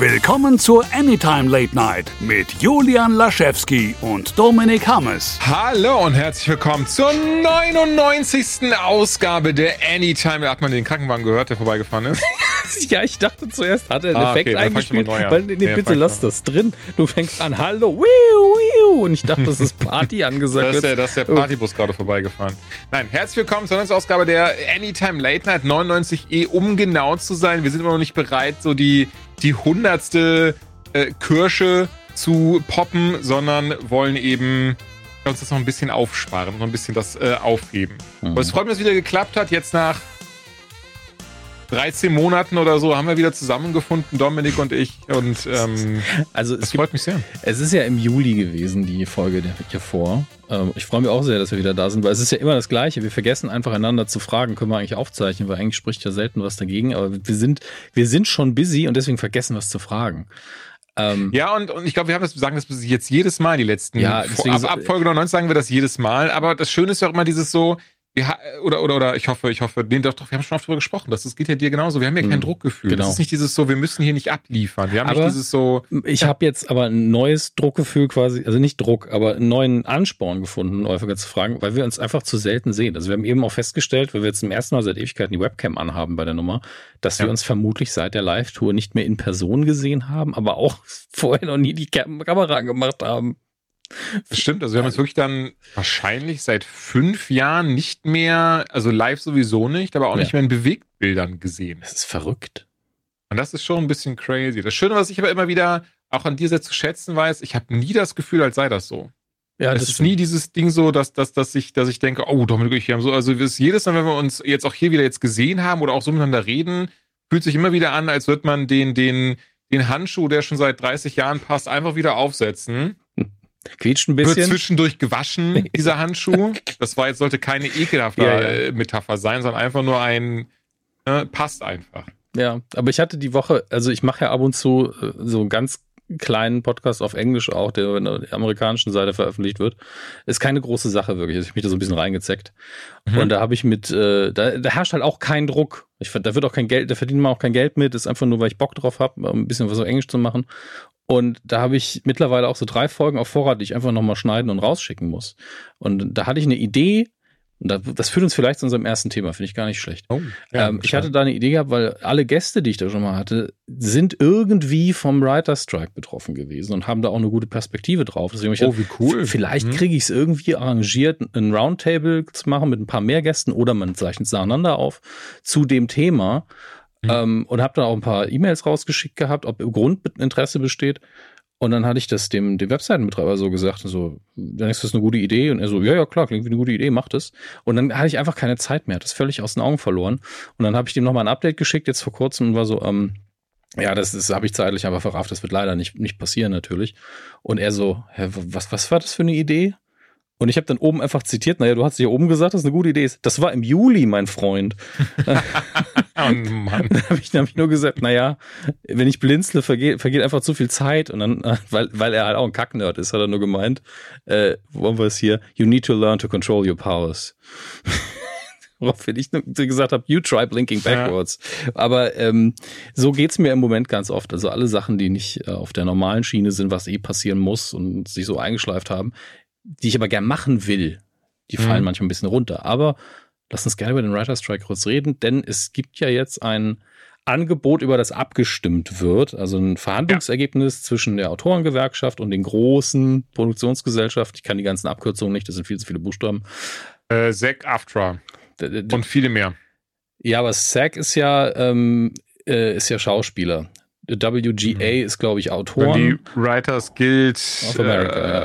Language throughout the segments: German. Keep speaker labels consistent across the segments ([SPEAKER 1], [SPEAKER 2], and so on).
[SPEAKER 1] Willkommen zur Anytime Late Night mit Julian Laschewski und Dominik Hammes.
[SPEAKER 2] Hallo und herzlich willkommen zur 99. Ausgabe der Anytime. Hat man den Krankenwagen gehört, der vorbeigefahren ist?
[SPEAKER 3] ja, ich dachte zuerst, hat er einen
[SPEAKER 2] Ah,
[SPEAKER 3] Effekt
[SPEAKER 2] okay,
[SPEAKER 3] eingespielt. Weil, nee,
[SPEAKER 2] Nee,
[SPEAKER 3] bitte lass das drin. Du fängst an, hallo, wiu, wiu. Und ich dachte, das ist Party angesagt.
[SPEAKER 2] Da ist der,
[SPEAKER 3] wird.
[SPEAKER 2] da ist der Partybus gerade vorbeigefahren. Nein, herzlich willkommen zur 90. Ausgabe der Anytime Late Night 99E, um genau zu sein. Wir sind immer noch nicht bereit, so die, die hundertste äh, Kirsche zu poppen, sondern wollen eben uns das noch ein bisschen aufsparen, noch ein bisschen das äh, aufheben.
[SPEAKER 3] Mhm.
[SPEAKER 2] Aber es freut mich, dass es wieder geklappt hat. Jetzt nach 13 Monaten oder so haben wir wieder zusammengefunden, Dominik und ich. Und ähm,
[SPEAKER 3] Also es, gibt,
[SPEAKER 2] freut mich sehr.
[SPEAKER 3] es ist ja im Juli gewesen, die Folge der hier vor. Ähm, Ich freue mich auch sehr, dass wir wieder da sind, weil es ist ja immer das Gleiche. Wir vergessen einfach einander zu fragen, können wir eigentlich aufzeichnen, weil eigentlich spricht ja selten was dagegen. Aber wir sind, wir sind schon busy und deswegen vergessen was zu fragen. Ähm,
[SPEAKER 2] Ja, und, und ich glaube, wir haben das, sagen das jetzt jedes Mal, die letzten.
[SPEAKER 3] Ja, deswegen
[SPEAKER 2] ab, ab Folge 99 sagen wir das jedes Mal. Aber das Schöne ist ja auch immer dieses so, wir, ha- oder, oder, oder, ich hoffe, ich hoffe, nee, doch, doch, wir haben schon oft drüber gesprochen. Das, das geht ja dir genauso. Wir haben ja kein
[SPEAKER 3] Mhm,
[SPEAKER 2] Druckgefühl.
[SPEAKER 3] genau.
[SPEAKER 2] Das ist nicht dieses so, wir müssen hier nicht abliefern. Wir haben
[SPEAKER 3] Aber-
[SPEAKER 2] nicht dieses so,
[SPEAKER 3] Ich habe jetzt aber ein neues Druckgefühl quasi, also nicht Druck, aber einen neuen Ansporn gefunden, häufiger zu fragen, weil wir uns einfach zu selten sehen. Also wir haben eben auch festgestellt, weil wir jetzt zum ersten Mal seit Ewigkeiten die Webcam anhaben bei der Nummer, dass wir
[SPEAKER 2] Ja.
[SPEAKER 3] uns vermutlich seit der Live-Tour nicht mehr in Person gesehen haben, aber auch vorher noch nie die Kam Kamera angemacht haben.
[SPEAKER 2] Das stimmt. Also wir haben uns wirklich dann wahrscheinlich seit fünf Jahren nicht mehr, also live sowieso nicht, aber auch
[SPEAKER 3] Ja.
[SPEAKER 2] nicht mehr in Bewegtbildern gesehen.
[SPEAKER 3] Das ist verrückt.
[SPEAKER 2] Und das ist schon ein bisschen crazy. Das Schöne, was ich aber immer wieder auch an dir sehr zu schätzen weiß, ich habe nie das Gefühl, als sei das so.
[SPEAKER 3] Ja,
[SPEAKER 2] es ist nie dieses Ding so, dass, dass, dass, ich, dass ich denke, oh, Dominik, wir haben so, also jedes Mal, wenn wir uns jetzt auch hier wieder jetzt gesehen haben oder auch so miteinander reden, fühlt sich immer wieder an, als würde man den, den, den Handschuh, der schon seit 30 Jahren passt, einfach wieder aufsetzen.
[SPEAKER 3] Quietscht ein
[SPEAKER 2] Wird
[SPEAKER 3] bisschen.
[SPEAKER 2] zwischendurch gewaschen, dieser Handschuh. Das war jetzt, sollte keine ekelhafte
[SPEAKER 3] Ja, ja.
[SPEAKER 2] Metapher sein, sondern einfach nur ein, äh, passt einfach.
[SPEAKER 3] Ja, aber ich hatte die Woche, also ich mache ja ab und zu äh, so einen ganz kleinen Podcast auf Englisch auch, der auf der amerikanischen Seite veröffentlicht wird. Ist keine große Sache wirklich. Also ich habe mich da so ein bisschen reingezeckt.
[SPEAKER 2] Mhm.
[SPEAKER 3] Und da habe ich mit, äh, da, da herrscht halt auch kein Druck. Ich, da wird auch kein Geld, da verdient man auch kein Geld mit. ist einfach nur, weil ich Bock drauf habe, ein bisschen was auf Englisch zu machen. Und da habe ich mittlerweile auch so drei Folgen auf Vorrat, die ich einfach nochmal schneiden und rausschicken muss. Und da hatte ich eine Idee, das führt uns vielleicht zu unserem ersten Thema, finde ich gar nicht schlecht.
[SPEAKER 2] Oh,
[SPEAKER 3] ähm, ich hatte da eine Idee gehabt, weil alle Gäste, die ich da schon mal hatte, sind irgendwie vom Writer Strike betroffen gewesen und haben da auch eine gute Perspektive drauf. Deswegen
[SPEAKER 2] Oh, wie cool.
[SPEAKER 3] Vielleicht
[SPEAKER 2] Mhm.
[SPEAKER 3] kriege ich es irgendwie arrangiert, ein Roundtable zu machen mit ein paar mehr Gästen oder man zeichnet es nacheinander auf zu dem Thema.
[SPEAKER 2] Mhm.
[SPEAKER 3] Ähm, und habe dann auch ein paar E-Mails rausgeschickt gehabt, ob Grundinteresse besteht. Und dann hatte ich das dem, dem Webseitenbetreiber so gesagt, so, dann ist das eine gute Idee. Und er so, ja, ja, klar, klingt wie eine gute Idee, macht es. Und dann hatte ich einfach keine Zeit mehr, das völlig aus den Augen verloren. Und dann habe ich dem nochmal ein Update geschickt, jetzt vor kurzem, und war so, ähm, ja, das, das habe ich zeitlich einfach verrafft, das wird leider nicht, nicht passieren natürlich. Und er so, hä, was, was war das für eine Idee? Und ich habe dann oben einfach zitiert, naja, du hast hier oben gesagt, dass eine gute Idee ist. Das war im Juli, mein Freund.
[SPEAKER 2] Oh Mann.
[SPEAKER 3] Dann habe ich, dann hab ich nur gesagt, naja, wenn ich blinzle, vergeht, vergeht einfach zu viel Zeit. Und dann, weil, weil er halt auch ein Kacknerd ist, hat er nur gemeint, äh, wo haben wir es hier? You need to learn to control your powers. Woraufhin ich nur gesagt habe, you try blinking backwards. Aber ähm, so geht's mir im Moment ganz oft. Also alle Sachen, die nicht äh, auf der normalen Schiene sind, was eh passieren muss und sich so eingeschleift haben, die ich aber gern machen will, die fallen
[SPEAKER 2] Mhm.
[SPEAKER 3] manchmal ein bisschen runter. Aber lass uns gerne über den Writer Strike kurz reden, denn es gibt ja jetzt ein Angebot, über das abgestimmt wird, also ein Verhandlungsergebnis zwischen der Autorengewerkschaft und den großen Produktionsgesellschaften. Ich kann die ganzen Abkürzungen nicht, das sind viel zu viele Buchstaben.
[SPEAKER 2] Äh, Zack Aftra und viele mehr.
[SPEAKER 3] Ja, aber Zack ist ja, ähm, äh, ist ja Schauspieler. WGA ist, glaube ich, Autoren.
[SPEAKER 2] die Writers Guild
[SPEAKER 3] Of America,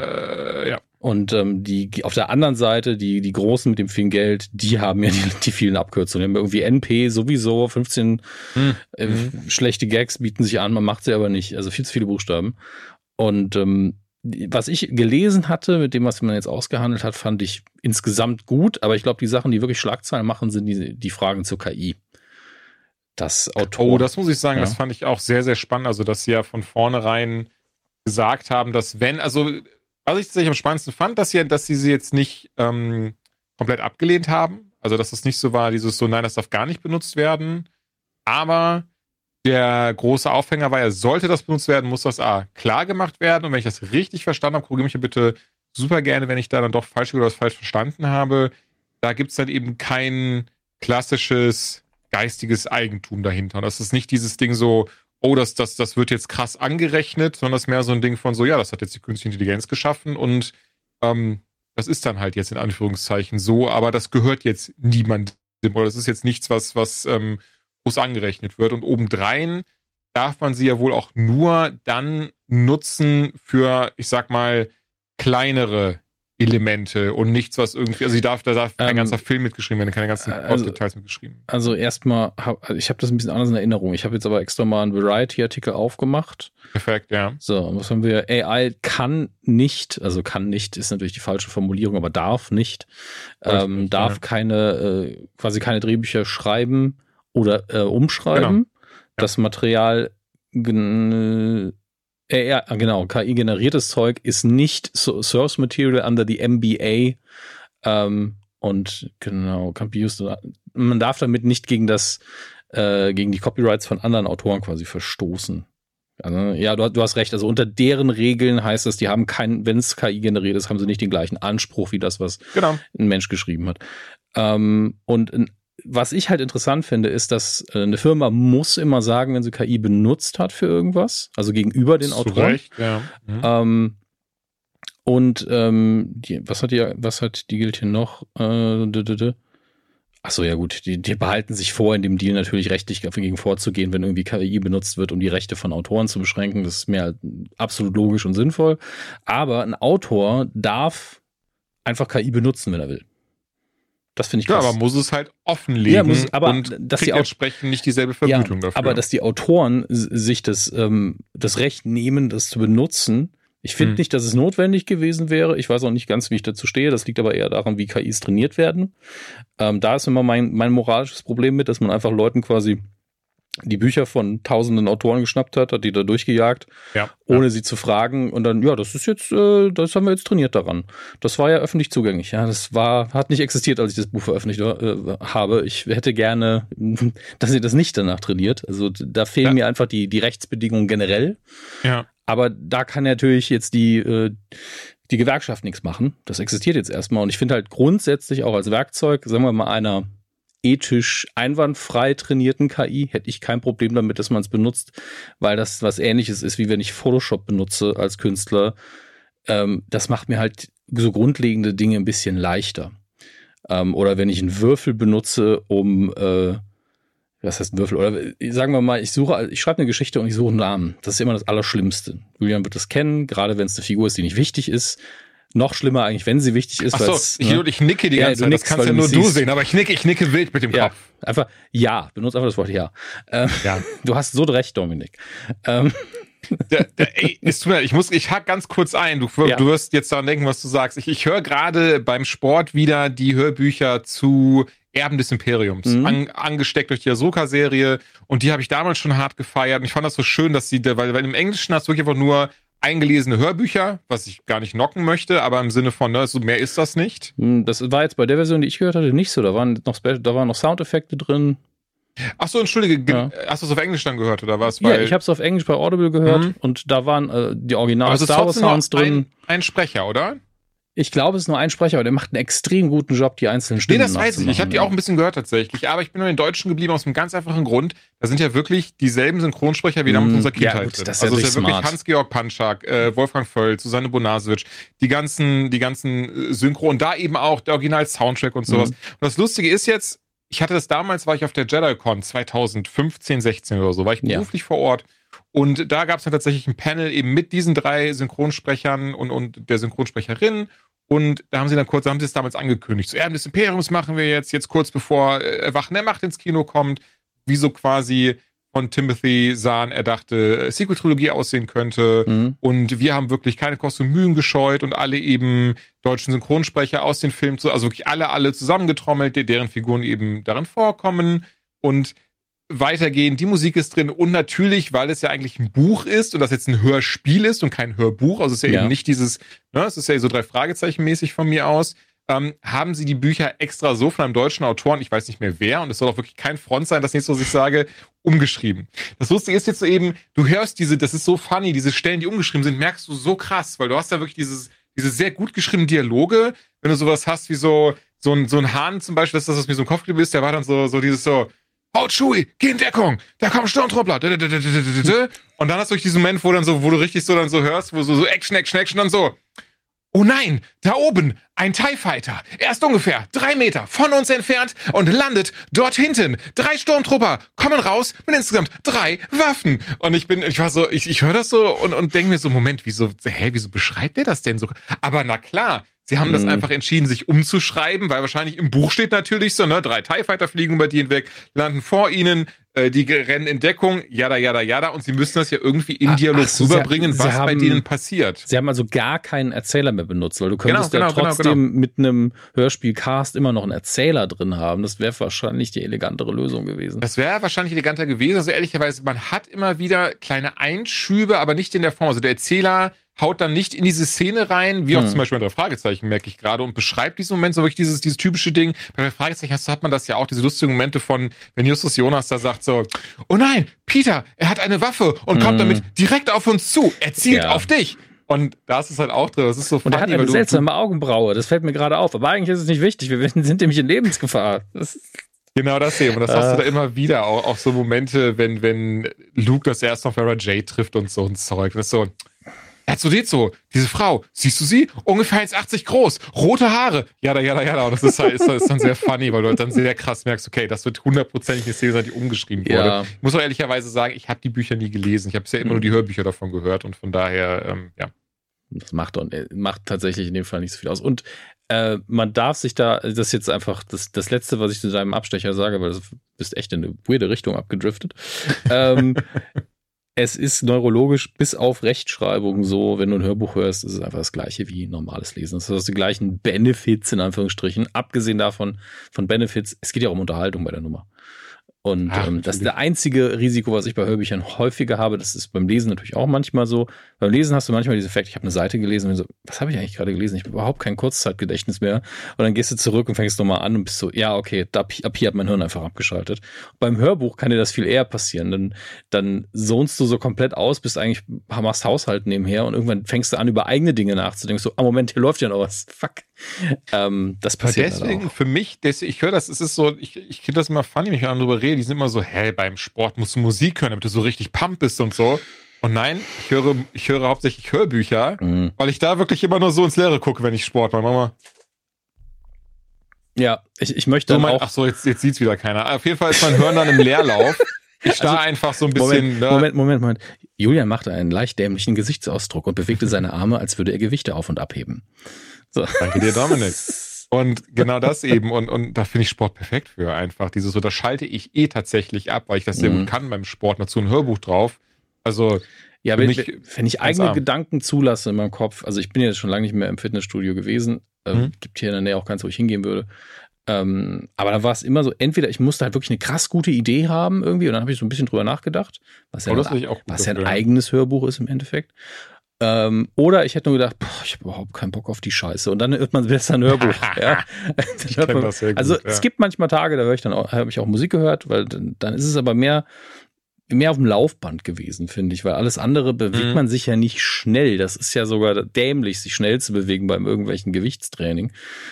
[SPEAKER 2] äh, ja.
[SPEAKER 3] Und ähm, die auf der anderen Seite, die, die Großen mit dem vielen Geld, die haben ja die, die vielen Abkürzungen. Die haben irgendwie NP sowieso, 15
[SPEAKER 2] Hm.
[SPEAKER 3] äh, schlechte Gags bieten sich an, man macht sie aber nicht. Also viel zu viele Buchstaben. Und ähm, was ich gelesen hatte, mit dem, was man jetzt ausgehandelt hat, fand ich insgesamt gut. Aber ich glaube, die Sachen, die wirklich Schlagzeilen machen, sind die, die Fragen zur KI. Das Autor.
[SPEAKER 2] Oh, das muss ich sagen,
[SPEAKER 3] Ja.
[SPEAKER 2] das fand ich auch sehr, sehr spannend. Also, dass sie ja von vornherein gesagt haben, dass wenn, also, was ich tatsächlich am spannendsten fand, dass sie, dass sie sie jetzt nicht ähm, komplett abgelehnt haben. Also, dass es nicht so war, dieses so, nein, das darf gar nicht benutzt werden. Aber der große Aufhänger war ja, sollte das benutzt werden, muss das A klar gemacht werden. Und wenn ich das richtig verstanden habe, korrigiere mich bitte super gerne, wenn ich da dann doch falsch oder was falsch verstanden habe. Da gibt es dann eben kein klassisches geistiges Eigentum dahinter. Und das ist nicht dieses Ding so, oh, das, das, das wird jetzt krass angerechnet, sondern das ist mehr so ein Ding von so, ja, das hat jetzt die künstliche Intelligenz geschaffen und ähm, das ist dann halt jetzt in Anführungszeichen so, aber das gehört jetzt niemandem oder das ist jetzt nichts, was, was ähm, groß angerechnet wird. Und obendrein darf man sie ja wohl auch nur dann nutzen für, ich sag mal, kleinere Elemente und nichts, was irgendwie, also sie darf, da darf kein ähm, ganzer Film mitgeschrieben werden, keine ganzen
[SPEAKER 3] also,
[SPEAKER 2] Details mitgeschrieben.
[SPEAKER 3] Also erstmal, hab, ich habe das ein bisschen anders in Erinnerung. Ich habe jetzt aber extra mal einen Variety-Artikel aufgemacht.
[SPEAKER 2] Perfekt, ja.
[SPEAKER 3] So, was haben wir? AI kann nicht, also kann nicht, ist natürlich die falsche Formulierung, aber darf nicht, ähm, nicht darf ja. keine, äh, quasi keine Drehbücher schreiben oder äh, umschreiben. Genau. Ja. Das Material äh, ja, genau, KI-generiertes Zeug ist nicht Source Material under the MBA ähm, und genau, can be used, man darf damit nicht gegen das, äh, gegen die Copyrights von anderen Autoren quasi verstoßen. Also, ja, du, du, hast recht. Also unter deren Regeln heißt es, die haben keinen, wenn es KI generiert ist, haben sie nicht den gleichen Anspruch wie das, was genau. ein Mensch geschrieben hat. Ähm, und ein was ich halt interessant finde, ist, dass äh, eine Firma muss immer sagen, wenn sie KI benutzt hat für irgendwas, also gegenüber den Autoren. Recht, ja. Mhm. Ähm, und ähm, die, was hat die, was hat die gilt hier noch? Äh, Achso, ja gut, die, die behalten sich vor, in dem Deal natürlich rechtlich dagegen vorzugehen, wenn irgendwie KI benutzt wird, um die Rechte von Autoren zu beschränken. Das ist mir absolut logisch und sinnvoll. Aber ein Autor darf einfach KI benutzen, wenn er will. Das finde ich
[SPEAKER 2] krass. Ja, aber muss es halt offenlegen ja, muss, aber und dass die entsprechend nicht dieselbe Vergütung ja, dafür.
[SPEAKER 3] Aber dass die Autoren sich das, ähm, das Recht nehmen, das zu benutzen, ich finde hm. nicht, dass es notwendig gewesen wäre. Ich weiß auch nicht ganz, wie ich dazu stehe. Das liegt aber eher daran, wie KIs trainiert werden. Ähm, da ist immer mein, mein moralisches Problem mit, dass man einfach Leuten quasi die Bücher von tausenden Autoren geschnappt hat, hat die da durchgejagt, ja, ohne ja. sie zu fragen. Und dann, ja, das ist jetzt, äh, das haben wir jetzt trainiert daran. Das war ja öffentlich zugänglich. Ja, das war, hat nicht existiert, als ich das Buch veröffentlicht äh, habe. Ich hätte gerne, dass ihr das nicht danach trainiert. Also da fehlen ja. mir einfach die, die Rechtsbedingungen generell. Ja. Aber da kann natürlich jetzt die, äh, die Gewerkschaft nichts machen. Das existiert jetzt erstmal. Und ich finde halt grundsätzlich auch als Werkzeug, sagen wir mal, einer ethisch einwandfrei trainierten KI hätte ich kein Problem damit, dass man es benutzt, weil das was ähnliches ist, wie wenn ich Photoshop benutze als Künstler. Ähm, das macht mir halt so grundlegende Dinge ein bisschen leichter. Ähm, oder wenn ich einen Würfel benutze, um äh, was heißt Würfel? Oder sagen wir mal, ich suche, ich schreibe eine Geschichte und ich suche einen Namen. Das ist immer das Allerschlimmste. Julian wird das kennen, gerade wenn es eine Figur ist, die nicht wichtig ist. Noch schlimmer eigentlich, wenn sie wichtig ist.
[SPEAKER 2] Ach so, ich, ne? ich nicke die ganze ja, Zeit. Nickst, das kannst ja nur du sehen, aber ich nicke, ich nicke wild mit dem
[SPEAKER 3] ja,
[SPEAKER 2] Kopf.
[SPEAKER 3] Einfach ja, benutze einfach das Wort ja. Ähm, ja. Du hast so recht, Dominik. Ähm.
[SPEAKER 2] Der, der, ey, es tut mir, ich muss, ich hack ganz kurz ein. Du, ja. du wirst jetzt daran denken, was du sagst. Ich, ich höre gerade beim Sport wieder die Hörbücher zu Erben des Imperiums, mhm. an, angesteckt durch die Ahsoka-Serie. Und die habe ich damals schon hart gefeiert. Und ich fand das so schön, dass sie, weil, weil im Englischen hast du wirklich einfach nur eingelesene Hörbücher, was ich gar nicht knocken möchte, aber im Sinne von, ne, so mehr ist das nicht.
[SPEAKER 3] Hm, das war jetzt bei der Version, die ich gehört hatte, nicht so. Da waren noch, da waren noch Soundeffekte drin.
[SPEAKER 2] Ach so, entschuldige, ja. hast du es auf Englisch dann gehört oder was?
[SPEAKER 3] ja, ich habe es auf Englisch bei Audible gehört mhm. und da waren äh, die Original Star Wars Sounds drin.
[SPEAKER 2] Ein, ein Sprecher, oder?
[SPEAKER 3] Ich glaube, es ist nur ein Sprecher, aber der macht einen extrem guten Job, die einzelnen Stimmen Nee,
[SPEAKER 2] das weiß ich. Ich habe die auch ein bisschen gehört tatsächlich. Aber ich bin nur in Deutschen geblieben aus einem ganz einfachen Grund. Da sind ja wirklich dieselben Synchronsprecher wie damals mm, unserer Kindheit. Ja, gut,
[SPEAKER 3] das ist also
[SPEAKER 2] ja
[SPEAKER 3] ist ja wirklich
[SPEAKER 2] Hans-Georg Panschak, äh, Wolfgang Völl, Susanne Bonasewitsch, die ganzen, die ganzen äh, Synchro und da eben auch der Original-Soundtrack und sowas. Mhm. Und das Lustige ist jetzt, ich hatte das damals, war ich auf der JediCon 2015, 16 oder so, war ich beruflich ja. vor Ort. Und da gab es dann tatsächlich ein Panel eben mit diesen drei Synchronsprechern und, und der Synchronsprecherin und da haben sie dann kurz, haben sie es damals angekündigt. Zu Erben des Imperiums machen wir jetzt, jetzt kurz bevor äh, Erwachen der Macht ins Kino kommt, wie so quasi von Timothy sahen, er dachte, äh, Sequel-Trilogie aussehen könnte. Mhm. Und wir haben wirklich keine Kosten und Mühen gescheut und alle eben deutschen Synchronsprecher aus den Filmen, also wirklich alle, alle zusammengetrommelt, deren Figuren eben darin vorkommen. Und weitergehen. Die Musik ist drin und natürlich, weil es ja eigentlich ein Buch ist und das jetzt ein Hörspiel ist und kein Hörbuch, also es ist ja, ja. eben nicht dieses, ne, es ist ja so drei Fragezeichen mäßig von mir aus, ähm, haben sie die Bücher extra so von einem deutschen Autoren, ich weiß nicht mehr wer, und es soll auch wirklich kein Front sein, das nächste, was ich sage, umgeschrieben. Das Lustige ist jetzt so eben, du hörst diese, das ist so funny, diese Stellen, die umgeschrieben sind, merkst du so krass, weil du hast da wirklich dieses, diese sehr gut geschriebenen Dialoge, wenn du sowas hast wie so, so ein, so ein Hahn zum Beispiel, das ist das, was mir so im Kopf geblieben ist, der war dann so, so dieses so, Haut Chewie, geh in Deckung, da kommen Sturmtruppler. Und dann hast du diesen Moment, wo dann so, wo du richtig so dann so hörst, wo so, so Action, Action, Action, dann so, Oh nein, da oben, ein TIE Fighter. Er ist ungefähr drei Meter von uns entfernt und landet dort hinten. Drei Sturmtrupper kommen raus mit insgesamt drei Waffen. Und ich bin, ich war so, ich, ich höre das so und, und denke mir so, Moment, wieso, hä, wieso beschreibt der das denn so? Aber na klar, Sie haben mhm. das einfach entschieden, sich umzuschreiben, weil wahrscheinlich im Buch steht natürlich so, ne, drei TIE Fighter fliegen über die hinweg, landen vor ihnen, äh, die rennen in Deckung, jada, jada, jada, und sie müssen das ja irgendwie in Dialog so, rüberbringen, was haben, bei denen passiert.
[SPEAKER 3] Sie haben also gar keinen Erzähler mehr benutzt, weil du könntest genau, ja genau, genau trotzdem genau, mit einem Hörspielcast immer noch einen Erzähler drin haben. Das wäre wahrscheinlich die elegantere Lösung gewesen.
[SPEAKER 2] Das wäre wahrscheinlich eleganter gewesen. Also ehrlicherweise, man hat immer wieder kleine Einschübe, aber nicht in der Form. Also der Erzähler haut dann nicht in diese Szene rein, wie auch hm. zum Beispiel bei der Fragezeichen, merke ich gerade, und beschreibt diesen Moment so wirklich dieses, dieses typische Ding. Bei der Fragezeichen hat man das ja auch, diese lustigen Momente von, wenn Justus Jonas da sagt so, oh nein, Peter, er hat eine Waffe und hm. kommt damit direkt auf uns zu. Er zielt ja. auf dich. Und da ist es halt auch drin. Das ist so
[SPEAKER 3] funny, Und er hat eine seltsame Augenbraue. Das fällt mir gerade auf. Aber eigentlich ist es nicht wichtig. Wir sind nämlich in Lebensgefahr. Das
[SPEAKER 2] Genau das eben. Und das hast du da äh. immer wieder. Auch, auch so Momente, wenn, wenn Luke das erste auf Vera Jade trifft und so ein Zeug. Das ist so, R2D2, diese Frau, siehst du sie? Ungefähr 1,80 groß, rote Haare, jada, jada, jada. Und das ist, halt, ist, ist dann sehr funny, weil du halt dann sehr krass merkst, okay, das wird hundertprozentig eine Szene sein, die umgeschrieben wurde. Ja. Ich muss auch ehrlicherweise sagen, ich habe die Bücher nie gelesen. Ich habe bisher immer nur die mhm. Hörbücher davon gehört und von daher, ähm, ja.
[SPEAKER 3] Das macht, äh, macht tatsächlich in dem Fall nicht so viel aus. Und äh, man darf sich da, das ist jetzt einfach das, das Letzte, was ich zu deinem Abstecher sage, weil du bist echt in eine weirde Richtung abgedriftet. ähm, es ist neurologisch bis auf Rechtschreibung so, wenn du ein Hörbuch hörst, ist es einfach das gleiche wie normales Lesen. Das heißt, die gleichen Benefits in Anführungsstrichen. Abgesehen davon, von Benefits, es geht ja auch um Unterhaltung bei der Nummer. Und Ach, ähm, das ist der einzige Risiko, was ich bei Hörbüchern häufiger habe. Das ist beim Lesen natürlich auch manchmal so. Beim Lesen hast du manchmal diesen Effekt, ich habe eine Seite gelesen und so, was habe ich eigentlich gerade gelesen? Ich habe überhaupt kein Kurzzeitgedächtnis mehr. Und dann gehst du zurück und fängst nochmal an und bist so, ja, okay, ab, ab hier hat mein Hirn einfach abgeschaltet. Und beim Hörbuch kann dir das viel eher passieren. Dann, dann zonst du so komplett aus, bist eigentlich, machst Haushalt nebenher und irgendwann fängst du an, über eigene Dinge nachzudenken. So, ah, Moment, hier läuft ja noch was. Fuck. Ähm, das passiert
[SPEAKER 2] Aber deswegen, für mich, deswegen, ich höre das, es ist so, ich, ich finde das immer funny, wenn ich darüber rede, die sind immer so, hä, beim Sport musst du Musik hören, damit du so richtig pump bist und so. Und nein, ich höre, ich höre hauptsächlich Hörbücher, mhm. weil ich da wirklich immer nur so ins Leere gucke, wenn ich Sport mache. Mama.
[SPEAKER 3] Ja, ich, ich möchte so
[SPEAKER 2] mein, auch. Ach so, jetzt, jetzt sieht's wieder keiner. Auf jeden Fall ist mein Hören dann im Leerlauf. Ich starr also, einfach so ein bisschen.
[SPEAKER 3] Moment, ne? Moment, Moment, Moment. Julian machte einen leicht dämlichen Gesichtsausdruck und bewegte seine Arme, als würde er Gewichte auf und abheben.
[SPEAKER 2] So. Danke dir, Dominik. Und genau das eben. Und, und da finde ich Sport perfekt für einfach. Dieses so, da schalte ich eh tatsächlich ab, weil ich das sehr mhm. gut kann beim Sport. Dazu ein Hörbuch drauf. Also.
[SPEAKER 3] Ja, wenn, mich, wenn ich eigene arm. Gedanken zulasse in meinem Kopf, also ich bin jetzt schon lange nicht mehr im Fitnessstudio gewesen, äh, mhm. gibt hier in der Nähe auch keins, wo ich hingehen würde. Ähm, aber da war es immer so, entweder ich musste halt wirklich eine krass gute Idee haben irgendwie und dann habe ich so ein bisschen drüber nachgedacht, was ja, ein, was ja ein eigenes Hörbuch ist im Endeffekt. Ähm, oder ich hätte nur gedacht, boah, ich habe überhaupt keinen Bock auf die Scheiße. Und dann hört man besser ein Hörbuch. ja. man, also gut, ja. es gibt manchmal Tage, da höre ich dann auch, habe ich auch Musik gehört, weil dann, dann ist es aber mehr mehr auf dem Laufband gewesen, finde ich, weil alles andere bewegt mhm. man sich ja nicht schnell. Das ist ja sogar dämlich, sich schnell zu bewegen beim irgendwelchen Gewichtstraining.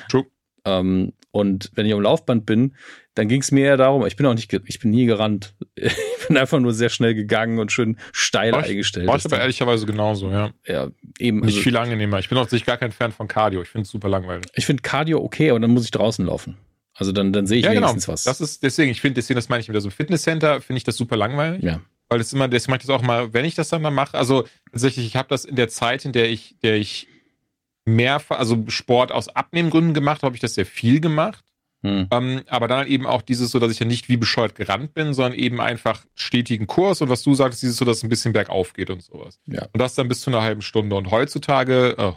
[SPEAKER 3] True. Ähm, und wenn ich am Laufband bin, dann ging es mir eher darum, ich bin auch nicht, ich bin nie gerannt. Ich bin einfach nur sehr schnell gegangen und schön steil war eingestellt.
[SPEAKER 2] War ich aber ehrlicherweise genauso, ja.
[SPEAKER 3] Ja, eben.
[SPEAKER 2] Nicht also, viel angenehmer. Ich bin auch sich gar kein Fan von Cardio. Ich finde es super langweilig.
[SPEAKER 3] Ich finde Cardio okay, aber dann muss ich draußen laufen. Also dann, dann sehe ich ja, genau. wenigstens genau. was.
[SPEAKER 2] Das ist deswegen, ich finde, deswegen, das meine ich wieder so Fitnesscenter, finde ich das super langweilig.
[SPEAKER 3] Ja.
[SPEAKER 2] Weil das immer, das mache ich das auch mal, wenn ich das dann mal mache. Also tatsächlich, ich habe das in der Zeit, in der ich, der ich mehr, also Sport aus Abnehmgründen gemacht, habe ich das sehr viel gemacht. Hm. Ähm, aber dann eben auch dieses so, dass ich ja nicht wie bescheuert gerannt bin, sondern eben einfach stetigen Kurs und was du sagst, dieses so, dass es ein bisschen bergauf geht und sowas.
[SPEAKER 3] Ja.
[SPEAKER 2] Und das dann bis zu einer halben Stunde. Und heutzutage, oh,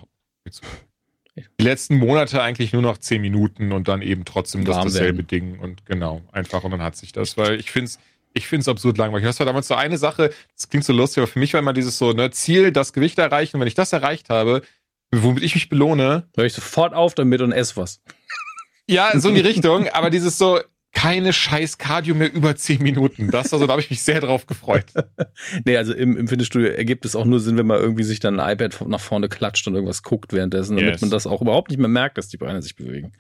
[SPEAKER 2] die letzten Monate eigentlich nur noch zehn Minuten und dann eben trotzdem das dasselbe Ding und genau, einfach und dann hat sich das, weil ich finde es ich finde es absurd langweilig. Das war damals so eine Sache, das klingt so lustig, aber für mich war immer dieses so, ne, Ziel, das Gewicht erreichen. Und wenn ich das erreicht habe, womit ich mich belohne.
[SPEAKER 3] Hör ich sofort auf damit und ess was.
[SPEAKER 2] Ja, so in die Richtung, aber dieses so, keine scheiß Cardio mehr über zehn Minuten. Das, also da habe ich mich sehr drauf gefreut.
[SPEAKER 3] nee, also im, im Fitnessstudio ergibt es auch nur Sinn, wenn man irgendwie sich dann ein iPad nach vorne klatscht und irgendwas guckt währenddessen, damit yes. man das auch überhaupt nicht mehr merkt, dass die Beine sich bewegen.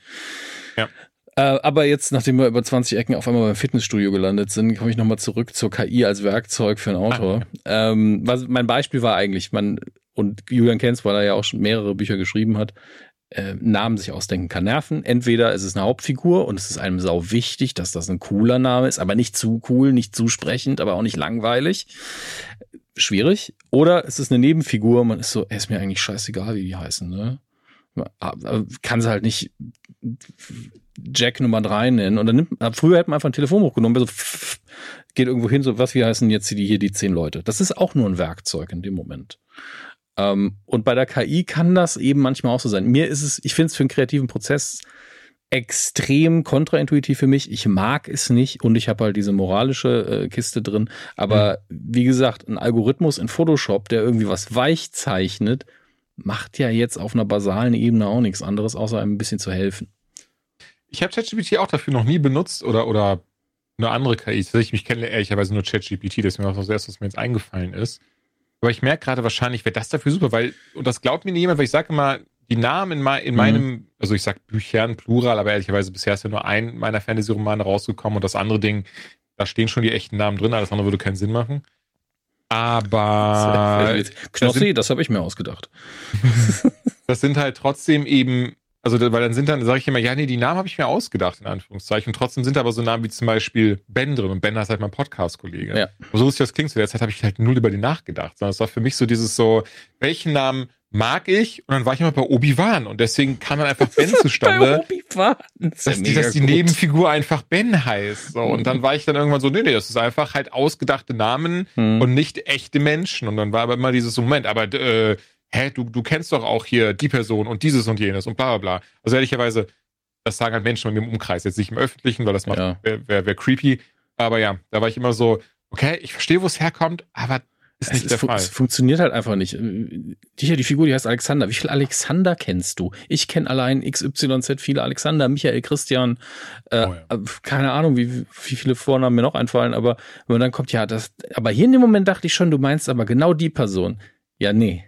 [SPEAKER 2] Ja.
[SPEAKER 3] Äh, aber jetzt, nachdem wir über 20 Ecken auf einmal beim Fitnessstudio gelandet sind, komme ich nochmal zurück zur KI als Werkzeug für einen Autor. Ah. Ähm, was, mein Beispiel war eigentlich, man, und Julian Kenz, weil er ja auch schon mehrere Bücher geschrieben hat, äh, Namen sich ausdenken kann nerven. Entweder es ist eine Hauptfigur und es ist einem sau wichtig, dass das ein cooler Name ist, aber nicht zu cool, nicht zu sprechend, aber auch nicht langweilig. Schwierig. Oder es ist eine Nebenfigur, man ist so, ey, ist mir eigentlich scheißegal, wie die heißen, ne? Kann sie halt nicht Jack Nummer drei nennen. Und dann nimmt, früher hätte man einfach ein Telefonbuch genommen, so pff, geht irgendwo hin, so was, wie heißen jetzt hier die zehn Leute? Das ist auch nur ein Werkzeug in dem Moment. Ähm, und bei der KI kann das eben manchmal auch so sein. Mir ist es, ich finde es für einen kreativen Prozess extrem kontraintuitiv für mich. Ich mag es nicht und ich habe halt diese moralische äh, Kiste drin. Aber mhm. wie gesagt, ein Algorithmus in Photoshop, der irgendwie was weich zeichnet, macht ja jetzt auf einer basalen Ebene auch nichts anderes, außer einem ein bisschen zu helfen.
[SPEAKER 2] Ich habe ChatGPT auch dafür noch nie benutzt oder, oder eine andere KI. Ich mich kenne ehrlicherweise nur ChatGPT, das ist mir auch das erste, was mir jetzt eingefallen ist. Aber ich merke gerade, wahrscheinlich wäre das dafür super, weil, und das glaubt mir nicht jemand, weil ich sage immer, die Namen in, in mhm. meinem, also ich sag Büchern, Plural, aber ehrlicherweise bisher ist ja nur ein meiner Fantasy-Romane rausgekommen und das andere Ding, da stehen schon die echten Namen drin, alles andere würde keinen Sinn machen. Aber.
[SPEAKER 3] Knossi, das habe ich mir ausgedacht.
[SPEAKER 2] das sind halt trotzdem eben also, weil dann sind dann, sage ich immer, ja, nee, die Namen habe ich mir ausgedacht, in Anführungszeichen. Und trotzdem sind aber so Namen wie zum Beispiel Ben drin. Und Ben ist halt mein Podcast-Kollege. Ja. Und so ist das klingt zu der Zeit habe ich halt null über den nachgedacht. Sondern es war für mich so dieses so, welchen Namen mag ich? Und dann war ich immer bei Obi-Wan. Und deswegen kam dann einfach Ben zustande. bei Obi-Wan. Das dass, die, dass die Nebenfigur einfach Ben heißt. So. Und dann war ich dann irgendwann so, nee, nee, das ist einfach halt ausgedachte Namen hm. und nicht echte Menschen. Und dann war aber immer dieses Moment, aber äh, hä, du, du kennst doch auch hier die Person und dieses und jenes und bla bla bla. Also ehrlicherweise, das sagen halt Menschen bei mir im Umkreis, jetzt nicht im Öffentlichen, weil das macht ja. wäre wär, wär creepy. Aber ja, da war ich immer so, okay, ich verstehe, wo es herkommt, aber ist nicht es der Fall. Es
[SPEAKER 3] funktioniert halt einfach nicht. Die hier, die Figur, die heißt Alexander. Wie viele Alexander kennst du? Ich kenne allein XYZ viele Alexander, Michael, Christian, äh, oh ja. keine Ahnung, wie, wie viele Vornamen mir noch einfallen, aber wenn man dann kommt, ja, das, aber hier in dem Moment dachte ich schon, du meinst aber genau die Person. Ja, nee.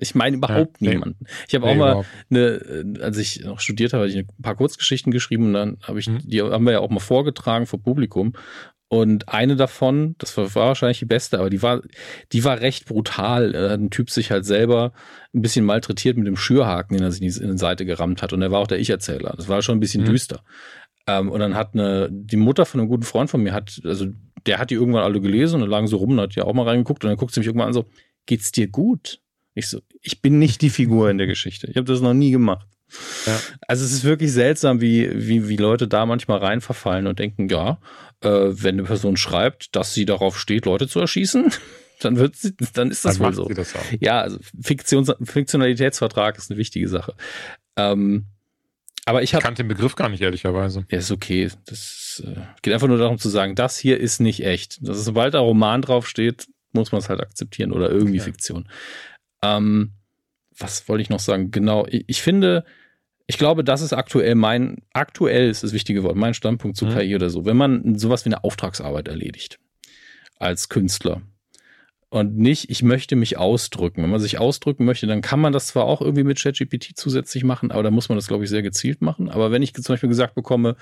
[SPEAKER 3] Ich meine überhaupt ja, niemanden. Ich habe nee, auch mal eine, als ich noch studiert habe, habe ich ein paar Kurzgeschichten geschrieben und dann habe ich, mhm. die haben wir ja auch mal vorgetragen vor Publikum. Und eine davon, das war, wahrscheinlich die beste, aber die war, die war recht brutal. Da hat ein Typ sich halt selber ein bisschen malträtiert mit dem Schürhaken, den er sich in die Seite gerammt hat. Und er war auch der Ich-Erzähler. Das war schon ein bisschen mhm. düster. Ähm, und dann hat eine, die Mutter von einem guten Freund von mir hat, also der hat die irgendwann alle gelesen und dann lagen so rum und hat ja auch mal reingeguckt und dann guckt sie mich irgendwann an so, geht's dir gut? Ich so, ich bin nicht die Figur in der Geschichte. Ich habe das noch nie gemacht. Ja. Also es ist wirklich seltsam, wie, wie, wie Leute da manchmal rein verfallen und denken, ja, äh, wenn eine Person schreibt, dass sie darauf steht, Leute zu erschießen, dann wird sie, dann ist das dann wohl so. Das ja, also Fiktions, Fiktionalitätsvertrag ist eine wichtige Sache. Ähm, aber ich, hab,
[SPEAKER 2] ich kannte den Begriff gar nicht, ehrlicherweise.
[SPEAKER 3] Ja, ist okay. Das äh, geht einfach nur darum zu sagen, das hier ist nicht echt. Das ist, sobald da Roman draufsteht, muss man es halt akzeptieren oder irgendwie okay. Fiktion. Ähm, was wollte ich noch sagen? Genau, ich, ich, finde, ich glaube, das ist aktuell mein, aktuell ist das wichtige Wort, mein Standpunkt zu mhm. KI oder so. Wenn man sowas wie eine Auftragsarbeit erledigt als Künstler und nicht, ich möchte mich ausdrücken. Wenn man sich ausdrücken möchte, dann kann man das zwar auch irgendwie mit ChatGPT zusätzlich machen, aber da muss man das, glaube ich, sehr gezielt machen. Aber wenn ich zum Beispiel gesagt bekomme,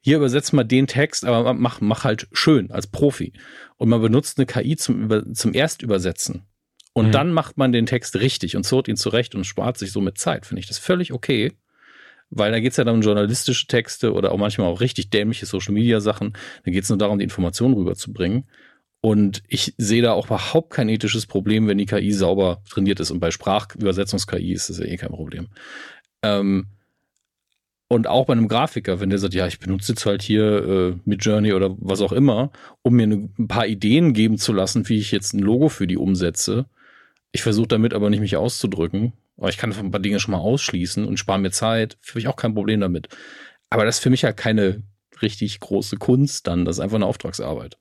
[SPEAKER 3] hier übersetzt mal den Text, aber mach, mach halt schön als Profi und man benutzt eine KI zum, zum Erstübersetzen, und mhm. dann macht man den Text richtig und zurrt ihn zurecht und spart sich somit Zeit. Finde ich das völlig okay. Weil da geht es ja dann um journalistische Texte oder auch manchmal auch richtig dämliche Social-Media-Sachen. Da geht es nur darum, die Informationen rüberzubringen. Und ich sehe da auch überhaupt kein ethisches Problem, wenn die KI sauber trainiert ist. Und bei Sprachübersetzungs-KI ist das ja eh kein Problem. Ähm, und auch bei einem Grafiker, wenn der sagt, ja, ich benutze jetzt halt hier äh, mit Journey oder was auch immer, um mir ne, ein paar Ideen geben zu lassen, wie ich jetzt ein Logo für die umsetze, ich versuche damit aber nicht mich auszudrücken. Aber ich kann ein paar Dinge schon mal ausschließen und spare mir Zeit. Habe ich auch kein Problem damit. Aber das ist für mich ja keine richtig große Kunst dann. Das ist einfach eine Auftragsarbeit.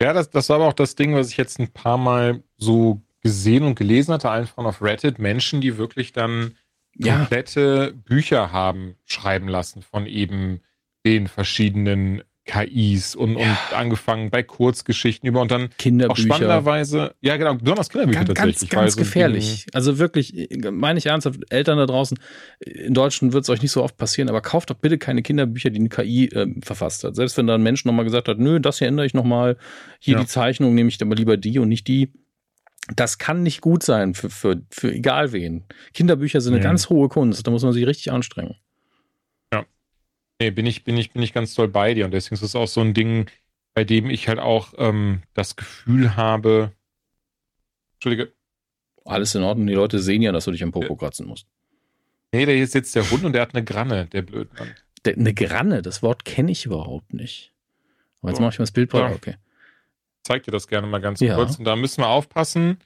[SPEAKER 2] Ja, das, das war aber auch das Ding, was ich jetzt ein paar Mal so gesehen und gelesen hatte, einfach auf Reddit, Menschen, die wirklich dann
[SPEAKER 3] Ja.
[SPEAKER 2] komplette Bücher haben schreiben lassen von eben den verschiedenen KIs und,
[SPEAKER 3] Ja.
[SPEAKER 2] und angefangen bei Kurzgeschichten über und dann auch
[SPEAKER 3] Kinderbücher.
[SPEAKER 2] spannenderweise, ja genau, besonders Kinderbücher
[SPEAKER 3] Ganz, ganz,
[SPEAKER 2] tatsächlich.
[SPEAKER 3] ganz
[SPEAKER 2] die-
[SPEAKER 3] gefährlich. Also wirklich, meine ich ernsthaft, Eltern da draußen, in Deutschland wird es euch nicht so oft passieren, aber kauft doch bitte keine Kinderbücher, die eine KI ähm, verfasst hat. Selbst wenn da ein Mensch nochmal gesagt hat, nö, das hier ändere ich nochmal, hier
[SPEAKER 2] Ja.
[SPEAKER 3] die Zeichnung nehme ich aber lieber die und nicht die. Das kann nicht gut sein für, für, für egal wen. Kinderbücher sind eine
[SPEAKER 2] Nee.
[SPEAKER 3] ganz hohe Kunst, da muss man sich richtig anstrengen.
[SPEAKER 2] Nee, bin ich, bin ich, bin ich ganz doll bei dir. Und deswegen ist es auch so ein Ding, bei dem ich halt auch ähm, das Gefühl habe. Entschuldige,
[SPEAKER 3] Alles in Ordnung, die Leute sehen ja, dass du dich am Popo kratzen musst.
[SPEAKER 2] nee, da ist jetzt der Hund und der hat eine Granne, der Blödmann.
[SPEAKER 3] Der, eine Granne, das Wort kenne ich überhaupt nicht. Aber jetzt
[SPEAKER 2] So.
[SPEAKER 3] mache ich mal das Bild
[SPEAKER 2] Ja.
[SPEAKER 3] okay.
[SPEAKER 2] zeig dir das gerne mal ganz
[SPEAKER 3] Ja.
[SPEAKER 2] kurz. Und da müssen wir aufpassen.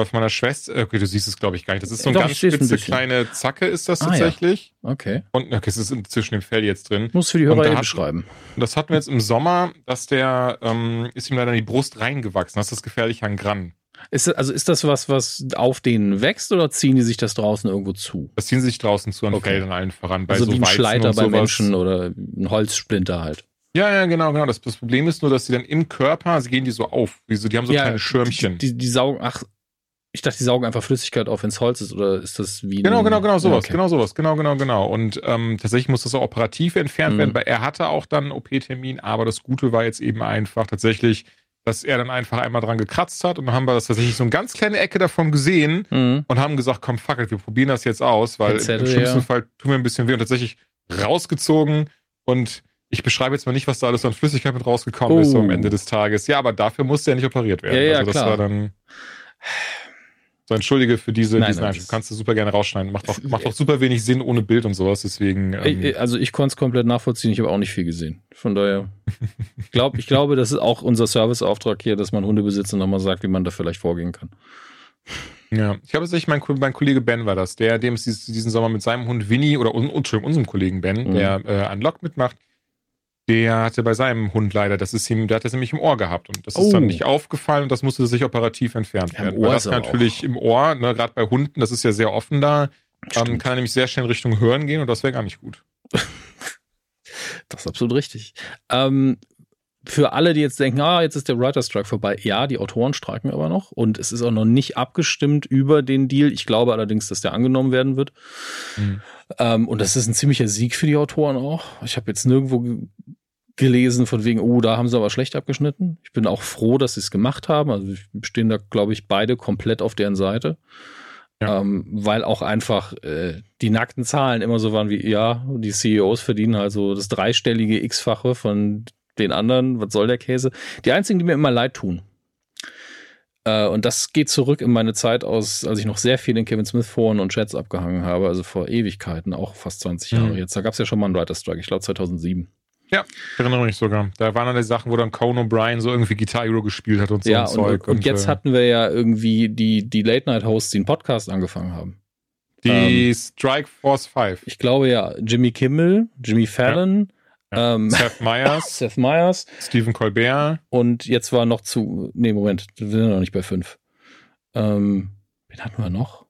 [SPEAKER 2] Auf meiner Schwester, okay, du siehst es, glaube ich, gar nicht. Das ist so eine
[SPEAKER 3] Doch,
[SPEAKER 2] ganz
[SPEAKER 3] ein
[SPEAKER 2] spitze
[SPEAKER 3] bisschen.
[SPEAKER 2] kleine Zacke, ist das
[SPEAKER 3] Ah, ja.
[SPEAKER 2] tatsächlich.
[SPEAKER 3] Okay.
[SPEAKER 2] Und okay, es ist in- zwischen dem Fell jetzt drin.
[SPEAKER 3] Muss für die Hörer
[SPEAKER 2] da
[SPEAKER 3] eben
[SPEAKER 2] hat-
[SPEAKER 3] beschreiben.
[SPEAKER 2] Und das hatten wir jetzt im Sommer, dass der ähm, ist ihm leider in die Brust reingewachsen. Das ist das gefährliche an Gran.
[SPEAKER 3] Ist, das- also ist das was, was auf denen wächst oder ziehen die sich das draußen irgendwo zu?
[SPEAKER 2] Das ziehen sie sich draußen zu an
[SPEAKER 3] Okay.
[SPEAKER 2] Feldern allen voran. Bei
[SPEAKER 3] also
[SPEAKER 2] so
[SPEAKER 3] wie ein
[SPEAKER 2] Weizen
[SPEAKER 3] Schleiter bei. Menschen oder ein Holzsplinter halt.
[SPEAKER 2] Ja, ja, genau, genau. Das, das Problem ist nur, dass sie dann im Körper, sie gehen die so auf. Wie so, die haben so
[SPEAKER 3] Ja,
[SPEAKER 2] kleine Schirmchen.
[SPEAKER 3] Die, die, die saugen, ach, ich dachte, die saugen einfach Flüssigkeit auf, wenn es Holz ist, oder ist das wie
[SPEAKER 2] Genau, genau, genau, sowas,
[SPEAKER 3] okay.
[SPEAKER 2] genau sowas, genau, genau, genau. Und ähm, tatsächlich muss das auch operativ entfernt
[SPEAKER 3] Mhm.
[SPEAKER 2] werden, weil er hatte auch dann einen OP-Termin, aber das Gute war jetzt eben einfach tatsächlich, dass er dann einfach einmal dran gekratzt hat und dann haben wir das tatsächlich so eine ganz kleine Ecke davon gesehen
[SPEAKER 3] Mhm.
[SPEAKER 2] und haben gesagt, komm, fuck it, wir probieren das jetzt aus, weil
[SPEAKER 3] Pinzette,
[SPEAKER 2] im schlimmsten
[SPEAKER 3] ja.
[SPEAKER 2] Fall tun wir ein bisschen weh und tatsächlich rausgezogen und ich beschreibe jetzt mal nicht, was da alles an Flüssigkeit mit rausgekommen ist so am
[SPEAKER 3] Oh.
[SPEAKER 2] Ende des Tages. Ja, aber dafür musste er nicht operiert werden.
[SPEAKER 3] Ja, ja,
[SPEAKER 2] also das
[SPEAKER 3] klar.
[SPEAKER 2] war dann. So, entschuldige für diese,
[SPEAKER 3] Nein,
[SPEAKER 2] diesen
[SPEAKER 3] nein,
[SPEAKER 2] Einschub. Kannst du super gerne rausschneiden. Macht doch, macht doch super wenig Sinn ohne Bild und sowas, deswegen. Ähm,
[SPEAKER 3] Also ich konnte es komplett nachvollziehen, ich habe auch nicht viel gesehen. Von daher, ich, glaub, ich glaube, das ist auch unser Serviceauftrag hier, dass man Hundebesitzer nochmal sagt, wie man da vielleicht vorgehen kann.
[SPEAKER 2] ja. Ich glaube tatsächlich, mein, mein Kollege Ben war das, der, dem es diesen Sommer mit seinem Hund Winnie oder un, Entschuldigung, unserem Kollegen Ben,
[SPEAKER 3] Mhm.
[SPEAKER 2] der äh, Unlock mitmacht, der hatte bei seinem Hund leider, das ist ihm, der hat das nämlich im Ohr gehabt und das ist
[SPEAKER 3] Oh.
[SPEAKER 2] dann nicht aufgefallen und das musste sich operativ entfernt
[SPEAKER 3] Ja,
[SPEAKER 2] werden.
[SPEAKER 3] Ohr
[SPEAKER 2] Weil das
[SPEAKER 3] ist aber
[SPEAKER 2] natürlich im Ohr, ne, gerade bei Hunden, das ist ja sehr offen da, ähm, kann er nämlich sehr schnell in Richtung Hören gehen und das wäre gar nicht gut.
[SPEAKER 3] Das ist absolut richtig. Ähm, für alle, die jetzt denken, ah, jetzt ist der Writer Strike vorbei. Ja, die Autoren streiken aber noch und es ist auch noch nicht abgestimmt über den Deal. Ich glaube allerdings, dass der angenommen werden wird.
[SPEAKER 2] Mhm.
[SPEAKER 3] Ähm, und das ist ein ziemlicher Sieg für die Autoren auch. Ich habe jetzt nirgendwo ge gelesen von wegen, oh, da haben sie aber schlecht abgeschnitten. Ich bin auch froh, dass sie es gemacht haben. Also wir stehen da, glaube ich, beide komplett auf deren Seite.
[SPEAKER 2] Ja.
[SPEAKER 3] Ähm, weil auch einfach äh, die nackten Zahlen immer so waren wie, ja, die CEOs verdienen also das dreistellige X-fache von den anderen. Was soll der Käse? Die einzigen, die mir immer leid tun. Äh, und das geht zurück in meine Zeit aus, als ich noch sehr viel in Kevin Smith Foren und Chats abgehangen habe, also vor Ewigkeiten, auch fast 20 Jahre
[SPEAKER 2] Mhm.
[SPEAKER 3] jetzt. Da gab es ja schon mal einen Writer Strike, ich glaube 2007.
[SPEAKER 2] Ja, ich erinnere mich sogar. Da waren dann die Sachen, wo dann Conan O'Brien so irgendwie Guitar Hero gespielt hat und so
[SPEAKER 3] ja,
[SPEAKER 2] ein
[SPEAKER 3] und,
[SPEAKER 2] Zeug.
[SPEAKER 3] und jetzt
[SPEAKER 2] äh,
[SPEAKER 3] hatten wir ja irgendwie die, die Late-Night-Hosts, die einen Podcast angefangen haben.
[SPEAKER 2] die Strike Force 5.
[SPEAKER 3] Ich glaube ja, Jimmy Kimmel, Jimmy Fallon,
[SPEAKER 2] Ja.
[SPEAKER 3] ähm,
[SPEAKER 2] Seth Meyers,
[SPEAKER 3] Seth Meyers
[SPEAKER 2] Stephen Colbert.
[SPEAKER 3] und jetzt war noch zu, nee, Moment, wir sind noch nicht bei fünf. Ähm, wen hatten wir noch?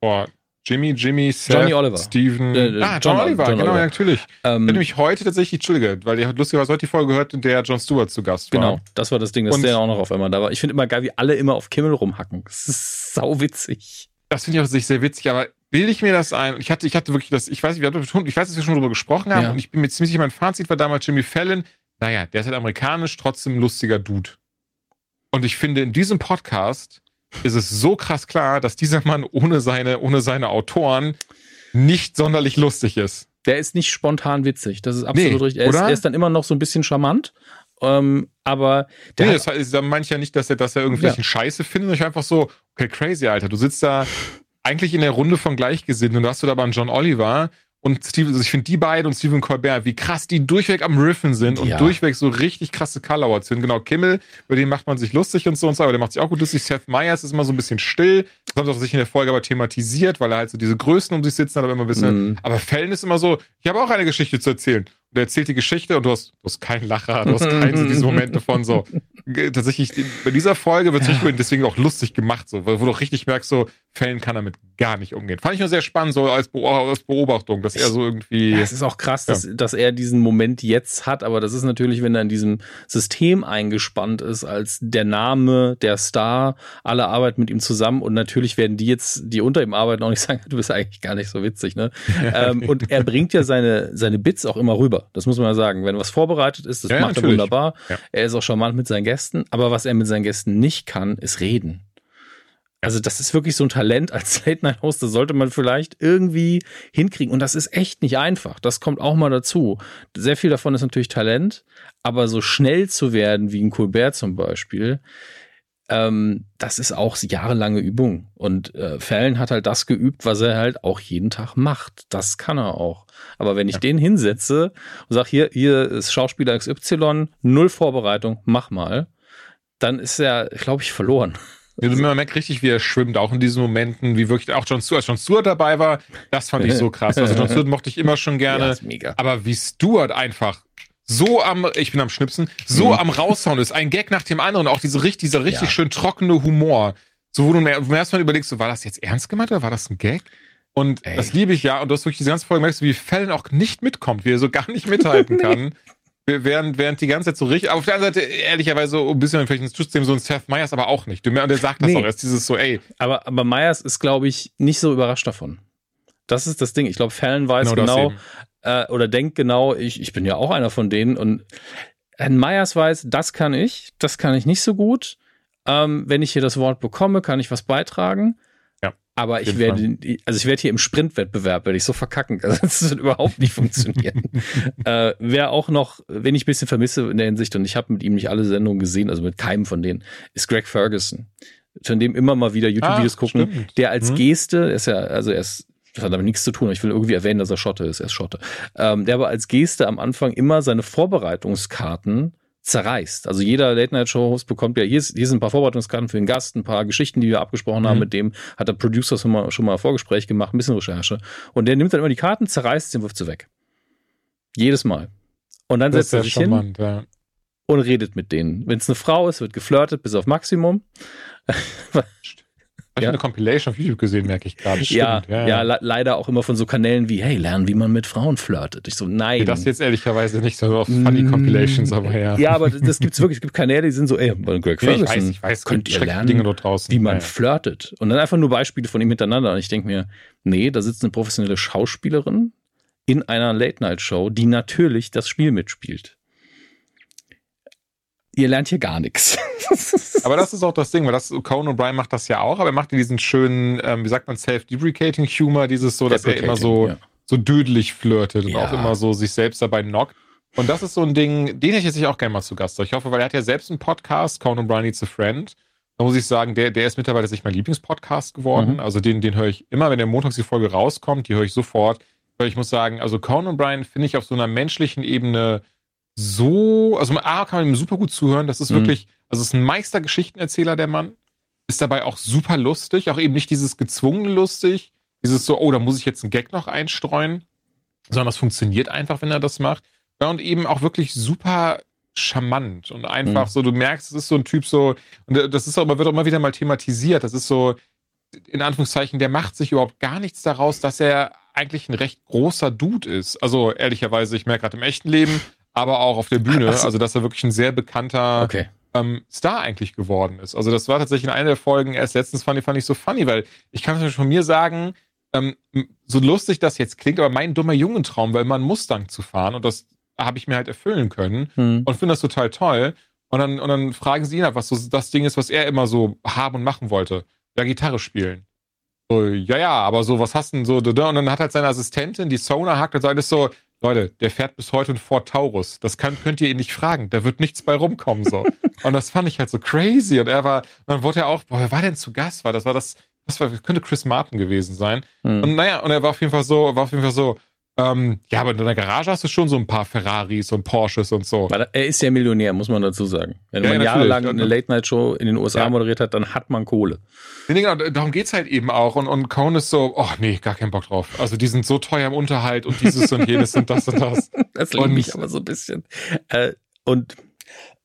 [SPEAKER 2] Boah, Jimmy, Jimmy, Seth,
[SPEAKER 3] Johnny Oliver.
[SPEAKER 2] Stephen.
[SPEAKER 3] Äh, äh,
[SPEAKER 2] ah, John,
[SPEAKER 3] John-
[SPEAKER 2] Oliver,
[SPEAKER 3] John
[SPEAKER 2] genau,
[SPEAKER 3] Oliver.
[SPEAKER 2] ja, natürlich. Ich
[SPEAKER 3] Ähm,
[SPEAKER 2] hätte mich heute tatsächlich, Entschuldige, weil ihr lustigerweise heute die Folge gehört, in der Jon Stewart zu Gast war.
[SPEAKER 3] Genau, das war das Ding, dass
[SPEAKER 2] Und-
[SPEAKER 3] der auch noch auf einmal da war. Ich finde immer geil, wie alle immer auf Kimmel rumhacken. Das ist sauwitzig.
[SPEAKER 2] Das finde ich auch sehr witzig, aber bilde ich mir das ein? Ich hatte, ich hatte wirklich das, ich weiß nicht, wir hatten ich weiß, dass wir schon drüber gesprochen haben
[SPEAKER 3] Ja.
[SPEAKER 2] und ich bin mir ziemlich sicher, mein Fazit war damals Jimmy Fallon. Naja, der ist halt amerikanisch, trotzdem ein lustiger Dude. Und ich finde, in diesem Podcast ist es so krass klar, dass dieser Mann ohne seine, ohne seine Autoren nicht sonderlich lustig ist.
[SPEAKER 3] Der ist nicht spontan witzig. Das ist absolut
[SPEAKER 2] Nee,
[SPEAKER 3] richtig. Er ist,
[SPEAKER 2] oder?
[SPEAKER 3] er ist dann immer noch so ein bisschen charmant. Ähm, aber der
[SPEAKER 2] nee,
[SPEAKER 3] hat,
[SPEAKER 2] das heißt, da meine ich ja nicht, dass er, dass er irgendwelchen Scheiße findet, ich einfach so, okay, crazy, Alter. Du sitzt da eigentlich in der Runde von Gleichgesinnten und du hast du da einen John Oliver und Steven, also ich finde die beiden und Stephen Colbert, wie krass die durchweg am Riffen sind und
[SPEAKER 3] Ja.
[SPEAKER 2] durchweg so richtig krasse Color sind. Genau, Kimmel, über den macht man sich lustig und so und so, aber der macht sich auch gut lustig. Seth Meyers ist immer so ein bisschen still. Das kommt auch sich in der Folge aber thematisiert, weil er halt so diese Größen um sich sitzen hat, aber immer ein bisschen.
[SPEAKER 3] Mhm.
[SPEAKER 2] Aber Fällen ist immer so, ich habe auch eine Geschichte zu erzählen. Der erzählt die Geschichte und du hast, du hast keinen Lacher, du hast keinen so diese Momente von so. Tatsächlich, bei dieser Folge wird es ja. deswegen auch lustig gemacht, so, wo du auch richtig merkst, so, Fällen kann damit gar nicht umgehen. Fand ich nur sehr spannend, so als, Beobachtung, dass er so irgendwie.
[SPEAKER 3] Ja, es ist auch krass, ja. dass, dass er diesen Moment jetzt hat, aber das ist natürlich, wenn er in diesem System eingespannt ist, als der Name, der Star, alle arbeiten mit ihm zusammen und natürlich werden die jetzt, die unter ihm arbeiten, auch nicht sagen, du bist eigentlich gar nicht so witzig, ne? ähm, und er bringt ja seine, seine Bits auch immer rüber. Das muss man ja sagen. Wenn was vorbereitet ist, das ja, macht natürlich. er wunderbar. Er ist auch charmant mit seinen Gästen, aber was er mit seinen Gästen nicht kann, ist reden. Also das ist wirklich so ein Talent als Late-Night-Host, das sollte man vielleicht irgendwie hinkriegen. Und das ist echt nicht einfach. Das kommt auch mal dazu. Sehr viel davon ist natürlich Talent, aber so schnell zu werden wie ein Colbert zum Beispiel, ähm, das ist auch jahrelange Übung. Und äh, Fallon hat halt das geübt, was er halt auch jeden Tag macht. Das kann er auch. Aber wenn ich ja. den hinsetze und sage, hier, hier ist Schauspieler XY, null Vorbereitung, mach mal, dann ist er, glaube ich, verloren.
[SPEAKER 2] Ja, man merkt richtig, wie er schwimmt, auch in diesen Momenten, wie wirklich auch John Stewart, als John Stewart dabei war, das fand ich so krass. Also John Stewart mochte ich immer schon gerne. Ja, aber wie Stewart einfach so am, ich bin am Schnipsen, so mhm. am raushauen ist, ein Gag nach dem anderen, auch diese, dieser richtig ja. schön trockene Humor. So, wo du mir, erstmal überlegst, so, war das jetzt ernst gemeint oder war das ein Gag? Und Ey. das liebe ich ja. Und du hast wirklich diese ganze Folge merkst, wie Fallon auch nicht mitkommt, wie er so gar nicht mithalten kann. während, während die ganze Zeit so richtig, auf der anderen Seite, ehrlicherweise, so ein bisschen vielleicht ein System, so ein Seth Meyers, aber auch nicht. Und der sagt das nee. auch erst, dieses so, ey.
[SPEAKER 3] Aber, aber Meyers ist, glaube ich, nicht so überrascht davon. Das ist das Ding. Ich glaube, Fallon weiß genau, genau äh, oder denkt genau, ich, ich bin ja auch einer von denen und Herrn Meyers weiß, das kann ich, das kann ich nicht so gut. Ähm, wenn ich hier das Wort bekomme, kann ich was beitragen. Aber ich werde, also ich werde hier im Sprintwettbewerb, werde ich so verkacken. Also das wird überhaupt nicht funktionieren. äh, wer auch noch, wenn ich ein bisschen vermisse in der Hinsicht, und ich habe mit ihm nicht alle Sendungen gesehen, also mit keinem von denen, ist Greg Ferguson. Von dem immer mal wieder YouTube-Videos ah, gucken, stimmt. der als mhm. Geste, ist ja, also er ist das hat damit nichts zu tun. Ich will irgendwie erwähnen, dass er Schotte ist. Er ist Schotte. Ähm, der aber als Geste am Anfang immer seine Vorbereitungskarten zerreißt. Also jeder Late-Night-Show-Host bekommt ja, hier, ist, hier sind ein paar Vorbereitungskarten für den Gast, ein paar Geschichten, die wir abgesprochen haben, mhm. mit dem hat der Producer schon mal, schon mal ein Vorgespräch gemacht, ein bisschen Recherche. Und der nimmt dann immer die Karten, zerreißt sie und wirft sie weg. Jedes Mal. Und dann das setzt er sich hin ja. und redet mit denen. Wenn es eine Frau ist, wird geflirtet bis auf Maximum.
[SPEAKER 2] Habe ja. eine Compilation auf YouTube gesehen, merke ich gerade.
[SPEAKER 3] Ja, ja, ja. ja, leider auch immer von so Kanälen wie, hey, lernen, wie man mit Frauen flirtet. Ich so, nein.
[SPEAKER 2] Das jetzt ehrlicherweise nicht so auf funny mm. Compilations, aber ja.
[SPEAKER 3] Ja, aber das gibt's wirklich. Es gibt Kanäle, die sind so, ey, Greg Ferguson, ich weiß, ich weiß, könnt ihr lernen, Dinge dort draußen. wie man flirtet. Und dann einfach nur Beispiele von ihm hintereinander. Und ich denke mir, nee, da sitzt eine professionelle Schauspielerin in einer Late-Night-Show, die natürlich das Spiel mitspielt ihr lernt hier gar nichts.
[SPEAKER 2] aber das ist auch das Ding, weil das Conan O'Brien macht das ja auch, aber er macht diesen schönen, ähm, wie sagt man, self-deprecating Humor, dieses so, dass er immer so, ja. so dödelig flirtet ja. und auch immer so sich selbst dabei knockt. Und das ist so ein Ding, den hätte ich jetzt auch gerne mal zu Gast. Ich hoffe, weil er hat ja selbst einen Podcast, Conan O'Brien Needs a Friend. Da muss ich sagen, der, der ist mittlerweile sich mein Lieblingspodcast geworden. Mhm. Also den, den höre ich immer, wenn der montags die Folge rauskommt, die höre ich sofort. Weil ich muss sagen, also Conan O'Brien finde ich auf so einer menschlichen Ebene so, also A kann man ihm super gut zuhören. Das ist mhm. wirklich, also es ist ein Meistergeschichtenerzähler, der Mann. Ist dabei auch super lustig, auch eben nicht dieses gezwungene lustig, dieses so, oh, da muss ich jetzt einen Gag noch einstreuen, sondern das funktioniert einfach, wenn er das macht. Ja, und eben auch wirklich super charmant und einfach mhm. so, du merkst, es ist so ein Typ so, und das ist aber, wird auch immer wieder mal thematisiert, das ist so, in Anführungszeichen, der macht sich überhaupt gar nichts daraus, dass er eigentlich ein recht großer Dude ist. Also ehrlicherweise, ich merke gerade im echten Leben, aber auch auf der Bühne. So. Also, dass er wirklich ein sehr bekannter okay. ähm, Star eigentlich geworden ist. Also, das war tatsächlich in einer der Folgen erst letztens fand ich, fand ich so funny, weil ich kann es von mir sagen, ähm, so lustig das jetzt klingt, aber mein dummer Jungentraum war immer ein Mustang zu fahren und das habe ich mir halt erfüllen können hm. und finde das total toll. Und dann, und dann fragen sie ihn halt, was so das Ding ist, was er immer so haben und machen wollte. Ja, Gitarre spielen. So, ja, ja, aber so, was hast du denn so? Und dann hat halt seine Assistentin, die Sona hackt und sagt, so, Leute, der fährt bis heute ein Ford Taurus. Das kann, könnt ihr ihn nicht fragen. Da wird nichts bei rumkommen, so. und das fand ich halt so crazy. Und er war, dann wurde er auch, boah, wer war denn zu Gast? War das, war das, das war, könnte Chris Martin gewesen sein. Mhm. Und naja, und er war auf jeden Fall so, war auf jeden Fall so, Ähm, ja, aber in deiner Garage hast du schon so ein paar Ferraris und Porsches und so.
[SPEAKER 3] Weil er ist ja Millionär, muss man dazu sagen. Wenn ja, man ja, jahrelang eine Late-Night-Show in den USA ja. moderiert hat, dann hat man Kohle.
[SPEAKER 2] Nee, genau, darum geht's halt eben auch. Und, und Cohn ist so, oh nee, gar keinen Bock drauf. Also die sind so teuer im Unterhalt und dieses und jenes und das und das.
[SPEAKER 3] Das liebe ich aber so ein bisschen. Äh, und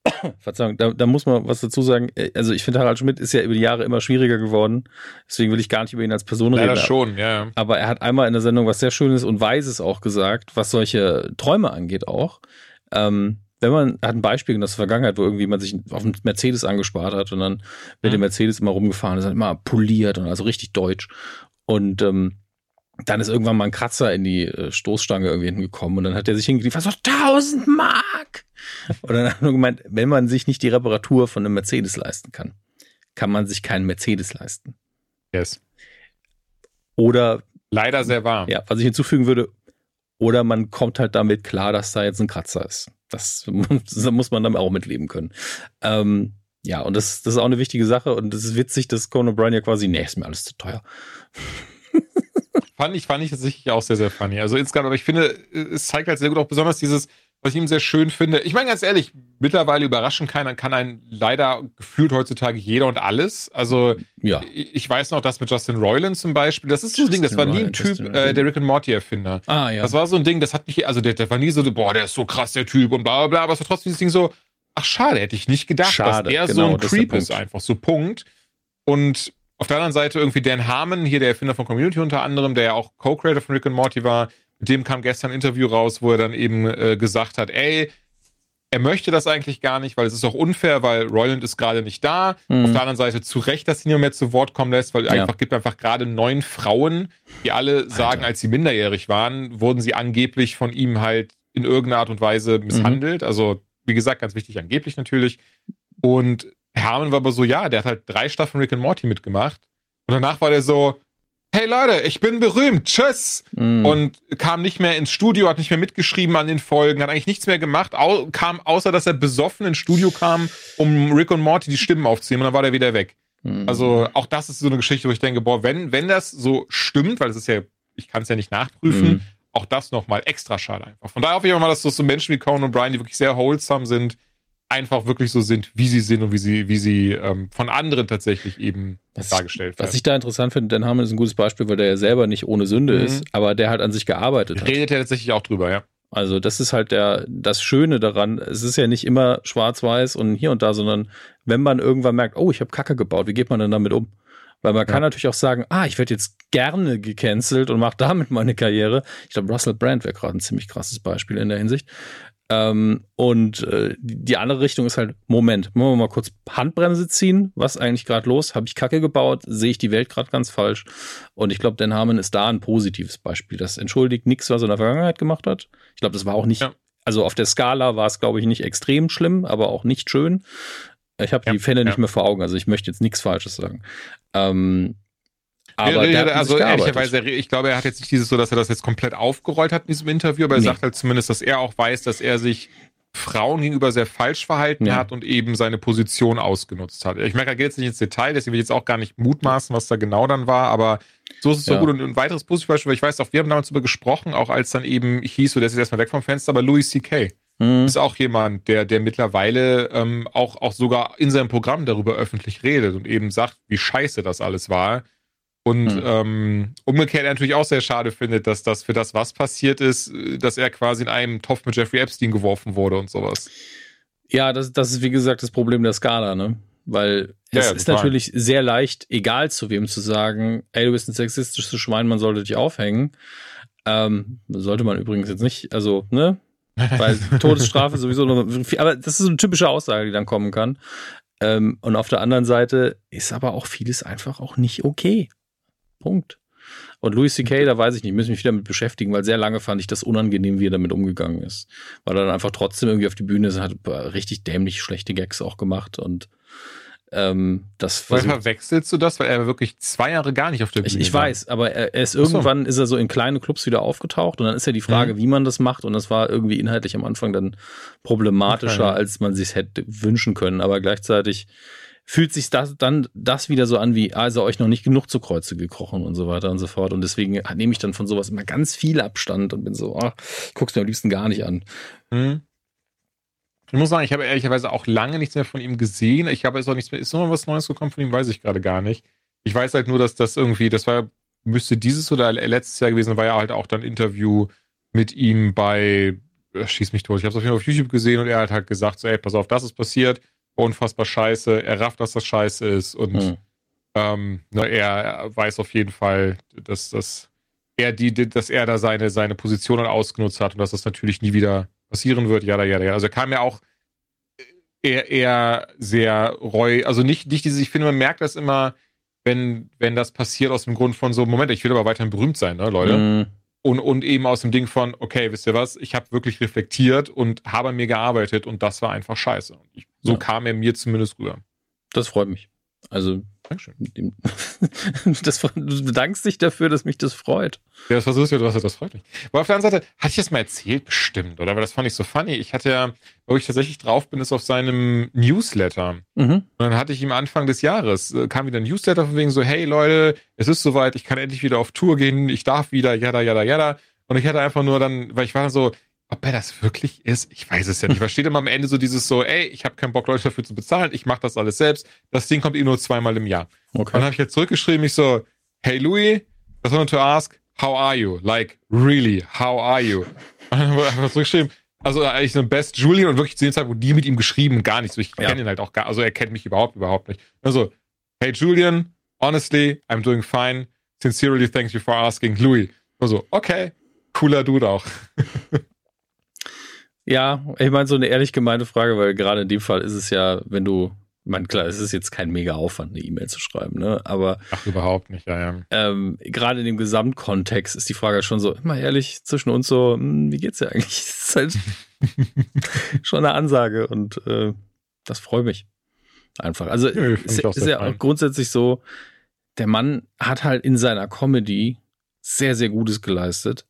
[SPEAKER 3] Verzeihung, da, da muss man was dazu sagen. Äh, also ich finde, Harald Schmidt ist ja über die Jahre immer schwieriger geworden. Deswegen will ich gar nicht über ihn als Person
[SPEAKER 2] Leider
[SPEAKER 3] reden.
[SPEAKER 2] schon, ja.
[SPEAKER 3] Aber er hat einmal in der Sendung was sehr Schönes und Weises auch gesagt, was solche Träume angeht auch. Ähm, wenn man, er hat ein Beispiel in der Vergangenheit, wo irgendwie man sich auf einen Mercedes angespart hat und dann mit mhm. dem Mercedes immer rumgefahren ist, immer poliert und also richtig deutsch. Und ähm, dann ist irgendwann mal ein Kratzer in die äh, Stoßstange irgendwie hingekommen und dann hat er sich hingeliefert, so 1000 Mark! Und dann hat er nur gemeint, wenn man sich nicht die Reparatur von einem Mercedes leisten kann, kann man sich keinen Mercedes leisten.
[SPEAKER 2] Yes.
[SPEAKER 3] Oder.
[SPEAKER 2] Leider sehr warm.
[SPEAKER 3] Ja, was ich hinzufügen würde, oder man kommt halt damit klar, dass da jetzt ein Kratzer ist. Das, das muss man dann auch mitleben können. Ähm, ja, und das, das ist auch eine wichtige Sache und es ist witzig, dass Conan O'Brien ja quasi, nee, ist mir alles zu teuer.
[SPEAKER 2] fand ich, fand ich tatsächlich auch sehr, sehr funny. Also insgesamt, aber ich finde, es zeigt halt sehr gut auch besonders dieses, was ich ihm sehr schön finde. Ich meine, ganz ehrlich, mittlerweile überraschen keiner, kann einen leider gefühlt heutzutage jeder und alles. Also, ja. ich weiß noch, das mit Justin Roiland zum Beispiel, das ist so ein Ding, das war nie ein Typ, äh, der Rick and Morty Erfinder.
[SPEAKER 3] Ah, ja.
[SPEAKER 2] Das war so ein Ding, das hat mich, also der, der war nie so, boah, der ist so krass, der Typ und bla, bla, bla, aber es war trotzdem dieses Ding so, ach, schade, hätte ich nicht gedacht, schade, dass er genau, so ein Creep ist, einfach so Punkt. Und auf der anderen Seite irgendwie Dan Harmon, hier der Erfinder von Community unter anderem, der ja auch Co-Creator von Rick and Morty war, mit dem kam gestern ein Interview raus, wo er dann eben äh, gesagt hat, ey, er möchte das eigentlich gar nicht, weil es ist auch unfair, weil Royland ist gerade nicht da. Mhm. Auf der anderen Seite zu Recht, dass sie niemand mehr zu Wort kommen lässt, weil es ja. einfach gibt einfach gerade neun Frauen, die alle sagen, Alter. als sie minderjährig waren, wurden sie angeblich von ihm halt in irgendeiner Art und Weise misshandelt. Mhm. Also, wie gesagt, ganz wichtig, angeblich natürlich. Und Hermann war aber so, ja, der hat halt drei Staffeln Rick and Morty mitgemacht. Und danach war der so, hey Leute, ich bin berühmt, tschüss. Mm. Und kam nicht mehr ins Studio, hat nicht mehr mitgeschrieben an den Folgen, hat eigentlich nichts mehr gemacht, au kam, außer dass er besoffen ins Studio kam, um Rick und Morty die Stimmen aufzunehmen und dann war der wieder weg. Mm. Also auch das ist so eine Geschichte, wo ich denke, boah, wenn, wenn das so stimmt, weil es ist ja, ich kann es ja nicht nachprüfen, mm. auch das nochmal extra schade einfach. Von daher hoffe ich auch mal, dass das so Menschen wie Conan und Brian, die wirklich sehr wholesome sind, einfach wirklich so sind, wie sie sind und wie sie, wie sie ähm, von anderen tatsächlich eben was, dargestellt
[SPEAKER 3] werden. Was ich da interessant finde, Dan Harmon ist ein gutes Beispiel, weil der ja selber nicht ohne Sünde mhm. ist, aber der halt an sich gearbeitet
[SPEAKER 2] hat. Redet er tatsächlich auch drüber, ja.
[SPEAKER 3] Also das ist halt der das Schöne daran. Es ist ja nicht immer schwarz-weiß und hier und da, sondern wenn man irgendwann merkt, oh, ich habe Kacke gebaut, wie geht man denn damit um? Weil man ja. kann natürlich auch sagen, ah, ich werde jetzt gerne gecancelt und mache damit meine Karriere. Ich glaube, Russell Brand wäre gerade ein ziemlich krasses Beispiel in der Hinsicht. Ähm, und äh, die andere Richtung ist halt, Moment, wollen wir mal kurz Handbremse ziehen? Was eigentlich gerade los? Habe ich Kacke gebaut? Sehe ich die Welt gerade ganz falsch? Und ich glaube, Dan Harmon ist da ein positives Beispiel. Das entschuldigt nichts, was er in der Vergangenheit gemacht hat. Ich glaube, das war auch nicht, ja. also auf der Skala war es, glaube ich, nicht extrem schlimm, aber auch nicht schön. Ich habe ja, die Fälle ja. nicht mehr vor Augen, also ich möchte jetzt nichts Falsches sagen. Ähm,
[SPEAKER 2] aber also ehrlicherweise, ich glaube, er hat jetzt nicht dieses so, dass er das jetzt komplett aufgerollt hat in diesem Interview, aber er nee. sagt halt zumindest, dass er auch weiß, dass er sich Frauen gegenüber sehr falsch verhalten ja. hat und eben seine Position ausgenutzt hat. Ich merke, er geht jetzt nicht ins Detail, deswegen will ich jetzt auch gar nicht mutmaßen, was da genau dann war, aber so ist es ja. so gut. Und ein weiteres Positivbeispiel, weil ich weiß auch, wir haben damals darüber gesprochen, auch als dann eben hieß, so, der ist jetzt erstmal weg vom Fenster, aber Louis C.K. Mhm. ist auch jemand, der, der mittlerweile ähm, auch, auch sogar in seinem Programm darüber öffentlich redet und eben sagt, wie scheiße das alles war und hm. ähm, umgekehrt natürlich auch sehr schade findet, dass das für das, was passiert ist, dass er quasi in einem Topf mit Jeffrey Epstein geworfen wurde und sowas.
[SPEAKER 3] Ja, das, das ist wie gesagt das Problem der Skala, ne? Weil es ja, ist total. natürlich sehr leicht, egal zu wem zu sagen, ey, du bist ein sexistisches Schwein, man sollte dich aufhängen. Ähm, sollte man übrigens jetzt nicht, also, ne? Weil Todesstrafe sowieso noch, aber das ist eine typische Aussage, die dann kommen kann. Ähm, und auf der anderen Seite ist aber auch vieles einfach auch nicht okay. Punkt. Und Louis C.K., da weiß ich nicht, müssen mich wieder mit beschäftigen, weil sehr lange fand ich das unangenehm, wie er damit umgegangen ist. Weil er dann einfach trotzdem irgendwie auf die Bühne ist, hat richtig dämlich schlechte Gags auch gemacht und ähm, das
[SPEAKER 2] verwechselst du das, weil er wirklich zwei Jahre gar nicht auf der Bühne
[SPEAKER 3] Ich, ich weiß, aber er, er ist irgendwann so. ist er so in kleine Clubs wieder aufgetaucht und dann ist ja die Frage, mhm. wie man das macht und das war irgendwie inhaltlich am Anfang dann problematischer, okay. als man sich hätte wünschen können, aber gleichzeitig fühlt sich das dann das wieder so an wie, also euch noch nicht genug zu Kreuze gekrochen und so weiter und so fort. Und deswegen nehme ich dann von sowas immer ganz viel Abstand und bin so, ach, ich guck's mir am liebsten gar nicht an.
[SPEAKER 2] Hm. Ich muss sagen, ich habe ehrlicherweise auch lange nichts mehr von ihm gesehen. Ich habe jetzt auch nichts mehr. Ist noch was Neues gekommen von ihm? Weiß ich gerade gar nicht. Ich weiß halt nur, dass das irgendwie, das war, müsste dieses oder letztes Jahr gewesen, war ja halt auch dann Interview mit ihm bei äh, Schieß mich tot. Ich habe es auf jeden Fall auf YouTube gesehen und er hat halt gesagt, so, ey, pass auf, das ist passiert, unfassbar scheiße. Er rafft, dass das scheiße ist und mhm. ähm, na, er, er, weiß auf jeden Fall, dass, dass er die, dass er da seine, seine Position ausgenutzt hat und dass das natürlich nie wieder passieren wird. Ja, ja, ja. Also er kam ja auch eher, eher sehr reu, also nicht, nicht dieses, ich finde, man merkt das immer, wenn, wenn das passiert aus dem Grund von so, Moment, ich will aber weiterhin berühmt sein, ne, Leute? Mhm. Und, und eben aus dem Ding von, okay, wisst ihr was, ich habe wirklich reflektiert und habe an mir gearbeitet und das war einfach scheiße. Ich, so ja. kam er mir zumindest rüber.
[SPEAKER 3] Das freut mich. Also Dankeschön. Das, du bedankst dich dafür, dass mich das freut.
[SPEAKER 2] Ja, das versuchst du, was das freut mich. Aber auf der anderen Seite, hatte ich das mal erzählt? Bestimmt, oder? Aber das fand ich so funny. Ich hatte ja, wo ich tatsächlich drauf bin, ist auf seinem Newsletter. Mhm. Und dann hatte ich ihm Anfang des Jahres, äh, kam wieder ein Newsletter von wegen so, hey Leute, es ist soweit, ich kann endlich wieder auf Tour gehen, ich darf wieder, jada, jada, jada. Und ich hatte einfach nur dann, weil ich war so, ob er das wirklich ist, ich weiß es ja nicht. Was steht immer am Ende so dieses so, ey, ich habe keinen Bock, Leute dafür zu bezahlen, ich mache das alles selbst. Das Ding kommt eh nur zweimal im Jahr. Okay. Und dann habe ich jetzt zurückgeschrieben, ich so, hey Louis, I want to ask, how are you? Like, really, how are you? Und dann ich einfach zurückgeschrieben, also eigentlich so ein Best Julian und wirklich zu dem Zeitpunkt nie mit ihm geschrieben, gar nichts. Ich ja. kenne ihn halt auch gar, also er kennt mich überhaupt, überhaupt nicht. Also, hey Julian, honestly, I'm doing fine. Sincerely, thank you for asking, Louis. Also, okay, cooler Dude auch.
[SPEAKER 3] Ja, ich meine, so eine ehrlich gemeinte Frage, weil gerade in dem Fall ist es ja, wenn du, ich meine, klar, es ist jetzt kein mega Aufwand, eine E-Mail zu schreiben, ne? Aber.
[SPEAKER 2] Ach, überhaupt nicht, ja, ja.
[SPEAKER 3] Ähm, gerade in dem Gesamtkontext ist die Frage schon so, immer ehrlich, zwischen uns so, hm, wie geht's dir eigentlich? Das ist halt schon eine Ansage und äh, das freut mich. Einfach. Also ja, ist, ist ja auch grundsätzlich so, der Mann hat halt in seiner Comedy sehr, sehr Gutes geleistet.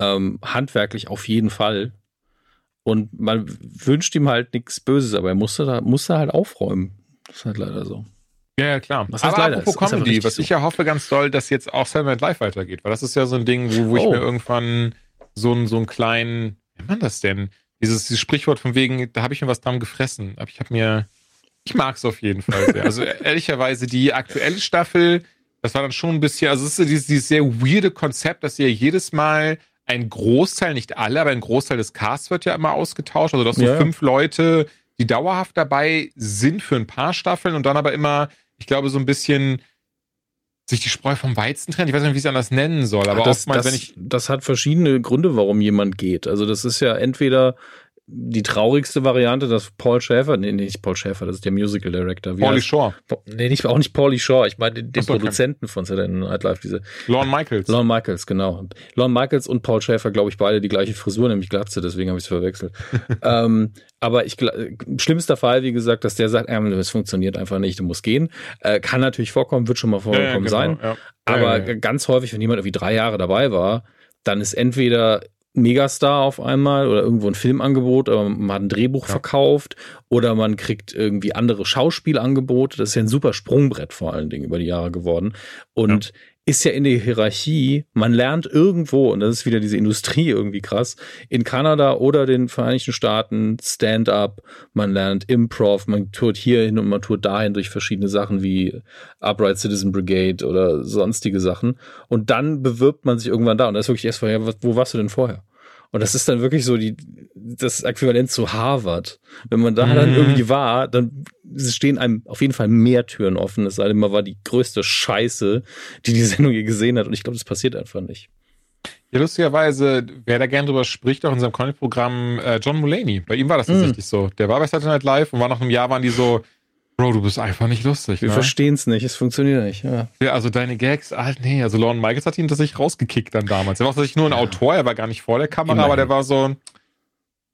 [SPEAKER 3] Ähm, handwerklich auf jeden Fall. Und man wünscht ihm halt nichts Böses, aber er musste da, musste halt aufräumen. Das ist halt leider so.
[SPEAKER 2] Ja, ja, klar. Was aber leider? apropos ist, Comedy, ist was ich ja hoffe ganz doll, dass jetzt auch Night Live weitergeht, weil das ist ja so ein Ding, wo, wo oh. ich mir irgendwann so, einen so einen kleinen, wie man das denn? Dieses, dieses Sprichwort von wegen, da habe ich mir was dran gefressen. Aber ich habe mir, ich mag es auf jeden Fall sehr. Also ehrlicherweise, die aktuelle Staffel, das war dann schon ein bisschen, also es ist dieses, dieses sehr weirde Konzept, dass ihr jedes Mal ein Großteil, nicht alle, aber ein Großteil des Casts wird ja immer ausgetauscht. Also, dass so ja. fünf Leute, die dauerhaft dabei sind für ein paar Staffeln und dann aber immer, ich glaube, so ein bisschen sich die Spreu vom Weizen trennt. Ich weiß nicht, wie ich es anders nennen soll, aber
[SPEAKER 3] das, oftmals, das, wenn ich. Das hat verschiedene Gründe, warum jemand geht. Also, das ist ja entweder die traurigste Variante, dass Paul Schäfer, nee, nicht Paul Schäfer, das ist der Musical Director.
[SPEAKER 2] Paulie Shaw.
[SPEAKER 3] Nee, nicht, auch nicht Paulie Shaw, ich meine den, den so, Produzenten okay. von Saturday Night Live, diese.
[SPEAKER 2] Lorne Michaels.
[SPEAKER 3] Lorne Michaels, genau. Lorne Michaels und Paul Schäfer, glaube ich, beide die gleiche Frisur, nämlich Glatze, deswegen habe ich es verwechselt. ähm, aber ich, schlimmster Fall, wie gesagt, dass der sagt, ähm, es funktioniert einfach nicht, du musst gehen. Äh, kann natürlich vorkommen, wird schon mal vorkommen ja, ja, genau, sein. Ja. Aber ganz häufig, wenn jemand irgendwie drei Jahre dabei war, dann ist entweder Megastar auf einmal oder irgendwo ein Filmangebot, oder man hat ein Drehbuch ja. verkauft oder man kriegt irgendwie andere Schauspielangebote. Das ist ja ein super Sprungbrett vor allen Dingen über die Jahre geworden. Und ja ist ja in der Hierarchie, man lernt irgendwo, und das ist wieder diese Industrie irgendwie krass, in Kanada oder den Vereinigten Staaten Stand-up, man lernt Improv, man tourt hierhin und man tourt dahin durch verschiedene Sachen wie Upright Citizen Brigade oder sonstige Sachen. Und dann bewirbt man sich irgendwann da. Und das ist wirklich erst vorher, wo warst du denn vorher? Und das ist dann wirklich so die, das Äquivalent zu Harvard. Wenn man da mhm. dann irgendwie war, dann stehen einem auf jeden Fall mehr Türen offen. Es sei denn, man war die größte Scheiße, die die Sendung je gesehen hat. Und ich glaube, das passiert einfach nicht.
[SPEAKER 2] Ja, lustigerweise, wer da gerne drüber spricht, auch in seinem Comedy-Programm, äh, John Mulaney. Bei ihm war das mhm. tatsächlich mm. so. Der war bei Saturday Night Live und war nach einem Jahr, waren die so, Bro, du bist einfach nicht lustig.
[SPEAKER 3] Wir ne? verstehen es nicht, es funktioniert nicht. Ja.
[SPEAKER 2] ja, also deine Gags, ah, nee, also Lorne Michaels hat ihn tatsächlich rausgekickt dann damals. Er war tatsächlich nur ein ja. Autor, er war gar nicht vor der Kamera, Immerhin. aber der war so,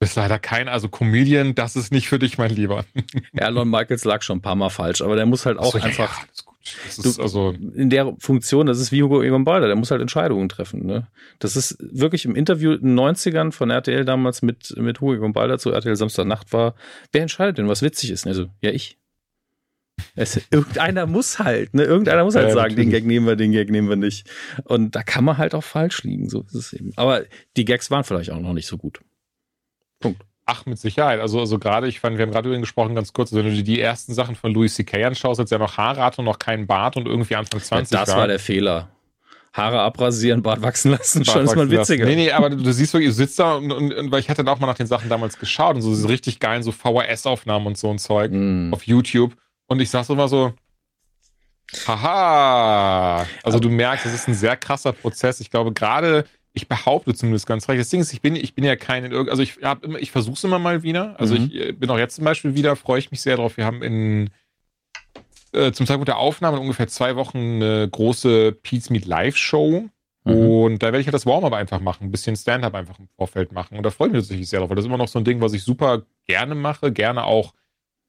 [SPEAKER 2] bist leider kein, also Comedian, das ist nicht für dich, mein Lieber.
[SPEAKER 3] Ja, Lorne Michaels lag schon ein paar Mal falsch, aber der muss halt auch so, einfach. Ja, ist gut. Das ist du, also in der Funktion, das ist wie Hugo Egon Balder, der muss halt Entscheidungen treffen. Ne? Das ist wirklich im Interview in den 90ern von RTL damals mit, mit Hugo Egon Balder zu RTL Samstagnacht war, wer entscheidet denn, was witzig ist? Also, ja, ich. Es, irgendeiner muss halt, ne? Irgendeiner muss halt
[SPEAKER 2] Ja,
[SPEAKER 3] sagen, den. Gag nehmen wir, den Gag nehmen wir nicht. Und da kann man halt auch falsch liegen, so ist es eben. Aber die Gags waren vielleicht auch noch nicht so gut.
[SPEAKER 2] Ach, mit Sicherheit. Also, also gerade, ich fand, wir haben gerade über ihn gesprochen, ganz kurz, wenn du dir die ersten Sachen von Louis C.K. anschaust, als er noch Haare hatte und noch keinen Bart und irgendwie Anfang 20
[SPEAKER 3] das war der Fehler. Haare abrasieren, Bart wachsen lassen,
[SPEAKER 2] Bart
[SPEAKER 3] schon ist man
[SPEAKER 2] wachsen lassen.
[SPEAKER 3] witziger.
[SPEAKER 2] Nee, nee, aber du, du siehst wirklich, du sitzt da und, und, und weil ich hatte dann auch mal nach den Sachen damals geschaut und so diese richtig geilen so VHS-Aufnahmen und so ein Zeug
[SPEAKER 3] Mm.
[SPEAKER 2] auf YouTube. Und ich saß so immer so, haha. Also du merkst, es ist ein sehr krasser Prozess. Ich glaube, gerade, ich behaupte zumindest ganz recht. Das Ding ist, ich bin, ich bin ja kein, also ich habe immer, ich versuche es immer mal wieder. Also
[SPEAKER 3] Mhm.
[SPEAKER 2] ich äh, bin auch jetzt zum Beispiel wieder, freue ich mich sehr drauf. Wir haben in äh, zum Zeitpunkt der Aufnahme in ungefähr zwei Wochen eine große Pete's Meet Live Show.
[SPEAKER 3] Mhm.
[SPEAKER 2] Und da werde ich halt das Warm-up einfach machen, ein bisschen Stand-up einfach im Vorfeld machen. Und da freue ich mich tatsächlich sehr drauf, weil das ist immer noch so ein Ding, was ich super gerne mache, gerne auch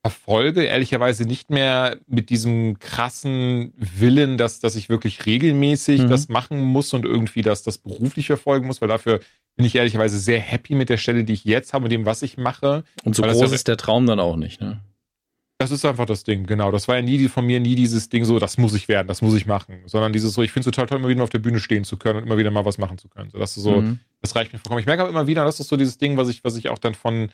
[SPEAKER 2] verfolge. Ehrlicherweise nicht mehr mit diesem krassen Willen, dass, dass ich wirklich regelmäßig
[SPEAKER 3] Mhm.
[SPEAKER 2] das machen muss und irgendwie das, das beruflich verfolgen muss, weil dafür bin ich ehrlicherweise sehr happy mit der Stelle, die ich jetzt habe, mit dem, was ich mache.
[SPEAKER 3] Und so
[SPEAKER 2] Weil
[SPEAKER 3] groß
[SPEAKER 2] ja-
[SPEAKER 3] ist der Traum dann auch nicht, ne?
[SPEAKER 2] Das ist einfach das Ding, genau. Das war ja nie die- von mir nie dieses Ding so, das muss ich werden, das muss ich machen, sondern dieses so, ich finde es total toll, immer wieder auf der Bühne stehen zu können und immer wieder mal was machen zu können. So, das ist so,
[SPEAKER 3] Mhm.
[SPEAKER 2] das reicht mir vollkommen. Ich merke aber immer wieder, das ist so dieses Ding, was ich, was ich auch dann von,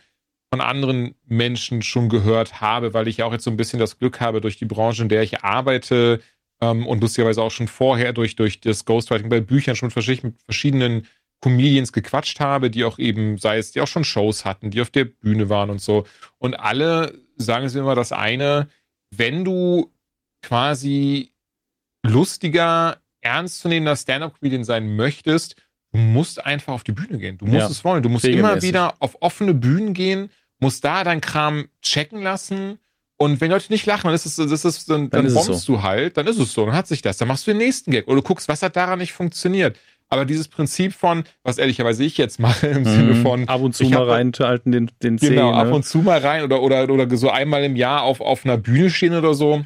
[SPEAKER 2] von anderen Menschen schon gehört habe, weil ich ja auch jetzt so ein bisschen das Glück habe, durch die Branche, in der ich arbeite ähm, und lustigerweise auch schon vorher durch, durch das Ghostwriting bei Büchern schon mit verschied- mit verschiedenen Comedians gequatscht habe, die auch eben, sei es, die auch schon Shows hatten, die auf der Bühne waren und so. Und alle sagen es mir immer das eine, wenn du quasi lustiger, ernstzunehmender Stand-Up-Comedian sein möchtest, du musst einfach auf die Bühne gehen. Du musst
[SPEAKER 3] Ja.
[SPEAKER 2] es wollen. Du musst immer
[SPEAKER 3] Regelmäßig.
[SPEAKER 2] wieder auf offene Bühnen gehen, musst da dein Kram checken lassen. Und wenn Leute nicht lachen, dann ist es, das ist, dann,
[SPEAKER 3] Dann
[SPEAKER 2] dann,
[SPEAKER 3] ist es
[SPEAKER 2] bombst
[SPEAKER 3] so.
[SPEAKER 2] du halt, dann ist es so, dann hat sich das. Dann machst du den nächsten Gag. Oder du guckst, was hat daran nicht funktioniert. Aber dieses Prinzip von, was ehrlicherweise ich jetzt mache, im Sinne
[SPEAKER 3] Mhm.
[SPEAKER 2] von,
[SPEAKER 3] ab und zu mal reinhalten den, den Zeh,
[SPEAKER 2] Genau, ab
[SPEAKER 3] ne?
[SPEAKER 2] und zu mal rein oder, oder, oder so einmal im Jahr auf, auf einer Bühne stehen oder so.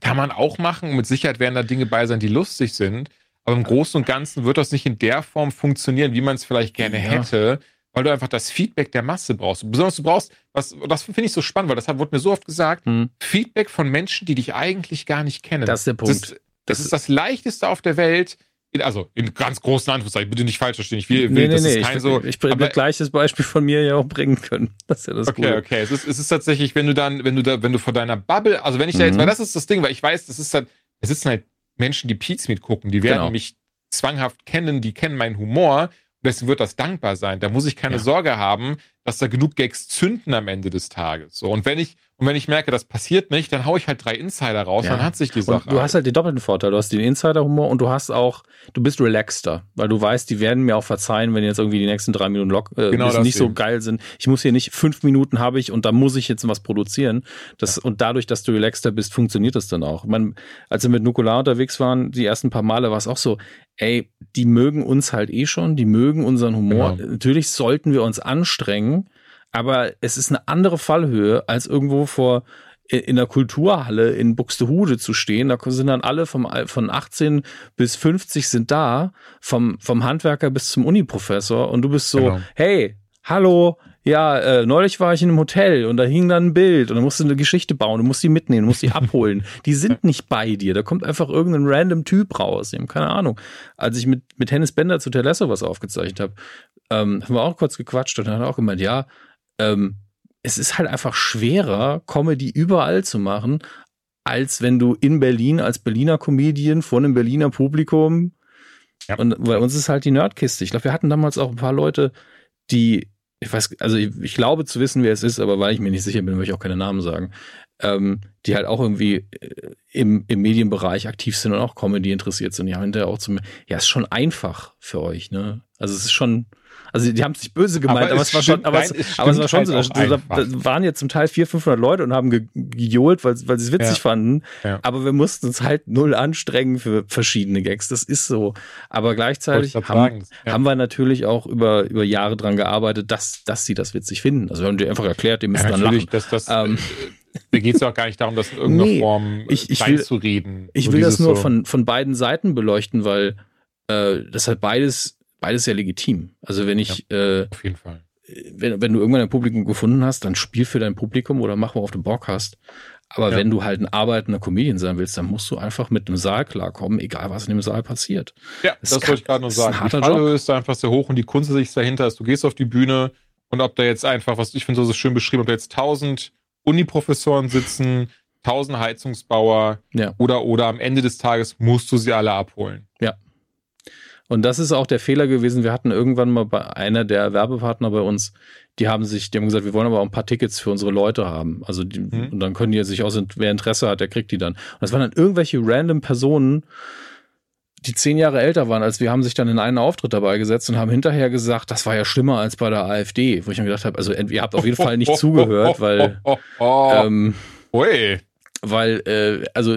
[SPEAKER 2] Kann man auch machen. Mit Sicherheit werden da Dinge bei sein, die lustig sind. Aber im Großen und Ganzen wird das nicht in der Form funktionieren, wie man es vielleicht gerne
[SPEAKER 3] Ja.
[SPEAKER 2] hätte, weil du einfach das Feedback der Masse brauchst. Besonders du brauchst, was, das finde ich so spannend, weil das wurde mir so oft gesagt,
[SPEAKER 3] Mhm.
[SPEAKER 2] Feedback von Menschen, die dich eigentlich gar nicht kennen.
[SPEAKER 3] Das ist der
[SPEAKER 2] Das
[SPEAKER 3] Punkt.
[SPEAKER 2] ist, das
[SPEAKER 3] Das
[SPEAKER 2] ist das Leichteste auf der Welt. In, also in ganz großen Anführungszeichen, bitte nicht falsch verstehen. Ich will,
[SPEAKER 3] Nee,
[SPEAKER 2] will
[SPEAKER 3] nee,
[SPEAKER 2] das
[SPEAKER 3] nee.
[SPEAKER 2] ist kein
[SPEAKER 3] Ich,
[SPEAKER 2] so.
[SPEAKER 3] ich, will gleiches Beispiel von mir ja auch bringen können. Das ist ja das
[SPEAKER 2] Okay,
[SPEAKER 3] Gute.
[SPEAKER 2] okay. Es ist, es ist tatsächlich, wenn du dann, wenn du da, wenn du vor deiner Bubble, also wenn ich da jetzt,
[SPEAKER 3] Mhm.
[SPEAKER 2] weil das ist das Ding, weil ich weiß, das ist halt, es sitzen halt Menschen, die Pete's Meet gucken, die werden
[SPEAKER 3] Genau.
[SPEAKER 2] mich zwanghaft kennen, die kennen meinen Humor. Deswegen wird das dankbar sein. Da muss ich keine
[SPEAKER 3] Ja.
[SPEAKER 2] Sorge haben, dass da genug Gags zünden am Ende des Tages. So. Und wenn ich, und wenn ich merke, das passiert nicht, dann hau ich halt drei Insider raus,
[SPEAKER 3] Ja.
[SPEAKER 2] dann hat sich die
[SPEAKER 3] Und
[SPEAKER 2] Sache.
[SPEAKER 3] du hast halt den doppelten Vorteil. Du hast den Insider-Humor und du hast auch, du bist relaxter, weil du weißt, die werden mir auch verzeihen, wenn jetzt irgendwie die nächsten drei Minuten lock, äh,
[SPEAKER 2] Genau
[SPEAKER 3] nicht so
[SPEAKER 2] eben.
[SPEAKER 3] geil sind. Ich muss hier nicht fünf Minuten habe ich und da muss ich jetzt was produzieren. Das, Und dadurch, dass du relaxter bist, funktioniert das dann auch. Man, als wir mit Nukular unterwegs waren, die ersten paar Male war es auch so, ey, die mögen uns halt eh schon, die mögen unseren Humor.
[SPEAKER 2] Genau.
[SPEAKER 3] Natürlich sollten wir uns anstrengen, aber es ist eine andere Fallhöhe, als irgendwo vor in der Kulturhalle in Buxtehude zu stehen. Da sind dann alle vom, von 18 bis 50 sind da, vom, vom Handwerker bis zum Uniprofessor und du bist so,
[SPEAKER 2] Genau.
[SPEAKER 3] hey, hallo, ja, äh, neulich war ich in einem Hotel und da hing dann ein Bild und da musst du eine Geschichte bauen, du musst die mitnehmen, du musst die abholen. Die sind nicht bei dir, da kommt einfach irgendein random Typ raus, die haben keine Ahnung. Als ich mit, mit Hennis Bender zu Telesso was aufgezeichnet habe, ähm, haben wir auch kurz gequatscht und er hat auch gemeint, ja, ähm, es ist halt einfach schwerer, Comedy überall zu machen, als wenn du in Berlin als Berliner Comedian vor einem Berliner Publikum
[SPEAKER 2] Ja.
[SPEAKER 3] und bei uns ist halt die Nerdkiste. Ich glaube, wir hatten damals auch ein paar Leute, die, ich weiß, also ich, ich glaube zu wissen, wer es ist, aber weil ich mir nicht sicher bin, will ich auch keine Namen sagen, ähm, die halt auch irgendwie äh, im, im Medienbereich aktiv sind und auch Comedy interessiert sind. Die haben hinterher auch zum, ja, ist schon einfach für euch, ne? Also es ist schon, also die haben es nicht böse gemeint,
[SPEAKER 2] Aber
[SPEAKER 3] aber,
[SPEAKER 2] es
[SPEAKER 3] es war schon, aber,
[SPEAKER 2] nein,
[SPEAKER 3] es, aber es war schon
[SPEAKER 2] stimmt
[SPEAKER 3] so,
[SPEAKER 2] halt
[SPEAKER 3] da, da, da waren jetzt zum Teil 400, 500 Leute und haben ge gejohlt, weil, weil sie es witzig
[SPEAKER 2] Ja.
[SPEAKER 3] fanden.
[SPEAKER 2] Ja.
[SPEAKER 3] Aber wir mussten uns halt null anstrengen für verschiedene Gags. Das ist so. Aber gleichzeitig
[SPEAKER 2] ich
[SPEAKER 3] haben,
[SPEAKER 2] sagen. Ja.
[SPEAKER 3] haben wir natürlich auch über, über Jahre dran gearbeitet, dass, dass sie das witzig finden. Also wir haben dir einfach erklärt, ihr müsst
[SPEAKER 2] Ja,
[SPEAKER 3] dann
[SPEAKER 2] natürlich,
[SPEAKER 3] lachen.
[SPEAKER 2] dass das,
[SPEAKER 3] Ähm,
[SPEAKER 2] äh, mir geht es auch gar nicht darum, das in irgendeiner
[SPEAKER 3] Nee,
[SPEAKER 2] Form
[SPEAKER 3] ich- ich will-
[SPEAKER 2] zu reden.
[SPEAKER 3] Ich will das nur von, von beiden Seiten beleuchten, weil äh, das hat beides, beides sehr legitim. Also wenn ich, äh,
[SPEAKER 2] Auf jeden Fall.
[SPEAKER 3] wenn, wenn du irgendwann ein Publikum gefunden hast, dann spiel für dein Publikum oder mach, worauf du Bock hast. Aber
[SPEAKER 2] Ja.
[SPEAKER 3] wenn du halt ein arbeitender Comedian sein willst, dann musst du einfach mit dem Saal klarkommen, egal was in dem Saal passiert.
[SPEAKER 2] Ja,
[SPEAKER 3] Das
[SPEAKER 2] das,
[SPEAKER 3] kann-
[SPEAKER 2] wollte ich gerade noch
[SPEAKER 3] das ist ein
[SPEAKER 2] sagen. Die Fallhöhe ist einfach sehr hoch und die Kunst sich dahinter ist, du gehst auf die Bühne und ob da jetzt einfach, was ich finde so schön beschrieben, ob da jetzt 1000 Uniprofessoren sitzen, 1000 Heizungsbauer
[SPEAKER 3] Ja.
[SPEAKER 2] oder, oder am Ende des Tages musst du sie alle abholen.
[SPEAKER 3] Und das ist auch der Fehler gewesen. Wir hatten irgendwann mal bei einer der Werbepartner bei uns, die haben sich, die haben gesagt, wir wollen aber auch ein paar Tickets für unsere Leute haben. Also die,
[SPEAKER 2] Mhm.
[SPEAKER 3] und dann können die sich aus, wer Interesse hat, der kriegt die dann. Und das waren dann irgendwelche random Personen, die zehn Jahre älter waren als wir, haben sich dann in einen Auftritt dabei gesetzt und haben hinterher gesagt, das war ja schlimmer als bei der AfD, wo ich mir gedacht habe, also ihr habt auf jeden Fall nicht zugehört, weil,
[SPEAKER 2] Oh,
[SPEAKER 3] ähm, weil, äh, also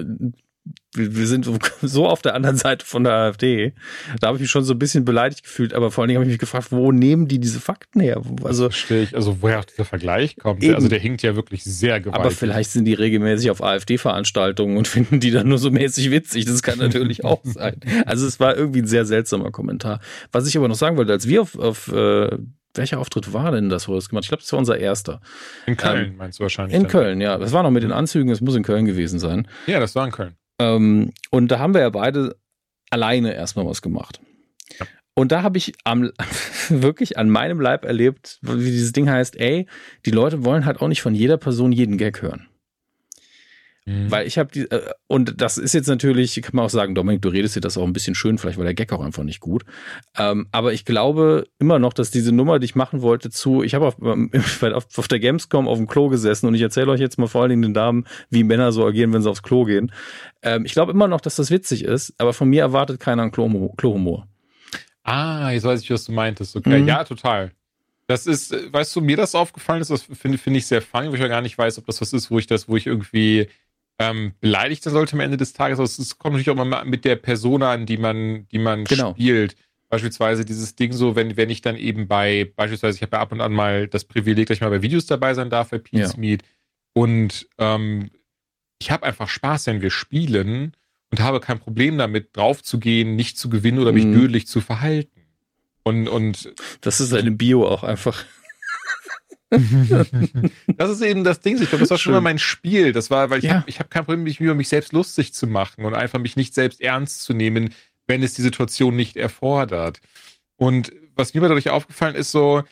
[SPEAKER 3] wir, wir sind so- auf der anderen Seite von der AfD. Da habe ich mich schon so ein bisschen beleidigt gefühlt, aber vor allen Dingen habe ich mich gefragt, wo nehmen die diese Fakten her? Also,
[SPEAKER 2] Verstehe ich. Also, woher auch dieser Vergleich kommt.
[SPEAKER 3] Eben.
[SPEAKER 2] Also, der hinkt ja wirklich sehr gewaltig.
[SPEAKER 3] aber vielleicht sind die regelmäßig auf AfD-Veranstaltungen und finden die dann nur so mäßig witzig. Das kann natürlich auch sein. Also es war irgendwie ein sehr seltsamer Kommentar. Was ich aber noch sagen wollte, als wir auf, auf äh, welcher Auftritt war denn das, wo wir das gemacht? Ich glaube, das war unser erster.
[SPEAKER 2] In Köln meinst du wahrscheinlich.
[SPEAKER 3] In
[SPEAKER 2] dann.
[SPEAKER 3] Köln, ja. Das war noch mit den Anzügen, das muss in Köln gewesen sein.
[SPEAKER 2] Ja, das war in Köln.
[SPEAKER 3] Ähm, und da haben wir ja beide alleine erstmal was gemacht.
[SPEAKER 2] Ja.
[SPEAKER 3] Und da habe ich am, wirklich an meinem Leib erlebt, wie dieses Ding heißt, ey, die Leute wollen halt auch nicht von jeder Person jeden Gag hören.
[SPEAKER 2] Mhm.
[SPEAKER 3] Weil ich habe die, äh, und das ist jetzt natürlich, kann man auch sagen, Dominik, du redest dir das auch ein bisschen schön, vielleicht war der Gag auch einfach nicht gut. Ähm, aber ich glaube immer noch, dass diese Nummer, die ich machen wollte, zu, ich habe auf, ähm, auf, auf der Gamescom auf dem Klo gesessen und ich erzähle euch jetzt mal vor allen Dingen den Damen, wie Männer so agieren, wenn sie aufs Klo gehen. Ähm, ich glaube immer noch, dass das witzig ist, aber von mir erwartet keiner einen Klo- Klohumor.
[SPEAKER 2] Ah, jetzt weiß ich, was du meintest. Okay,
[SPEAKER 3] Mhm.
[SPEAKER 2] ja, total. Das ist, äh, weißt du, mir das aufgefallen ist, das finde finde ich sehr funny, wo ich ja gar nicht weiß, ob das was ist, wo ich das, wo ich irgendwie ähm, beleidigt sein sollte am Ende des Tages. Aber es kommt natürlich auch immer mit der Person an, die man, die man
[SPEAKER 3] Genau.
[SPEAKER 2] spielt. Beispielsweise dieses Ding so, wenn, wenn ich dann eben bei, beispielsweise, ich habe ja ab und an mal das Privileg, dass ich mal bei Videos dabei sein darf bei Peace
[SPEAKER 3] Ja.
[SPEAKER 2] Meet. Und ähm, ich habe einfach Spaß, wenn wir spielen und habe kein Problem damit, draufzugehen, nicht zu gewinnen oder mich
[SPEAKER 3] Mhm.
[SPEAKER 2] dödlich zu verhalten. Und, und
[SPEAKER 3] Das ist eine Bio auch einfach.
[SPEAKER 2] das ist eben das Ding. Ich glaube, das war schon immer mein Spiel. Das war, weil ich
[SPEAKER 3] Ja.
[SPEAKER 2] habe hab kein Problem, mich über mich selbst lustig zu machen und einfach mich nicht selbst ernst zu nehmen, wenn es die Situation nicht erfordert. Und was mir dadurch aufgefallen ist, so,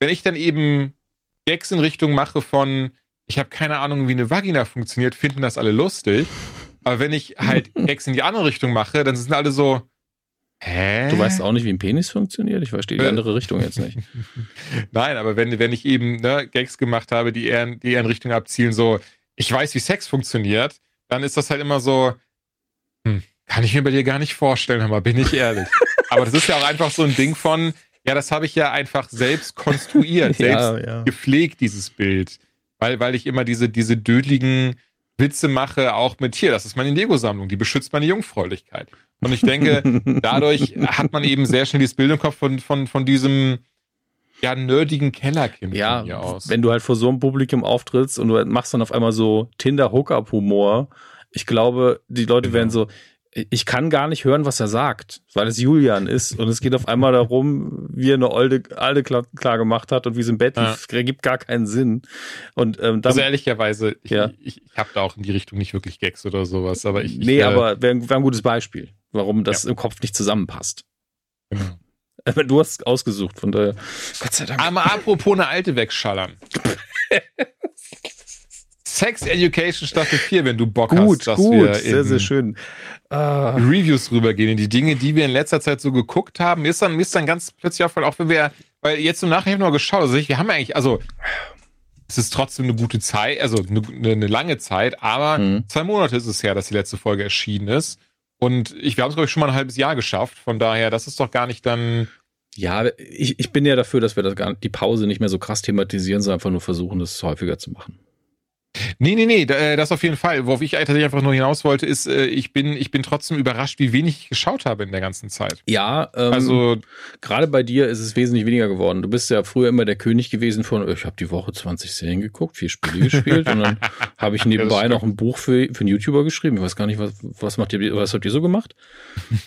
[SPEAKER 2] wenn ich dann eben Gags in Richtung mache von, ich habe keine Ahnung, wie eine Vagina funktioniert, finden das alle lustig. Aber wenn ich halt Gags in die andere Richtung mache, dann sind alle so, hä?
[SPEAKER 3] Du weißt auch nicht, wie ein Penis funktioniert? Ich verstehe die
[SPEAKER 2] Äh.
[SPEAKER 3] andere Richtung jetzt nicht.
[SPEAKER 2] Nein, aber wenn, wenn ich eben ne, Gags gemacht habe, die eher, die eher in Richtung abzielen, so, ich weiß, wie Sex funktioniert, dann ist das halt immer so, hm, kann ich mir bei dir gar nicht vorstellen, aber bin ich ehrlich. aber das ist ja auch einfach so ein Ding von, ja, das habe ich ja einfach selbst konstruiert, selbst
[SPEAKER 3] ja, ja.
[SPEAKER 2] gepflegt, dieses Bild. Weil, weil ich immer diese, diese dödeligen Witze mache, auch mit hier, das ist meine Lego-Sammlung, die beschützt meine Jungfräulichkeit. Und ich denke, dadurch hat man eben sehr schnell dieses Bild im Kopf von, von, von diesem ja, nerdigen Kellerkind
[SPEAKER 3] Ja,
[SPEAKER 2] von mir aus.
[SPEAKER 3] wenn du halt vor so einem Publikum auftrittst und du machst dann auf einmal so Tinder-Hookup-Humor, ich glaube, die Leute
[SPEAKER 2] Genau.
[SPEAKER 3] werden so, ich kann gar nicht hören, was er sagt, weil es Julian ist und es geht auf einmal darum, wie er eine Olde, Alte klar, klar gemacht hat und wie es im Bett
[SPEAKER 2] Ja.
[SPEAKER 3] ergibt gar keinen Sinn. Und ähm, dann,
[SPEAKER 2] also ehrlicherweise, ich,
[SPEAKER 3] Ja.
[SPEAKER 2] ich, ich habe da auch in die Richtung nicht wirklich Gags oder sowas, aber ich.
[SPEAKER 3] nee,
[SPEAKER 2] ich, äh,
[SPEAKER 3] aber wäre wär ein gutes Beispiel, warum das im Kopf nicht zusammenpasst.
[SPEAKER 2] Genau.
[SPEAKER 3] Du hast ausgesucht, von daher, Gott sei Dank.
[SPEAKER 2] Aber apropos eine alte wegschallern. Sex Education Staffel 4, wenn du Bock
[SPEAKER 3] gut,
[SPEAKER 2] hast, dass
[SPEAKER 3] gut,
[SPEAKER 2] wir
[SPEAKER 3] sehr,
[SPEAKER 2] in
[SPEAKER 3] sehr schön. Ah,
[SPEAKER 2] Reviews rübergehen, in die Dinge, die wir in letzter Zeit so geguckt haben. Mir ist dann, mir ist dann ganz plötzlich aufgefallen, auch wenn wir, weil jetzt im Nachhinein noch geschaut, also ich, wir haben eigentlich, also es ist trotzdem eine gute Zeit, also eine, eine, eine lange Zeit, aber
[SPEAKER 3] Mhm.
[SPEAKER 2] zwei Monate ist es her, dass die letzte Folge erschienen ist. Und ich, wir haben es, glaube ich, schon mal ein halbes Jahr geschafft. Von daher, das ist doch gar nicht dann.
[SPEAKER 3] Ja, ich, ich bin ja dafür, dass wir das gar, die Pause nicht mehr so krass thematisieren, sondern einfach nur versuchen, das häufiger zu machen.
[SPEAKER 2] Nee, nee, nee, äh, das auf jeden Fall. Worauf ich tatsächlich einfach nur hinaus wollte, ist, äh, ich bin, ich bin trotzdem überrascht, wie wenig ich geschaut habe in der ganzen Zeit.
[SPEAKER 3] Ja, ähm,
[SPEAKER 2] Also,
[SPEAKER 3] gerade bei dir ist es wesentlich weniger geworden. Du bist ja früher immer der König gewesen von, ich habe die Woche 20 Serien geguckt, vier Spiele gespielt und dann habe ich nebenbei noch ein Buch für, für einen YouTuber geschrieben. Ich weiß gar nicht, was, was macht ihr, was habt ihr so gemacht?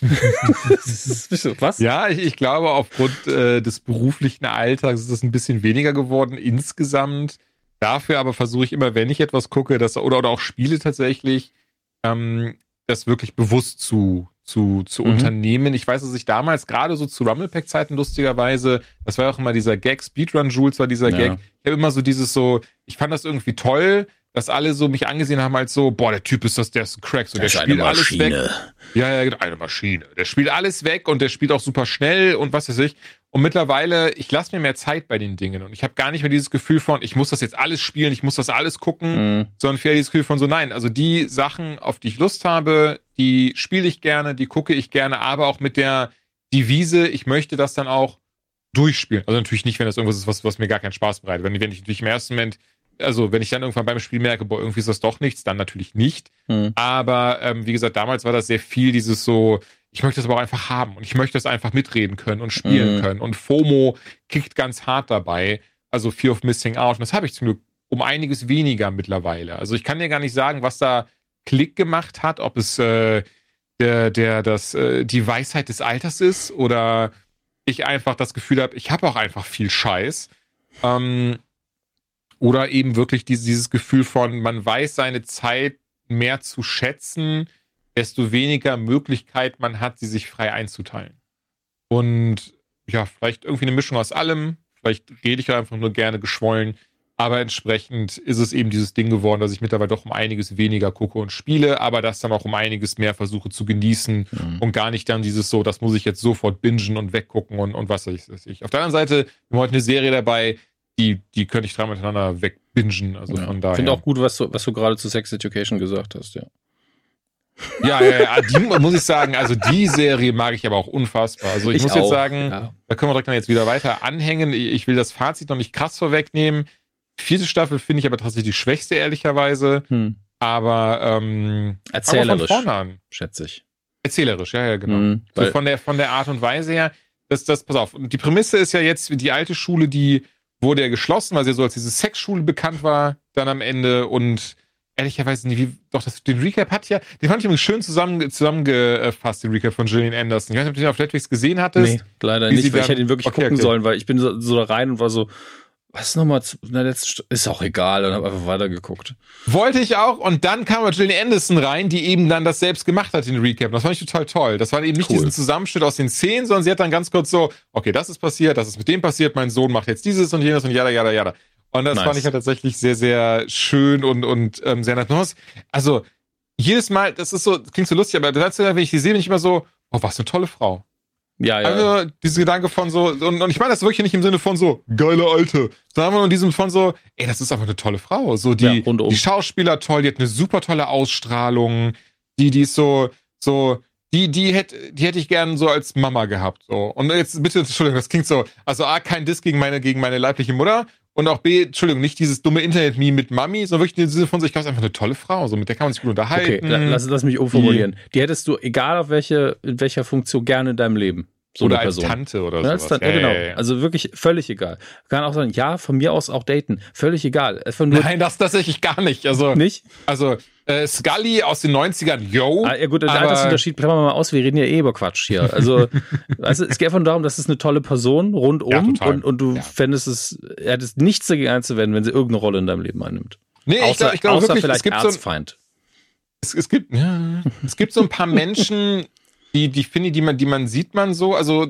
[SPEAKER 3] was?
[SPEAKER 2] ja, ich, ich glaube, aufgrund äh, des beruflichen Alltags ist es ein bisschen weniger geworden insgesamt. Dafür aber versuche ich immer, wenn ich etwas gucke, das, oder, oder auch spiele tatsächlich, ähm, das wirklich bewusst zu, zu, zu mhm. unternehmen. Ich weiß, dass ich damals gerade so zu Rumblepack-Zeiten lustigerweise, das war ja auch immer dieser Gag, Speedrun Jules war dieser ja. Gag. Ich habe immer so dieses so, ich fand das irgendwie toll, dass alle so mich angesehen haben als so, boah, der Typ ist das, der ist ein Crack, so, der spielt alles weg. Ja, ja, genau, eine Maschine. Der spielt alles weg und der spielt auch super schnell und was weiß ich. Und mittlerweile, ich lasse mir mehr Zeit bei den Dingen und ich habe gar nicht mehr dieses Gefühl von, ich muss das jetzt alles spielen, ich muss das alles gucken, mhm. sondern viel dieses Gefühl von so, nein, also die Sachen, auf die ich Lust habe, die spiele ich gerne, die gucke ich gerne, aber auch mit der Devise, ich möchte das dann auch durchspielen. Also natürlich nicht, wenn das irgendwas ist, was, was mir gar keinen Spaß bereitet. Wenn, wenn ich natürlich im ersten Moment, also wenn ich dann irgendwann beim Spiel merke, boah, irgendwie ist das doch nichts, dann natürlich nicht. Mhm. Aber ähm, wie gesagt, damals war das sehr viel dieses so, ich möchte das aber auch einfach haben und ich möchte das einfach mitreden können und spielen mhm. können. Und FOMO kickt ganz hart dabei. Also Fear of Missing Out. Und das habe ich zum Glück um einiges weniger mittlerweile. Also ich kann dir gar nicht sagen, was da Klick gemacht hat, ob es äh, der, der, das, äh, die Weisheit des Alters ist oder ich einfach das Gefühl habe, ich habe auch einfach viel Scheiß. Ähm, oder eben wirklich dieses, dieses Gefühl von, man weiß seine Zeit mehr zu schätzen, desto weniger Möglichkeit man hat, sie sich frei einzuteilen. Und ja, vielleicht irgendwie eine Mischung aus allem. Vielleicht rede ich einfach nur gerne geschwollen. Aber entsprechend ist es eben dieses Ding geworden, dass ich mittlerweile doch um einiges weniger gucke und spiele, aber das dann auch um einiges mehr versuche zu genießen mhm. und gar nicht dann dieses so, das muss ich jetzt sofort bingen und weggucken und, und was weiß ich. Auf der anderen Seite, wir haben heute eine Serie dabei, die, die könnte ich dreimal miteinander wegbingen. Also ja. von daher.
[SPEAKER 3] Ich finde auch gut, was du, was du gerade zu Sex Education gesagt hast, ja.
[SPEAKER 2] Ja, ja, ja, die muss ich sagen, also die Serie mag ich aber auch unfassbar. Also ich, ich muss auch, jetzt sagen, ja. da können wir direkt dann jetzt wieder weiter anhängen. Ich will das Fazit noch nicht krass vorwegnehmen. Vierte Staffel finde ich aber tatsächlich die schwächste, ehrlicherweise. Hm. Aber ähm,
[SPEAKER 3] erzählerisch,
[SPEAKER 2] von vorne an.
[SPEAKER 3] schätze ich.
[SPEAKER 2] Erzählerisch, ja, ja, genau. Hm, so von der von der Art und Weise her, dass das, pass auf, die Prämisse ist ja jetzt die alte Schule, die wurde ja geschlossen, weil sie so als diese Sexschule bekannt war, dann am Ende und ehrlicherweise nicht, wie, doch, das, den Recap hat ja, den fand ich übrigens schön zusammen, zusammengefasst, den Recap von Gillian Anderson. Ich weiß nicht, ob du den auf Netflix gesehen hattest. Nee,
[SPEAKER 3] leider nicht, weil ich hätte ihn wirklich okay, gucken okay. sollen, weil ich bin so, so da rein und war so, was nochmal in der letzten St ist auch egal und habe einfach weitergeguckt.
[SPEAKER 2] Wollte ich auch und dann kam aber Gillian Anderson rein, die eben dann das selbst gemacht hat, den Recap. Das fand ich total toll. Das war eben nicht cool. diesen Zusammenschnitt aus den Szenen, sondern sie hat dann ganz kurz so, okay, das ist passiert, das ist mit dem passiert, mein Sohn macht jetzt dieses und jenes und jada, jada, jada. Und das nice. fand ich halt tatsächlich sehr, sehr schön und, und ähm, sehr nett. Also, jedes Mal, das ist so, das klingt so lustig, aber wenn ich die sehe, bin ich immer so, oh, was eine tolle Frau.
[SPEAKER 3] Ja, ja.
[SPEAKER 2] Also, dieser Gedanke von so, und, und ich meine das wirklich nicht im Sinne von so, geile Alte, sondern in diesem von so, ey, das ist einfach eine tolle Frau. So, die, ja, die Schauspieler toll, die hat eine super tolle Ausstrahlung, die, die ist so, so, die, die hätte, die hätte ich gern so als Mama gehabt, so. Und jetzt, bitte, Entschuldigung, das klingt so, also A, kein Diss gegen meine, gegen meine leibliche Mutter, und auch B, Entschuldigung, nicht dieses dumme Internet-Meme mit Mami, sondern wirklich in Sinne von so, ich glaube, es ist einfach eine tolle Frau, so mit der kann man sich gut unterhalten.
[SPEAKER 3] Okay, lass, lass mich umformulieren. Die, die hättest du, egal auf welche, in welcher Funktion, gerne in deinem Leben.
[SPEAKER 2] So oder als Tante oder so.
[SPEAKER 3] Ja, ja, genau. Ja, also wirklich völlig egal. Kann auch sagen, ja, von mir aus auch daten. Völlig egal.
[SPEAKER 2] Nein, das tatsächlich gar nicht. Also,
[SPEAKER 3] nicht?
[SPEAKER 2] Also, äh, Scully aus den 90ern, yo.
[SPEAKER 3] Ah, ja gut, der Altersunterschied, bleiben wir mal aus, wir reden ja eh über Quatsch hier. Also, also es geht einfach darum, dass es eine tolle Person rundum ja, und, und du ja. fändest es, er hättest nichts dagegen einzuwenden, wenn sie irgendeine Rolle in deinem Leben einnimmt.
[SPEAKER 2] Nee, außer, ich glaube glaub, wirklich,
[SPEAKER 3] vielleicht es
[SPEAKER 2] gibt
[SPEAKER 3] Erzfeind.
[SPEAKER 2] So ein, es, es, gibt, ja, es gibt so ein paar Menschen, die, die finde, die man, die man sieht man so, also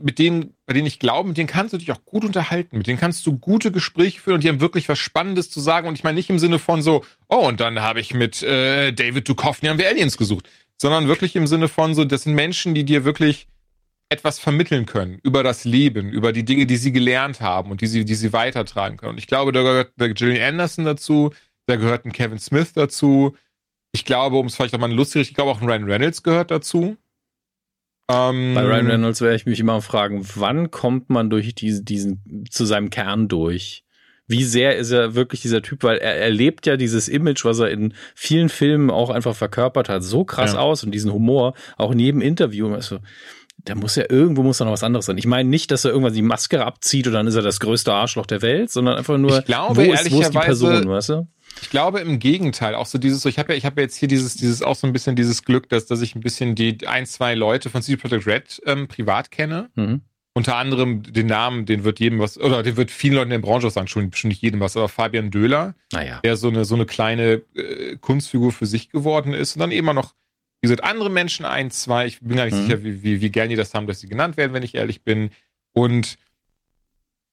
[SPEAKER 2] mit denen, bei denen ich glaube, mit denen kannst du dich auch gut unterhalten, mit denen kannst du gute Gespräche führen und die haben wirklich was Spannendes zu sagen. Und ich meine nicht im Sinne von so, oh, und dann habe ich mit äh, David Duchovny haben wir Aliens gesucht, sondern wirklich im Sinne von so, das sind Menschen, die dir wirklich etwas vermitteln können über das Leben, über die Dinge, die sie gelernt haben und die sie, die sie weitertragen können. Und ich glaube, da gehört der Gillian Anderson dazu, da gehört ein Kevin Smith dazu. Ich glaube, um es vielleicht nochmal lustig, ich glaube auch ein Ryan Reynolds gehört dazu.
[SPEAKER 3] Ähm, Bei Ryan Reynolds werde ich mich immer fragen, wann kommt man durch diesen, diesen zu seinem Kern durch? Wie sehr ist er wirklich dieser Typ, weil er, er lebt ja dieses Image, was er in vielen Filmen auch einfach verkörpert hat, so krass ja. aus und diesen Humor, auch in jedem Interview. Also, da muss ja irgendwo muss da noch was anderes sein. Ich meine nicht, dass er irgendwann die Maske abzieht und dann ist er das größte Arschloch der Welt, sondern einfach nur,
[SPEAKER 2] ich glaube, wo, ist, wo ist die Person, weißt du? Ich glaube im Gegenteil, auch so dieses, so ich habe ja, ich habe ja jetzt hier dieses, dieses auch so ein bisschen dieses Glück, dass, dass ich ein bisschen die ein, zwei Leute von CD Projekt Red ähm, privat kenne. Mhm. unter anderem den Namen, den wird jedem was, oder den wird vielen Leuten in der Branche sagen, schon, schon nicht jedem was, aber Fabian Döhler,
[SPEAKER 3] Naja.
[SPEAKER 2] der so eine, so eine kleine äh, Kunstfigur für sich geworden ist und dann immer noch, wie gesagt, andere Menschen, ein, zwei, ich bin gar nicht
[SPEAKER 3] Mhm.
[SPEAKER 2] sicher, wie, wie, wie gern die das haben, dass sie genannt werden, wenn ich ehrlich bin. Und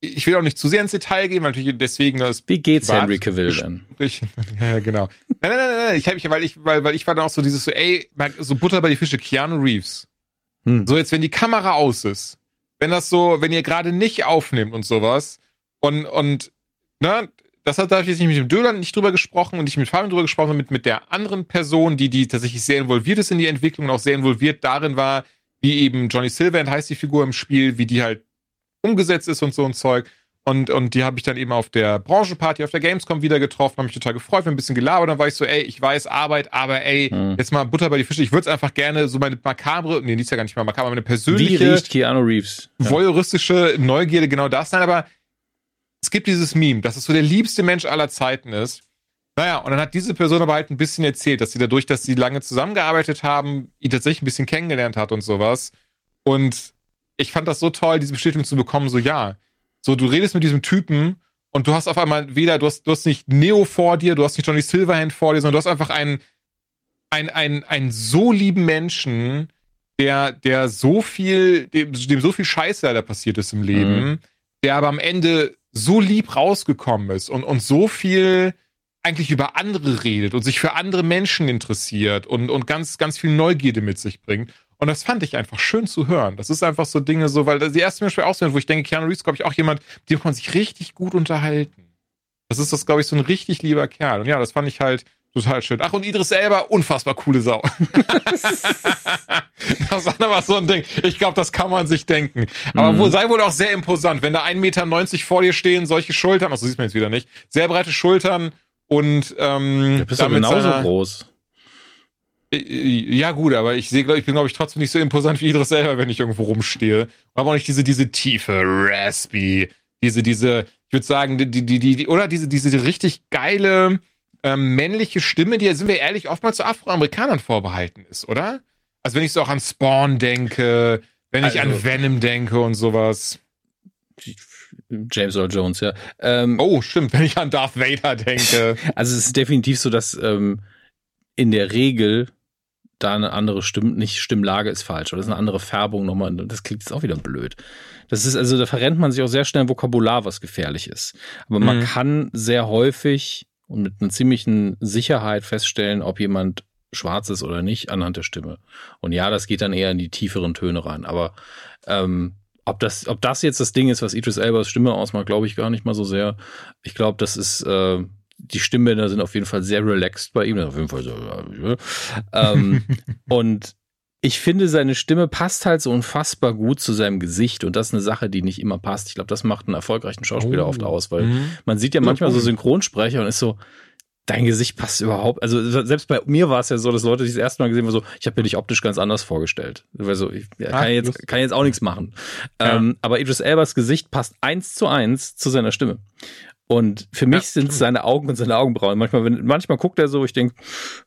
[SPEAKER 2] ich will auch nicht zu sehr ins Detail gehen, weil natürlich deswegen das
[SPEAKER 3] Wie geht's
[SPEAKER 2] Privat-
[SPEAKER 3] Henry Cavill denn?
[SPEAKER 2] ich, ja, genau. Nein, nein, nein, nein, ich habe mich, weil ich, weil, weil ich war dann auch so dieses so, ey, so Butter bei die Fische, Keanu Reeves.
[SPEAKER 3] Hm.
[SPEAKER 2] So jetzt, wenn die Kamera aus ist, wenn das so, wenn ihr gerade nicht aufnimmt und sowas und, und, ne, das hat da hab ich jetzt nicht mit dem Döler nicht drüber gesprochen und nicht mit Fabian drüber gesprochen, sondern mit, mit der anderen Person, die, die tatsächlich sehr involviert ist in die Entwicklung und auch sehr involviert darin war, wie eben Johnny Silverhand heißt die Figur im Spiel, wie die halt umgesetzt ist und so ein Zeug. Und, und die habe ich dann eben auf der Branchenparty, auf der Gamescom wieder getroffen, habe mich total gefreut, ein bisschen gelabert, dann war ich so, ey, ich weiß Arbeit, aber ey,
[SPEAKER 3] Hm.
[SPEAKER 2] jetzt mal Butter bei die Fische, ich würde es einfach gerne so meine makabre, nee, die ist ja gar nicht mal makabre, meine
[SPEAKER 3] Wie
[SPEAKER 2] persönliche,
[SPEAKER 3] riecht Keanu Reeves? Ja.
[SPEAKER 2] voyeuristische Neugierde genau das sein, aber es gibt dieses Meme, dass es so der liebste Mensch aller Zeiten ist. Naja, und dann hat diese Person aber halt ein bisschen erzählt, dass sie dadurch, dass sie lange zusammengearbeitet haben, ihn tatsächlich ein bisschen kennengelernt hat und sowas. Und ich fand das so toll, diese Bestätigung zu bekommen, so ja. So, du redest mit diesem Typen und du hast auf einmal weder, du hast, du hast nicht Neo vor dir, du hast nicht Johnny Silverhand vor dir, sondern du hast einfach einen, einen, einen, einen so lieben Menschen, der, der so viel, dem, dem so viel Scheiße leider passiert ist im Leben,
[SPEAKER 3] Mhm.
[SPEAKER 2] der aber am Ende so lieb rausgekommen ist und, und so viel eigentlich über andere redet und sich für andere Menschen interessiert und, und ganz, ganz viel Neugierde mit sich bringt. Und das fand ich einfach schön zu hören. Das ist einfach so Dinge so, weil die ersten Beispiel auch so, wo ich denke, Keanu Reeves, glaube ich, auch jemand, mit dem kann man sich richtig gut unterhalten. Das ist das, glaube ich, so ein richtig lieber Kerl. Und ja, das fand ich halt total schön. Ach, und Idris Elba, unfassbar coole Sau. das war aber so ein Ding. Ich glaube, das kann man sich denken. Aber
[SPEAKER 3] Mhm.
[SPEAKER 2] sei wohl auch sehr imposant, wenn da 1,90 Meter vor dir stehen, solche Schultern, ach, so sieht man jetzt wieder nicht, sehr breite Schultern und ähm,
[SPEAKER 3] Du bist
[SPEAKER 2] damit
[SPEAKER 3] genauso
[SPEAKER 2] seiner-
[SPEAKER 3] groß.
[SPEAKER 2] Äh, Ja, gut, aber ich sehe, glaube ich, bin, glaube ich, trotzdem nicht so imposant wie Idris selber, wenn ich irgendwo rumstehe. Aber auch nicht diese, diese tiefe, raspy, diese, diese, ich würde sagen, die, die, die, die, oder diese, diese richtig geile, ähm, männliche Stimme, die, sind wir ehrlich, oftmals zu Afroamerikanern vorbehalten ist, oder? Also wenn ich so auch an Spawn denke, wenn ich
[SPEAKER 3] Also-
[SPEAKER 2] an Venom denke und sowas.
[SPEAKER 3] James Earl Jones, ja. Ähm,
[SPEAKER 2] Oh, stimmt, wenn ich an Darth Vader denke.
[SPEAKER 3] Also es ist definitiv so, dass ähm, in der Regel da eine andere Stimm nicht Stimmlage ist falsch oder das ist eine andere Färbung nochmal. Das klingt jetzt auch wieder blöd. Das ist also, da verrennt man sich auch sehr schnell ein Vokabular, was gefährlich ist. Aber man
[SPEAKER 2] Mhm.
[SPEAKER 3] kann sehr häufig und mit einer ziemlichen Sicherheit feststellen, ob jemand schwarz ist oder nicht anhand der Stimme. Und ja, das geht dann eher in die tieferen Töne rein. Aber ähm, ob das, ob das jetzt das Ding ist, was Idris Elbas Stimme ausmacht, glaube ich gar nicht mal so sehr. Ich glaube, das ist äh, die Stimmbänder sind auf jeden Fall sehr relaxed bei ihm. Auf jeden Fall so. Ähm, und ich finde, seine Stimme passt halt so unfassbar gut zu seinem Gesicht. Und das ist eine Sache, die nicht immer passt. Ich glaube, das macht einen erfolgreichen Schauspieler
[SPEAKER 2] Oh.
[SPEAKER 3] oft aus, weil
[SPEAKER 2] Mhm.
[SPEAKER 3] man sieht ja
[SPEAKER 2] Ja,
[SPEAKER 3] manchmal so
[SPEAKER 2] voll.
[SPEAKER 3] Synchronsprecher und ist so, dein Gesicht passt überhaupt. Also selbst bei mir war es ja so, dass Leute, die das erste Mal gesehen haben, so, ich habe mir dich optisch ganz anders vorgestellt. Also ich ja,
[SPEAKER 2] Ah,
[SPEAKER 3] kann, jetzt,
[SPEAKER 2] lustig.
[SPEAKER 3] kann jetzt auch nichts machen.
[SPEAKER 2] Ja.
[SPEAKER 3] Ähm, aber Idris Elbas Gesicht passt eins zu eins zu seiner Stimme. Und für mich sind es seine Augen und seine Augenbrauen. Manchmal, wenn, manchmal guckt er so, ich denke,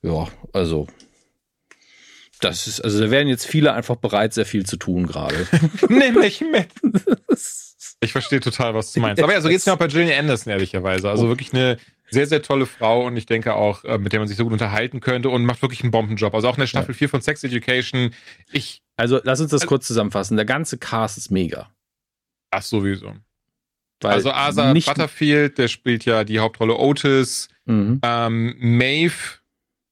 [SPEAKER 3] ja, also das ist, also da wären jetzt viele einfach bereit, sehr viel zu tun gerade.
[SPEAKER 2] Nimm mich mit. Ich verstehe total, was du meinst. Aber ja, so geht's mir auch bei Gillian Anderson, ehrlicherweise. Also wirklich eine sehr, sehr tolle Frau und ich denke auch, äh, mit der man sich so gut unterhalten könnte und macht wirklich einen Bombenjob. Also auch in der Staffel 4 von Sex Education. Ich,
[SPEAKER 3] Also lass uns das kurz zusammenfassen. Der ganze Cast ist mega.
[SPEAKER 2] ach sowieso. Also Asa
[SPEAKER 3] nicht,
[SPEAKER 2] Butterfield, der spielt ja die Hauptrolle Otis.
[SPEAKER 3] Mhm.
[SPEAKER 2] Ähm, Maeve.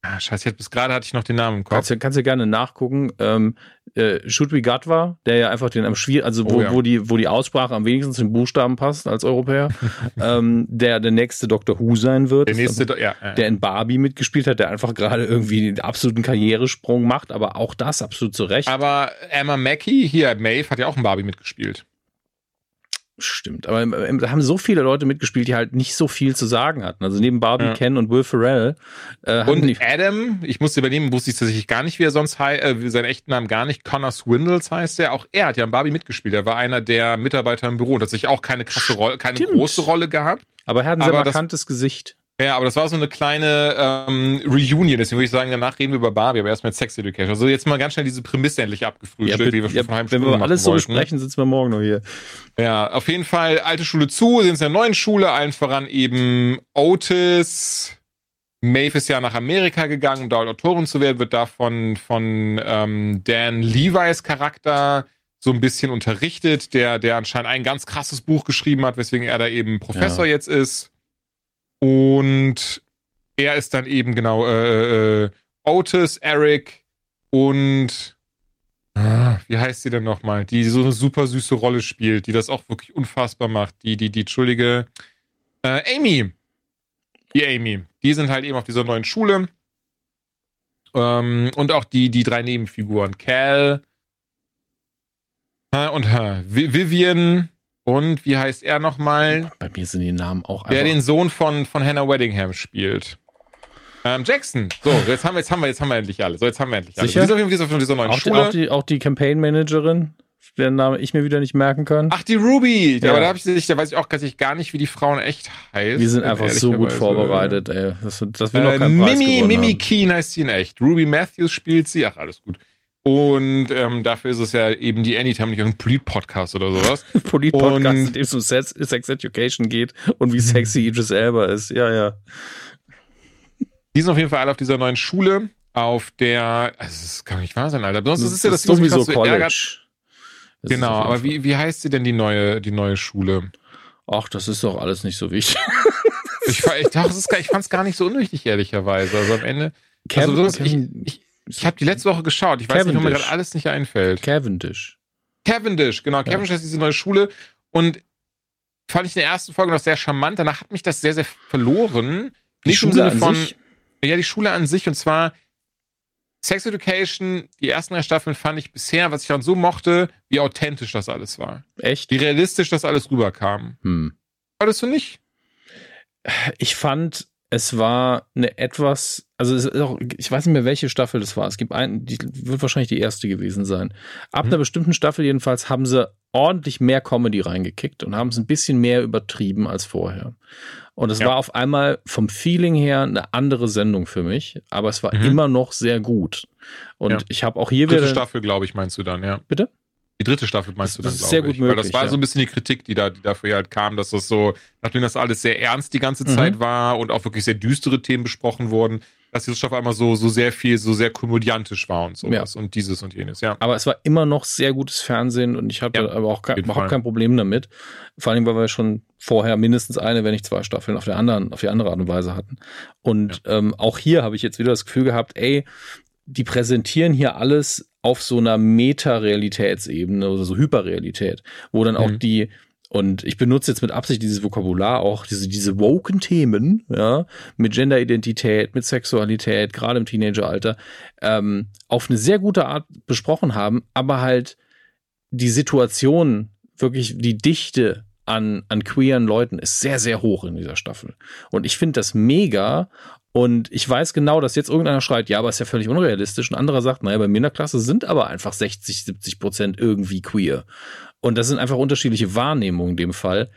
[SPEAKER 2] Ah, scheiße, jetzt bis gerade hatte ich noch den Namen im Kopf.
[SPEAKER 3] Kannst, du- kannst du gerne nachgucken. Ähm, äh, Should We Gatwa, der ja einfach den am schwierig, also wo,
[SPEAKER 2] Oh ja.
[SPEAKER 3] wo, die, wo die Aussprache am wenigsten zu den Buchstaben passt als Europäer, ähm, der der nächste Doctor Who sein wird.
[SPEAKER 2] Der nächste,
[SPEAKER 3] also,
[SPEAKER 2] ja, ja.
[SPEAKER 3] der in Barbie mitgespielt hat, der einfach gerade irgendwie den absoluten Karrieresprung macht, aber auch das absolut zu Recht.
[SPEAKER 2] Aber Emma Mackey, hier, Maeve, hat ja auch in Barbie mitgespielt.
[SPEAKER 3] Stimmt, aber im- da haben so viele Leute mitgespielt, die halt nicht so viel zu sagen hatten. Also neben Barbie,
[SPEAKER 2] Ja.
[SPEAKER 3] Ken und Will Ferrell äh,
[SPEAKER 2] Und Adam, ich musste übernehmen, wusste ich tatsächlich gar nicht, wie er sonst heißt, äh, seinen echten Namen gar nicht. Connor Swindles heißt er. Auch er hat ja in Barbie mitgespielt. Er war einer der Mitarbeiter im Büro und hat sich auch keine krasse Rolle, keine
[SPEAKER 3] Stimmt.
[SPEAKER 2] große Rolle gehabt.
[SPEAKER 3] aber er hat ein sehr
[SPEAKER 2] aber das-
[SPEAKER 3] markantes Gesicht.
[SPEAKER 2] Ja, aber das war so eine kleine ähm, Reunion, deswegen würde ich sagen, danach reden wir über Barbie, aber erstmal Sex Education. Also jetzt mal ganz schnell diese Prämisse endlich abgefrühstückt,
[SPEAKER 3] Ja,
[SPEAKER 2] die wir
[SPEAKER 3] ja,
[SPEAKER 2] einem
[SPEAKER 3] wenn wir alles so besprechen, sitzen wir morgen noch hier.
[SPEAKER 2] Ja, auf jeden Fall alte Schule zu, sind in der neuen Schule, allen voran eben Otis. Maeve ist ja nach Amerika gegangen, um da Autorin zu werden, wird da von, von ähm, Dan Levi's Charakter so ein bisschen unterrichtet, der, der anscheinend ein ganz krasses Buch geschrieben hat, weswegen er da eben Professor jetzt ist. Und er ist dann eben genau äh, äh, Otis, Eric und ah, wie heißt sie denn nochmal? Die so eine super süße Rolle spielt, die das auch wirklich unfassbar macht. Die, die, die, entschuldige, äh, Amy. Die Amy. Die sind halt eben auf dieser neuen Schule. Ähm, und auch die, die drei Nebenfiguren. Cal äh, und äh, Vivian und wie heißt er nochmal?
[SPEAKER 3] Bei mir sind die Namen auch
[SPEAKER 2] Der den Sohn von, von Hannah Weddingham spielt. Ähm, Jackson. So, jetzt haben wir, jetzt haben wir, jetzt haben wir endlich alle. So, jetzt haben wir endlich alle.
[SPEAKER 3] Sicher?
[SPEAKER 2] Die sind auf jeden Fall auf dieser neuen
[SPEAKER 3] auch, die,
[SPEAKER 2] Schule.
[SPEAKER 3] auch, die, auch die Campaign Managerin, deren Name ich mir wieder nicht merken kann.
[SPEAKER 2] Ach, die Ruby. Ja. Aber da, hab ich, da weiß ich auch tatsächlich gar nicht, wie die Frauen echt heißt.
[SPEAKER 3] wir sind einfach so gut vorbereitet, ey. Das, das will noch
[SPEAKER 2] Äh,
[SPEAKER 3] kein Preis
[SPEAKER 2] Mimi, Mimi. Keen heißt sie in echt. Ruby Matthews spielt sie. Ach, alles gut. Und ähm, dafür ist es ja eben die Anytime, nicht irgendein Polit-Podcast oder sowas.
[SPEAKER 3] Polit-Podcast, in dem es um Sex, Sex Education geht und wie sexy Idris Elba ist. Ja, ja.
[SPEAKER 2] Die sind auf jeden Fall alle auf dieser neuen Schule, auf der, also das kann nicht wahr sein, Alter. Sonst ist es ja das,
[SPEAKER 3] sowieso
[SPEAKER 2] so.
[SPEAKER 3] College. Das
[SPEAKER 2] Genau, aber wie, wie heißt sie denn die neue, die neue Schule?
[SPEAKER 3] Ach, das ist doch alles nicht so wichtig.
[SPEAKER 2] Ich, ich, ich fand es gar nicht so unwichtig, ehrlicherweise. Also am Ende.
[SPEAKER 3] Kevin,
[SPEAKER 2] also, ich, ich, ich habe die letzte Woche geschaut. Ich weiß nicht, ob mir
[SPEAKER 3] Cavendish.
[SPEAKER 2] gerade alles nicht einfällt.
[SPEAKER 3] Cavendish.
[SPEAKER 2] Cavendish, genau. Cavendish ist diese neue Schule. Und fand ich in der ersten Folge noch sehr charmant. Danach hat mich das sehr, sehr verloren.
[SPEAKER 3] Die
[SPEAKER 2] Nicht
[SPEAKER 3] Schule
[SPEAKER 2] im Sinne
[SPEAKER 3] an
[SPEAKER 2] von.
[SPEAKER 3] sich?
[SPEAKER 2] Ja, die Schule an sich. Und zwar Sex Education, die ersten drei Staffeln fand ich bisher, was ich dann so mochte, wie authentisch das alles war.
[SPEAKER 3] Echt?
[SPEAKER 2] Wie realistisch das alles rüberkam.
[SPEAKER 3] Hm.
[SPEAKER 2] Hattest du nicht?
[SPEAKER 3] Ich fand, es war eine etwas, also es ist auch, ich weiß nicht mehr, welche Staffel das war. Es gibt einen, die wird wahrscheinlich die erste gewesen sein. Ab
[SPEAKER 2] Mhm.
[SPEAKER 3] einer bestimmten Staffel jedenfalls haben sie ordentlich mehr Comedy reingekickt und haben es ein bisschen mehr übertrieben als vorher. Und es
[SPEAKER 2] Ja.
[SPEAKER 3] war auf einmal vom Feeling her eine andere Sendung für mich, aber es war
[SPEAKER 2] Mhm.
[SPEAKER 3] immer noch sehr gut. Und
[SPEAKER 2] Ja.
[SPEAKER 3] ich habe auch hier
[SPEAKER 2] Dritte
[SPEAKER 3] wieder.
[SPEAKER 2] Staffel, glaube ich, meinst du dann, ja.
[SPEAKER 3] Bitte?
[SPEAKER 2] Die dritte Staffel meinst du
[SPEAKER 3] Das
[SPEAKER 2] dann,
[SPEAKER 3] ist
[SPEAKER 2] glaube
[SPEAKER 3] sehr gut
[SPEAKER 2] ich. Weil das
[SPEAKER 3] möglich,
[SPEAKER 2] war
[SPEAKER 3] ja.
[SPEAKER 2] so ein bisschen die Kritik, die da die dafür halt kam, dass das so, nachdem das alles sehr ernst die ganze
[SPEAKER 3] Mhm.
[SPEAKER 2] Zeit war und auch wirklich sehr düstere Themen besprochen wurden, dass diese Staffel einmal so, so sehr viel, so sehr komödiantisch war und sowas und dieses und jenes, ja.
[SPEAKER 3] Aber es war immer noch sehr gutes Fernsehen und ich hatte
[SPEAKER 2] Ja,
[SPEAKER 3] aber auch kein, überhaupt kein Problem damit. Vor allem, weil wir schon vorher mindestens eine, wenn nicht zwei Staffeln auf der anderen, auf die andere Art und Weise hatten. Und ähm, auch hier habe ich jetzt wieder das Gefühl gehabt, ey, die präsentieren hier alles auf so einer Meta-Realitätsebene oder so Hyperrealität, wo dann auch
[SPEAKER 2] Mhm.
[SPEAKER 3] die und ich benutze jetzt mit Absicht dieses Vokabular auch, diese, diese woken Themen, ja, mit Genderidentität, mit Sexualität, gerade im Teenageralter, ähm, auf eine sehr gute Art besprochen haben, aber halt die Situation, wirklich die Dichte an, an queeren Leuten ist sehr, sehr hoch in dieser Staffel. Und ich finde das mega. Und ich weiß genau, dass jetzt irgendeiner schreit, ja, aber ist ja völlig unrealistisch. Und anderer sagt, naja, bei mir in der Klasse sind aber einfach 60, 70 Prozent irgendwie queer. Und das sind einfach unterschiedliche Wahrnehmungen in dem Fall.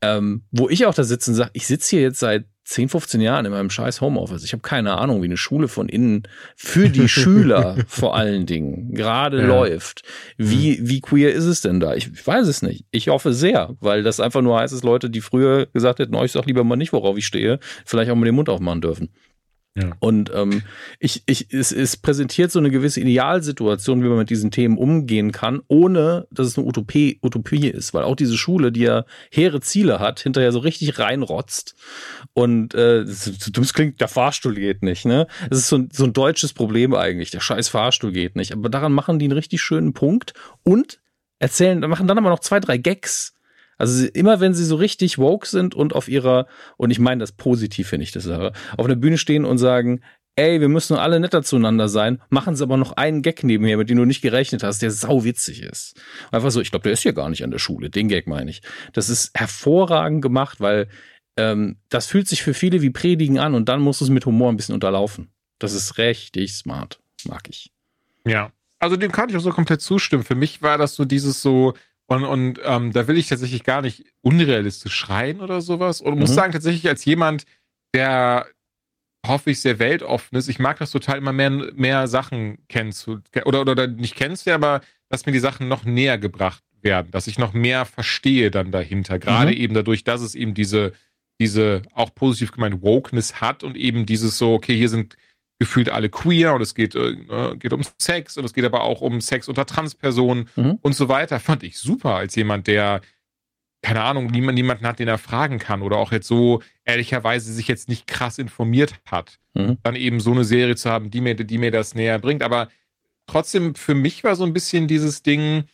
[SPEAKER 3] Ähm, wo ich auch da sitze und sage, ich sitze hier jetzt seit 10, 15 Jahren in meinem scheiß Homeoffice. Ich habe keine Ahnung, wie eine Schule von innen für die Schüler vor allen Dingen gerade
[SPEAKER 2] Ja.
[SPEAKER 3] läuft. Wie, wie queer ist es denn da? Ich, ich weiß es nicht. Ich hoffe sehr, weil das einfach nur heißt, dass Leute, die früher gesagt hätten, oh, ich sag lieber mal nicht, worauf ich stehe, vielleicht auch mal den Mund aufmachen dürfen. Und ähm, ich, ich, es, es präsentiert so eine gewisse Idealsituation, wie man mit diesen Themen umgehen kann, ohne dass es eine Utopie, Utopie ist. Weil auch diese Schule, die ja hehre Ziele hat, hinterher so richtig reinrotzt. Und äh, das, klingt, der Fahrstuhl geht nicht, ne? Das ist so ein, so ein deutsches Problem eigentlich. Der scheiß Fahrstuhl geht nicht. Aber daran machen die einen richtig schönen Punkt und erzählen, machen dann aber noch zwei, drei Gags. Also sie- immer wenn sie so richtig woke sind und auf ihrer, und ich meine das positiv, finde ich das Sache, auf einer Bühne stehen und sagen, ey, wir müssen alle netter zueinander sein, machen sie aber noch einen Gag nebenher, mit dem du nicht gerechnet hast, der sauwitzig ist. Einfach so, ich glaube, der ist ja gar nicht an der Schule, den Gag meine ich. Das ist hervorragend gemacht, weil ähm, das fühlt sich für viele wie Predigen an und dann musst du es mit Humor ein bisschen unterlaufen. Das ist richtig smart, mag ich.
[SPEAKER 2] Ja. Also dem kann ich auch so komplett zustimmen. Für mich war das so dieses so, und, und ähm, da will ich tatsächlich gar nicht unrealistisch schreien oder sowas. Und muss
[SPEAKER 3] Mhm.
[SPEAKER 2] sagen, tatsächlich als jemand, sehr, hoffe ich, sehr weltoffen ist. Ich mag das total, immer mehr, mehr Sachen kennenzu, oder, oder, oder nicht kennst du, aber dass mir die Sachen noch näher gebracht werden, dass ich noch mehr verstehe dann dahinter. Gerade mhm. eben dadurch, dass es eben diese, diese auch positiv gemeint Wokeness hat und eben dieses so, okay, hier sind gefühlt alle queer und es geht, äh, geht um Sex und es geht aber auch um Sex unter Transpersonen mhm. und so weiter. Fand ich super als jemand, der, keine Ahnung, niemand, niemanden hat, den er fragen kann oder auch jetzt so ehrlicherweise sich jetzt nicht krass informiert hat. Mhm. Dann eben so eine Serie zu haben, die mir, die mir das näher bringt. Aber trotzdem, für mich war so ein bisschen dieses Ding,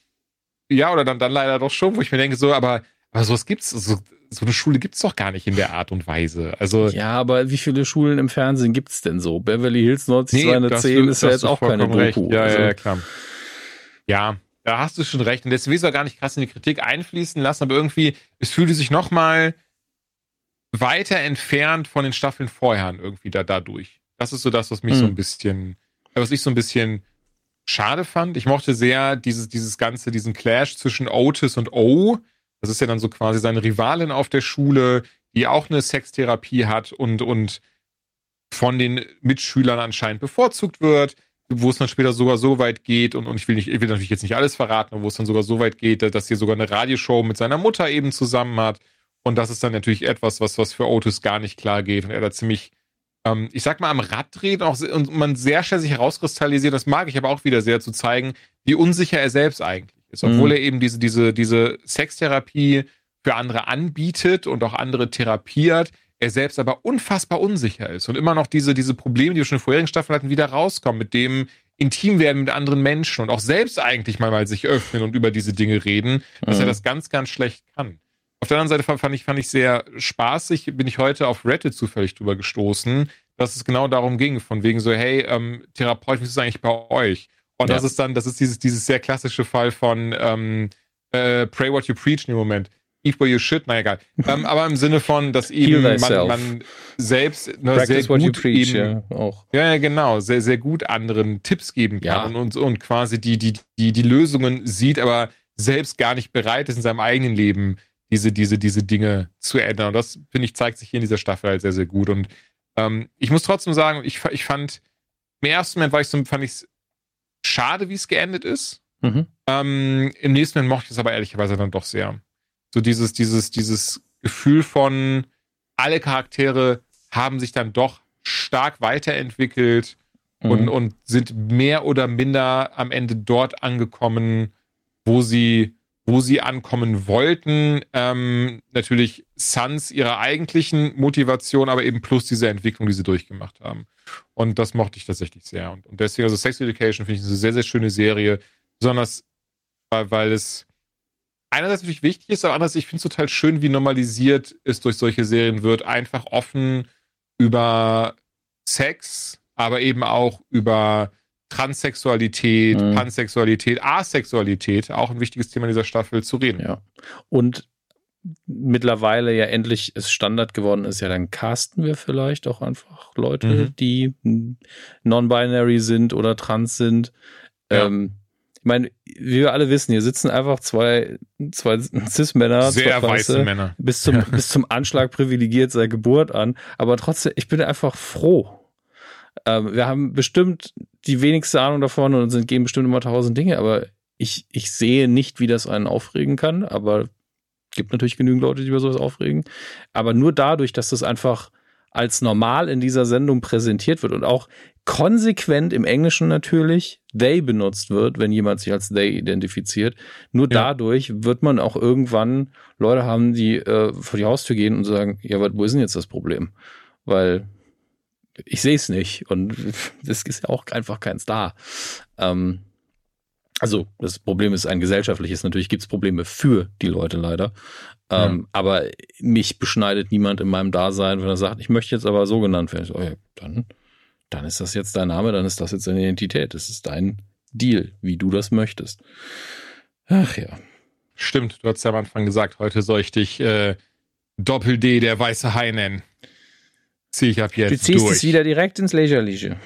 [SPEAKER 2] ja, oder dann, dann leider doch schon, wo ich mir denke, so, aber, aber sowas gibt's, so, so eine Schule gibt's doch gar nicht in der Art und Weise. Also
[SPEAKER 3] ja, aber wie viele Schulen im Fernsehen gibt's denn so? Beverly Hills 90210 nee, ist ja jetzt auch keine Doku.
[SPEAKER 2] Ja, also. ja, klar. Ja, da hast du schon recht. Und deswegen will ich gar nicht krass in die Kritik einfließen lassen, aber irgendwie, es fühlte sich noch mal weiter entfernt von den Staffeln vorher irgendwie da dadurch. Das ist so das, was mich hm. so ein bisschen, was ich so ein bisschen schade fand. Ich mochte sehr dieses, dieses ganze, diesen Clash zwischen Otis und O. Das ist ja dann so quasi seine Rivalin auf der Schule, die auch eine Sextherapie hat und, und von den Mitschülern anscheinend bevorzugt wird, wo es dann später sogar so weit geht, und, und ich will nicht, ich will natürlich jetzt nicht alles verraten, wo es dann sogar so weit geht, dass sie sogar eine Radioshow mit seiner Mutter eben zusammen hat. Und das ist dann natürlich etwas, was, was für Otis gar nicht klar geht und er da ziemlich ähm, ich sag mal, am Rad drehen auch, und man sehr schnell sich herauskristallisiert, das mag ich aber auch wieder sehr zu zeigen, wie unsicher er selbst eigentlich ist. Obwohl mhm. er eben diese, diese, diese Sextherapie für andere anbietet und auch andere therapiert, er selbst aber unfassbar unsicher ist und immer noch diese, diese Probleme, die wir schon in vorherigen Staffeln hatten, wieder rauskommen, mit dem intim werden mit anderen Menschen und auch selbst eigentlich mal, mal sich öffnen und über diese Dinge reden, dass mhm. er das ganz, ganz schlecht kann. Auf der anderen Seite fand ich, fand ich sehr spaßig, bin ich heute auf Reddit zufällig drüber gestoßen, dass es genau darum ging, von wegen so, hey, ähm, Therapeut, wie ist es eigentlich bei euch? Und ja. das ist dann, das ist dieses, dieses sehr klassische Fall von ähm, äh, Pray what you preach im Moment. Eat where you shit, na egal. ähm, aber im Sinne von, dass eben man, man, selbst ne, sehr gut preach, eben, ja, auch. ja, ja, genau, sehr, sehr gut anderen Tipps geben kann ja. und, und, und quasi die, die, die, die Lösungen sieht, aber selbst gar nicht bereit ist, in seinem eigenen Leben diese, diese, diese Dinge zu ändern. Und das, finde ich, zeigt sich hier in dieser Staffel halt sehr, sehr gut. Und ähm, ich muss trotzdem sagen, ich, ich fand, im ersten Moment war ich so, fand ich es schade, wie es geendet ist. Mhm. Ähm, Im nächsten Moment mochte ich es aber ehrlicherweise dann doch sehr. So dieses, dieses, dieses Gefühl von, alle Charaktere haben sich dann doch stark weiterentwickelt mhm. und, und sind mehr oder minder am Ende dort angekommen, wo sie wo sie ankommen wollten. Ähm, natürlich Suns ihrer eigentlichen Motivation, aber eben plus diese Entwicklung, die sie durchgemacht haben. Und das mochte ich tatsächlich sehr. Und, und deswegen, also Sex Education finde ich eine sehr, sehr schöne Serie. Besonders, weil, weil es einerseits natürlich wichtig ist, aber andererseits, ich finde es total schön, wie normalisiert es durch solche Serien wird. Einfach offen über Sex, aber eben auch über Transsexualität, mhm. Pansexualität, Asexualität, auch ein wichtiges Thema dieser Staffel zu reden.
[SPEAKER 3] Ja. Und mittlerweile ja endlich es Standard geworden ist, ja, dann casten wir vielleicht auch einfach Leute, mhm. die non-binary sind oder trans sind. Ja. Ähm, ich meine, wie wir alle wissen, hier sitzen einfach zwei, zwei Cis-Männer,
[SPEAKER 2] sehr weiße Männer,
[SPEAKER 3] bis zum, bis zum Anschlag privilegiert seit Geburt an. Aber trotzdem, ich bin einfach froh, ähm, wir haben bestimmt die wenigste Ahnung davon und sind gehen bestimmt immer tausend Dinge, aber ich, ich sehe nicht, wie das einen aufregen kann, aber gibt natürlich genügend Leute, die über sowas aufregen. Aber nur dadurch, dass das einfach als normal in dieser Sendung präsentiert wird und auch konsequent im Englischen natürlich they benutzt wird, wenn jemand sich als they identifiziert. Nur ja. dadurch wird man auch irgendwann Leute haben, die äh, vor die Haustür gehen und sagen, ja, wo ist denn jetzt das Problem? Weil ich sehe es nicht und das ist ja auch einfach keins da. Ähm, also das Problem ist ein gesellschaftliches. Natürlich gibt es Probleme für die Leute leider. Ähm, ja. Aber mich beschneidet niemand in meinem Dasein, wenn er sagt, ich möchte jetzt aber so genannt werden. So, oh ja, dann, dann ist das jetzt dein Name, dann ist das jetzt deine Identität. Das ist dein Deal, wie du das möchtest. Ach ja.
[SPEAKER 2] Stimmt, du hast ja am Anfang gesagt, heute soll ich dich äh, Doppel-D, der weiße Hai nennen ziehe ich ab jetzt
[SPEAKER 3] Du ziehst durch. es wieder direkt ins Lächerliche.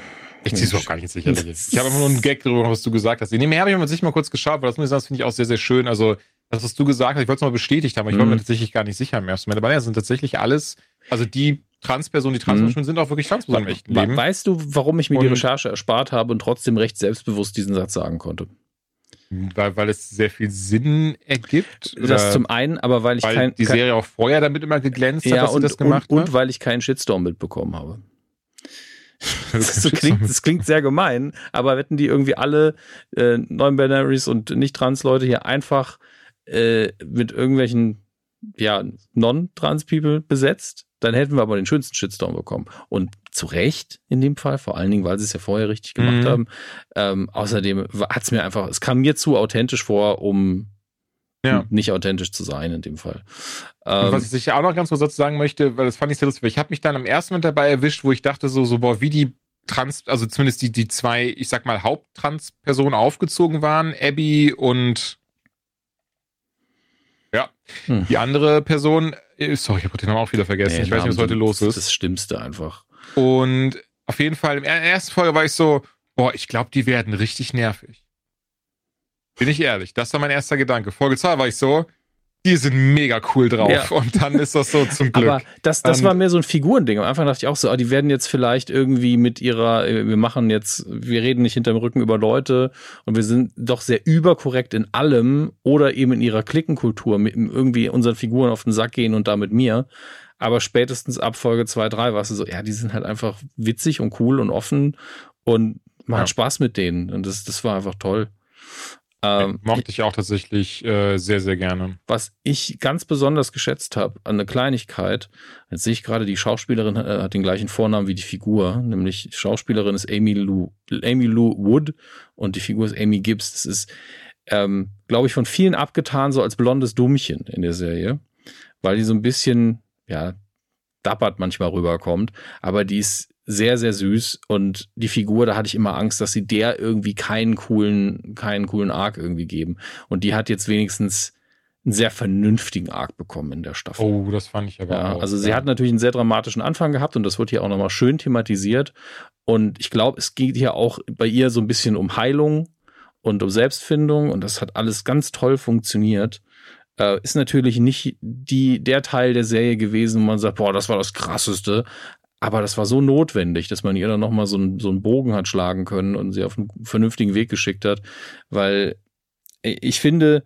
[SPEAKER 2] Ich ziehe es auch gar nicht ins Lächerliche. Ich habe einfach nur einen Gag darüber, was du gesagt hast. Nebenher habe ich mir sich mal kurz geschaut, weil das muss ich sagen, das finde ich auch sehr, sehr schön. Also, das, was du gesagt hast, ich wollte es mal bestätigt haben, aber ich war mir mhm. tatsächlich gar nicht sicher im ersten Moment. Aber ja, sind tatsächlich alles, also die Transpersonen, die Transpersonen mhm. sind auch wirklich Transpersonen im echten
[SPEAKER 3] Leben. Weißt du, warum ich mir und die Recherche erspart habe und trotzdem recht selbstbewusst diesen Satz sagen konnte?
[SPEAKER 2] Weil, weil es sehr viel Sinn ergibt?
[SPEAKER 3] Das zum einen, aber weil ich
[SPEAKER 2] weil
[SPEAKER 3] kein,
[SPEAKER 2] die Serie auch vorher damit immer geglänzt
[SPEAKER 3] ja,
[SPEAKER 2] hat, dass
[SPEAKER 3] und,
[SPEAKER 2] sie das gemacht
[SPEAKER 3] und,
[SPEAKER 2] hat?
[SPEAKER 3] Und weil ich keinen Shitstorm mitbekommen habe. Das, so klingt, das klingt sehr gemein, aber wetten die irgendwie alle äh, Non-Binaries und Nicht-Trans-Leute hier einfach äh, mit irgendwelchen ja, Non-Trans-People besetzt, dann hätten wir aber den schönsten Shitstorm bekommen. Und zu Recht in dem Fall, vor allen Dingen, weil sie es ja vorher richtig gemacht mhm. haben. Ähm, außerdem hat es mir einfach, es kam mir zu authentisch vor, um ja. nicht authentisch zu sein in dem Fall.
[SPEAKER 2] Ähm, was ich auch noch ganz kurz dazu sagen möchte, weil das fand ich sehr lustig, weil ich habe mich dann am ersten Moment dabei erwischt, wo ich dachte so, so boah, wie die Trans, also zumindest die, die zwei, ich sag mal, Haupttrans-Personen aufgezogen waren, Abby und ja. Hm. Die andere Person, sorry, ich habe den Namen auch wieder vergessen. Nee, ich weiß nicht, was heute los ist.
[SPEAKER 3] Das Stimmste einfach.
[SPEAKER 2] Und auf jeden Fall, in der ersten Folge war ich so, boah, ich glaube, die werden richtig nervig. Bin ich ehrlich, das war mein erster Gedanke. Folge 2 war ich so, die sind mega cool drauf. Ja. Und dann ist das so zum Glück. Aber
[SPEAKER 3] das, das war mehr so ein Figurending. Am Anfang dachte ich auch so, ah, die werden jetzt vielleicht irgendwie mit ihrer, äh, wir machen jetzt, wir reden nicht hinterm Rücken über Leute und wir sind doch sehr überkorrekt in allem oder eben in ihrer Klickenkultur, mit irgendwie unseren Figuren auf den Sack gehen und da mit mir. Aber spätestens ab Folge 2, 3 war es so, ja, die sind halt einfach witzig und cool und offen und man ja. Spaß mit denen. Und das, das war einfach toll.
[SPEAKER 2] Ähm, mochte ich auch tatsächlich äh, sehr, sehr gerne.
[SPEAKER 3] Was ich ganz besonders geschätzt habe, an eine Kleinigkeit, jetzt sehe ich gerade, die Schauspielerin äh, hat den gleichen Vornamen wie die Figur, nämlich die Schauspielerin ist Amy Lou, Amy Lou Wood und die Figur ist Amy Gibbs. Das ist, ähm, glaube ich, von vielen abgetan, so als blondes Dummchen in der Serie, weil die so ein bisschen, ja, dappert manchmal rüberkommt, aber die ist sehr, sehr süß und die Figur, da hatte ich immer Angst, dass sie der irgendwie keinen coolen, keinen coolen Arc irgendwie geben. Und die hat jetzt wenigstens einen sehr vernünftigen Arc bekommen in der Staffel.
[SPEAKER 2] Oh, das fand ich aber
[SPEAKER 3] ja,
[SPEAKER 2] auch.
[SPEAKER 3] Also sie ja. hat natürlich einen sehr dramatischen Anfang gehabt und das wird hier auch nochmal schön thematisiert. Und ich glaube, es geht hier auch bei ihr so ein bisschen um Heilung und um Selbstfindung und das hat alles ganz toll funktioniert. Äh, ist natürlich nicht die, der Teil der Serie gewesen, wo man sagt, boah, das war das krasseste. Aber das war so notwendig, dass man ihr dann nochmal so, ein, so einen Bogen hat schlagen können und sie auf einen vernünftigen Weg geschickt hat. Weil ich finde,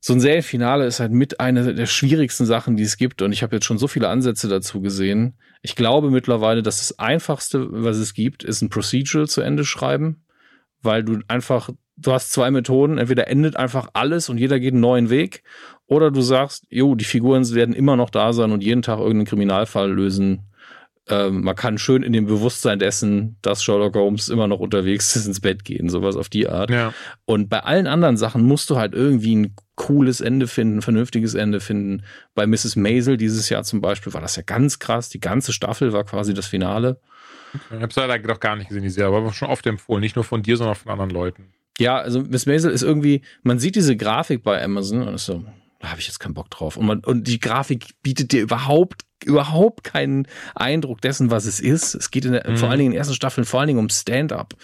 [SPEAKER 3] so ein Serienfinale ist halt mit einer der schwierigsten Sachen, die es gibt. Und ich habe jetzt schon so viele Ansätze dazu gesehen. Ich glaube mittlerweile, dass das Einfachste, was es gibt, ist ein Procedural zu Ende schreiben. Weil du einfach, du hast zwei Methoden. Entweder endet einfach alles und jeder geht einen neuen Weg. Oder du sagst, jo, die Figuren werden immer noch da sein und jeden Tag irgendeinen Kriminalfall lösen ähm, man kann schön in dem Bewusstsein dessen, dass Sherlock Holmes immer noch unterwegs ist, ins Bett gehen, sowas auf die Art.
[SPEAKER 2] Ja.
[SPEAKER 3] Und bei allen anderen Sachen musst du halt irgendwie ein cooles Ende finden, ein vernünftiges Ende finden. Bei Mrs. Maisel dieses Jahr zum Beispiel war das ja ganz krass. Die ganze Staffel war quasi das Finale.
[SPEAKER 2] Ich habe es leider doch gar nicht gesehen, die Serie, aber schon oft empfohlen. Nicht nur von dir, sondern von anderen Leuten.
[SPEAKER 3] Ja, also Miss Maisel ist irgendwie, man sieht diese Grafik bei Amazon und ist so, da habe ich jetzt keinen Bock drauf. Und, man, und die Grafik bietet dir überhaupt überhaupt keinen Eindruck dessen, was es ist. Es geht in der, mhm. vor allen Dingen in den ersten Staffeln vor allen Dingen um Stand-up.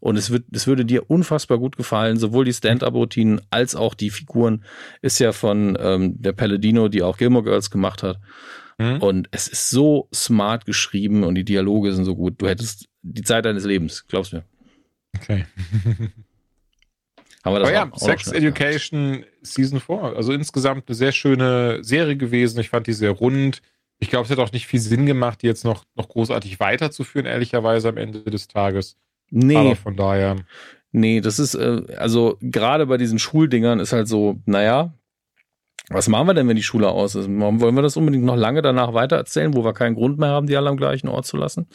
[SPEAKER 3] Und es wird, es würde dir unfassbar gut gefallen. Sowohl die Stand-up-Routinen als auch die Figuren ist ja von ähm, der Palladino, die auch Gilmore Girls gemacht hat. Mhm. Und es ist so smart geschrieben und die Dialoge sind so gut. Du hättest die Zeit deines Lebens, glaubst mir.
[SPEAKER 2] Okay.
[SPEAKER 3] Haben wir das
[SPEAKER 2] Aber ja, auch, Sex auch Education. Season 4. Also insgesamt eine sehr schöne Serie gewesen. Ich fand die sehr rund. Ich glaube, es hat auch nicht viel Sinn gemacht, die jetzt noch, noch großartig weiterzuführen, ehrlicherweise am Ende des Tages.
[SPEAKER 3] Nee. Aber
[SPEAKER 2] von daher.
[SPEAKER 3] Nee, das ist, äh, also gerade bei diesen Schuldingern ist halt so, naja, was machen wir denn, wenn die Schule aus ist? Wollen wir das unbedingt noch lange danach weitererzählen, wo wir keinen Grund mehr haben, die alle am gleichen Ort zu lassen?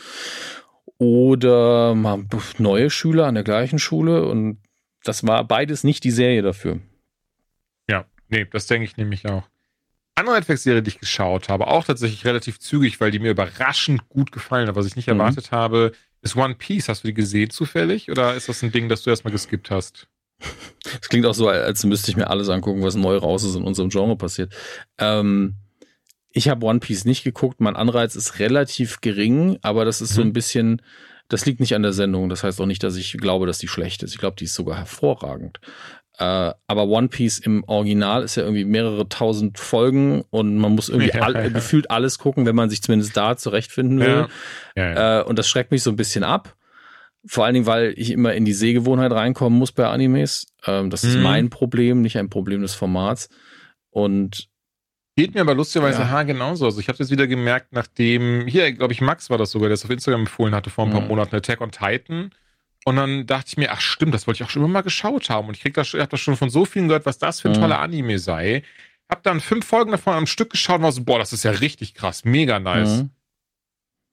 [SPEAKER 3] Oder mal neue Schüler an der gleichen Schule und das war beides nicht die Serie dafür.
[SPEAKER 2] Ja, nee, das denke ich nämlich auch andere Netflix-Serie, die ich geschaut habe, auch tatsächlich relativ zügig, weil die mir überraschend gut gefallen hat, was ich nicht mhm. erwartet habe, ist One Piece. Hast du die gesehen zufällig? Oder ist das ein Ding, das du erstmal geskippt hast?
[SPEAKER 3] Das klingt auch so, als müsste ich mir alles angucken, was neu raus ist in unserem Genre passiert. Ähm, ich habe One Piece nicht geguckt. Mein Anreiz ist relativ gering, aber das ist mhm. so ein bisschen, das liegt nicht an der Sendung. Das heißt auch nicht, dass ich glaube, dass die schlecht ist. Ich glaube, die ist sogar hervorragend. Äh, aber One Piece im Original ist ja irgendwie mehrere tausend Folgen und man muss irgendwie
[SPEAKER 2] Ja,
[SPEAKER 3] all,
[SPEAKER 2] ja.
[SPEAKER 3] gefühlt alles gucken, wenn man sich zumindest da zurechtfinden will.
[SPEAKER 2] Ja.
[SPEAKER 3] Äh, und das schreckt mich so ein bisschen ab. Vor allen Dingen, weil ich immer in die Sehgewohnheit reinkommen muss bei Animes. Ähm, das ist
[SPEAKER 2] Mhm.
[SPEAKER 3] mein Problem, nicht ein Problem des Formats. Und
[SPEAKER 2] Geht mir aber lustigerweise
[SPEAKER 3] Ja.
[SPEAKER 2] ha genauso. Also ich habe das wieder gemerkt, nachdem, hier, glaube ich, Max war das sogar, der es auf Instagram empfohlen hatte vor ein paar
[SPEAKER 3] Mhm.
[SPEAKER 2] Monaten, Attack on Titan. Und dann dachte ich mir, ach stimmt, das wollte ich auch schon immer mal geschaut haben. Und ich krieg das, ich habe das schon von so vielen gehört, was das für ein
[SPEAKER 3] Mhm.
[SPEAKER 2] toller Anime sei. Hab dann fünf Folgen davon am Stück geschaut und war so, boah, das ist ja richtig krass, mega nice.
[SPEAKER 3] Mhm.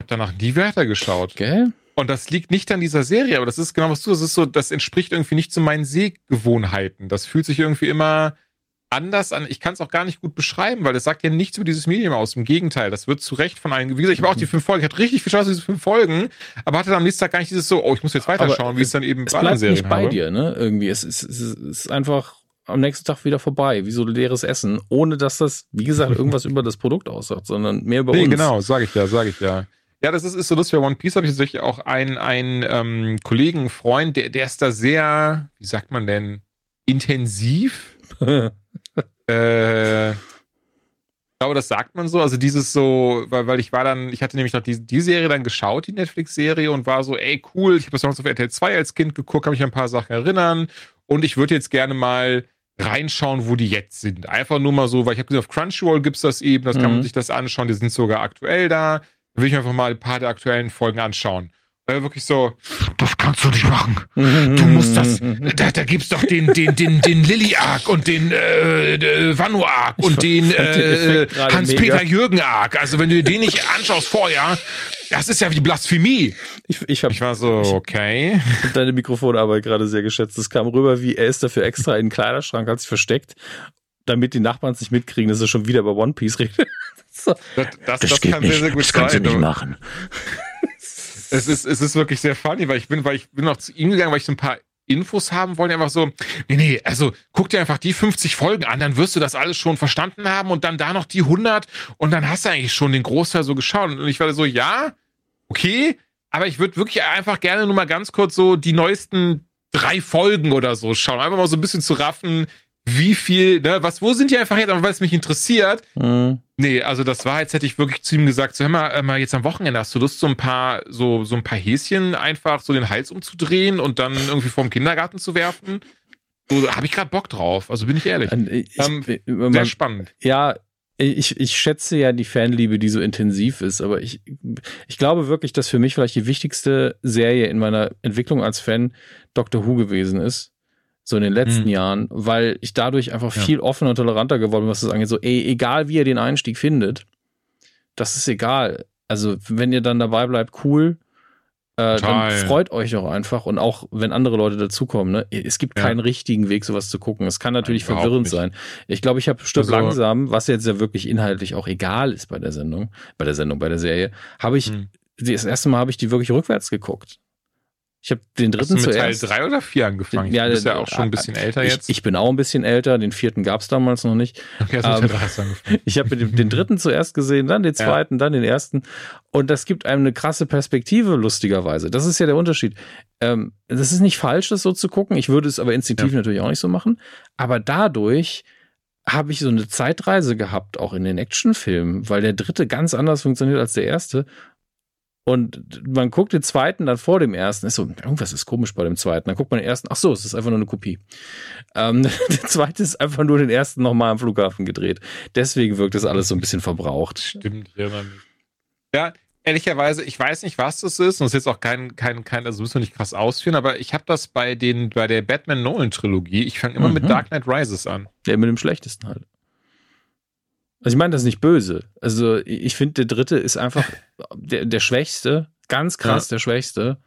[SPEAKER 2] Hab danach nie weiter geschaut.
[SPEAKER 3] Gell?
[SPEAKER 2] Und das liegt nicht an dieser Serie, aber das ist genau was du, das ist so, das entspricht irgendwie nicht zu meinen Sehgewohnheiten. Das fühlt sich irgendwie immer anders an. Ich kann es auch gar nicht gut beschreiben, weil das sagt ja nichts über dieses Medium aus. Im Gegenteil, das wird zu Recht von allen. Wie gesagt, ich habe auch die fünf Folgen, ich hatte richtig viel Spaß mit diesen fünf Folgen, aber hatte dann am nächsten Tag gar nicht dieses so, oh, ich muss jetzt weiterschauen, wie es dann eben
[SPEAKER 3] Es
[SPEAKER 2] bei anderen
[SPEAKER 3] bleibt nicht
[SPEAKER 2] Serien
[SPEAKER 3] bei
[SPEAKER 2] habe.
[SPEAKER 3] dir, ne? Irgendwie. Es ist, es ist, es ist einfach am nächsten Tag wieder vorbei, wie so leeres Essen, ohne dass das, wie gesagt, irgendwas über das Produkt aussagt, sondern mehr über
[SPEAKER 2] Nee,
[SPEAKER 3] uns.
[SPEAKER 2] genau, sage ich ja, sage ich ja. Ja, das ist, ist so lustig. Bei One Piece habe ich tatsächlich auch einen, einen ähm, Kollegen, Freund, der, der ist da sehr, wie sagt man denn, intensiv Äh, ich glaube, das sagt man so. Also dieses so, weil, weil ich war dann, ich hatte nämlich noch die, die Serie dann geschaut, die Netflix-Serie, und war so, ey, cool, ich habe das noch auf RTL 2 als Kind geguckt, kann mich an ein paar Sachen erinnern. Und ich würde jetzt gerne mal reinschauen, wo die jetzt sind. Einfach nur mal so, weil ich habe gesehen, auf Crunchyroll gibt's das eben, das kann man
[SPEAKER 3] Mhm.
[SPEAKER 2] sich das anschauen, die sind sogar aktuell da. Da will ich mir einfach mal ein paar der aktuellen Folgen anschauen. Weil wirklich so, das kannst du nicht machen. Du musst das. Da, da gibt's doch den, den, den, den Lilly-Arc und den äh, äh, Vanu-Arc und den, äh, Hans-Peter
[SPEAKER 3] mega.
[SPEAKER 2] Jürgen-Arc. Also wenn du dir den nicht anschaust vorher, das ist ja wie Blasphemie.
[SPEAKER 3] Ich, ich habe
[SPEAKER 2] Ich war so, okay.
[SPEAKER 3] hab deine Mikrofonarbeit gerade sehr geschätzt. Es kam rüber, wie er ist dafür extra in den Kleiderschrank, hat sich versteckt, damit die Nachbarn es nicht mitkriegen, dass er schon wieder über One Piece redet. so.
[SPEAKER 2] Das, das, das, kann sehr, sehr gut sein.
[SPEAKER 3] machen.
[SPEAKER 2] Es ist, es ist wirklich sehr funny, weil ich bin, weil ich bin noch zu ihm gegangen, weil ich so ein paar Infos haben wollte, einfach so, nee, nee, also guck dir einfach die 50 Folgen an, dann wirst du das alles schon verstanden haben und dann da noch die 100 und dann hast du eigentlich schon den Großteil so geschaut. Und ich war so, ja, okay, aber ich würde wirklich einfach gerne nur mal ganz kurz so die neuesten drei Folgen oder so schauen, einfach mal so ein bisschen zu raffen, wie viel, ne, was, wo sind die einfach jetzt, aber weil es mich interessiert,
[SPEAKER 3] Mhm.
[SPEAKER 2] Nee, also das war, jetzt hätte ich wirklich zu ihm gesagt, so hör mal, äh, mal jetzt am Wochenende hast du Lust, so ein paar, so, so ein paar Häschen einfach so den Hals umzudrehen und dann irgendwie vorm Kindergarten zu werfen? So, habe ich gerade Bock drauf, also bin ich ehrlich.
[SPEAKER 3] Ich,
[SPEAKER 2] Ähm,
[SPEAKER 3] man,
[SPEAKER 2] Sehr spannend.
[SPEAKER 3] ja, ich, ich schätze ja die Fanliebe, die so intensiv ist, aber ich, ich glaube wirklich, dass für mich vielleicht die wichtigste Serie in meiner Entwicklung als Fan Doctor Who gewesen ist. So in den letzten
[SPEAKER 2] Hm.
[SPEAKER 3] Jahren, weil ich dadurch einfach
[SPEAKER 2] Ja.
[SPEAKER 3] viel offener und toleranter geworden bin, was das angeht. So, ey, egal wie ihr den Einstieg findet, das ist egal. Also, wenn ihr dann dabei bleibt, cool. Äh, dann freut euch doch einfach und auch wenn andere Leute dazukommen, ne? Es gibt
[SPEAKER 2] Ja.
[SPEAKER 3] keinen richtigen Weg, sowas zu gucken. Es kann natürlich
[SPEAKER 2] Nein,
[SPEAKER 3] verwirrend sein. Ich glaube, ich habe Stirb
[SPEAKER 2] Also-
[SPEAKER 3] langsam, was jetzt ja wirklich inhaltlich auch egal ist bei der Sendung, bei der Sendung, bei der Serie, habe ich,
[SPEAKER 2] Hm.
[SPEAKER 3] das erste Mal habe ich die wirklich rückwärts geguckt. Ich habe den
[SPEAKER 2] Hast du
[SPEAKER 3] dritten
[SPEAKER 2] mit Teil
[SPEAKER 3] zuerst.
[SPEAKER 2] drei oder vier angefangen?
[SPEAKER 3] Ja,
[SPEAKER 2] du bist ja
[SPEAKER 3] äh,
[SPEAKER 2] auch schon ein bisschen älter
[SPEAKER 3] ich,
[SPEAKER 2] jetzt.
[SPEAKER 3] Ich bin auch ein bisschen älter, den vierten gab es damals noch nicht.
[SPEAKER 2] okay, mit
[SPEAKER 3] ähm,
[SPEAKER 2] Teil angefangen.
[SPEAKER 3] Ich habe den, den dritten zuerst gesehen, dann den
[SPEAKER 2] Ja.
[SPEAKER 3] zweiten, dann den ersten. Und das gibt einem eine krasse Perspektive, lustigerweise. Das ist ja der Unterschied. Ähm, das ist nicht falsch, das so zu gucken. Ich würde es aber instinktiv
[SPEAKER 2] Ja.
[SPEAKER 3] natürlich auch nicht so machen. Aber dadurch habe ich so eine Zeitreise gehabt, auch in den Actionfilmen, weil der dritte ganz anders funktioniert als der erste. Und man guckt den zweiten dann vor dem ersten, ist so, irgendwas ist komisch bei dem zweiten. Dann guckt man den ersten, ach so, es ist einfach nur eine Kopie. Ähm, der zweite ist einfach nur den ersten nochmal am Flughafen gedreht. Deswegen wirkt das alles so ein bisschen verbraucht.
[SPEAKER 2] Stimmt, mich. Ja, ehrlicherweise, ich weiß nicht, was das ist. Und das ist jetzt auch kein, kein, kein, also müssen wir nicht krass ausführen, aber ich habe das bei den, bei der Batman Nolan Trilogie. Ich fange immer mit
[SPEAKER 3] Mhm.
[SPEAKER 2] Dark Knight Rises an.
[SPEAKER 3] Der mit dem schlechtesten halt. Also ich meine das ist nicht böse. Also ich finde, der dritte ist einfach der, der Schwächste, ganz krass der Schwächste.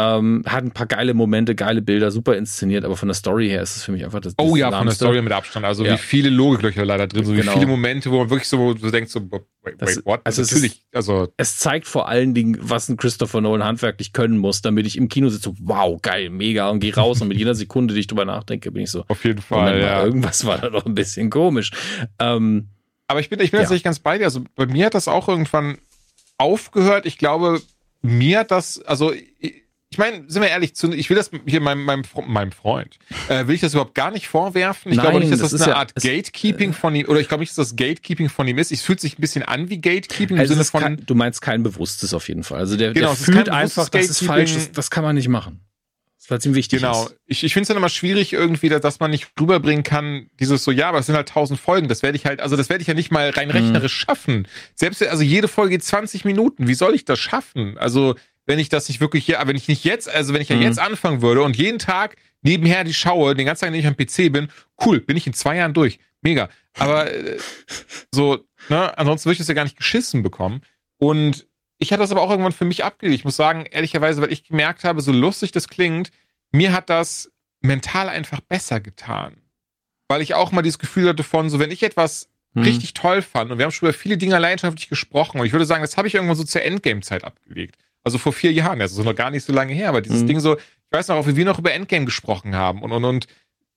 [SPEAKER 3] Ähm, hat ein paar geile Momente, geile Bilder, super inszeniert, aber von der Story her ist es für mich einfach das
[SPEAKER 2] Oh
[SPEAKER 3] das
[SPEAKER 2] ja, von der. Story mit Abstand. Also
[SPEAKER 3] Ja.
[SPEAKER 2] wie viele Logiklöcher leider drin, so wie
[SPEAKER 3] Genau.
[SPEAKER 2] viele Momente, wo man wirklich so, wo du denkst so, wait,
[SPEAKER 3] Das-
[SPEAKER 2] wait what?
[SPEAKER 3] also es
[SPEAKER 2] natürlich, also
[SPEAKER 3] Es zeigt vor allen Dingen, was ein Christopher Nolan handwerklich können muss, damit ich im Kino sitze, so, wow, geil, mega, und gehe raus und mit jeder Sekunde, die ich drüber nachdenke, bin ich so,
[SPEAKER 2] auf jeden Fall,
[SPEAKER 3] mal,
[SPEAKER 2] ja.
[SPEAKER 3] irgendwas war da doch ein bisschen komisch. Ähm,
[SPEAKER 2] Aber ich bin, ich bin
[SPEAKER 3] Ja.
[SPEAKER 2] tatsächlich ganz bei dir. Also bei mir hat das auch irgendwann aufgehört. Ich glaube, mir hat das, also ich, ich meine, sind wir ehrlich, ich will das hier meinem, meinem, meinem Freund, äh, will ich das überhaupt gar nicht vorwerfen. Ich
[SPEAKER 3] Nein,
[SPEAKER 2] glaube nicht, dass das,
[SPEAKER 3] das
[SPEAKER 2] eine
[SPEAKER 3] ja-
[SPEAKER 2] Art Gatekeeping von ihm, oder ich glaube nicht, dass das Gatekeeping von ihm ist. Es fühlt sich ein bisschen an wie Gatekeeping im
[SPEAKER 3] Also
[SPEAKER 2] Sinne von,
[SPEAKER 3] kein, du meinst kein bewusstes auf jeden Fall. Also der,
[SPEAKER 2] Genau,
[SPEAKER 3] der fühlt einfach, das ist falsch, das, das kann man nicht machen. Weil es ihm wichtig
[SPEAKER 2] Genau.
[SPEAKER 3] ist.
[SPEAKER 2] Ich, ich finde es dann immer schwierig irgendwie, dass, man nicht rüberbringen kann, dieses so, ja, aber es sind halt tausend Folgen. Das werde ich halt, also das werde ich ja nicht mal rein rechnerisch schaffen. Selbst, also jede Folge geht 20 Minuten. Wie soll ich das schaffen? Also, wenn ich das nicht wirklich, ja, wenn ich nicht jetzt, also wenn ich ja
[SPEAKER 3] Mhm.
[SPEAKER 2] jetzt anfangen würde und jeden Tag nebenher die schaue, den ganzen Tag, wenn ich am PC bin, cool, bin ich in zwei Jahren durch. Mega. Aber äh, so, ne, ansonsten würde ich das ja gar nicht geschissen bekommen. Und ich hatte das aber auch irgendwann für mich abgelegt. Ich muss sagen, ehrlicherweise, weil ich gemerkt habe, so lustig das klingt, mir hat das mental einfach besser getan. Weil ich auch mal dieses Gefühl hatte von, so wenn ich etwas
[SPEAKER 3] Hm.
[SPEAKER 2] richtig toll fand und wir haben schon über viele Dinge leidenschaftlich gesprochen und ich würde sagen, das habe ich irgendwann so zur Endgame-Zeit abgelegt. Also vor vier Jahren, also noch gar nicht so lange her, aber dieses
[SPEAKER 3] Mhm.
[SPEAKER 2] Ding so, ich weiß noch, auch wie wir noch über Endgame gesprochen haben und und und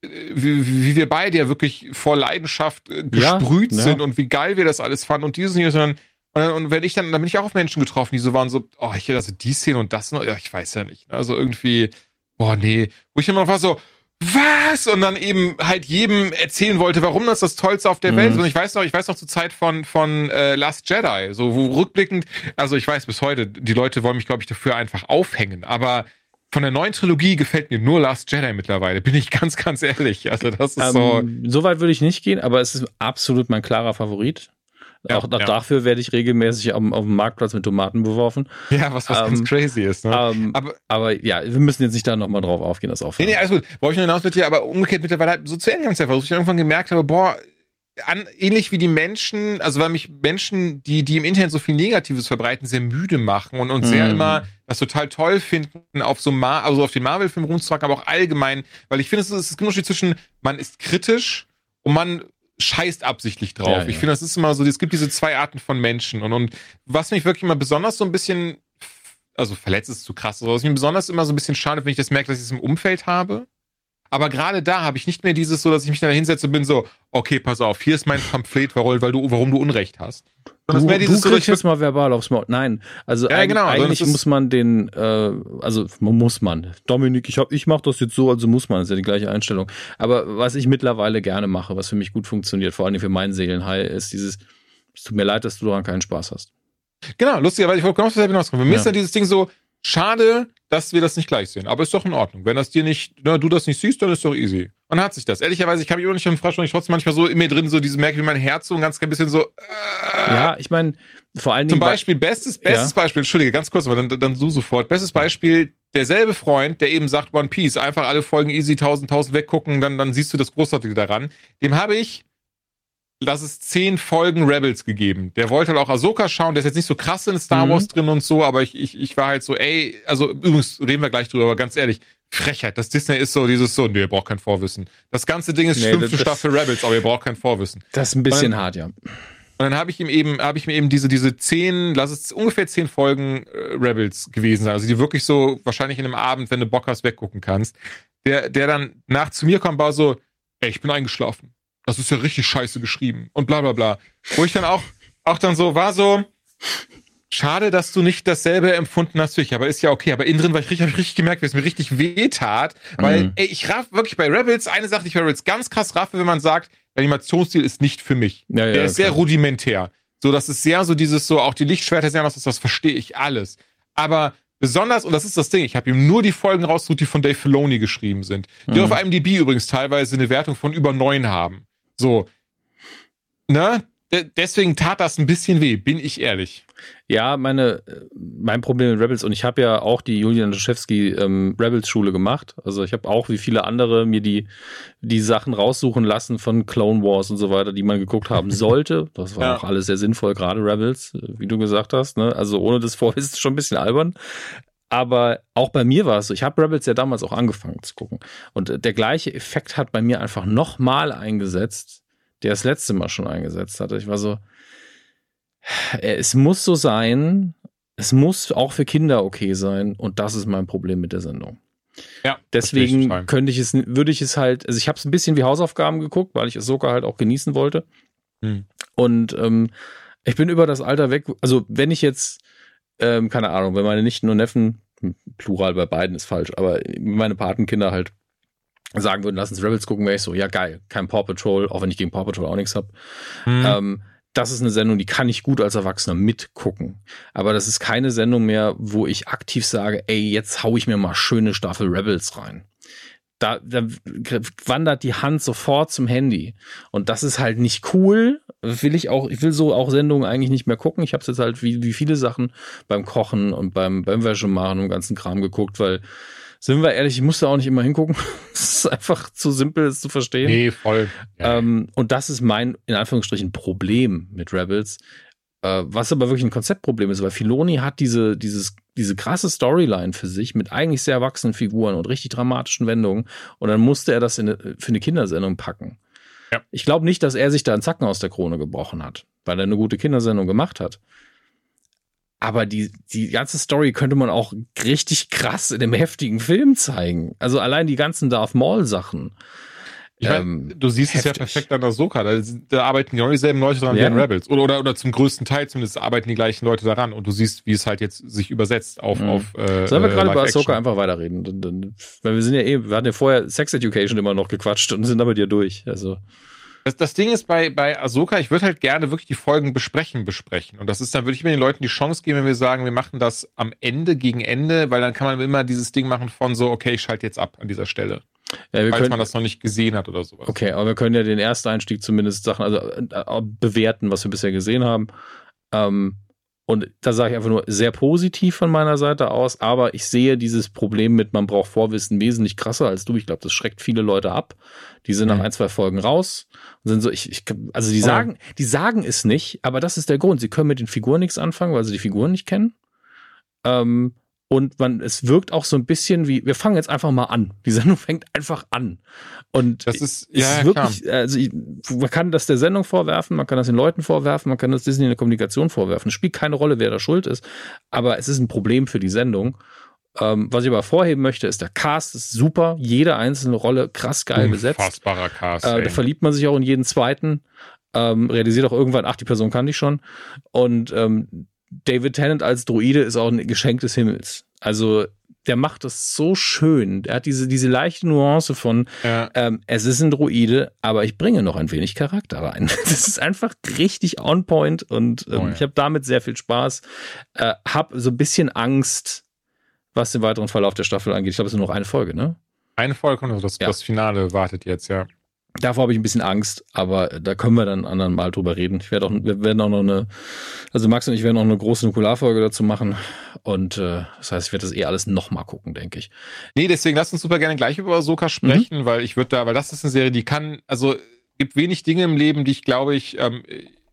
[SPEAKER 2] äh, wie, wie wir beide ja wirklich vor Leidenschaft äh,
[SPEAKER 3] Ja,
[SPEAKER 2] gesprüht
[SPEAKER 3] ja.
[SPEAKER 2] sind und wie geil wir das alles fanden und dieses und jenes dann und, wenn ich dann, dann bin ich auch auf Menschen getroffen, die so waren so, oh, ich also die Szene und das noch, ja, ich weiß ja nicht. Also irgendwie, boah, nee. Wo ich immer noch war so, was? Und dann eben halt jedem erzählen wollte, warum das das Tollste auf der
[SPEAKER 3] Mhm.
[SPEAKER 2] Welt ist. Und ich weiß noch, ich weiß noch zur Zeit von, von äh, Last Jedi, so wo rückblickend, also ich weiß bis heute, die Leute wollen mich, glaube ich, dafür einfach aufhängen. Aber von der neuen Trilogie gefällt mir nur Last Jedi mittlerweile, bin ich ganz, ganz ehrlich. Also das ist so.
[SPEAKER 3] Ähm, so weit würde ich nicht gehen, aber es ist absolut mein klarer Favorit.
[SPEAKER 2] Ja,
[SPEAKER 3] auch auch
[SPEAKER 2] ja.
[SPEAKER 3] dafür werde ich regelmäßig am, auf dem Marktplatz mit Tomaten beworfen.
[SPEAKER 2] Ja, was, was ganz
[SPEAKER 3] ähm,
[SPEAKER 2] crazy ist. Ne?
[SPEAKER 3] Ähm,
[SPEAKER 2] Aber
[SPEAKER 3] aber ja, wir müssen jetzt nicht da nochmal drauf aufgehen, das
[SPEAKER 2] Nee,
[SPEAKER 3] aufhören.
[SPEAKER 2] nee, alles gut. Wollte ich nur hinaus mit dir, aber umgekehrt mittlerweile halt so zu Ende einfach, wo ich irgendwann gemerkt habe, boah, an, ähnlich wie die Menschen, also weil mich Menschen, die, die im Internet so viel Negatives verbreiten, sehr müde machen und, und sehr
[SPEAKER 3] Mhm.
[SPEAKER 2] immer das total toll finden, auf so Mar also auf den Marvel-Film rumzutragen, aber auch allgemein, weil ich finde, es ist, es ist ein Unterschied zwischen, man ist kritisch und man scheißt absichtlich drauf.
[SPEAKER 3] Ja, ja.
[SPEAKER 2] Ich finde, das ist immer so, es gibt diese zwei Arten von Menschen und, und was mich wirklich immer besonders so ein bisschen, also verletzt ist zu krass, aber was mich besonders immer so ein bisschen schade, wenn ich das merke, dass ich es im Umfeld habe. Aber gerade da habe ich nicht mehr dieses so, dass ich mich da hinsetze und bin so, okay, pass auf, hier ist mein Pamphlet, warum, weil du, warum du Unrecht hast.
[SPEAKER 3] Du,
[SPEAKER 2] Sondern
[SPEAKER 3] du
[SPEAKER 2] dieses so,
[SPEAKER 3] kriegst
[SPEAKER 2] dass
[SPEAKER 3] jetzt mal verbal aufs Maul. Nein, also
[SPEAKER 2] Ja, genau,
[SPEAKER 3] eigentlich muss man den, äh, also muss man. Dominik, ich hab, ich mache das jetzt so, also muss man. Das ist ja die gleiche Einstellung. Aber was ich mittlerweile gerne mache, was für mich gut funktioniert, vor allem für meinen Seelenheil, ist dieses, es tut mir leid, dass du daran keinen Spaß hast.
[SPEAKER 2] Genau, lustigerweise, ich wollte genau dasselbe hinauskommen. Bei mir
[SPEAKER 3] Ja.
[SPEAKER 2] ist dann dieses Ding so, schade, dass wir das nicht gleich sehen. Aber ist doch in Ordnung. Wenn das dir nicht, ne, du das nicht siehst, dann ist doch easy. Und dann hat sich das. Ehrlicherweise, ich habe mich immer nicht gefragt, und ich trotzdem manchmal so in mir drin, so diese merke wie mein Herz so ein ganz klein bisschen so, äh,
[SPEAKER 3] Ja, ich meine, vor allen
[SPEAKER 2] Zum
[SPEAKER 3] Dingen. bei-
[SPEAKER 2] Beispiel, bestes, bestes Beispiel, entschuldige, ganz kurz, aber dann, dann du sofort. Bestes Beispiel, derselbe Freund, der eben sagt One Piece, einfach alle Folgen easy 1000, 1000 weggucken, dann, dann siehst du das Großartige daran. Dem habe ich, lass es zehn Folgen Rebels gegeben. Der wollte halt auch Ahsoka schauen, der ist jetzt nicht so krass in Star
[SPEAKER 3] Mhm.
[SPEAKER 2] Wars drin und so, aber ich, ich, ich war halt so, ey, also übrigens reden wir gleich drüber, aber ganz ehrlich, Frechheit, das Disney ist so dieses so, nee, ihr braucht kein Vorwissen. Das ganze Ding ist
[SPEAKER 3] Nee,
[SPEAKER 2] fünfte Staffel Rebels, aber ihr braucht kein Vorwissen.
[SPEAKER 3] das ist ein bisschen hart, ja.
[SPEAKER 2] Und dann habe ich ihm eben, habe ich mir eben diese, diese zehn, lass es ungefähr zehn Folgen äh, Rebels gewesen sein. Also die wirklich so wahrscheinlich in einem Abend, wenn du Bock hast, weggucken kannst. Der, der dann nach zu mir kam, war so, ey, ich bin eingeschlafen. Das ist ja richtig scheiße geschrieben. Und bla bla bla. Wo ich dann auch, auch dann so war so, schade, dass du nicht dasselbe empfunden hast wie ich, aber ist ja okay. Aber innen drin war ich richtig, hab ich richtig gemerkt, wie es mir richtig weh tat. Weil,
[SPEAKER 3] Mhm.
[SPEAKER 2] ey, ich raff wirklich bei Rebels, eine Sache, die ich bei Rebels ganz krass raffe, wenn man sagt, der Animationsstil ist nicht für mich.
[SPEAKER 3] Ja, ja,
[SPEAKER 2] Der ist sehr
[SPEAKER 3] klar.
[SPEAKER 2] rudimentär. So, das ist sehr so dieses so, auch die Lichtschwerter sehr, das, das verstehe ich alles. Aber besonders, und das ist das Ding, ich habe ihm nur die Folgen rausgesucht, die von Dave Filoni geschrieben sind. Die
[SPEAKER 3] Mhm.
[SPEAKER 2] auf IMDb übrigens teilweise eine Wertung von über neun haben. So. Ne? De- Deswegen tat das ein bisschen weh, bin ich ehrlich.
[SPEAKER 3] Ja, meine, mein Problem mit Rebels, und ich habe ja auch die Julian Laschewski ähm, Rebels-Schule gemacht. Also ich habe auch wie viele andere mir die, die Sachen raussuchen lassen von Clone Wars und so weiter, die man geguckt haben sollte. Das war
[SPEAKER 2] Ja.
[SPEAKER 3] auch alles sehr sinnvoll, gerade Rebels, äh, wie du gesagt hast. Ne? Also ohne das Vorwissen ist es schon ein bisschen albern. Aber auch bei mir war es so, ich habe Rebels ja damals auch angefangen zu gucken. Und äh, der gleiche Effekt hat bei mir einfach nochmal eingesetzt, der das letzte Mal schon eingesetzt hatte. Ich war so, äh, es muss so sein, es muss auch für Kinder okay sein und das ist mein Problem mit der Sendung.
[SPEAKER 2] Ja.
[SPEAKER 3] Deswegen könnte ich es, würde ich es halt, also ich habe es ein bisschen wie Hausaufgaben geguckt, weil ich Ahsoka halt auch genießen wollte.
[SPEAKER 2] Hm.
[SPEAKER 3] Und ähm, ich bin über das Alter weg, also wenn ich jetzt, ähm, keine Ahnung, wenn meine Nichten und Neffen Plural bei beiden ist falsch, aber meine Patenkinder halt sagen würden, lass uns Rebels gucken, wäre ich so, ja geil, kein Paw Patrol, auch wenn ich gegen Paw Patrol auch nichts habe. Mhm. Ähm, das ist eine Sendung, die kann ich gut als Erwachsener mitgucken. Aber das ist keine Sendung mehr, wo ich aktiv sage, ey, jetzt hau ich mir mal schöne Staffel Rebels rein. Da, da wandert die Hand sofort zum Handy. Und das ist halt nicht cool. Will ich auch, ich will so auch Sendungen eigentlich nicht mehr gucken. Ich habe jetzt halt wie, wie viele Sachen beim Kochen und beim, beim Wäschemachen und ganzen Kram geguckt, weil sind wir ehrlich, ich musste auch nicht immer hingucken. Es ist einfach zu simpel, es zu verstehen.
[SPEAKER 2] Nee, voll.
[SPEAKER 3] Ja. Ähm, und das ist mein, in Anführungsstrichen, Problem mit Rebels. Äh, was aber wirklich ein Konzeptproblem ist, weil Filoni hat diese, dieses, diese krasse Storyline für sich mit eigentlich sehr erwachsenen Figuren und richtig dramatischen Wendungen. Und dann musste er das eine, für eine Kindersendung packen. Ja. Ich glaube nicht, dass er sich da einen Zacken aus der Krone gebrochen hat, weil er eine gute Kindersendung gemacht hat. Aber die, die ganze Story könnte man auch richtig krass in einem heftigen Film zeigen. Also allein die ganzen Darth Maul
[SPEAKER 2] Ich mein, ähm, du siehst heftig. es ja perfekt an Ahsoka. Da, da arbeiten genau dieselben Leute dran ja. wie an Rebels. Oder, oder, oder zum größten Teil zumindest arbeiten die gleichen Leute daran. Und du siehst, wie es halt jetzt sich übersetzt auf. Mhm. auf
[SPEAKER 3] äh, Sollen wir gerade über Ahsoka einfach weiterreden? Weil wir sind ja eh, wir hatten ja vorher Sex Education immer noch gequatscht und sind damit ja durch. Also.
[SPEAKER 2] Das, das Ding ist bei, bei Ahsoka, ich würde halt gerne wirklich die Folgen besprechen, besprechen. Und das ist dann, würde ich mir den Leuten die Chance geben, wenn wir sagen, wir machen das am Ende, gegen Ende, weil dann kann man immer dieses Ding machen von so, okay, ich schalte jetzt ab an dieser Stelle. Ja, falls können, man das noch nicht gesehen hat oder sowas.
[SPEAKER 3] Okay, aber wir können ja den ersten Einstieg zumindest Sachen, also äh, bewerten, was wir bisher gesehen haben. Ähm, und da sage ich einfach nur sehr positiv von meiner Seite aus, aber ich sehe dieses Problem mit, man braucht Vorwissen wesentlich krasser als du. Ich glaube, das schreckt viele Leute ab. Die sind nach ein, zwei Folgen raus und sind so, ich, ich also die sagen, die sagen es nicht, aber das ist der Grund. Sie können mit den Figuren nichts anfangen, weil sie die Figuren nicht kennen. Ähm, und man, es wirkt auch so ein bisschen wie, wir fangen jetzt einfach mal an. Die Sendung fängt einfach an. Und
[SPEAKER 2] das ist, ja,
[SPEAKER 3] ist wirklich, klar. also ich, man kann das der Sendung vorwerfen, man kann das den Leuten vorwerfen, man kann das Disney in der Kommunikation vorwerfen. Es spielt keine Rolle, wer da schuld ist, aber es ist ein Problem für die Sendung. Ähm, was ich aber vorheben möchte, ist der Cast ist super, jede einzelne Rolle krass geil besetzt.
[SPEAKER 2] Unfassbarer Cast.
[SPEAKER 3] Äh, da verliebt man sich auch in jeden zweiten. Ähm, realisiert auch irgendwann, ach, die Person kann ich schon. Und ähm, David Tennant als Druide ist auch ein Geschenk des Himmels. Also der macht das so schön. Der hat diese, diese leichte Nuance von, ja. ähm, es ist ein Druide, aber ich bringe noch ein wenig Charakter rein. Das ist einfach richtig on point und ähm, oh ja. ich habe damit sehr viel Spaß. Äh, hab so ein bisschen Angst, was den weiteren Verlauf der Staffel angeht. Ich glaube, es ist nur noch eine Folge, ne?
[SPEAKER 2] Eine Folge und das, ja. das Finale wartet jetzt, ja.
[SPEAKER 3] Davor habe ich ein bisschen Angst, aber da können wir dann anderen Mal drüber reden. Ich werde auch, wir werden auch noch eine, also Max und ich werden auch eine große Nukularfolge dazu machen. Und äh, das heißt, ich werde das eh alles nochmal gucken, denke ich.
[SPEAKER 2] Nee, deswegen lass uns super gerne gleich über Ahsoka sprechen, mhm. weil ich würde da, weil das ist eine Serie, die kann, also gibt wenig Dinge im Leben, die ich glaube ich, ähm,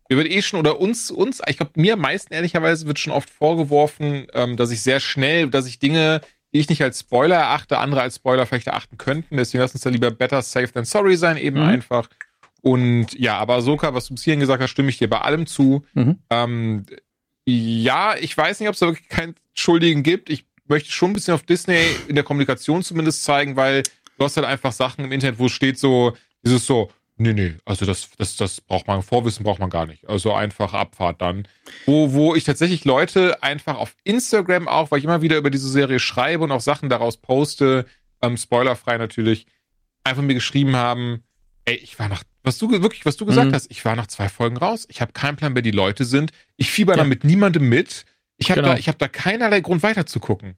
[SPEAKER 2] mir wird eh schon, oder uns, uns, ich glaube, mir am meisten ehrlicherweise wird schon oft vorgeworfen, ähm, dass ich sehr schnell, dass ich Dinge die ich nicht als Spoiler erachte, andere als Spoiler vielleicht erachten könnten. Deswegen lass uns da lieber better safe than sorry sein, eben mhm. einfach. Und ja, aber Ahsoka, was du bis hierhin gesagt hast, stimme ich dir bei allem zu. Mhm. Ähm, ja, ich weiß nicht, ob es da wirklich keinen Schuldigen gibt. Ich möchte schon ein bisschen auf Disney in der Kommunikation zumindest zeigen, weil du hast halt einfach Sachen im Internet, wo es steht so, dieses so, Nee, nee, also das, das, das braucht man, Vorwissen braucht man gar nicht. Also einfach Abfahrt dann. Wo, wo ich tatsächlich Leute einfach auf Instagram auch, weil ich immer wieder über diese Serie schreibe und auch Sachen daraus poste, ähm, spoilerfrei natürlich, einfach mir geschrieben haben, ey, ich war nach, was du wirklich, was du gesagt mhm. hast, ich war nach zwei Folgen raus, ich habe keinen Plan, wer die Leute sind, ich fieber ja. da mit niemandem mit, ich habe genau. da, ich habe da keinerlei Grund weiterzugucken.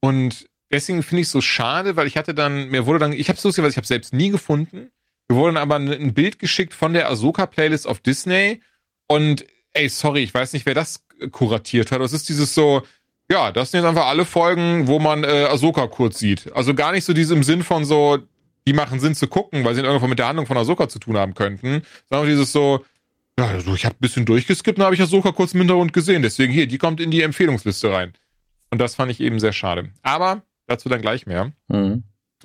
[SPEAKER 2] Und deswegen finde ich es so schade, weil ich hatte dann, mir wurde dann, ich habe so was, ich habe selbst nie gefunden wir wurden aber ein Bild geschickt von der Ahsoka-Playlist auf Disney und ey, sorry, ich weiß nicht, wer das kuratiert hat. Das ist dieses so, ja, das sind jetzt einfach alle Folgen, wo man äh, Ahsoka kurz sieht. Also gar nicht so diesem Sinn von so, die machen Sinn zu gucken, weil sie irgendwo mit der Handlung von Ahsoka zu tun haben könnten, sondern dieses so, ja, also ich habe ein bisschen durchgeskippt und habe ich Ahsoka kurz im Hintergrund gesehen. Deswegen hier, die kommt in die Empfehlungsliste rein. Und das fand ich eben sehr schade. Aber dazu dann gleich mehr. Mhm.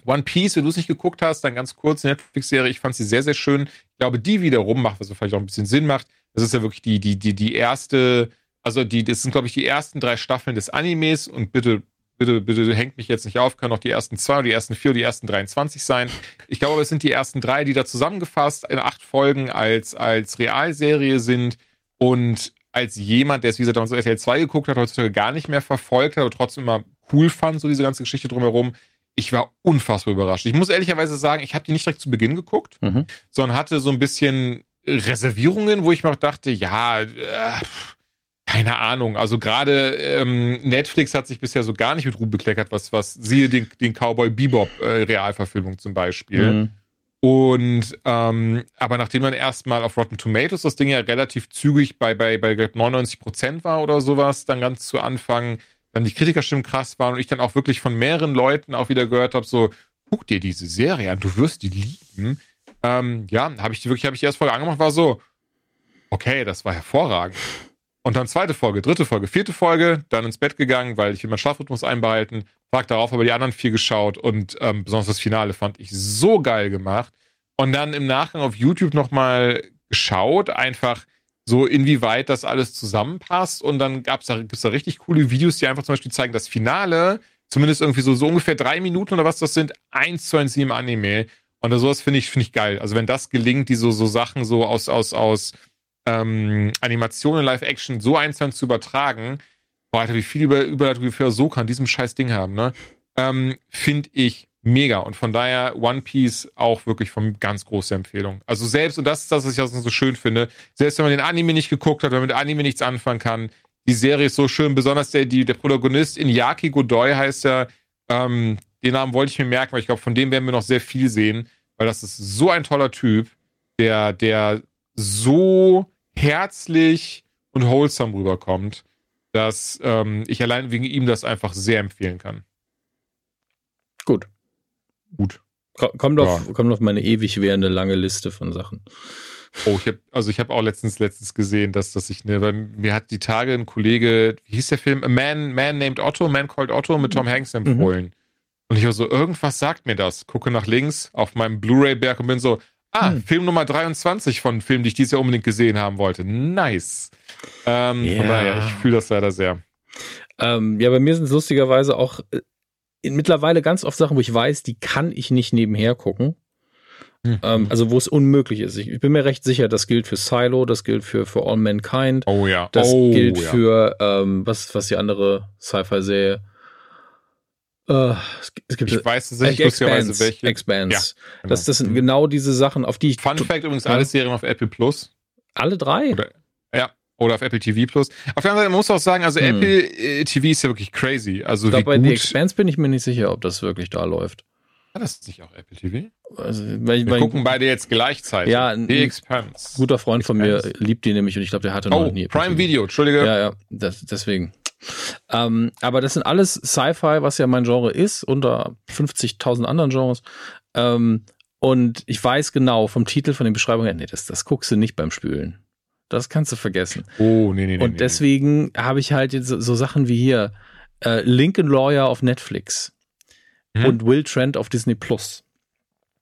[SPEAKER 2] One Piece, wenn du es nicht geguckt hast, dann ganz kurz, Netflix-Serie, ich fand sie sehr, sehr schön. Ich glaube, die wiederum macht, was vielleicht auch ein bisschen Sinn macht. Das ist ja wirklich die, die, die, die erste, also die, das sind, glaube ich, die ersten drei Staffeln des Animes und bitte, bitte, bitte hängt mich jetzt nicht auf, können auch die ersten zwei oder die ersten vier oder die ersten 23 sein. Ich glaube, es sind die ersten drei, die da zusammengefasst in acht Folgen als, als Realserie sind und als jemand, der es wie gesagt damals RTL 2 geguckt hat, heutzutage gar nicht mehr verfolgt hat, aber trotzdem immer cool fand, so diese ganze Geschichte drumherum. Ich war unfassbar überrascht. Ich muss ehrlicherweise sagen, ich habe die nicht direkt zu Beginn geguckt, mhm. sondern hatte so ein bisschen Reservierungen, wo ich mir auch dachte, ja, äh, keine Ahnung. Also gerade ähm, Netflix hat sich bisher so gar nicht mit Ruhm bekleckert, was, was siehe den, den Cowboy Bebop äh, Realverfilmung zum Beispiel. Mhm. Und ähm, aber nachdem man erstmal auf Rotten Tomatoes das Ding ja relativ zügig bei, bei, bei 99 Prozent war oder sowas, dann ganz zu Anfang, dann die Kritikerstimmen krass waren und ich dann auch wirklich von mehreren Leuten auch wieder gehört habe, so, guck dir diese Serie an, du wirst die lieben. Ähm, ja, habe ich die wirklich, habe ich die erste Folge angemacht, war so, okay, das war hervorragend. Und dann zweite Folge, dritte Folge, vierte Folge, dann ins Bett gegangen, weil ich will meinen Schlafrhythmus einbehalten. Tag darauf aber die anderen vier geschaut und ähm, besonders das Finale fand ich so geil gemacht. Und dann im Nachgang auf YouTube nochmal geschaut, einfach so inwieweit das alles zusammenpasst. Und dann gab's da, da richtig coole Videos, die einfach zum Beispiel zeigen, das Finale, zumindest irgendwie so, so ungefähr drei Minuten oder was das sind, eins zu eins im Anime. Und sowas finde ich, finde ich geil. Also wenn das gelingt, die so, so Sachen so aus, aus, aus ähm, Animationen, Live-Action so einzeln zu übertragen, boah, Alter, wie viel über, Überleitung wir so kann diesem scheiß Ding haben, ne? Ähm, Finde ich mega. Und von daher One Piece auch wirklich von ganz großer Empfehlung. Also selbst, und das ist das, was ich auch so schön finde, selbst wenn man den Anime nicht geguckt hat, wenn man mit Anime nichts anfangen kann, die Serie ist so schön, besonders der, die, der Protagonist Inyaki Godoy heißt er, ähm, den Namen wollte ich mir merken, weil ich glaube, von dem werden wir noch sehr viel sehen, weil das ist so ein toller Typ, der, der so herzlich und wholesome rüberkommt, dass ähm, ich allein wegen ihm das einfach sehr empfehlen kann.
[SPEAKER 3] Gut.
[SPEAKER 2] Gut.
[SPEAKER 3] Kommt auf, ja. kommt auf meine ewig währende lange Liste von Sachen.
[SPEAKER 2] Oh, ich habe also ich habe auch letztens letztens gesehen, dass dass ich ne, weil mir hat die Tage ein Kollege, wie hieß der Film? A Man Man Named Otto, Man Called Otto mit Tom Hanks empfohlen. Mhm. Und ich war so, irgendwas sagt mir das. Gucke nach links auf meinem Blu-ray-Berg und bin so, Ah, hm. Film Nummer 23 von Filmen, die ich dieses Jahr unbedingt gesehen haben wollte. Nice. Ähm, ja. Von daher, ich fühle das leider sehr.
[SPEAKER 3] Ähm, ja, bei mir sind es lustigerweise auch äh, mittlerweile ganz oft Sachen, wo ich weiß, die kann ich nicht nebenher gucken. Mhm. Ähm, also wo es unmöglich ist. Ich, ich, bin mir recht sicher, das gilt für Silo, das gilt für For All Mankind.
[SPEAKER 2] Oh ja.
[SPEAKER 3] Das
[SPEAKER 2] oh,
[SPEAKER 3] gilt ja. für ähm, was, was die andere Sci-Fi-Serie Uh, es, es gibt,
[SPEAKER 2] ich weiß es nicht, lustigerweise welche.
[SPEAKER 3] Expanse. Ja, genau. das, das sind genau diese Sachen, auf die ich.
[SPEAKER 2] Fun Fact übrigens, alle Serien auf Apple Plus.
[SPEAKER 3] Alle drei?
[SPEAKER 2] Oder, ja, oder auf Apple TV Plus. Auf der anderen Seite muss man auch sagen, also hm. Apple äh, TV ist ja wirklich crazy. Also
[SPEAKER 3] ich glaube, bei The Expanse bin ich mir nicht sicher, ob das wirklich da läuft.
[SPEAKER 2] War das nicht auch Apple TV?
[SPEAKER 3] Also, weil,
[SPEAKER 2] Wir weil, gucken beide jetzt gleichzeitig.
[SPEAKER 3] Ja, The Expanse. Guter Freund Expanse. von mir liebt die nämlich und ich glaube, der hatte noch
[SPEAKER 2] oh, nie. Apple Prime TV. Video, Entschuldige.
[SPEAKER 3] Ja, ja, das, deswegen. Ähm, aber das sind alles Sci-Fi, was ja mein Genre ist, unter 50.000 anderen Genres. Ähm, und ich weiß genau vom Titel, von den Beschreibungen, nee, das, das guckst du nicht beim Spülen. Das kannst du vergessen.
[SPEAKER 2] Oh, nee, nee, nee.
[SPEAKER 3] Und deswegen nee. habe ich halt jetzt so, Sachen wie hier äh, Lincoln Lawyer auf Netflix mhm. und Will Trent auf Disney Plus.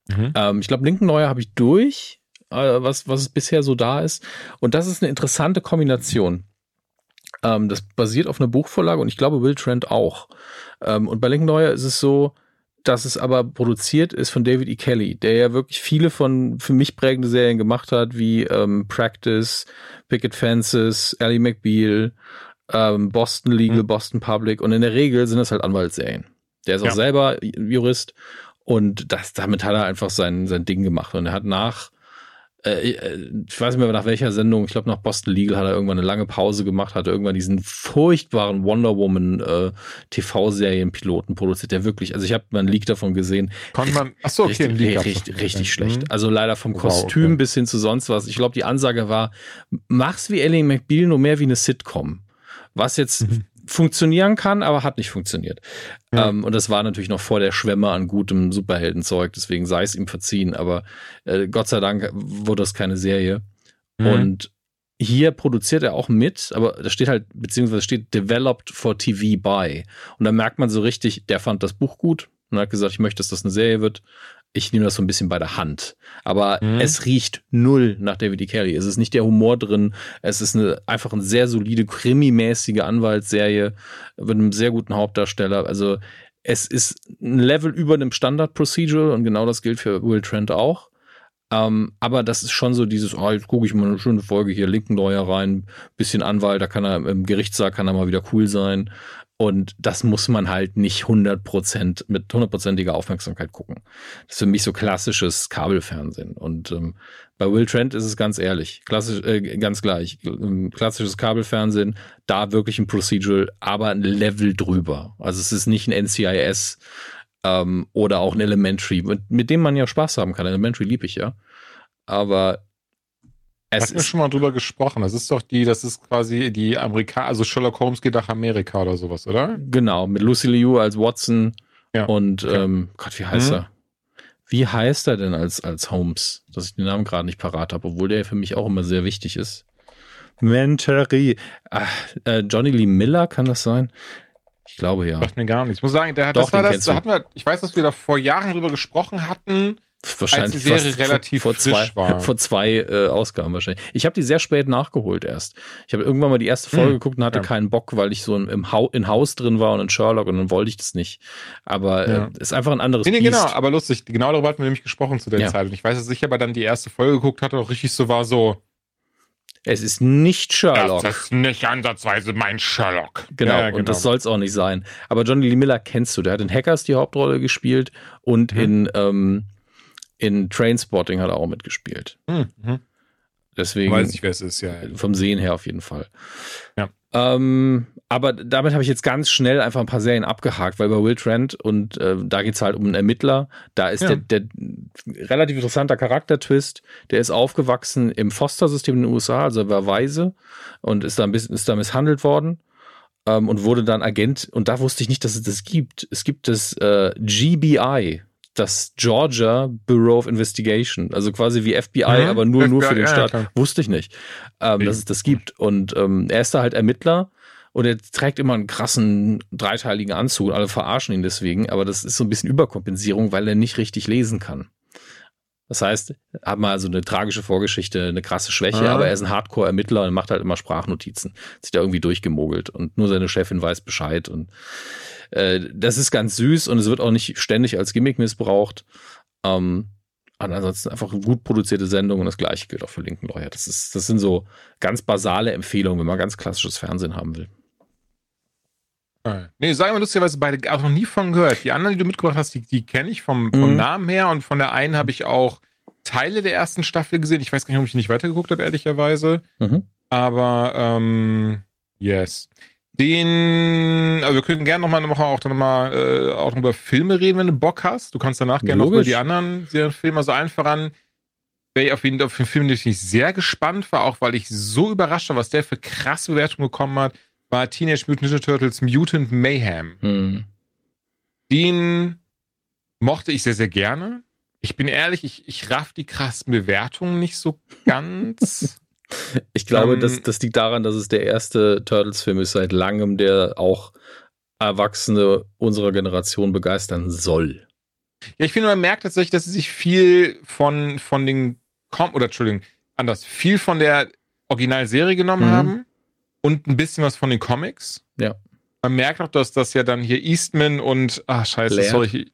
[SPEAKER 3] Mhm. Ähm, ich glaube, Lincoln Lawyer habe ich durch, äh, was, was bisher so da ist. Und das ist eine interessante Kombination. Ähm, das basiert auf einer Buchvorlage und ich glaube Will Trent auch. Ähm, und bei Lincoln Lawyer ist es so, dass es aber produziert ist von David E. Kelly, der ja wirklich viele von für mich prägende Serien gemacht hat, wie ähm, Practice, Picket Fences, Ally McBeal, ähm, Boston Legal, mhm. Boston Public und in der Regel sind das halt Anwaltsserien. Der ist auch ja. selber Jurist und das, damit hat er einfach sein, sein Ding gemacht und er hat nach ich weiß nicht mehr nach welcher Sendung, ich glaube nach Boston Legal hat er irgendwann eine lange Pause gemacht, hat irgendwann diesen furchtbaren Wonder Woman äh, TV-Serienpiloten produziert, der wirklich, also ich habe mal einen Leak davon gesehen.
[SPEAKER 2] Kann man, achso, okay,
[SPEAKER 3] richtig, Leak richtig, richtig schlecht. Mhm. Also leider vom Kostüm wow, okay. bis hin zu sonst was. Ich glaube, die Ansage war, mach's wie Ellie McBeal, nur mehr wie eine Sitcom. Was jetzt mhm funktionieren kann, aber hat nicht funktioniert. Ja. Ähm, und das war natürlich noch vor der Schwemme an gutem Superheldenzeug, deswegen sei es ihm verziehen, aber äh, Gott sei Dank wurde das keine Serie. Mhm. Und hier produziert er auch mit, aber da steht halt, beziehungsweise steht developed for TV by. Und da merkt man so richtig, der fand das Buch gut und hat gesagt, ich möchte, dass das eine Serie wird ich nehme das so ein bisschen bei der Hand. Aber mhm. es riecht null nach David E. Kelly. Es ist nicht der Humor drin. Es ist eine, einfach eine sehr solide, krimimäßige Anwaltsserie mit einem sehr guten Hauptdarsteller. Also es ist ein Level über einem Standard-Procedural und genau das gilt für Will Trent auch. Ähm, aber das ist schon so dieses, oh, jetzt gucke ich mal eine schöne Folge hier, Linken Lawyer rein, bisschen Anwalt, da kann er im Gerichtssaal kann er mal wieder cool sein. Und das muss man halt nicht 100% mit hundertprozentiger Aufmerksamkeit gucken. Das ist für mich so klassisches Kabelfernsehen. Und ähm, bei Will Trent ist es ganz ehrlich, klassisch, äh, ganz gleich. Ähm, klassisches Kabelfernsehen, da wirklich ein Procedural, aber ein Level drüber. Also es ist nicht ein NCIS ähm, oder auch ein Elementary, mit, mit dem man ja Spaß haben kann. Elementary liebe ich ja. Aber
[SPEAKER 2] es Hatten wir schon mal drüber gesprochen. Das ist doch die, das ist quasi die Amerika, also Sherlock Holmes geht nach Amerika oder sowas, oder?
[SPEAKER 3] Genau, mit Lucy Liu als Watson ja. und okay. ähm, Gott, wie heißt mhm. er? Wie heißt er denn als, als Holmes? Dass ich den Namen gerade nicht parat habe, obwohl der für mich auch immer sehr wichtig ist. Mentory. Äh, Johnny Lee Miller, kann das sein? Ich glaube ja.
[SPEAKER 2] Sagt mir gar nichts. Ich muss sagen, der hat, Doch, das war das, da hatten wir, ich weiß, dass wir da vor Jahren drüber gesprochen hatten
[SPEAKER 3] wahrscheinlich
[SPEAKER 2] als die Serie relativ
[SPEAKER 3] vor, zwei,
[SPEAKER 2] war.
[SPEAKER 3] vor zwei äh, Ausgaben wahrscheinlich. Ich habe die sehr spät nachgeholt erst. Ich habe irgendwann mal die erste Folge hm, geguckt und hatte ja. keinen Bock, weil ich so im ha in Haus drin war und in Sherlock und dann wollte ich das nicht. Aber ja. äh, ist einfach ein anderes
[SPEAKER 2] nee, nee, genau, aber lustig. Genau darüber hatten wir nämlich gesprochen zu der ja. Zeit. Und ich weiß, dass ich aber dann die erste Folge geguckt hatte, auch richtig so war so.
[SPEAKER 3] Es ist nicht Sherlock.
[SPEAKER 2] Das ist nicht ansatzweise mein Sherlock.
[SPEAKER 3] Genau, ja, genau. und das soll es auch nicht sein. Aber Johnny Lee Miller kennst du. Der hat in Hackers die Hauptrolle gespielt und mhm. in ähm, in Trainspotting hat er auch mitgespielt. Hm, mhm. Deswegen.
[SPEAKER 2] Weiß ich, wer es ist, ja.
[SPEAKER 3] Vom Sehen her auf jeden Fall.
[SPEAKER 2] Ja.
[SPEAKER 3] Ähm, aber damit habe ich jetzt ganz schnell einfach ein paar Serien abgehakt, weil bei Will Trent und äh, da es halt um einen Ermittler, da ist ja. der, der relativ interessanter Charaktertwist, der ist aufgewachsen im Foster-System in den USA, also er war weise und ist da ein bisschen, ist da misshandelt worden ähm, und wurde dann Agent und da wusste ich nicht, dass es das gibt. Es gibt das äh, GBI, das Georgia Bureau of Investigation, also quasi wie FBI, mhm, aber nur, nur für den Staat. Ja, Wusste ich nicht, ähm, dass es das gibt. Und ähm, er ist da halt Ermittler und er trägt immer einen krassen dreiteiligen Anzug und alle verarschen ihn deswegen, aber das ist so ein bisschen Überkompensierung, weil er nicht richtig lesen kann. Das heißt, hat mal so eine tragische Vorgeschichte, eine krasse Schwäche, ah. aber er ist ein Hardcore-Ermittler und macht halt immer Sprachnotizen. Sich da irgendwie durchgemogelt und nur seine Chefin weiß Bescheid und äh, das ist ganz süß und es wird auch nicht ständig als Gimmick missbraucht. Ähm, und ansonsten einfach eine gut produzierte Sendung und das gleiche gilt auch für Linken Lawyer. Das, ist, das sind so ganz basale Empfehlungen, wenn man ganz klassisches Fernsehen haben will.
[SPEAKER 2] Nee, sagen wir lustigerweise beide auch noch nie von gehört. Die anderen, die du mitgebracht hast, die, die kenne ich vom, vom mhm. Namen her und von der einen habe ich auch Teile der ersten Staffel gesehen. Ich weiß gar nicht, ob ich nicht weitergeguckt habe, ehrlicherweise. Mhm. Aber ähm, yes. Den, also wir können gerne nochmal eine Woche auch dann mal äh, auch über Filme reden, wenn du Bock hast. Du kannst danach gerne noch über die anderen Filme, also allen voran, wäre ich auf jeden Fall auf den Film, den ich sehr gespannt war, auch weil ich so überrascht war, was der für krasse Bewertungen bekommen hat, war Teenage Mutant Ninja Turtles Mutant Mayhem. Hm. Den mochte ich sehr, sehr gerne. Ich bin ehrlich, ich, ich raff die krassen Bewertungen nicht so ganz.
[SPEAKER 3] Ich glaube, ähm, das, das liegt daran, dass es der erste Turtles-Film ist seit langem, der auch Erwachsene unserer Generation begeistern soll.
[SPEAKER 2] Ja, ich finde, man merkt tatsächlich, dass sie sich viel von, von den, Com oder Entschuldigung, anders, viel von der Originalserie genommen mhm. haben und ein bisschen was von den Comics.
[SPEAKER 3] Ja.
[SPEAKER 2] Man merkt auch, dass das ja dann hier Eastman und, ach, scheiße, Laird. sorry.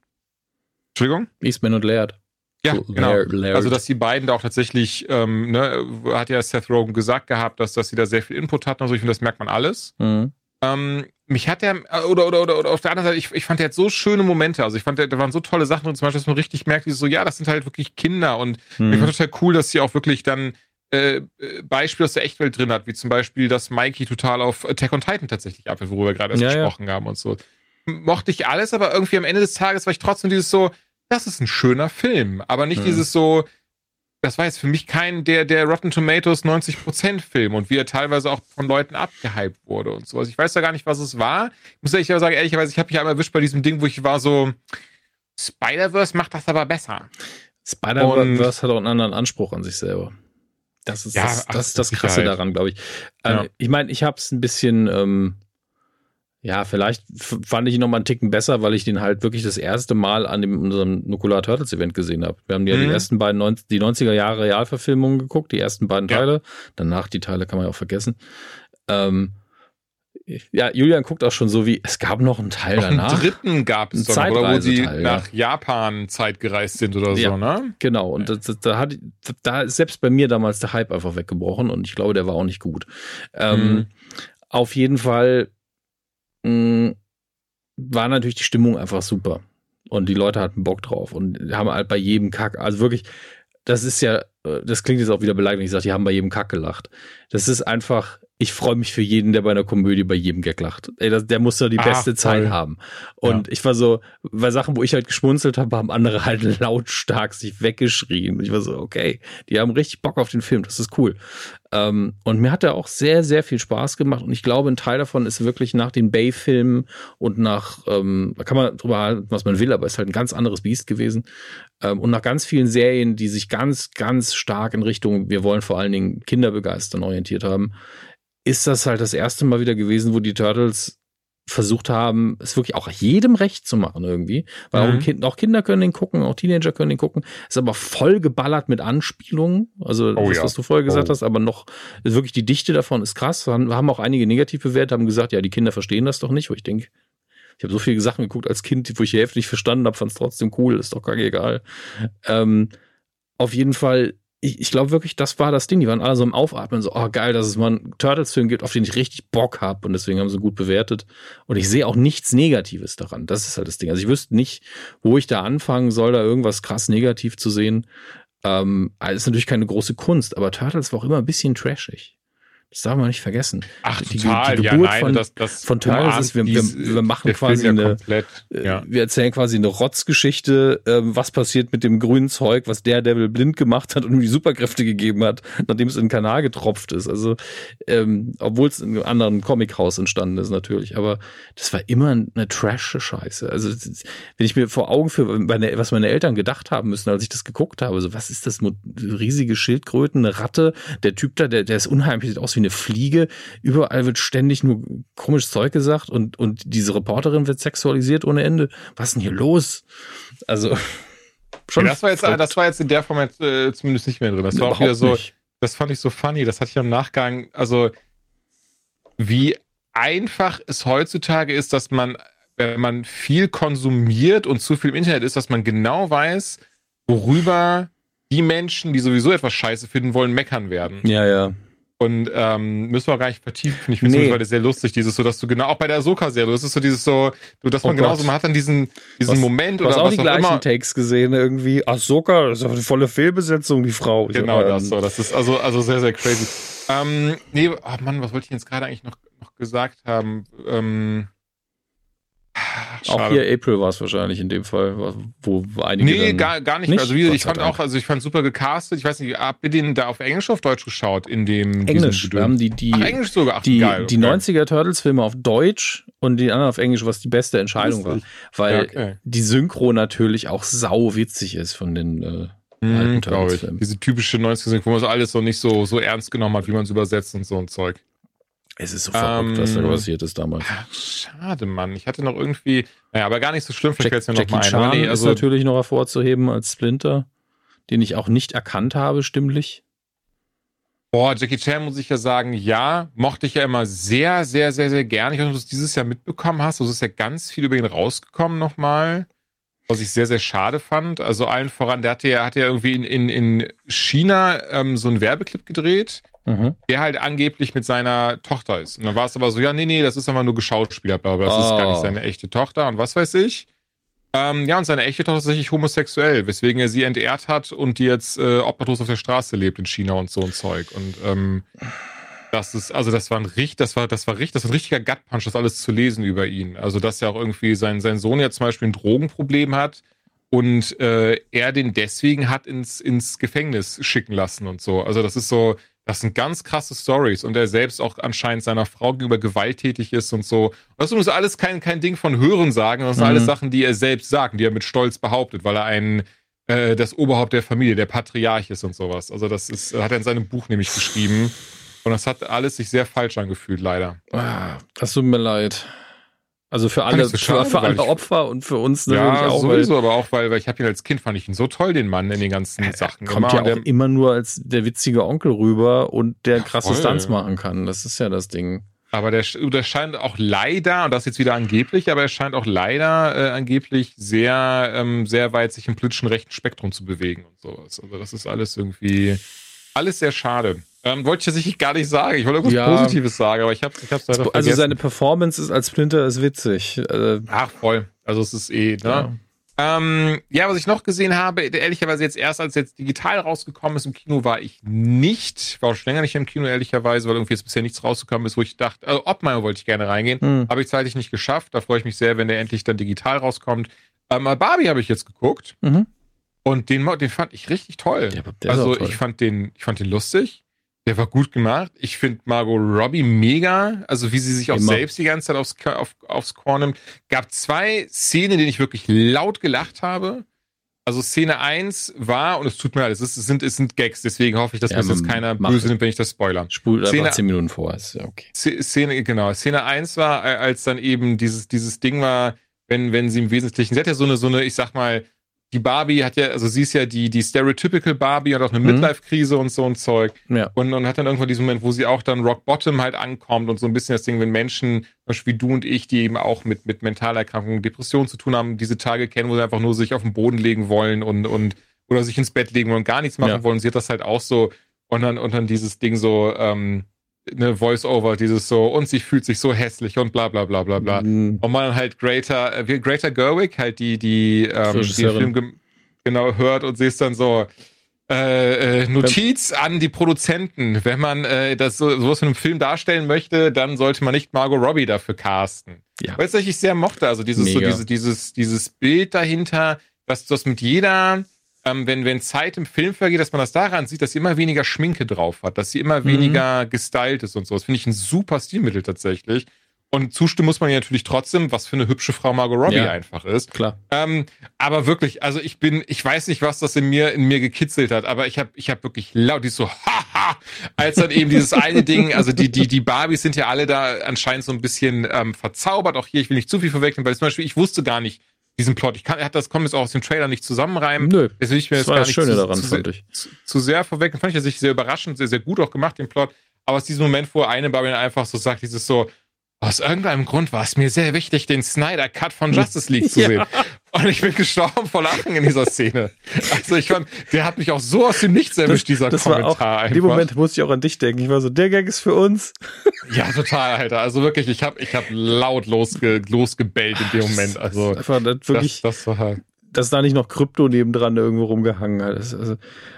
[SPEAKER 2] Entschuldigung?
[SPEAKER 3] Eastman und Laird.
[SPEAKER 2] Ja, genau. Laird. Also, dass die beiden da auch tatsächlich, ähm, ne, hat ja Seth Rogen gesagt gehabt, dass, dass sie da sehr viel Input hatten und so. Ich finde, das merkt man alles. Mhm. Ähm, mich hat der, äh, oder, oder, oder, oder auf der anderen Seite, ich, ich fand, der hat so schöne Momente. Also, ich fand, da waren so tolle Sachen drin. Zum Beispiel, dass man richtig merkt, wie so, ja, das sind halt wirklich Kinder. Und mhm. ich fand total cool, dass sie auch wirklich dann äh, Beispiele aus der Echtwelt drin hat, wie zum Beispiel, dass Mikey total auf Attack on Titan tatsächlich abhält, worüber wir gerade erst ja, gesprochen ja. haben und so. Mochte ich alles, aber irgendwie am Ende des Tages war ich trotzdem dieses so, das ist ein schöner Film, aber nicht hm. dieses so, das war jetzt für mich kein der, der Rotten Tomatoes 90% Film und wie er teilweise auch von Leuten abgehypt wurde und sowas. Ich weiß ja gar nicht, was es war. Ich muss ehrlich sagen, ehrlicherweise, ich habe mich einmal erwischt bei diesem Ding, wo ich war so, Spider-Verse macht das aber besser.
[SPEAKER 3] Spider-Verse hat auch einen anderen Anspruch an sich selber. Das ist ja, das, das, ist das Krasse Sicherheit. daran, glaube ich. Ähm, ja. Ich meine, ich habe es ein bisschen ähm, ja, vielleicht fand ich ihn noch mal einen Ticken besser, weil ich den halt wirklich das erste Mal an dem, unserem Nukular Turtles Event gesehen habe. Wir haben ja mhm. die ersten beiden, 90, die 90er Jahre Realverfilmungen geguckt, die ersten beiden Teile. Ja. Danach die Teile kann man ja auch vergessen. Ähm, ja, Julian guckt auch schon so wie, es gab noch einen Teil
[SPEAKER 2] Noch einen
[SPEAKER 3] danach.
[SPEAKER 2] dritten gab es doch, oder wo sie
[SPEAKER 3] ja.
[SPEAKER 2] nach Japan Zeit gereist sind oder
[SPEAKER 3] Ja.
[SPEAKER 2] so, ne?
[SPEAKER 3] Genau, und da, da, da hat da ist selbst bei mir damals der Hype einfach weggebrochen und ich glaube, der war auch nicht gut. Ähm,
[SPEAKER 2] Mhm.
[SPEAKER 3] Auf jeden Fall mh, war natürlich die Stimmung einfach super. Und die Leute hatten Bock drauf und haben halt bei jedem Kack, also wirklich, das ist ja, äh, das klingt jetzt auch wieder beleidigend, wenn ich sage, die haben bei jedem Kack gelacht. Das ist einfach, ich freue mich für jeden, der bei einer Komödie bei jedem Gag lacht. Ey, das, der muss doch die
[SPEAKER 2] Ah,
[SPEAKER 3] beste
[SPEAKER 2] voll.
[SPEAKER 3] Zeit haben. Und ich war so, bei Sachen, wo ich halt geschmunzelt habe, haben andere halt lautstark sich weggeschrien. Und ich war so, okay, die haben richtig Bock auf den Film, das ist cool. Ähm, und mir hat er auch sehr, sehr viel Spaß gemacht. Und ich glaube, ein Teil davon ist wirklich nach den Bay-Filmen und nach, ähm, da kann man drüber halten, was man will, aber ist halt ein ganz anderes Biest gewesen. Ähm, und nach ganz vielen Serien, die sich ganz, ganz stark in Richtung, wir wollen vor allen Dingen Kinder begeistern, orientiert haben, ist das halt das erste Mal wieder gewesen, wo die Turtles versucht haben, es wirklich auch jedem recht zu machen irgendwie. Weil auch,
[SPEAKER 2] Mhm.
[SPEAKER 3] ein kind, auch Kinder können den gucken, auch Teenager können den gucken. Ist aber voll geballert mit Anspielungen. Also
[SPEAKER 2] Oh
[SPEAKER 3] das,
[SPEAKER 2] ja.
[SPEAKER 3] was du vorher gesagt
[SPEAKER 2] Oh.
[SPEAKER 3] hast, aber noch wirklich die Dichte davon ist krass. Wir haben wir haben auch einige negativ bewertet, haben gesagt, ja, die Kinder verstehen das doch nicht, wo ich denke, ich habe so viele Sachen geguckt als Kind, wo ich die Hälfte nicht verstanden habe, fand es trotzdem cool, ist doch gar egal. Ähm, auf jeden Fall, ich, ich glaube wirklich, das war das Ding. Die waren alle so im Aufatmen, so, oh geil, dass es mal einen Turtles-Film gibt, auf den ich richtig Bock habe und deswegen haben sie gut bewertet. Und ich sehe auch nichts Negatives daran. Das ist halt das Ding. Also ich wüsste nicht, wo ich da anfangen soll, da irgendwas krass negativ zu sehen. Ähm, also ist natürlich keine große Kunst, aber Turtles war auch immer ein bisschen trashig. Das darf man nicht vergessen.
[SPEAKER 2] Ach,
[SPEAKER 3] Die- die
[SPEAKER 2] total. ja,
[SPEAKER 3] Geburt
[SPEAKER 2] nein,
[SPEAKER 3] von-
[SPEAKER 2] das, das
[SPEAKER 3] von Turtles ist, wir- wir- wir machen
[SPEAKER 2] der
[SPEAKER 3] quasi
[SPEAKER 2] ja
[SPEAKER 3] eine-
[SPEAKER 2] komplett.
[SPEAKER 3] Äh,
[SPEAKER 2] Ja.
[SPEAKER 3] Wir erzählen quasi eine Rotzgeschichte, ähm, was passiert mit dem grünen Zeug, was Daredevil blind gemacht hat und ihm die Superkräfte gegeben hat, nachdem es in den Kanal getropft ist. Also, ähm, obwohl es in einem anderen Comichaus entstanden ist natürlich. Aber das war immer eine trasche Scheiße. Also, wenn ich mir vor Augen führe, meine, was meine Eltern gedacht haben müssen, als ich das geguckt habe, so, was ist das? Riesige Schildkröten, eine Ratte, der Typ da, der, der ist unheimlich, sieht aus wie eine Fliege. Überall wird ständig nur komisches Zeug gesagt und, und diese Reporterin wird sexualisiert ohne Ende. Was ist denn hier los? Also, schon.
[SPEAKER 2] Ja, das war jetzt, das war jetzt in der Form jetzt, äh, zumindest nicht mehr drin. Das war auch wieder so,
[SPEAKER 3] nicht.
[SPEAKER 2] das fand ich so funny. Das hatte ich am Nachgang, also wie einfach es heutzutage ist, dass man, wenn man viel konsumiert und zu viel im Internet ist, dass man genau weiß, worüber die Menschen, die sowieso etwas Scheiße finden wollen, meckern werden.
[SPEAKER 3] Ja, ja.
[SPEAKER 2] Und ähm, müssen wir auch gar nicht vertiefen. Ich finde es
[SPEAKER 3] Nee.
[SPEAKER 2] mittlerweile sehr lustig, dieses so, dass du genau, auch bei der Ahsoka-Serie, das ist so dieses so, du, dass man
[SPEAKER 3] Oh
[SPEAKER 2] genauso, man hat dann diesen, diesen
[SPEAKER 3] Was-
[SPEAKER 2] Moment
[SPEAKER 3] Du hast
[SPEAKER 2] oder
[SPEAKER 3] auch
[SPEAKER 2] was
[SPEAKER 3] die
[SPEAKER 2] auch
[SPEAKER 3] gleichen
[SPEAKER 2] immer.
[SPEAKER 3] Takes gesehen, irgendwie. Ahsoka, das ist eine volle Fehlbesetzung, die Frau. Ich
[SPEAKER 2] Genau das
[SPEAKER 3] ähm,
[SPEAKER 2] so. Das ist also, also sehr, sehr crazy. Ähm, nee, oh Mann, was wollte ich jetzt gerade eigentlich noch, noch gesagt haben? Ähm,
[SPEAKER 3] Auch
[SPEAKER 2] schade.
[SPEAKER 3] hier April war es wahrscheinlich in dem Fall, wo einige.
[SPEAKER 2] Nee, gar, gar nicht.
[SPEAKER 3] nicht?
[SPEAKER 2] Also wie, ich fand auch, also ich fand super gecastet. Ich weiß nicht, habt ihr den da auf Englisch oder auf Deutsch geschaut in dem
[SPEAKER 3] Englisch. Wir haben die, die,
[SPEAKER 2] Ach, Englisch sogar. Ach,
[SPEAKER 3] die,
[SPEAKER 2] geil.
[SPEAKER 3] die
[SPEAKER 2] okay.
[SPEAKER 3] 90er Turtles-Filme auf Deutsch und die anderen auf Englisch, was die beste Entscheidung war. Weil
[SPEAKER 2] Ja, okay.
[SPEAKER 3] die Synchro natürlich auch sau witzig ist von den äh. Turtles-Filmen.
[SPEAKER 2] Diese typische 90er, wo man so alles so nicht so, so ernst genommen hat, wie man es übersetzt und so ein Zeug.
[SPEAKER 3] Es ist so verrückt,
[SPEAKER 2] Ähm,
[SPEAKER 3] was da passiert ist damals.
[SPEAKER 2] Ach, schade, Mann. Ich hatte noch irgendwie, naja, aber gar nicht so schlimm, vielleicht fällt es mir noch
[SPEAKER 3] Jackie
[SPEAKER 2] mal ein.
[SPEAKER 3] Chan
[SPEAKER 2] Aber nee,
[SPEAKER 3] ist
[SPEAKER 2] also,
[SPEAKER 3] natürlich noch hervorzuheben als Splinter, den ich auch nicht erkannt habe, stimmlich.
[SPEAKER 2] boah, Jackie Chan muss ich ja sagen, ja, mochte ich ja immer sehr, sehr, sehr, sehr gern. Ich weiß nicht, ob du es dieses Jahr mitbekommen hast. Also es ist ja ganz viel über ihn rausgekommen nochmal. Was ich sehr, sehr schade fand. Also allen voran, der hatte ja, hatte ja irgendwie in, in, in China ähm, so einen Werbeclip gedreht.
[SPEAKER 3] Mhm.
[SPEAKER 2] der halt angeblich mit seiner Tochter ist. Und dann war es aber so, ja, nee, nee, das ist einfach nur geschauspielert, bla, bla, das ist gar nicht
[SPEAKER 3] Oh.
[SPEAKER 2] seine echte Tochter und was weiß ich. Ähm, ja, und seine echte Tochter ist tatsächlich homosexuell, weswegen er sie entehrt hat und die jetzt äh, obdachlos auf der Straße lebt in China und so ein Zeug. Und ähm, das ist, also das war ein richtig, das war, das war richtig, das war ein richtiger Gutpunch, das alles zu lesen über ihn. Also, dass er auch irgendwie sein, sein Sohn jetzt zum Beispiel ein Drogenproblem hat und äh, er den deswegen hat ins, ins Gefängnis schicken lassen und so. Also, das ist so, das sind ganz krasse Stories und er selbst auch anscheinend seiner Frau gegenüber gewalttätig ist und so. Das ist alles kein, kein Ding von Hören sagen, das sind
[SPEAKER 3] Mhm.
[SPEAKER 2] alles Sachen, die er selbst sagt, die er mit Stolz behauptet, weil er ein äh, das Oberhaupt der Familie, der Patriarch ist und sowas. Also das ist, hat er in seinem Buch nämlich geschrieben. Und das hat alles sich sehr falsch angefühlt, leider.
[SPEAKER 3] Ah, das tut mir leid. Also für alle,
[SPEAKER 2] so
[SPEAKER 3] für,
[SPEAKER 2] schade,
[SPEAKER 3] für
[SPEAKER 2] weil
[SPEAKER 3] alle Opfer und für uns natürlich
[SPEAKER 2] ja,
[SPEAKER 3] auch.
[SPEAKER 2] sowieso, aber auch, weil, weil ich habe ihn als Kind, fand ich ihn so toll, den Mann in den ganzen
[SPEAKER 3] weil
[SPEAKER 2] Sachen.
[SPEAKER 3] er kommt
[SPEAKER 2] immer.
[SPEAKER 3] ja auch immer nur als der witzige Onkel rüber und der krasse
[SPEAKER 2] voll.
[SPEAKER 3] Stunts machen kann. Das ist ja das Ding.
[SPEAKER 2] Aber der, der scheint auch leider, und das ist jetzt wieder angeblich, aber er scheint auch leider äh, angeblich sehr, ähm, sehr weit sich im politischen rechten Spektrum zu bewegen und sowas. Also das ist alles irgendwie, alles sehr schade. Ähm, wollte ich tatsächlich gar nicht sagen. Ich wollte irgendwas ja. Positives sagen, aber ich habe hab's leider
[SPEAKER 3] also vergessen. Also seine Performance ist als Splinter ist witzig.
[SPEAKER 2] Äh, Ach, voll. Also es ist eh, ne? Ja. Ähm, ja, was ich noch gesehen habe, ehrlicherweise jetzt erst als jetzt digital rausgekommen ist im Kino, war ich nicht, war auch schon länger nicht im Kino, ehrlicherweise, weil irgendwie jetzt bisher nichts rausgekommen ist, wo ich dachte, also Oppenheimer wollte ich gerne reingehen, hm. habe ich zeitlich nicht geschafft. Da freue ich mich sehr, wenn der endlich dann digital rauskommt. Ähm, Barbie habe ich jetzt geguckt mhm. und den, den fand ich richtig toll. Ja, also toll. ich fand den, ich fand den lustig. Der war gut gemacht. Ich finde Margot Robbie mega. Also wie sie sich auch Immer. selbst die ganze Zeit aufs, auf, aufs Korn nimmt. Gab zwei Szenen, in denen ich wirklich laut gelacht habe. Also Szene 1 war, und es tut mir leid, es, ist, es, sind, es sind Gags, deswegen hoffe ich, dass ja, mir jetzt keiner böse nimmt, wenn ich das spoilern.
[SPEAKER 3] Spult Szene, einfach 10 Minuten vor, ist ja okay.
[SPEAKER 2] Szene, genau. Szene 1 war, als dann eben dieses, dieses Ding war, wenn, wenn sie im Wesentlichen, sie hat ja so eine, so eine, ich sag mal, die Barbie hat ja, also sie ist ja die, die stereotypical Barbie, hat auch eine mhm. Midlife-Krise und so ein Zeug. Ja. Und, und hat dann irgendwann diesen Moment, wo sie auch dann Rock Bottom halt ankommt und so ein bisschen das Ding, wenn Menschen, zum Beispiel wie du und ich, die eben auch mit, mit Mentalerkrankungen, Depressionen zu tun haben, diese Tage kennen, wo sie einfach nur sich auf den Boden legen wollen und, und oder sich ins Bett legen wollen und gar nichts machen ja. wollen. Sie hat das halt auch so und dann, und dann dieses Ding so, ähm, eine Voice-Over, dieses so, und sie fühlt sich so hässlich und bla bla bla bla bla. Mhm. Und man halt Greater, äh, Greater Gerwig, halt die, die ähm, den Film genau hört und sie ist dann so, äh, äh, Notiz an die Produzenten. Wenn man äh, das so, sowas in einem Film darstellen möchte, dann sollte man nicht Margot Robbie dafür casten. Ja. Weil es ich sehr mochte, also dieses, so, diese, dieses, dieses Bild dahinter, was das mit jeder ähm, wenn, wenn Zeit im Film vergeht, dass man das daran sieht, dass sie immer weniger Schminke drauf hat, dass sie immer mhm. weniger gestylt ist und so. Das finde ich ein super Stilmittel tatsächlich. Und zustimmen muss man ja natürlich trotzdem, was für eine hübsche Frau Margot Robbie ja, einfach ist.
[SPEAKER 3] Klar.
[SPEAKER 2] Ähm, aber wirklich, also ich bin, ich weiß nicht, was das in mir in mir gekitzelt hat, aber ich habe ich hab wirklich laut, die so, haha, als dann eben dieses eine Ding, also die die die Barbies sind ja alle da anscheinend so ein bisschen ähm, verzaubert. Auch hier, ich will nicht zu viel verwechseln, weil zum Beispiel ich wusste gar nicht, diesen Plot. Ich kann, er hat das kommt jetzt auch aus dem Trailer nicht zusammenreimen.
[SPEAKER 3] Nö.
[SPEAKER 2] Das will ich mir
[SPEAKER 3] das war
[SPEAKER 2] gar
[SPEAKER 3] das Schöne
[SPEAKER 2] zu,
[SPEAKER 3] daran,
[SPEAKER 2] zu,
[SPEAKER 3] fand ich.
[SPEAKER 2] Zu, zu sehr vorweg. Fand ich ja sich sehr überraschend, sehr, sehr gut auch gemacht, den Plot. Aber aus diesem Moment, wo eine Barbie einfach so sagt, dieses so, aus irgendeinem Grund war es mir sehr wichtig, den Snyder Cut von Justice League zu sehen. Und ich bin gestorben vor Lachen in dieser Szene. Also ich fand, der hat mich auch so aus dem Nichts erwischt, dieser das Kommentar. War auch,
[SPEAKER 3] in dem Moment musste ich auch an dich denken. Ich war so, der Gag ist für uns.
[SPEAKER 2] Ja, total, Alter. Also wirklich, ich habe ich hab laut losge, losgebellt in dem Moment. Also
[SPEAKER 3] einfach das wirklich, das, das war halt dass da nicht noch Krypto nebendran irgendwo rumgehangen hat. Das, also,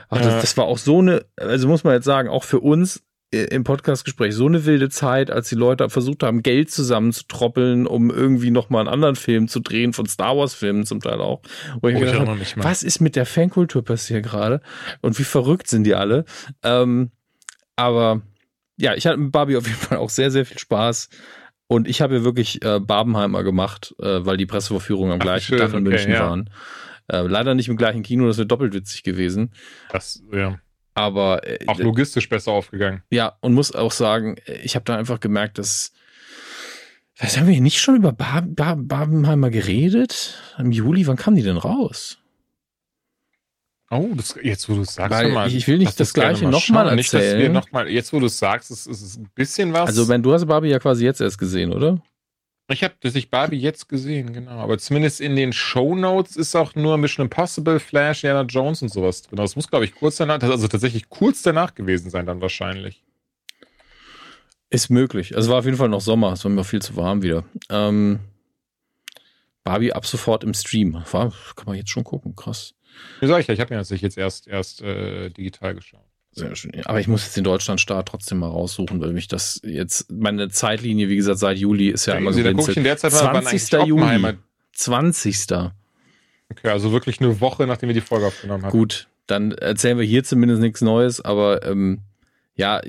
[SPEAKER 3] ach, das, das, war auch so eine, also muss man jetzt sagen, auch für uns im Podcastgespräch so eine wilde Zeit, als die Leute versucht haben, Geld zusammenzutroppeln, um irgendwie nochmal einen anderen Film zu drehen, von Star Wars-Filmen zum Teil auch. Wo ich oh, gedacht habe, was ist mit der Fankultur passiert gerade? Und wie verrückt sind die alle? Ähm, aber ja, ich hatte mit Barbie auf jeden Fall auch sehr, sehr viel Spaß. Und ich habe ja wirklich äh, Barbenheimer gemacht, äh, weil die Presseverführungen am gleichen Tag in okay, München ja. waren. Äh, leider nicht im gleichen Kino, das wäre doppelt witzig gewesen.
[SPEAKER 2] Das, ja.
[SPEAKER 3] Aber äh,
[SPEAKER 2] auch logistisch besser aufgegangen.
[SPEAKER 3] Ja, und muss auch sagen, ich habe da einfach gemerkt, dass was haben wir hier nicht schon über Bar Bar Barbenheimer geredet? Im Juli, wann kam die denn raus?
[SPEAKER 2] Oh, das, jetzt wo du es sagst,
[SPEAKER 3] Weil mal, ich will nicht das gleiche nochmal erzählen. Nicht, dass wir
[SPEAKER 2] noch mal, jetzt wo du es sagst, ist es ein bisschen was.
[SPEAKER 3] Also, wenn du hast Barbie ja quasi jetzt erst gesehen, oder?
[SPEAKER 2] Ich habe das ich Barbie jetzt gesehen, genau. Aber zumindest in den Show Notes ist auch nur Mission Impossible, Flash, Diana Jones und sowas drin. Das muss, glaube ich, kurz danach, also tatsächlich kurz danach gewesen sein, dann wahrscheinlich.
[SPEAKER 3] Ist möglich. Also war auf jeden Fall noch Sommer. Es war mir viel zu warm wieder. Ähm, Barbie ab sofort im Stream. War, kann man jetzt schon gucken. Krass.
[SPEAKER 2] Wie sag ich ja, ich habe mir das jetzt erst, erst äh, digital geschaut.
[SPEAKER 3] Sehr schön. Aber ich muss jetzt den Deutschlandstart trotzdem mal raussuchen, weil mich das jetzt, meine Zeitlinie, wie gesagt, seit Juli ist ja, ja immer
[SPEAKER 2] so. Da gucke ich in der Zeit
[SPEAKER 3] mal, 20. Juli. 20.
[SPEAKER 2] Okay, also wirklich eine Woche, nachdem wir die Folge aufgenommen haben.
[SPEAKER 3] Gut, dann erzählen wir hier zumindest nichts Neues, aber ähm, ja,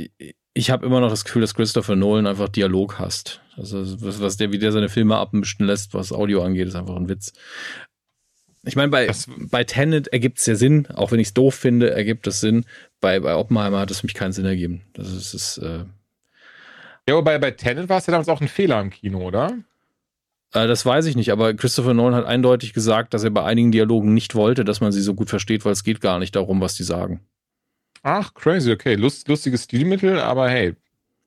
[SPEAKER 3] ich habe immer noch das Gefühl, dass Christopher Nolan einfach Dialog hasst. Also was, was der, wie der seine Filme abmischen lässt, was Audio angeht, ist einfach ein Witz. Ich meine, bei, bei Tenet ergibt es ja Sinn, auch wenn ich es doof finde, ergibt es Sinn. Bei, bei Oppenheimer hat es mich keinen Sinn ergeben. Das ist, ist äh
[SPEAKER 2] ja, aber bei Tenet war es ja damals auch ein Fehler im Kino, oder?
[SPEAKER 3] Äh, das weiß ich nicht, aber Christopher Nolan hat eindeutig gesagt, dass er bei einigen Dialogen nicht wollte, dass man sie so gut versteht, weil es geht gar nicht darum, was die sagen.
[SPEAKER 2] Ach, crazy, okay. Lust, lustiges Stilmittel, aber hey.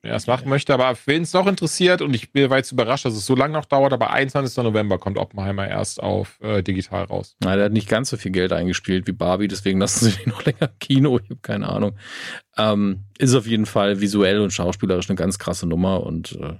[SPEAKER 2] Erst machen möchte. Aber wen es noch interessiert, und ich bin jetzt überrascht, dass es so lange noch dauert, aber 21. November kommt Oppenheimer erst auf äh, digital raus.
[SPEAKER 3] Na, der hat nicht ganz so viel Geld eingespielt wie Barbie, deswegen lassen sie den noch länger im Kino. Ich habe keine Ahnung. Ähm, ist auf jeden Fall visuell und schauspielerisch eine ganz krasse Nummer und äh,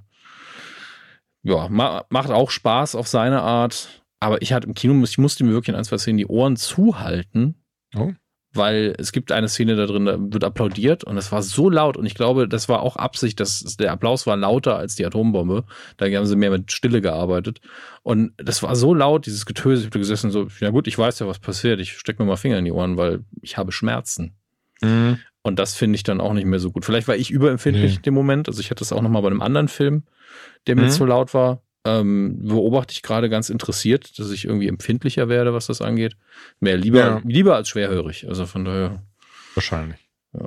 [SPEAKER 3] ja, ma macht auch Spaß auf seine Art. Aber ich hatte im Kino, ich musste mir wirklich in ein, zwei Szenen die Ohren zuhalten.
[SPEAKER 2] Oh
[SPEAKER 3] weil es gibt eine Szene da drin, da wird applaudiert und es war so laut und ich glaube, das war auch Absicht, dass der Applaus war lauter als die Atombombe. Da haben sie mehr mit Stille gearbeitet und das war so laut, dieses Getöse. Ich habe gesessen so, ja gut, ich weiß ja, was passiert. Ich stecke mir mal Finger in die Ohren, weil ich habe Schmerzen.
[SPEAKER 2] Mhm.
[SPEAKER 3] Und das finde ich dann auch nicht mehr so gut. Vielleicht war ich überempfindlich
[SPEAKER 2] Nee.
[SPEAKER 3] in dem Moment. Also ich hatte das auch noch mal bei einem anderen Film, der mir
[SPEAKER 2] Mhm.
[SPEAKER 3] zu laut war. Ähm, beobachte ich gerade ganz interessiert, dass ich irgendwie empfindlicher werde, was das angeht. Mehr lieber,
[SPEAKER 2] Ja.
[SPEAKER 3] lieber als schwerhörig. Also von daher.
[SPEAKER 2] Wahrscheinlich.
[SPEAKER 3] Ja.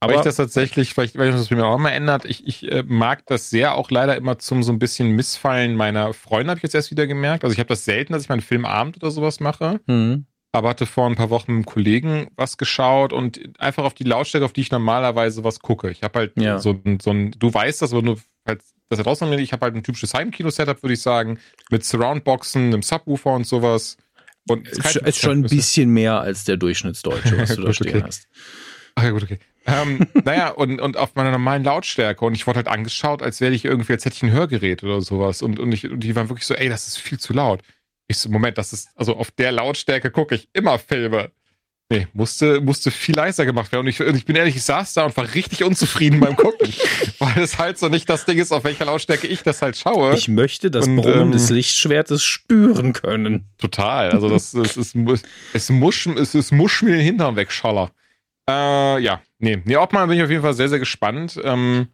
[SPEAKER 2] Aber
[SPEAKER 3] Aber
[SPEAKER 2] ich das tatsächlich, vielleicht, weil das mir auch mal ändert, ich, ich äh, mag das sehr auch leider immer zum so ein bisschen Missfallen meiner Freunde, habe ich jetzt erst wieder gemerkt. Also ich habe das selten, dass ich meinen Filmabend oder sowas mache,
[SPEAKER 3] Mhm.
[SPEAKER 2] aber hatte vor ein paar Wochen mit einem Kollegen was geschaut und einfach auf die Lautstärke, auf die ich normalerweise was gucke. Ich habe halt
[SPEAKER 3] Ja.
[SPEAKER 2] so, ein- so ein, du weißt das, aber nur, falls das nicht, ich habe halt ein typisches Heimkino-Setup, würde ich sagen, mit Surroundboxen, einem Subwoofer und sowas. Und es
[SPEAKER 3] ist, ist schon ein bisschen mehr als der Durchschnittsdeutsche, was du da stehen
[SPEAKER 2] okay.
[SPEAKER 3] hast.
[SPEAKER 2] Ach ja, gut, okay. ähm, naja, und, und auf meiner normalen Lautstärke. Und ich wurde halt angeschaut, als wäre ich irgendwie, als hätte ich ein Hörgerät oder sowas. Und, und, ich, und die waren wirklich so, ey, das ist viel zu laut. Ich so, Moment, das ist, also auf der Lautstärke gucke ich immer Filme. Nee, musste, musste viel leiser gemacht werden. Und ich, ich bin ehrlich, ich saß da und war richtig unzufrieden beim Gucken. weil es halt so nicht das Ding ist, auf welcher Lautstärke ich das halt schaue.
[SPEAKER 3] Ich möchte das
[SPEAKER 2] Und,
[SPEAKER 3] Brummen
[SPEAKER 2] ähm,
[SPEAKER 3] des Lichtschwertes spüren können.
[SPEAKER 2] Total. Also das, das ist, es musch, es ist musch mir den Hintern wegschaller. Äh, ja, nee. Nee, Obmann bin ich auf jeden Fall sehr, sehr gespannt. Ähm,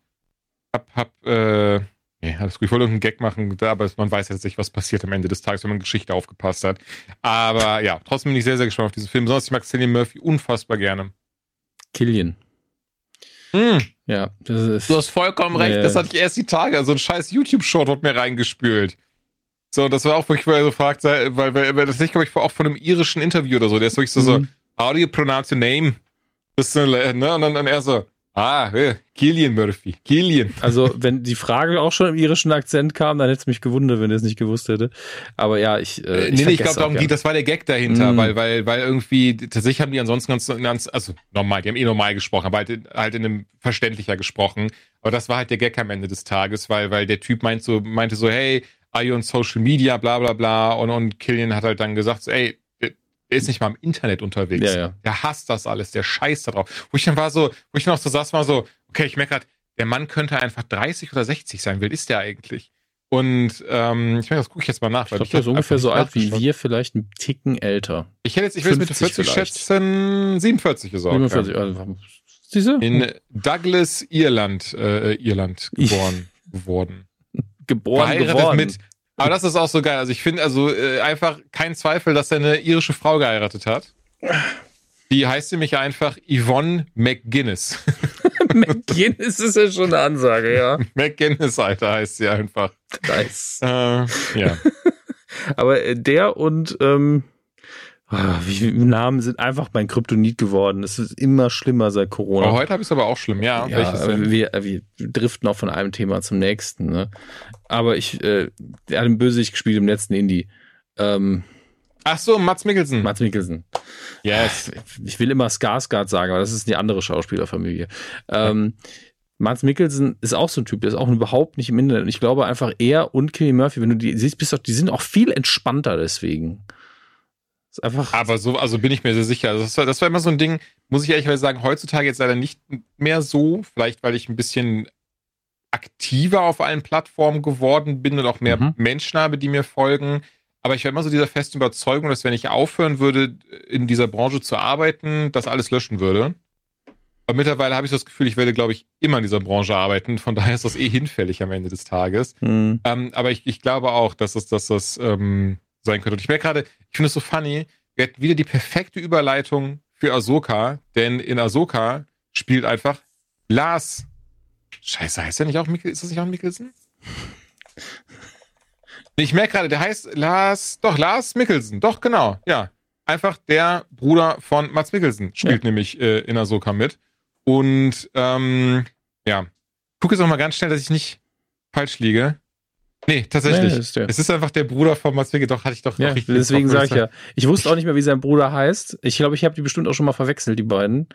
[SPEAKER 2] hab, hab, äh, nee, alles gut. Ich wollte irgendeinen Gag machen, aber man weiß jetzt nicht, was passiert am Ende des Tages, wenn man Geschichte aufgepasst hat. Aber ja, trotzdem bin ich sehr, sehr gespannt auf diesen Film. Sonst, ich mag Cillian Murphy unfassbar gerne.
[SPEAKER 3] Killian.
[SPEAKER 2] Hm,
[SPEAKER 3] Ja, das ist.
[SPEAKER 2] du hast vollkommen recht.
[SPEAKER 3] Ja.
[SPEAKER 2] Das hatte ich erst die Tage. So ein scheiß YouTube-Short wird mir reingespült. So, das war auch weil er so fragt, weil, weil, weil das nicht, glaube ich, auch von einem irischen Interview oder so. Der ist wirklich so, so
[SPEAKER 3] Mhm.
[SPEAKER 2] how do you pronounce your name? Das ne? Und dann, dann er so, ah, äh, Killian Murphy, Killian.
[SPEAKER 3] Also, wenn die Frage auch schon im irischen Akzent kam, dann hätte es mich gewundert, wenn er es nicht gewusst hätte. Aber ja, ich. Äh,
[SPEAKER 2] Äh, nee, nee, ich glaube, darum
[SPEAKER 3] gern.
[SPEAKER 2] das war der Gag dahinter,
[SPEAKER 3] Mm.
[SPEAKER 2] weil, weil, weil irgendwie, tatsächlich haben die ansonsten ganz, ganz, also normal, die haben eh normal gesprochen, aber halt, in- halt in einem verständlicher gesprochen. Aber das war halt der Gag am Ende des Tages, weil, weil der Typ meint so, meinte so, hey, are you on Social Media, bla bla bla. Und, und Killian hat halt dann gesagt, so, ey, der ist nicht mal im Internet unterwegs.
[SPEAKER 3] Ja, ja.
[SPEAKER 2] Der hasst das alles, der scheißt da drauf. Wo ich dann war so, wo ich noch so saß, war so, okay, ich merke gerade, der Mann könnte einfach 30 oder 60 sein. Wie alt ist der eigentlich? Und ähm, ich meine, das gucke ich jetzt mal nach.
[SPEAKER 3] Ich glaube, der ist ungefähr so alt wie wir, vielleicht ein Ticken älter.
[SPEAKER 2] Ich hätte jetzt, ich jetzt mit
[SPEAKER 3] 50
[SPEAKER 2] 40
[SPEAKER 3] vielleicht.
[SPEAKER 2] schätzen, 47 ist er.
[SPEAKER 3] 47, also, siehst du?
[SPEAKER 2] In Douglas, Irland, äh, Irland geboren geworden.
[SPEAKER 3] geboren
[SPEAKER 2] Verheiratet
[SPEAKER 3] geworden.
[SPEAKER 2] mit. Aber das ist auch so geil. Also ich finde also äh, einfach kein Zweifel, dass er eine irische Frau geheiratet hat. Die heißt nämlich einfach Yvonne McGuinness.
[SPEAKER 3] McGinnis ist ja schon eine Ansage, ja.
[SPEAKER 2] McGuinness, Alter, heißt sie einfach.
[SPEAKER 3] Nice.
[SPEAKER 2] Äh, ja.
[SPEAKER 3] Aber der und ähm, wie viele Namen sind einfach mein Kryptonit geworden. Es ist immer schlimmer seit Corona.
[SPEAKER 2] Aber heute habe ich es aber auch schlimm, ja.
[SPEAKER 3] ja, wir, wir driften auch von einem Thema zum nächsten. Ne? Aber ich, äh, der hat den Bösewicht gespielt im letzten Indie. Ähm,
[SPEAKER 2] Ach so, Mats Mikkelsen.
[SPEAKER 3] Mats Mikkelsen.
[SPEAKER 2] yes.
[SPEAKER 3] Ich will immer Skarsgård sagen, aber das ist die andere Schauspielerfamilie. Ähm, Mats Mikkelsen ist auch so ein Typ, der ist auch überhaupt nicht im Internet. Und ich glaube einfach, er und Killian Murphy, wenn du die siehst, bist doch, die sind auch viel entspannter deswegen. Ist einfach.
[SPEAKER 2] Aber so, also bin ich mir sehr sicher. Also das, war, das war immer so ein Ding, muss ich ehrlich sagen, heutzutage jetzt leider nicht mehr so. Vielleicht, weil ich ein bisschen aktiver auf allen Plattformen geworden bin und auch mehr
[SPEAKER 3] Mhm.
[SPEAKER 2] Menschen habe, die mir folgen. Aber ich war immer so dieser festen Überzeugung, dass wenn ich aufhören würde, in dieser Branche zu arbeiten, das alles löschen würde. Aber mittlerweile habe ich das Gefühl, ich werde, glaube ich, immer in dieser Branche arbeiten. Von daher ist das eh hinfällig am Ende des Tages.
[SPEAKER 3] Hm.
[SPEAKER 2] Ähm, aber ich, ich glaube auch, dass das, dass das ähm, sein könnte. Und ich merke gerade, ich finde es so funny, wir hätten wieder die perfekte Überleitung für Ahsoka, denn in Ahsoka spielt einfach Lars. Scheiße, heißt der nicht auch Mikkel? Ist das nicht auch Mikkelsen? Ich merke gerade, der heißt Lars, doch, Lars Mikkelsen, doch, genau, ja. Einfach der Bruder von Mats Mikkelsen spielt nämlich äh, in Ahsoka mit. Und ähm, ja, gucke jetzt auch mal ganz schnell, dass ich nicht falsch liege. Nee, tatsächlich. Nee, ist es ist einfach der Bruder von Mats Wiggum. Doch, hatte ich doch
[SPEAKER 3] ja, richtig. Deswegen sage ich ja. Ich wusste auch nicht mehr, wie sein Bruder heißt. Ich glaube, ich habe die bestimmt auch schon mal verwechselt, die beiden.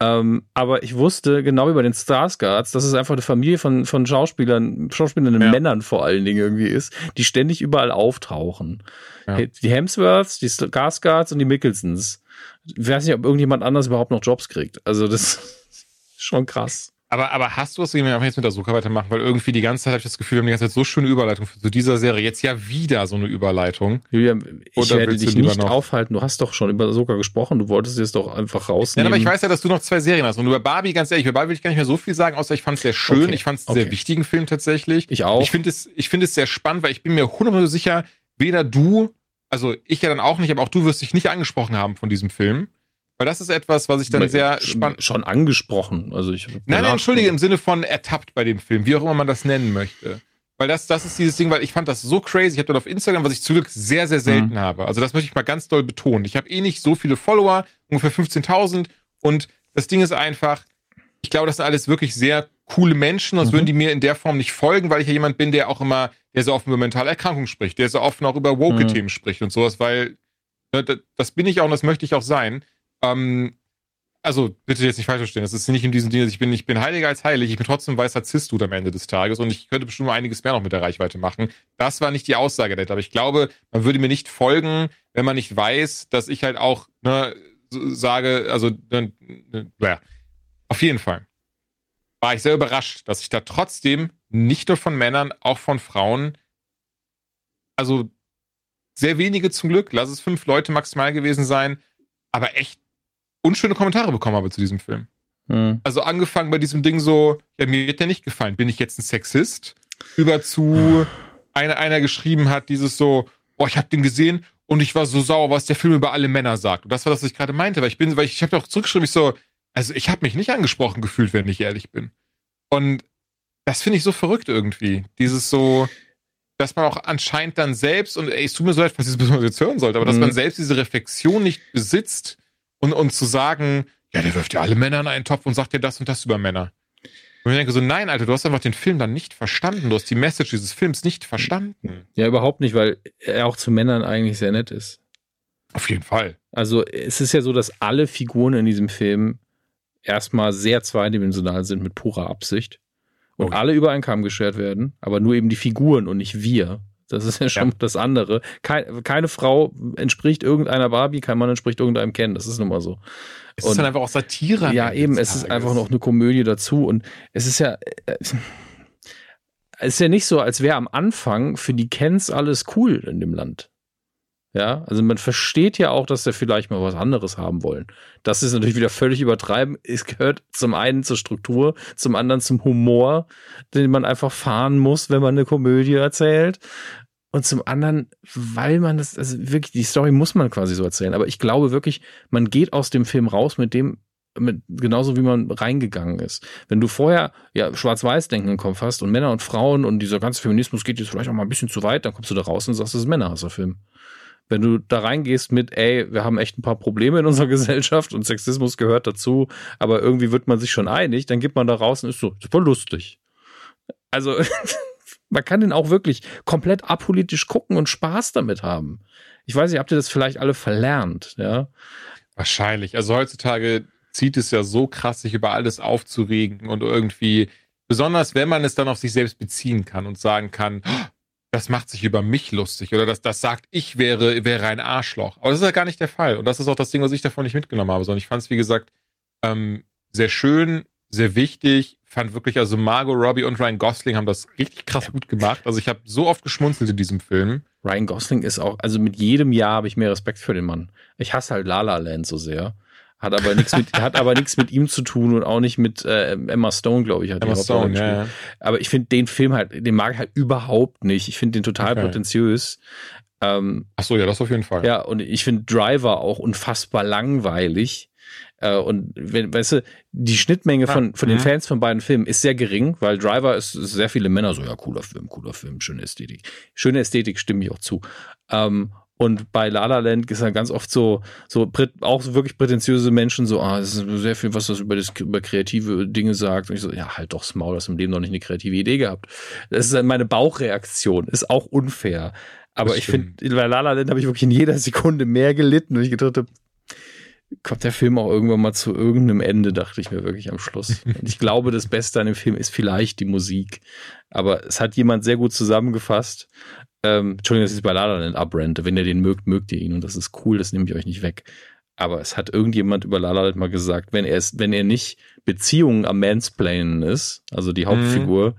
[SPEAKER 3] Ähm, aber ich wusste genau wie bei den Starsguards, dass es einfach eine Familie von, von Schauspielern, Schauspielern ja. Männern vor allen Dingen irgendwie ist, die ständig überall auftauchen. Ja. Die Hemsworths, die Starsguards und die Mickelsons. Ich weiß nicht, ob irgendjemand anders überhaupt noch Jobs kriegt. Also das ist schon krass.
[SPEAKER 2] Aber, aber hast du es, wenn wir jetzt mit der Suche weitermachen, weil irgendwie die ganze Zeit habe ich das Gefühl, wir haben die ganze Zeit so schöne Überleitung zu dieser Serie. Jetzt ja wieder so eine Überleitung.
[SPEAKER 3] Julian, ich Oder werde dich nicht noch? aufhalten. Du hast doch schon über Soka gesprochen. Du wolltest es doch einfach rausnehmen.
[SPEAKER 2] Ja, aber ich weiß ja, dass du noch zwei Serien hast. Und über Barbie, ganz ehrlich, über Barbie will ich gar nicht mehr so viel sagen, außer ich fand es sehr schön. Okay. Ich fand es einen okay. sehr wichtigen Film tatsächlich.
[SPEAKER 3] Ich auch.
[SPEAKER 2] Ich finde es, ich finde es sehr spannend, weil ich bin mir hundertprozentig sicher, weder du, also ich ja dann auch nicht, aber auch du wirst dich nicht angesprochen haben von diesem Film. Weil das ist etwas, was ich dann sehr spannend.
[SPEAKER 3] Schon angesprochen. Also ich.
[SPEAKER 2] Nein, nein, entschuldige, im Sinne von ertappt bei dem Film, wie auch immer man das nennen möchte. Weil das, das ist dieses Ding, weil ich fand das so crazy. Ich habe das auf Instagram, was ich zum Glück sehr, sehr selten mhm. habe. Also das möchte ich mal ganz doll betonen. Ich habe eh nicht so viele Follower, ungefähr 15.000. Und das Ding ist einfach, ich glaube, das sind alles wirklich sehr coole Menschen, sonst mhm. würden die mir in der Form nicht folgen, weil ich ja jemand bin, der auch immer, der so offen über mentale Erkrankungen spricht, der so offen auch über woke-Themen mhm. spricht und sowas, weil ne, das bin ich auch und das möchte ich auch sein. Ähm, also bitte jetzt nicht falsch verstehen, das ist nicht in diesem Ding, ich bin, ich bin heiliger als heilig, ich bin trotzdem weißer Cis-Dude am Ende des Tages und ich könnte bestimmt einiges mehr noch mit der Reichweite machen. Das war nicht die Aussage dahinter, aber ich glaube, man würde mir nicht folgen, wenn man nicht weiß, dass ich halt auch ne, sage, also ne, ne, naja, auf jeden Fall war ich sehr überrascht, dass ich da trotzdem nicht nur von Männern, auch von Frauen, also sehr wenige zum Glück, lass es fünf Leute maximal gewesen sein, aber echt unschöne Kommentare bekommen habe zu diesem Film. Mhm. Also angefangen bei diesem Ding so, ja, mir wird der nicht gefallen. Bin ich jetzt ein Sexist? Über zu einer, einer geschrieben hat, dieses so, oh, ich habe den gesehen und ich war so sauer, was der Film über alle Männer sagt. Und das war das, was ich gerade meinte, weil ich bin, weil ich, ich habe auch zurückgeschrieben, ich so, also ich habe mich nicht angesprochen gefühlt, wenn ich ehrlich bin. Und das finde ich so verrückt irgendwie. Dieses so, dass man auch anscheinend dann selbst, und ey, es tut mir so leid, was ich jetzt hören sollte, aber dass mhm. man selbst diese Reflexion nicht besitzt, und, und zu sagen, ja, der wirft ja alle Männer in einen Topf und sagt dir das und das über Männer. Und ich denke so, nein, Alter, du hast einfach den Film dann nicht verstanden. Du hast die Message dieses Films nicht verstanden.
[SPEAKER 3] Ja, überhaupt nicht, weil er auch zu Männern eigentlich sehr nett ist.
[SPEAKER 2] Auf jeden Fall.
[SPEAKER 3] Also es ist ja so, dass alle Figuren in diesem Film erstmal sehr zweidimensional sind mit purer Absicht und oh. alle über einen Kamm geschert werden, aber nur eben die Figuren und nicht wir. Das ist ja schon ja. das andere. Kein, keine Frau entspricht irgendeiner Barbie, kein Mann entspricht irgendeinem Ken. Das ist nun mal so.
[SPEAKER 2] Es und, ist dann einfach auch Satire.
[SPEAKER 3] Ja, eben. Es ist einfach noch eine Komödie dazu. Und es ist ja. Äh, es ist ja nicht so, als wäre am Anfang für die Kens alles cool in dem Land. Ja, also man versteht ja auch, dass sie vielleicht mal was anderes haben wollen. Das ist natürlich wieder völlig übertreiben. Es gehört zum einen zur Struktur, zum anderen zum Humor, den man einfach fahren muss, wenn man eine Komödie erzählt. Und zum anderen, weil man das, also wirklich, die Story muss man quasi so erzählen. Aber ich glaube wirklich, man geht aus dem Film raus mit dem, mit, genauso wie man reingegangen ist. Wenn du vorher ja Schwarz-Weiß-Denken im Kopf hast und Männer und Frauen und dieser ganze Feminismus geht jetzt vielleicht auch mal ein bisschen zu weit, dann kommst du da raus und sagst, das ist ein Männerhasser-Film. Wenn du da reingehst mit, ey, wir haben echt ein paar Probleme in unserer Gesellschaft und Sexismus gehört dazu, aber irgendwie wird man sich schon einig, dann geht man da raus und ist so, super lustig. Also, man kann den auch wirklich komplett apolitisch gucken und Spaß damit haben. Ich weiß nicht, habt ihr das vielleicht alle verlernt, ja?
[SPEAKER 2] Wahrscheinlich. Also heutzutage zieht es ja so krass, sich über alles aufzuregen und irgendwie, besonders wenn man es dann auf sich selbst beziehen kann und sagen kann, das macht sich über mich lustig oder das, das sagt, ich wäre, wäre ein Arschloch. Aber das ist ja gar nicht der Fall. Und das ist auch das Ding, was ich davon nicht mitgenommen habe, sondern ich fand es, wie gesagt, ähm, sehr schön, sehr wichtig. Fand wirklich, also Margot Robbie und Ryan Gosling haben das richtig krass gut gemacht. Also ich habe so oft geschmunzelt in diesem Film.
[SPEAKER 3] Ryan Gosling ist auch, also mit jedem Jahr habe ich mehr Respekt für den Mann. Ich hasse halt La La Land so sehr. Hat aber nichts mit, hat aber nichts mit ihm zu tun und auch nicht mit äh, Emma Stone, glaube ich. Hat
[SPEAKER 2] Emma Stone, ja, ja.
[SPEAKER 3] Aber ich finde den Film halt, den mag ich halt überhaupt nicht. Ich finde den total okay. prätentiös.
[SPEAKER 2] Ähm, Ach so, ja, das auf jeden Fall.
[SPEAKER 3] Ja, und ich finde Driver auch unfassbar langweilig. Äh, und wenn, weißt du, die Schnittmenge ah, von, von den mhm. Fans von beiden Filmen ist sehr gering, weil Driver ist, ist, sehr viele Männer so, ja, cooler Film, cooler Film, schöne Ästhetik. Schöne Ästhetik stimme ich auch zu. Ähm, Und bei La La Land ist dann ganz oft so, so auch so wirklich prätentiöse Menschen so, ah, das ist sehr viel, was das über, das über kreative Dinge sagt. Und ich so, ja, halt doch, Maul, hast im Leben noch nicht eine kreative Idee gehabt. Das ist dann meine Bauchreaktion, ist auch unfair. Aber ich finde, bei La La Land habe ich wirklich in jeder Sekunde mehr gelitten und ich gedacht habe, kommt der Film auch irgendwann mal zu irgendeinem Ende, dachte ich mir wirklich am Schluss. Und ich glaube, das Beste an dem Film ist vielleicht die Musik. Aber es hat jemand sehr gut zusammengefasst. Ähm, Entschuldigung, dass ich bei Lala Land abrente. Wenn ihr den mögt, mögt ihr ihn. Und das ist cool, das nehme ich euch nicht weg. Aber es hat irgendjemand über Lala Land mal gesagt, wenn er es, wenn er nicht Beziehungen am Mansplainen ist, also die Hauptfigur,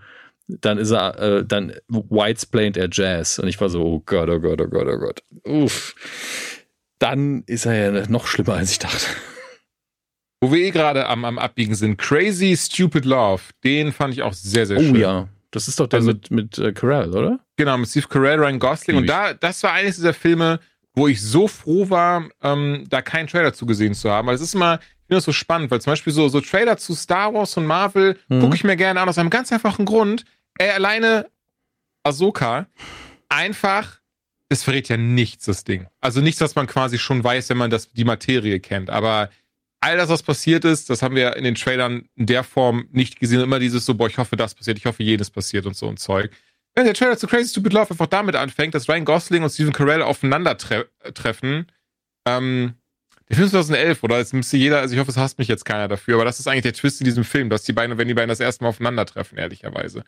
[SPEAKER 3] mhm. dann ist er, äh, dann whitesplaint er Jazz. Und ich war so, oh Gott, oh Gott, oh Gott, oh Gott. Uff dann ist er ja noch schlimmer, als ich dachte.
[SPEAKER 2] Wo wir eh gerade am, am Abbiegen sind, Crazy Stupid Love, den fand ich auch sehr, sehr
[SPEAKER 3] oh,
[SPEAKER 2] schön.
[SPEAKER 3] Oh ja, das ist doch der also, mit, mit äh, Carell, oder?
[SPEAKER 2] Genau, mit Steve Carell, Ryan Gosling. Und da, das war eines dieser Filme, wo ich so froh war, ähm, da keinen Trailer zu gesehen zu haben. Weil es ist immer, ich finde das so spannend, weil zum Beispiel so, so Trailer zu Star Wars und Marvel mhm. gucke ich mir gerne an aus einem ganz einfachen Grund. Er alleine Ahsoka einfach es verrät ja nichts, das Ding. Also nichts, was man quasi schon weiß, wenn man das, die Materie kennt. Aber all das, was passiert ist, das haben wir in den Trailern in der Form nicht gesehen. Immer dieses so, boah, ich hoffe, das passiert, ich hoffe, jenes passiert und so ein Zeug. Wenn der Trailer zu Crazy Stupid Love einfach damit anfängt, dass Ryan Gosling und Stephen Carell aufeinandertreffen, ähm, der Film ist 2011, oder? Jetzt müsste jeder, also ich hoffe, es hasst mich jetzt keiner dafür, aber das ist eigentlich der Twist in diesem Film, dass die beiden, wenn die beiden das erste Mal aufeinandertreffen, ehrlicherweise.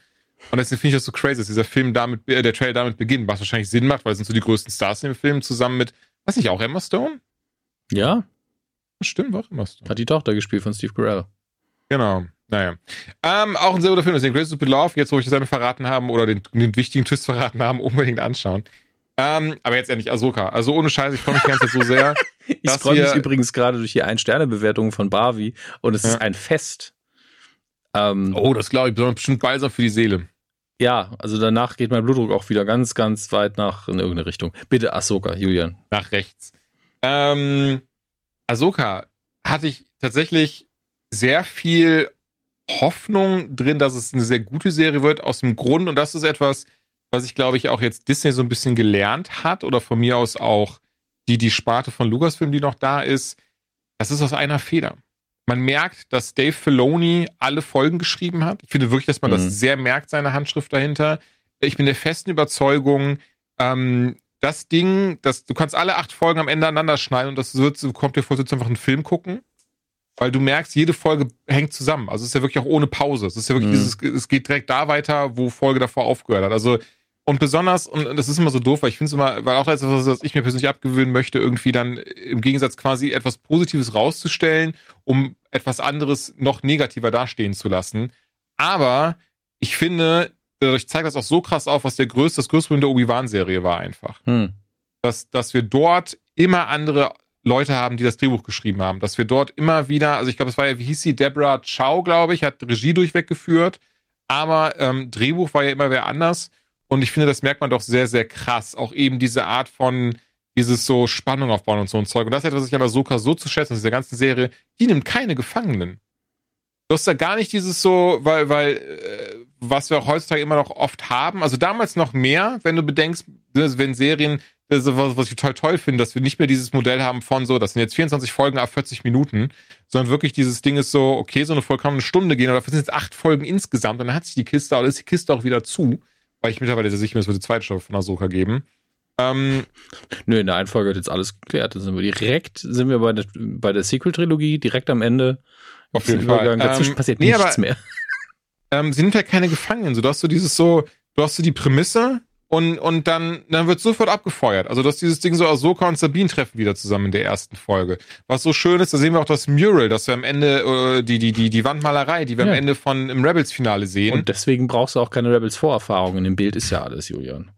[SPEAKER 2] Und deswegen finde ich das so crazy, dass dieser Film damit, äh, der Trailer damit beginnt, was wahrscheinlich Sinn macht, weil es sind so die größten Stars in dem Film zusammen mit, weiß nicht, auch Emma Stone?
[SPEAKER 3] Ja.
[SPEAKER 2] Stimmt, war auch Emma Stone.
[SPEAKER 3] Hat die Tochter gespielt von Steve Carell.
[SPEAKER 2] Genau. Naja. Ähm, auch ein sehr guter Film, den Great Stupid Love, jetzt wo ich das einmal verraten haben oder den, den wichtigen Twist verraten haben, unbedingt anschauen. Ähm, aber jetzt endlich Ahsoka. Also ohne Scheiß, ich freue mich die ganze Zeit so sehr.
[SPEAKER 3] ich freue mich übrigens gerade durch die Ein-Sterne-Bewertung von Barbie und es ja. ist ein Fest.
[SPEAKER 2] Ähm, oh, das glaube ich, bestimmt balsam für die Seele.
[SPEAKER 3] Ja, also danach geht mein Blutdruck auch wieder ganz, ganz weit nach in irgendeine Richtung. Bitte Ahsoka, Julian.
[SPEAKER 2] Nach rechts. Ähm, Ahsoka hatte ich tatsächlich sehr viel Hoffnung drin, dass es eine sehr gute Serie wird, aus dem Grund, und das ist etwas, was ich glaube ich auch jetzt Disney so ein bisschen gelernt hat, oder von mir aus auch die, die Sparte von Lucasfilm, die noch da ist, das ist aus einer Feder. Man merkt, dass Dave Filoni alle Folgen geschrieben hat. Ich finde wirklich, dass man mhm. das sehr merkt, seine Handschrift dahinter. Ich bin der festen Überzeugung, ähm, das Ding, das, du kannst alle acht Folgen am Ende aneinander schneiden und das wird, kommt dir vor, du einfach einen Film gucken. Weil du merkst, jede Folge hängt zusammen. Also es ist ja wirklich auch ohne Pause. Es ist ja wirklich mhm. dieses, es geht direkt da weiter, wo Folge davor aufgehört hat. Also und besonders, und das ist immer so doof, weil ich finde es immer, weil auch das, was ich mir persönlich abgewöhnen möchte, irgendwie dann im Gegensatz quasi etwas Positives rauszustellen, um etwas anderes noch negativer dastehen zu lassen. Aber ich finde, dadurch zeigt das auch so krass auf, was der größte, das größte Problem der Obi-Wan-Serie war einfach. Hm. Dass, dass wir dort immer andere Leute haben, die das Drehbuch geschrieben haben. Dass wir dort immer wieder, also ich glaube, es war ja, wie hieß sie, Deborah Chow, glaube ich, hat Regie durchweggeführt. Aber ähm, Drehbuch war ja immer wer anders. Und ich finde, das merkt man doch sehr, sehr krass. Auch eben diese Art von dieses so Spannung aufbauen und so ein Zeug. Und das ist etwas, was ich aber Ahsoka so zu schätzen, dieser ganzen Serie, die nimmt keine Gefangenen. Du hast da gar nicht dieses so, weil, weil, äh, was wir auch heutzutage immer noch oft haben, also damals noch mehr, wenn du bedenkst, wenn Serien, das ist was, was ich total toll finde, dass wir nicht mehr dieses Modell haben von so, das sind jetzt 24 Folgen ab 40 Minuten, sondern wirklich dieses Ding ist so, okay, so eine Folge kann eine Stunde gehen, oder dafür sind jetzt acht Folgen insgesamt, und dann hat sich die Kiste, oder ist die Kiste auch wieder zu weil ich mittlerweile sehr sicher bin, es wird die zweite Staffel von Ahsoka geben. Ähm,
[SPEAKER 3] Nö, in der einen Folge wird jetzt alles geklärt. Dann sind wir direkt, sind wir bei der, bei der Sequel-Trilogie, direkt am Ende.
[SPEAKER 2] Auf jeden Fall.
[SPEAKER 3] Dazwischen ähm, passiert nee, nichts aber, mehr.
[SPEAKER 2] Ähm, sie nimmt ja keine Gefangenen. So, du hast so dieses so, du hast so die Prämisse, und, und dann, dann wird sofort abgefeuert. Also, dass dieses Ding so Ahsoka und Sabine treffen wieder zusammen in der ersten Folge. Was so schön ist, da sehen wir auch das Mural, dass wir am Ende, äh, die, die, die, die Wandmalerei, die wir ja. am Ende von im Rebels-Finale sehen. Und
[SPEAKER 3] deswegen brauchst du auch keine Rebels-Vorerfahrung. In dem Bild ist ja alles, Julian.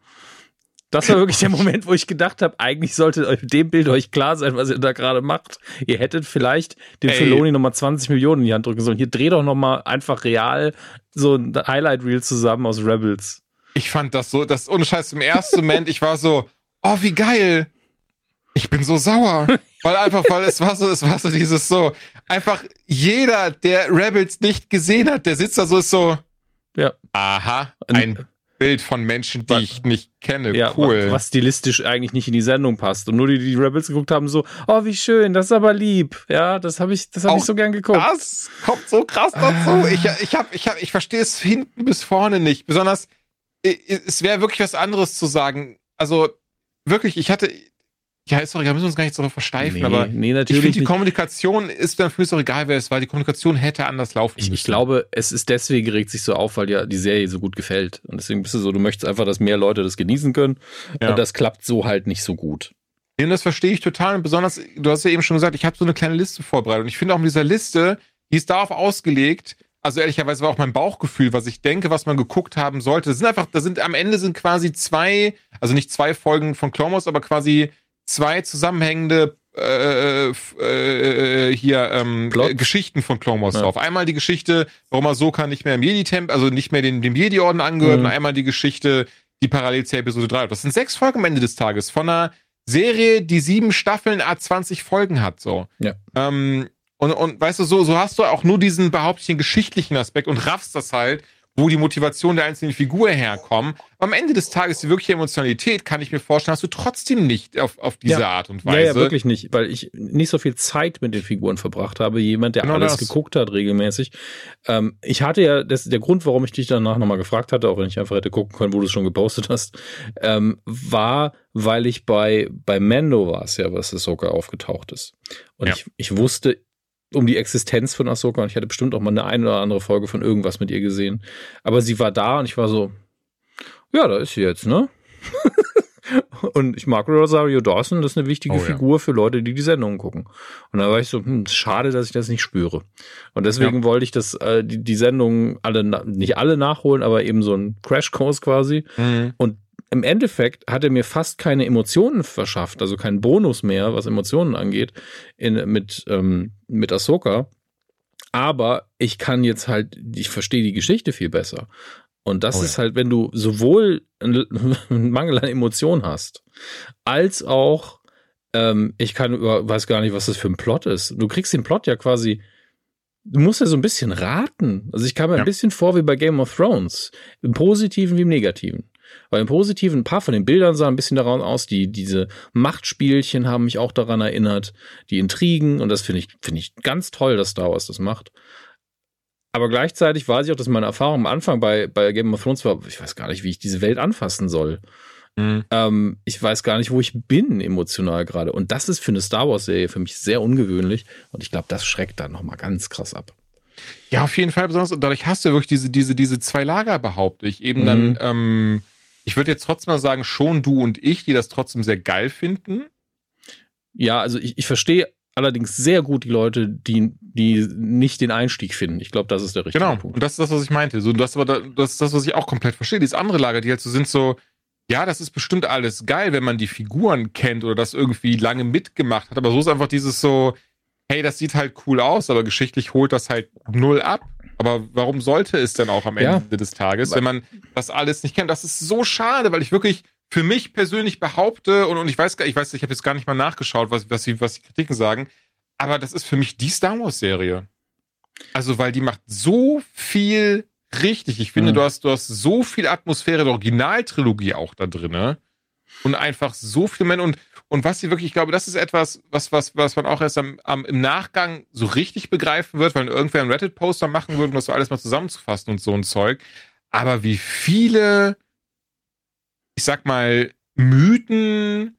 [SPEAKER 3] Das war wirklich der Moment, wo ich gedacht habe, eigentlich sollte euch dem Bild euch klar sein, was ihr da gerade macht. Ihr hättet vielleicht dem Ey. Filoni nochmal 20 Millionen in die Hand drücken sollen. Hier dreh doch nochmal einfach real so ein Highlight-Reel zusammen aus Rebels.
[SPEAKER 2] Ich fand das so, das ohne Scheiß im ersten Moment, ich war so, oh, wie geil. Ich bin so sauer. Weil einfach, weil es war so, es war so dieses so, einfach jeder, der Rebels nicht gesehen hat, der sitzt da so, ist so,
[SPEAKER 3] ja.
[SPEAKER 2] aha, ein Bild von Menschen, die ich nicht kenne.
[SPEAKER 3] Ja,
[SPEAKER 2] cool.
[SPEAKER 3] Was stilistisch eigentlich nicht in die Sendung passt. Und nur die, die Rebels geguckt haben, so, oh, wie schön, das ist aber lieb. Ja, das habe ich, das habe ich so gern geguckt.
[SPEAKER 2] Das kommt so krass dazu. Ah. Ich, ich, hab, ich, hab, ich verstehe es hinten bis vorne nicht. Besonders, es wäre wirklich was anderes zu sagen. Also, wirklich, ich hatte, ja, sorry, da müssen wir uns gar nicht so versteifen, nee, aber
[SPEAKER 3] nee, natürlich
[SPEAKER 2] ich finde, die Kommunikation ist dann für mich auch egal, wer es war. Die Kommunikation hätte anders laufen
[SPEAKER 3] ich, müssen. Ich glaube, es ist deswegen regt sich so auf, weil ja die Serie so gut gefällt. Und deswegen bist du so, du möchtest einfach, dass mehr Leute das genießen können. Ja. Und das klappt so halt nicht so gut.
[SPEAKER 2] Nee, das verstehe ich total. Und besonders, du hast ja eben schon gesagt, ich habe so eine kleine Liste vorbereitet. Und ich finde auch in dieser Liste, die ist darauf ausgelegt, also ehrlicherweise war auch mein Bauchgefühl, was ich denke, was man geguckt haben sollte. Das sind einfach, da sind am Ende sind quasi zwei, also nicht zwei Folgen von Clomos, aber quasi zwei zusammenhängende äh, äh, hier ähm, Geschichten von Wars ja. drauf. Einmal die Geschichte, warum Ahsoka nicht mehr im Jedi-Tempel, also nicht mehr den, dem Jedi-Orden angehört, mhm. und einmal die Geschichte, die parallel zur Episode 3 Das sind sechs Folgen am Ende des Tages von einer Serie, die sieben Staffeln, a 20 Folgen hat, so.
[SPEAKER 3] Ja.
[SPEAKER 2] Ähm, und, und weißt du, so, so hast du auch nur diesen behauptlichen geschichtlichen Aspekt und raffst das halt wo die Motivation der einzelnen Figur herkommen. Am Ende des Tages die wirkliche Emotionalität, kann ich mir vorstellen, hast du trotzdem nicht auf, auf diese ja. Art und Weise. Ja, ja,
[SPEAKER 3] wirklich nicht, weil ich nicht so viel Zeit mit den Figuren verbracht habe. Jemand, der genau alles das. geguckt hat regelmäßig. Ähm, ich hatte ja, das, der Grund, warum ich dich danach nochmal gefragt hatte, auch wenn ich einfach hätte gucken können, wo du es schon gepostet hast, ähm, war, weil ich bei, bei Mando war es ja, was sogar aufgetaucht ist. Und ja. ich, ich wusste um die Existenz von Ahsoka und ich hatte bestimmt auch mal eine ein oder andere Folge von irgendwas mit ihr gesehen. Aber sie war da und ich war so, ja, da ist sie jetzt, ne? und ich mag Rosario Dawson, das ist eine wichtige oh, Figur ja. für Leute, die die Sendungen gucken. Und da war ich so, hm, schade, dass ich das nicht spüre. Und deswegen ja. wollte ich das, äh, die, die Sendungen alle, nicht alle nachholen, aber eben so ein Crashkurs quasi. Mhm. Und im Endeffekt hat er mir fast keine Emotionen verschafft, also keinen Bonus mehr, was Emotionen angeht, in, mit, ähm, mit Ahsoka. Aber ich kann jetzt halt, ich verstehe die Geschichte viel besser. Und das oh ja. ist halt, wenn du sowohl einen Mangel an Emotionen hast, als auch, ähm, ich kann über, weiß gar nicht, was das für ein Plot ist. Du kriegst den Plot ja quasi, du musst ja so ein bisschen raten. Also ich kam mir ja. ein bisschen vor wie bei Game of Thrones. Im Positiven wie im Negativen. Weil im Positiven, ein paar von den Bildern sahen ein bisschen daran aus, die, diese Machtspielchen haben mich auch daran erinnert, die Intrigen, und das finde ich, finde ich ganz toll, dass Star Wars das macht. Aber gleichzeitig weiß ich auch, dass meine Erfahrung am Anfang bei, bei Game of Thrones war, ich weiß gar nicht, wie ich diese Welt anfassen soll. Mhm. Ähm, ich weiß gar nicht, wo ich bin emotional gerade. Und das ist für eine Star Wars-Serie für mich sehr ungewöhnlich. Und ich glaube, das schreckt dann nochmal ganz krass ab.
[SPEAKER 2] Ja, auf jeden Fall besonders. Und dadurch hast du wirklich diese, diese, diese zwei Lager, behaupte ich. Eben mhm. dann, ähm, ich würde jetzt trotzdem mal sagen, schon du und ich, die das trotzdem sehr geil finden.
[SPEAKER 3] Ja, also ich, ich verstehe allerdings sehr gut die Leute, die, die nicht den Einstieg finden. Ich glaube, das ist der richtige
[SPEAKER 2] genau. Punkt. Und das ist das, was ich meinte. So, das, aber das ist das, was ich auch komplett verstehe. Dieses andere Lager, die halt so sind so, ja, das ist bestimmt alles geil, wenn man die Figuren kennt oder das irgendwie lange mitgemacht hat. Aber so ist einfach dieses so, hey, das sieht halt cool aus, aber geschichtlich holt das halt null ab. Aber warum sollte es denn auch am Ende ja. des Tages, wenn man das alles nicht kennt? Das ist so schade, weil ich wirklich für mich persönlich behaupte, und, und ich weiß gar ich weiß, ich habe jetzt gar nicht mal nachgeschaut, was, was, die, was die Kritiken sagen, aber das ist für mich die Star Wars-Serie. Also, weil die macht so viel richtig. Ich finde, mhm. du, hast, du hast so viel Atmosphäre der Originaltrilogie auch da drin. Und einfach so viel Männer. Und, und was sie wirklich, ich glaube, das ist etwas, was, was, was man auch erst am, am, im Nachgang so richtig begreifen wird, weil irgendwer einen Reddit-Poster machen würde, um das so alles mal zusammenzufassen und so ein Zeug. Aber wie viele, ich sag mal, Mythen,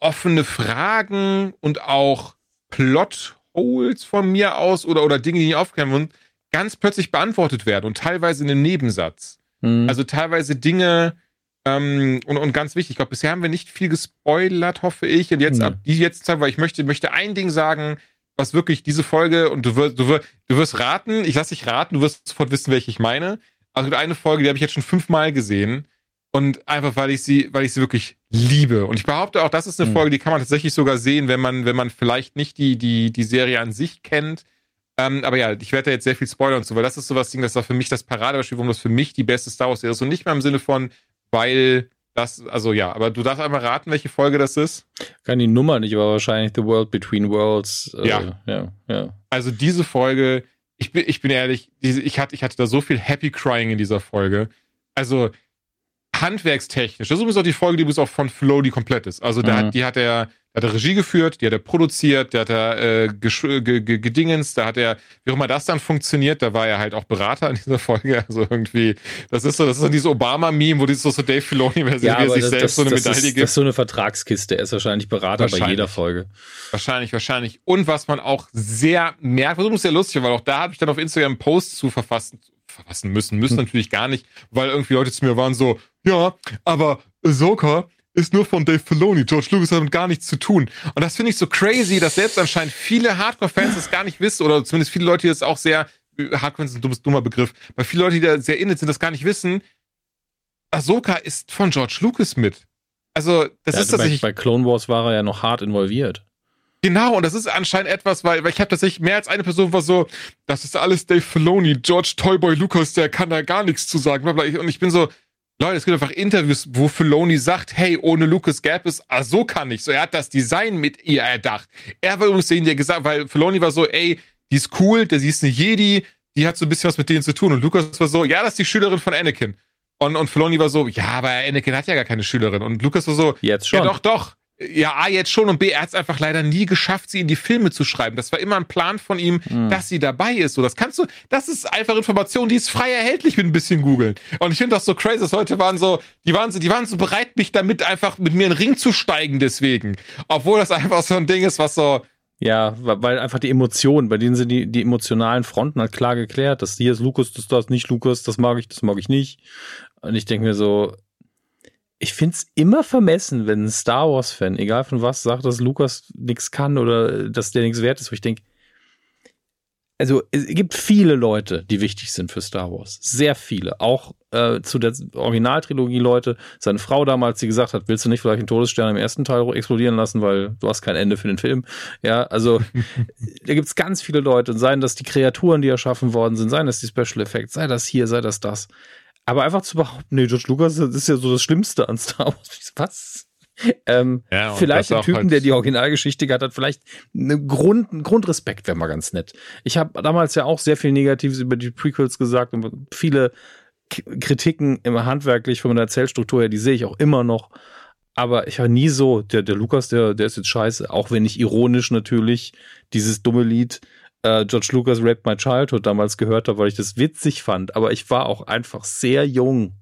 [SPEAKER 2] offene Fragen und auch Plotholes von mir aus oder, oder Dinge, die nicht aufklären wurden, ganz plötzlich beantwortet werden und teilweise in einem Nebensatz. Mhm. Also teilweise Dinge, ähm, und, und ganz wichtig, ich glaube, bisher haben wir nicht viel gespoilert, hoffe ich. Und jetzt ab die jetzt sagen, weil ich möchte, möchte ein Ding sagen, was wirklich diese Folge, und du wirst, du wirst, du wirst raten, ich lasse dich raten, du wirst sofort wissen, welche ich meine. Also eine Folge, die habe ich jetzt schon fünfmal gesehen. Und einfach, weil ich sie, weil ich sie wirklich liebe. Und ich behaupte auch, das ist eine mhm. Folge, die kann man tatsächlich sogar sehen, wenn man, wenn man vielleicht nicht die, die, die Serie an sich kennt. Ähm, aber ja, ich werde da jetzt sehr viel spoilern und so, weil das ist so was Ding, das war für mich das Paradebeispiel, warum das für mich die beste Star Wars Serie ist. Und nicht mal im Sinne von, weil das, also ja, aber du darfst einmal raten, welche Folge das ist.
[SPEAKER 3] Kann die Nummer nicht, aber wahrscheinlich The World Between Worlds.
[SPEAKER 2] Äh, ja. ja, ja. Also diese Folge, ich bin, ich bin ehrlich, diese, ich, hatte, ich hatte da so viel Happy Crying in dieser Folge. Also, handwerkstechnisch, das ist übrigens auch die Folge, die übrigens auch von Flow die komplett ist. Also da
[SPEAKER 3] Mhm.
[SPEAKER 2] die hat er, da hat er Regie geführt, die hat er produziert, der hat er äh, gedingens, da hat er, wie auch immer das dann funktioniert, da war er halt auch Berater in dieser Folge. Also irgendwie, das ist so, das ist so dieses Obama-Meme, wo dieses so, so Dave Filoni, wer
[SPEAKER 3] Ja,
[SPEAKER 2] sich
[SPEAKER 3] das,
[SPEAKER 2] selbst
[SPEAKER 3] das,
[SPEAKER 2] so eine
[SPEAKER 3] das,
[SPEAKER 2] Medaille
[SPEAKER 3] ist,
[SPEAKER 2] gibt.
[SPEAKER 3] das ist so eine Vertragskiste. Er ist wahrscheinlich Berater bei
[SPEAKER 2] Wahrscheinlich.
[SPEAKER 3] jeder Folge.
[SPEAKER 2] Wahrscheinlich, wahrscheinlich. Und was man auch sehr merkt, was übrigens sehr lustig war, weil auch da habe ich dann auf Instagram einen Post zu verfassen, verfassen müssen, müssen
[SPEAKER 3] Hm.
[SPEAKER 2] natürlich gar nicht, weil irgendwie Leute zu mir waren so, ja, aber Ahsoka ist nur von Dave Filoni, George Lucas hat damit gar nichts zu tun. Und das finde ich so crazy, dass selbst anscheinend viele Hardcore-Fans das gar nicht wissen, oder zumindest viele Leute, die das auch sehr, Hardcore ist ein dummes, dummer Begriff, weil viele Leute, die da sehr inne sind, das gar nicht wissen, Ahsoka ist von George Lucas mit. Also, das
[SPEAKER 3] Ja,
[SPEAKER 2] ist
[SPEAKER 3] bei,
[SPEAKER 2] tatsächlich
[SPEAKER 3] bei Clone Wars war er ja noch hart involviert.
[SPEAKER 2] Genau, und das ist anscheinend etwas, weil, weil ich habe tatsächlich mehr als eine Person war so, das ist alles Dave Filoni, George Toyboy Lucas, der kann da gar nichts zu sagen. Und ich bin so, Leute, es gibt einfach Interviews, wo Filoni sagt, hey, ohne Lucas gäbe es Ahsoka nicht. So, er hat das Design mit ihr erdacht. Er war übrigens derjenige, der gesagt, weil Filoni war so, ey, die ist cool, der sie ist eine Jedi, die hat so ein bisschen was mit denen zu tun. Und Lucas war so, ja, das ist die Schülerin von Anakin. Und, und Filoni war so, ja, aber Anakin hat ja gar keine Schülerin. Und Lucas war so,
[SPEAKER 3] Jetzt schon.
[SPEAKER 2] ja, doch, doch. Ja, A, jetzt schon und B, er hat es einfach leider nie geschafft, sie in die Filme zu schreiben. Das war immer ein Plan von ihm,
[SPEAKER 3] Hm.
[SPEAKER 2] dass sie dabei ist. So, das kannst du, das ist einfach Information, die ist frei erhältlich mit ein bisschen googeln. Und ich finde das so crazy, dass Leute waren so, die waren so, die waren so bereit, mich damit einfach mit mir in den Ring zu steigen deswegen. Obwohl das einfach so ein Ding ist, was so,
[SPEAKER 3] Ja, weil einfach die Emotionen, bei denen sind die, die emotionalen Fronten halt klar geklärt. Das hier ist Lukas, das das nicht Lukas, das mag ich, das mag ich nicht. Und ich denke mir so, ich find's immer vermessen, wenn ein Star Wars-Fan, egal von was, sagt, dass Lukas nichts kann oder dass der nichts wert ist, wo ich denke, also es gibt viele Leute, die wichtig sind für Star Wars. Sehr viele. Auch äh, zu der Originaltrilogie Leute. Seine Frau damals, die gesagt hat, willst du nicht vielleicht einen Todesstern im ersten Teil explodieren lassen, weil du hast kein Ende für den Film. Ja, also da gibt's ganz viele Leute. Seien das die Kreaturen, die erschaffen worden sind, seien das die Special Effects, sei das hier, sei das das. Aber einfach zu behaupten, nee, George Lucas, das ist ja so das Schlimmste an Star Wars. Was? Ähm,
[SPEAKER 2] Ja,
[SPEAKER 3] vielleicht der Typen,
[SPEAKER 2] halt-
[SPEAKER 3] der die Originalgeschichte gehabt hat, vielleicht eine Grund, ein Grundrespekt wäre mal ganz nett. Ich habe damals ja auch sehr viel Negatives über die Prequels gesagt und viele K Kritiken immer handwerklich von der Erzählstruktur her, die sehe ich auch immer noch. Aber ich war nie so, der, der Lukas, der, der ist jetzt scheiße, auch wenn ich ironisch natürlich dieses dumme Lied äh, George Lucas Raped My Childhood damals gehört habe, weil ich das witzig fand. Aber ich war auch einfach sehr jung.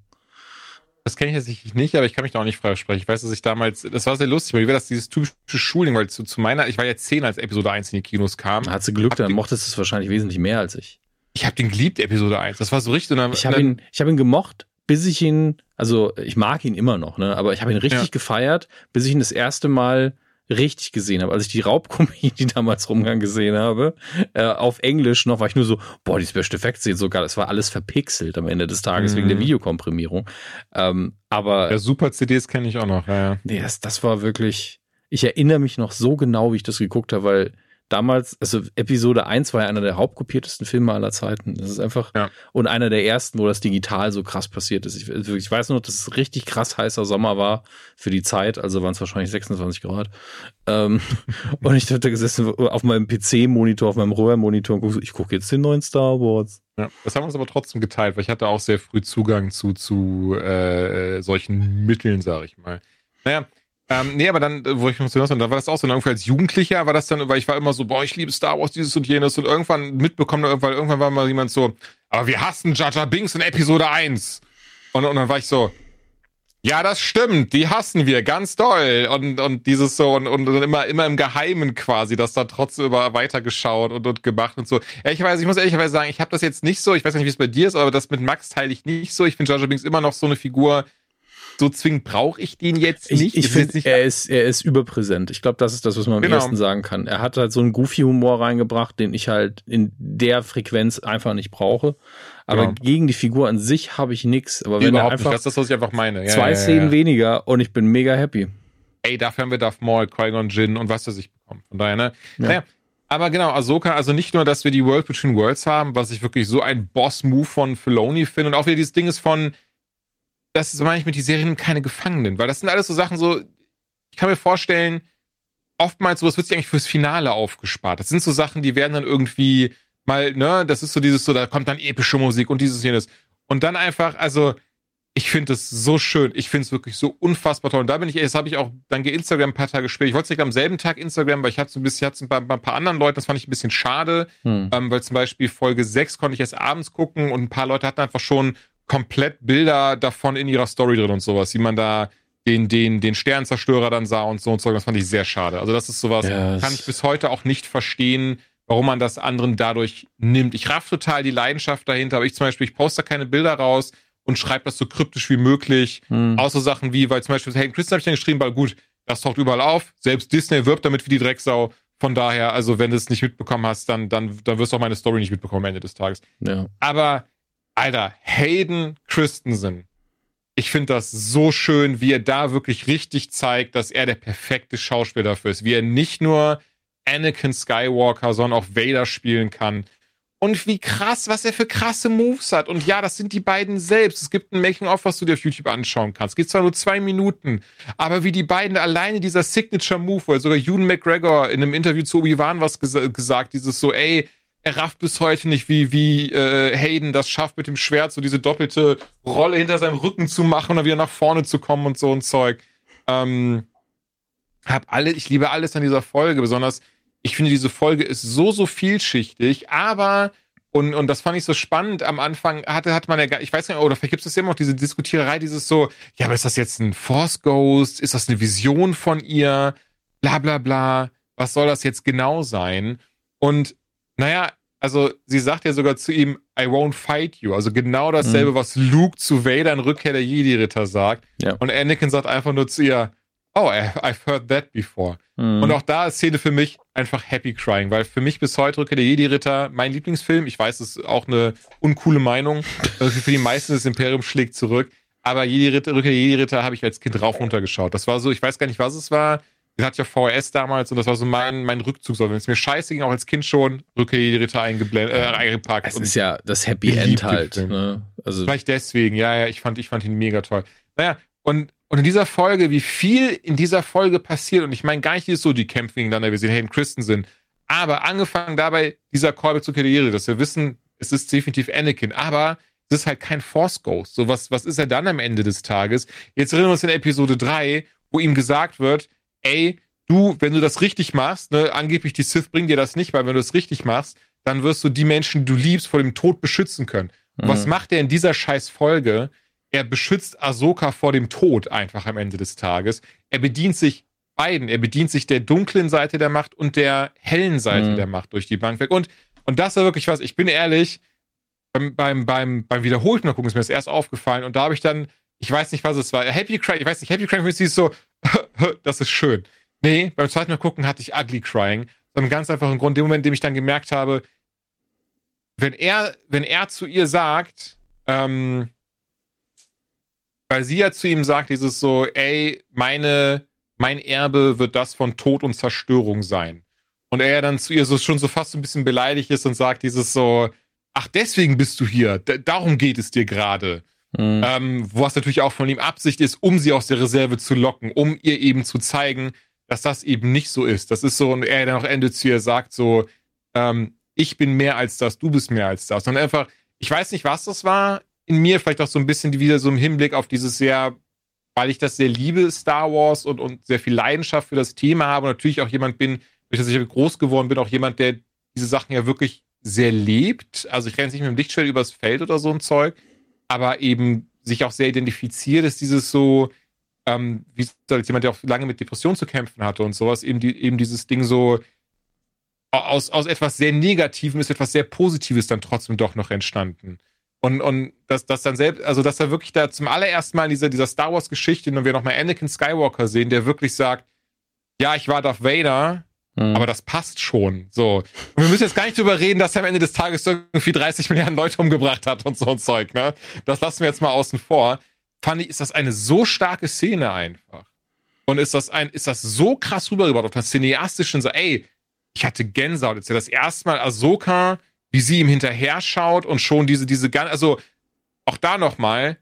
[SPEAKER 2] das kenne ich jetzt nicht, aber ich kann mich da auch nicht freisprechen. Ich weiß, dass ich damals, das war sehr lustig, weil wie war das dieses typische Schulding, weil zu, zu meiner, ich war ja zehn, als Episode 1 in die Kinos kam.
[SPEAKER 3] Hat sie Glück, dann mochtest du es wahrscheinlich wesentlich mehr als ich.
[SPEAKER 2] Ich habe den geliebt, Episode 1. Das war so richtig. Und dann,
[SPEAKER 3] Ich habe ihn, ich habe ihn gemocht, bis ich ihn, also ich mag ihn immer noch, ne? Aber ich habe ihn richtig
[SPEAKER 2] Ja.
[SPEAKER 3] gefeiert, bis ich ihn das erste Mal richtig gesehen habe. Als ich die Raubkomödie damals rumgang gesehen habe, äh, auf Englisch noch, war ich nur so, boah, die Special Effects sehen so geil. Es war alles verpixelt am Ende des Tages
[SPEAKER 2] Mhm.
[SPEAKER 3] wegen der Videokomprimierung. Ähm, aber
[SPEAKER 2] ja, super CDs kenne ich auch noch. Ja, ja.
[SPEAKER 3] Nee, das, das war wirklich. Ich erinnere mich noch so genau, wie ich das geguckt habe, weil damals, also Episode 1 war ja einer der hauptkopiertesten Filme aller Zeiten. Das ist einfach.
[SPEAKER 2] Ja.
[SPEAKER 3] Und einer der ersten, wo das digital so krass passiert ist. Ich, also ich weiß nur, dass es richtig krass heißer Sommer war für die Zeit, also waren es wahrscheinlich 26 Grad. Ähm, und ich hatte gesessen auf meinem PC-Monitor, auf meinem Röhrenmonitor und guck ich gucke jetzt den neuen Star Wars.
[SPEAKER 2] Ja, das haben wir uns aber trotzdem geteilt, weil ich hatte auch sehr früh Zugang zu, zu äh, solchen Mitteln, sage ich mal. Naja, ähm, nee, aber dann, äh, wo ich mich so da war das auch so, und irgendwie als Jugendlicher war das dann, weil ich war immer so, boah, ich liebe Star Wars, dieses und jenes, und irgendwann mitbekommen, weil irgendwann war mal jemand so, aber wir hassen Jar Binks in Episode 1. Und, und dann war ich so, ja, das stimmt, die hassen wir ganz doll. Und, und dieses so, und, und immer, immer im Geheimen quasi, das dann trotzdem über weitergeschaut und, und gemacht und so. Ja, ich muss ehrlicherweise sagen, ich habe das jetzt nicht so, ich weiß nicht, wie es bei dir ist, aber das mit Max teile ich nicht so. Ich finde Jar Binks immer noch so eine Figur, so zwingend brauche ich den jetzt
[SPEAKER 3] Ich,
[SPEAKER 2] nicht.
[SPEAKER 3] ich
[SPEAKER 2] jetzt
[SPEAKER 3] finde,
[SPEAKER 2] nicht
[SPEAKER 3] er ist, er ist überpräsent. Ich glaube, das ist das, was man am
[SPEAKER 2] Genau.
[SPEAKER 3] ersten sagen kann. Er hat halt so einen Goofy-Humor reingebracht, den ich halt in der Frequenz einfach nicht brauche. Aber
[SPEAKER 2] Genau.
[SPEAKER 3] gegen die Figur an sich habe ich nix. Aber wenn er
[SPEAKER 2] überhaupt nicht.
[SPEAKER 3] einfach
[SPEAKER 2] Das ist das, was ich einfach meine. Ja,
[SPEAKER 3] zwei
[SPEAKER 2] ja, ja,
[SPEAKER 3] Szenen
[SPEAKER 2] ja.
[SPEAKER 3] weniger und ich bin mega happy.
[SPEAKER 2] ey, dafür haben wir Darth Maul, Qui-Gon Jinn und was weiß ich bekommen. Von daher, ne?
[SPEAKER 3] Ja.
[SPEAKER 2] Naja, aber genau, Ahsoka, also nicht nur, dass wir die World Between Worlds haben, was ich wirklich so ein Boss-Move von Filoni finde und auch wieder dieses Ding ist von, das ist, meine ich mit die Serien keine Gefangenen, weil das sind alles so Sachen so, ich kann mir vorstellen, oftmals sowas wird sich eigentlich fürs Finale aufgespart. Das sind so Sachen, die werden dann irgendwie mal, ne, das ist so dieses so, da kommt dann epische Musik und dieses jenes. Und dann einfach, also, ich finde es so schön. Ich finde es wirklich so unfassbar toll. Und da bin ich, das habe ich auch dann Instagram ein paar Tage später. Ich wollte es nicht am selben Tag Instagram, weil ich hatte so ein bisschen, hatte bei, bei ein paar anderen Leuten, das fand ich ein bisschen schade, hm. ähm, weil zum Beispiel Folge 6 konnte ich erst abends gucken und ein paar Leute hatten einfach schon komplett Bilder davon in ihrer Story drin und sowas, wie man da den, den, den Sternzerstörer dann sah und so und so. Das fand ich sehr schade. Also das ist sowas, yes. kann ich bis heute auch nicht verstehen, warum man das anderen dadurch nimmt. Ich raff total die Leidenschaft dahinter, aber ich zum Beispiel, ich poste da keine Bilder raus, und schreibt das so kryptisch wie möglich. Hm. Außer Sachen wie, weil zum Beispiel Hayden Christensen habe ich dann geschrieben, weil gut, das taucht überall auf. Selbst Disney wirbt damit wie die Drecksau. Von daher, also wenn du es nicht mitbekommen hast, dann, dann, dann wirst du auch meine Story nicht mitbekommen am Ende des Tages. Ja. Aber, Alter, Hayden Christensen, ich finde das so schön, wie er da wirklich richtig zeigt, dass er der perfekte Schauspieler dafür ist. Wie er nicht nur Anakin Skywalker, sondern auch Vader spielen kann und wie krass, was er für krasse Moves hat. Und ja, das sind die beiden selbst. Es gibt ein Making-of, was du dir auf YouTube anschauen kannst. Geht zwar nur zwei Minuten, aber wie die beiden alleine dieser Signature-Move, weil sogar Ewan McGregor in einem Interview zu Obi-Wan was ges gesagt, dieses so, ey, er rafft bis heute nicht, wie, wie äh, Hayden das schafft, mit dem Schwert so diese doppelte Rolle hinter seinem Rücken zu machen und wieder nach vorne zu kommen und so ein Zeug. Ähm, hab alle, ich liebe alles an dieser Folge, besonders ich finde, diese Folge ist so, so vielschichtig, aber, und, und das fand ich so spannend, am Anfang hatte, hat man ja, ich weiß nicht, oder vielleicht gibt es immer noch diese Diskutiererei, dieses so, ja, aber ist das jetzt ein Force Ghost? Ist das eine Vision von ihr? Bla, bla, bla. Was soll das jetzt genau sein? Und, naja, also sie sagt ja sogar zu ihm, I won't fight you. Also genau dasselbe, mhm. was Luke zu Vader in Rückkehr der Jedi-Ritter sagt. Ja. Und Anakin sagt einfach nur zu ihr, oh, I've heard that before. Mhm. Und auch da ist Szene für mich einfach Happy Crying, weil für mich bis heute Rückkehr der Jedi-Ritter mein Lieblingsfilm. Ich weiß, es ist auch eine uncoole Meinung. Also für die meisten das Imperium schlägt zurück. Aber Jedi-Ritter, Rückkehr der Jedi-Ritter habe ich als Kind rauf runter geschaut. Das war so, ich weiß gar nicht, was es war. Ich hatte ja VHS damals und das war so mein, mein Rückzug. So, wenn es mir scheiße ging, auch als Kind schon, Rückkehr der Jedi-Ritter eingeblendet, äh, eingepackt.
[SPEAKER 3] Es ist ja das Happy End halt. Ne?
[SPEAKER 2] Also Vielleicht deswegen, ja, ja, ich fand, ich fand ihn mega toll. Naja, und und in dieser Folge, wie viel in dieser Folge passiert, und ich meine gar nicht so, die kämpfen gegeneinander, wir sehen Hayden Christensen, aber angefangen dabei dieser Callback zur Karriere, dass wir wissen, es ist definitiv Anakin, aber es ist halt kein Force Ghost. So, was, was ist er dann am Ende des Tages? Jetzt erinnern wir uns in Episode 3, wo ihm gesagt wird, ey, du, wenn du das richtig machst, ne, angeblich die Sith bringen dir das nicht, weil wenn du das richtig machst, dann wirst du die Menschen, die du liebst, vor dem Tod beschützen können. Mhm. Was macht er in dieser scheiß Folge? er beschützt Ahsoka vor dem Tod einfach am Ende des Tages. Er bedient sich beiden. Er bedient sich der dunklen Seite der Macht und der hellen Seite mhm. der Macht durch die Bank weg. Und, und das war wirklich was, ich bin ehrlich, beim, beim, beim, beim wiederholten gucken ist mir das erst aufgefallen und da habe ich dann, ich weiß nicht, was es war, Happy Crying, ich weiß nicht, Happy Crying ist so, das ist schön. Nee, beim zweiten Mal gucken hatte ich Ugly Crying. Aus einem ganz einfachen Grund, dem Moment, in dem ich dann gemerkt habe, wenn er, wenn er zu ihr sagt, ähm, weil sie ja zu ihm sagt, dieses so, ey, meine, mein Erbe wird das von Tod und Zerstörung sein. Und er dann zu ihr so schon so fast ein bisschen beleidigt ist und sagt dieses so, ach, deswegen bist du hier, darum geht es dir gerade. Mhm. Ähm, was natürlich auch von ihm Absicht ist, um sie aus der Reserve zu locken, um ihr eben zu zeigen, dass das eben nicht so ist. Das ist so, und er dann auch Ende zu ihr sagt so, ähm, ich bin mehr als das, du bist mehr als das. Und einfach, ich weiß nicht, was das war in mir vielleicht auch so ein bisschen wieder so im Hinblick auf dieses sehr, weil ich das sehr liebe, Star Wars und, und sehr viel Leidenschaft für das Thema habe und natürlich auch jemand bin, durch das ich groß geworden bin, auch jemand, der diese Sachen ja wirklich sehr lebt. Also ich renne nicht mit dem Lichtschwert übers Feld oder so ein Zeug, aber eben sich auch sehr identifiziert, ist dieses so, ähm, wie als jemand, der auch lange mit Depressionen zu kämpfen hatte und sowas, eben, die, eben dieses Ding so, aus, aus etwas sehr Negativem ist etwas sehr Positives dann trotzdem doch noch entstanden. Und, und dass das dann selbst, also dass er wirklich da zum allerersten Mal in dieser, dieser Star Wars-Geschichte, und wir nochmal Anakin Skywalker sehen, der wirklich sagt, ja, ich war Darth Vader, mhm. aber das passt schon. So. Und wir müssen jetzt gar nicht drüber reden, dass er am Ende des Tages irgendwie 30 Milliarden Leute umgebracht hat und so ein Zeug, ne? Das lassen wir jetzt mal außen vor. Fand ich, ist das eine so starke Szene einfach. Und ist das ein, ist das so krass rübergebracht auf der cineastischen, so, ey, ich hatte Gänsehaut. Jetzt ja das erste Mal Ahsoka wie sie ihm hinterher schaut und schon diese, diese also auch da nochmal,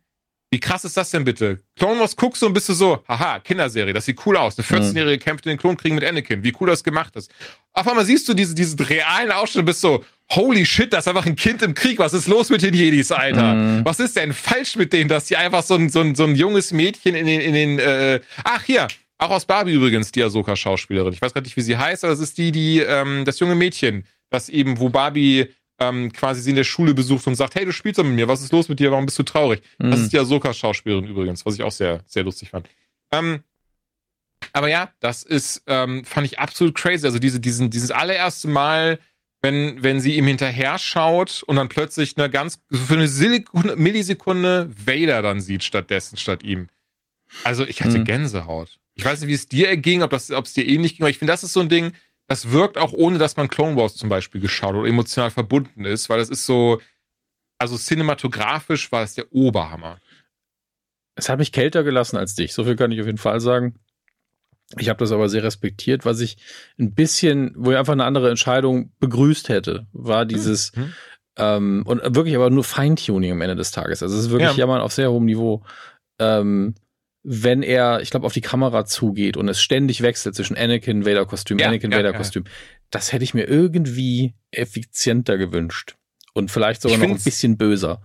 [SPEAKER 2] wie krass ist das denn bitte? Clone Wars guckst du und bist du so, haha, Kinderserie, das sieht cool aus. Eine 14-Jährige mhm. kämpft in den Klonkriegen mit Anakin, wie cool das gemacht ist. Auf einmal siehst du diese, diesen realen Ausschnitt und bist so, holy shit, das ist einfach ein Kind im Krieg. Was ist los mit den Jedis, Alter? Mhm. Was ist denn falsch mit denen, dass die einfach so ein, so ein, so ein junges Mädchen in den, in den, äh, ach hier, auch aus Barbie übrigens, die Ahsoka-Schauspielerin. Ich weiß gerade nicht, wie sie heißt, aber das ist die, die, ähm, das junge Mädchen, das eben, wo Barbie ähm, quasi sie in der Schule besucht und sagt, hey, du spielst doch mit mir, was ist los mit dir, warum bist du traurig? Mhm. Das ist die Ahsoka-Schauspielerin übrigens, was ich auch sehr, sehr lustig fand. Ähm, aber ja, das ist, ähm, fand ich absolut crazy. Also diese, diesen, dieses allererste Mal, wenn, wenn sie ihm hinterher schaut und dann plötzlich eine ganz, für eine Silikone, Millisekunde Vader dann sieht stattdessen, statt ihm. Also ich hatte mhm. Gänsehaut. Ich weiß nicht, wie es dir erging, ob es dir ähnlich ging, aber ich finde, das ist so ein Ding, das wirkt auch ohne, dass man Clone Wars zum Beispiel geschaut oder emotional verbunden ist, weil das ist so, also cinematografisch war es der Oberhammer.
[SPEAKER 3] Es hat mich kälter gelassen als dich, so viel kann ich auf jeden Fall sagen. Ich habe das aber sehr respektiert, was ich ein bisschen, wo ich einfach eine andere Entscheidung begrüßt hätte, war dieses mhm. ähm, und wirklich aber nur Feintuning am Ende des Tages. Also es ist wirklich ja. Jammern auf sehr hohem Niveau. Ähm, wenn er, ich glaube, auf die Kamera zugeht und es ständig wechselt zwischen Anakin, Vader-Kostüm, ja, Anakin, ja, Vader-Kostüm, das hätte ich mir irgendwie effizienter gewünscht. Und vielleicht sogar noch ein bisschen böser.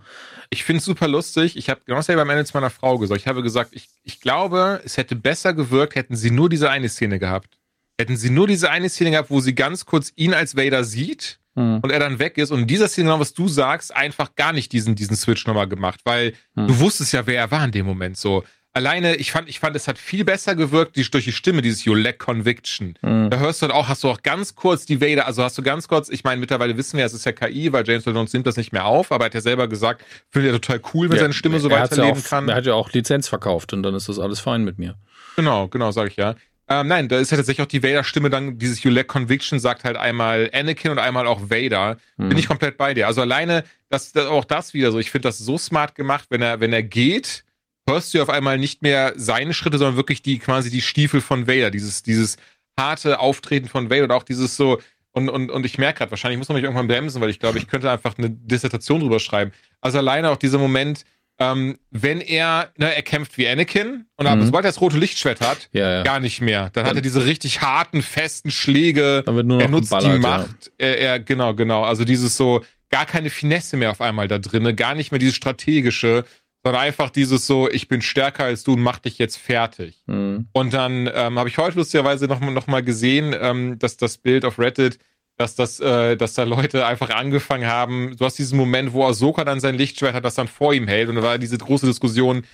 [SPEAKER 2] Ich finde es super lustig. Ich habe genau dasselbe am Ende zu meiner Frau gesagt. Ich habe gesagt, ich, ich glaube, es hätte besser gewirkt, hätten sie nur diese eine Szene gehabt. Hätten sie nur diese eine Szene gehabt, wo sie ganz kurz ihn als Vader sieht hm. und er dann weg ist. Und in dieser Szene, genau was du sagst, einfach gar nicht diesen, diesen Switch nochmal gemacht, weil hm. du wusstest ja, wer er war in dem Moment so alleine, ich fand, ich fand, es hat viel besser gewirkt die, durch die Stimme, dieses You Lack Conviction. Mhm. Da hörst du dann auch, hast du auch ganz kurz die Vader, also hast du ganz kurz, ich meine, mittlerweile wissen wir, es ist ja KI, weil James Earl Jones nimmt das nicht mehr auf, aber er hat ja selber gesagt, findet er total cool, wenn ja, seine Stimme so weiterleben
[SPEAKER 3] ja
[SPEAKER 2] auch, kann.
[SPEAKER 3] Er hat ja auch Lizenz verkauft und dann ist das alles fein mit mir.
[SPEAKER 2] Genau, genau, sag ich ja. Ähm, nein, da ist ja tatsächlich auch die Vader-Stimme dann, dieses You Lack Conviction sagt halt einmal Anakin und einmal auch Vader. Mhm. Bin ich komplett bei dir. Also alleine, das, das auch das wieder so, ich finde das so smart gemacht, wenn er, wenn er geht, hörst du auf einmal nicht mehr seine Schritte, sondern wirklich die quasi die Stiefel von Vader, dieses, dieses harte Auftreten von Vader und auch dieses so, und, und, und ich merke gerade, wahrscheinlich muss man mich irgendwann bremsen, weil ich glaube, ich könnte einfach eine Dissertation drüber schreiben. Also alleine auch dieser Moment, ähm, wenn er, ne, er kämpft wie Anakin und mhm. sobald er das rote Lichtschwert hat, ja, ja. gar nicht mehr. Dann hat er diese richtig harten, festen Schläge. er nutzt ballert, die Macht. Ja. Er, er, genau, genau. Also dieses so, gar keine Finesse mehr auf einmal da drinne, gar nicht mehr dieses strategische, sondern einfach dieses so, ich bin stärker als du und mach dich jetzt fertig. Mhm. Und dann ähm, habe ich heute lustigerweise noch, noch mal gesehen, ähm, dass das Bild auf Reddit, dass das, äh, dass da Leute einfach angefangen haben. Du hast diesen Moment, wo Ahsoka dann sein Lichtschwert hat, das dann vor ihm hält, und da war diese große Diskussion: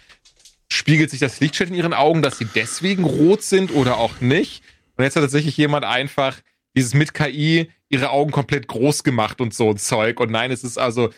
[SPEAKER 2] Spiegelt sich das Lichtschwert in ihren Augen, dass sie deswegen rot sind oder auch nicht? Und jetzt hat tatsächlich jemand einfach dieses mit KI ihre Augen komplett groß gemacht und so ein Zeug. Und nein, es ist also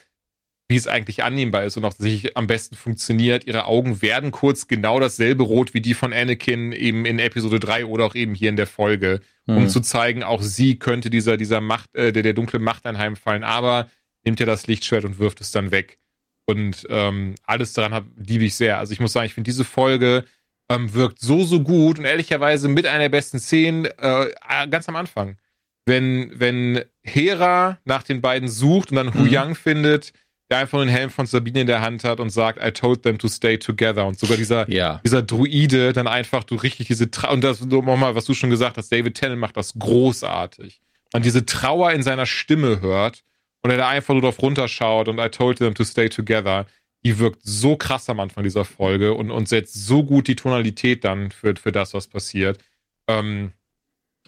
[SPEAKER 2] wie es eigentlich annehmbar ist und auch sich am besten funktioniert. Ihre Augen werden kurz genau dasselbe rot wie die von Anakin eben in Episode 3 oder auch eben hier in der Folge, mhm. um zu zeigen, auch sie könnte dieser, dieser Macht, äh, der, der dunkle Macht anheimfallen, aber nimmt ja das Lichtschwert und wirft es dann weg. Und ähm, alles daran liebe ich sehr. Also ich muss sagen, ich finde diese Folge ähm, wirkt so, so gut und ehrlicherweise mit einer der besten Szenen äh, ganz am Anfang. Wenn, wenn Hera nach den beiden sucht und dann Hu mhm. Yang findet, der einfach den Helm von Sabine in der Hand hat und sagt, I told them to stay together. Und sogar dieser, ja. dieser Druide dann einfach du richtig diese Trauer, und das nochmal, was du schon gesagt hast, David Tennant macht das großartig. Man diese Trauer in seiner Stimme hört und er da einfach nur drauf runterschaut und I told them to stay together. Die wirkt so krass am Anfang dieser Folge und, und setzt so gut die Tonalität dann für, für das, was passiert. Ähm,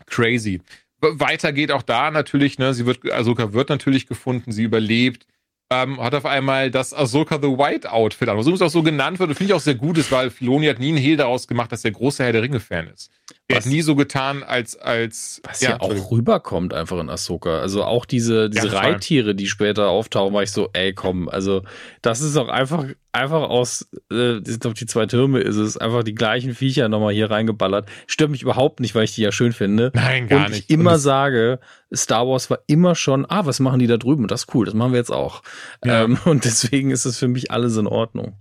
[SPEAKER 2] crazy. Weiter geht auch da natürlich, ne, sie wird, Ahsoka wird natürlich gefunden, sie überlebt ähm, hat auf einmal das Ahsoka the White Outfit an. Warum es auch so genannt wird, finde ich auch sehr gut ist, weil Filoni hat nie einen Hehl daraus gemacht, dass er großer Herr der Ringe-Fan ist. Er hat nie so getan, als, als.
[SPEAKER 3] Was ja, auch rüberkommt einfach in Ahsoka. Also auch diese, diese ja, Reittiere, die später auftauchen, war ich so, ey, komm, also das ist auch einfach, einfach aus, äh, ich glaube, die zwei Türme ist es, einfach die gleichen Viecher nochmal hier reingeballert. Stört mich überhaupt nicht, weil ich die ja schön finde.
[SPEAKER 2] Nein, gar
[SPEAKER 3] Und
[SPEAKER 2] nicht.
[SPEAKER 3] ich immer sage, Star Wars war immer schon, ah, was machen die da drüben? Das ist cool, das machen wir jetzt auch. Ja. Ähm, und deswegen ist es für mich alles in Ordnung.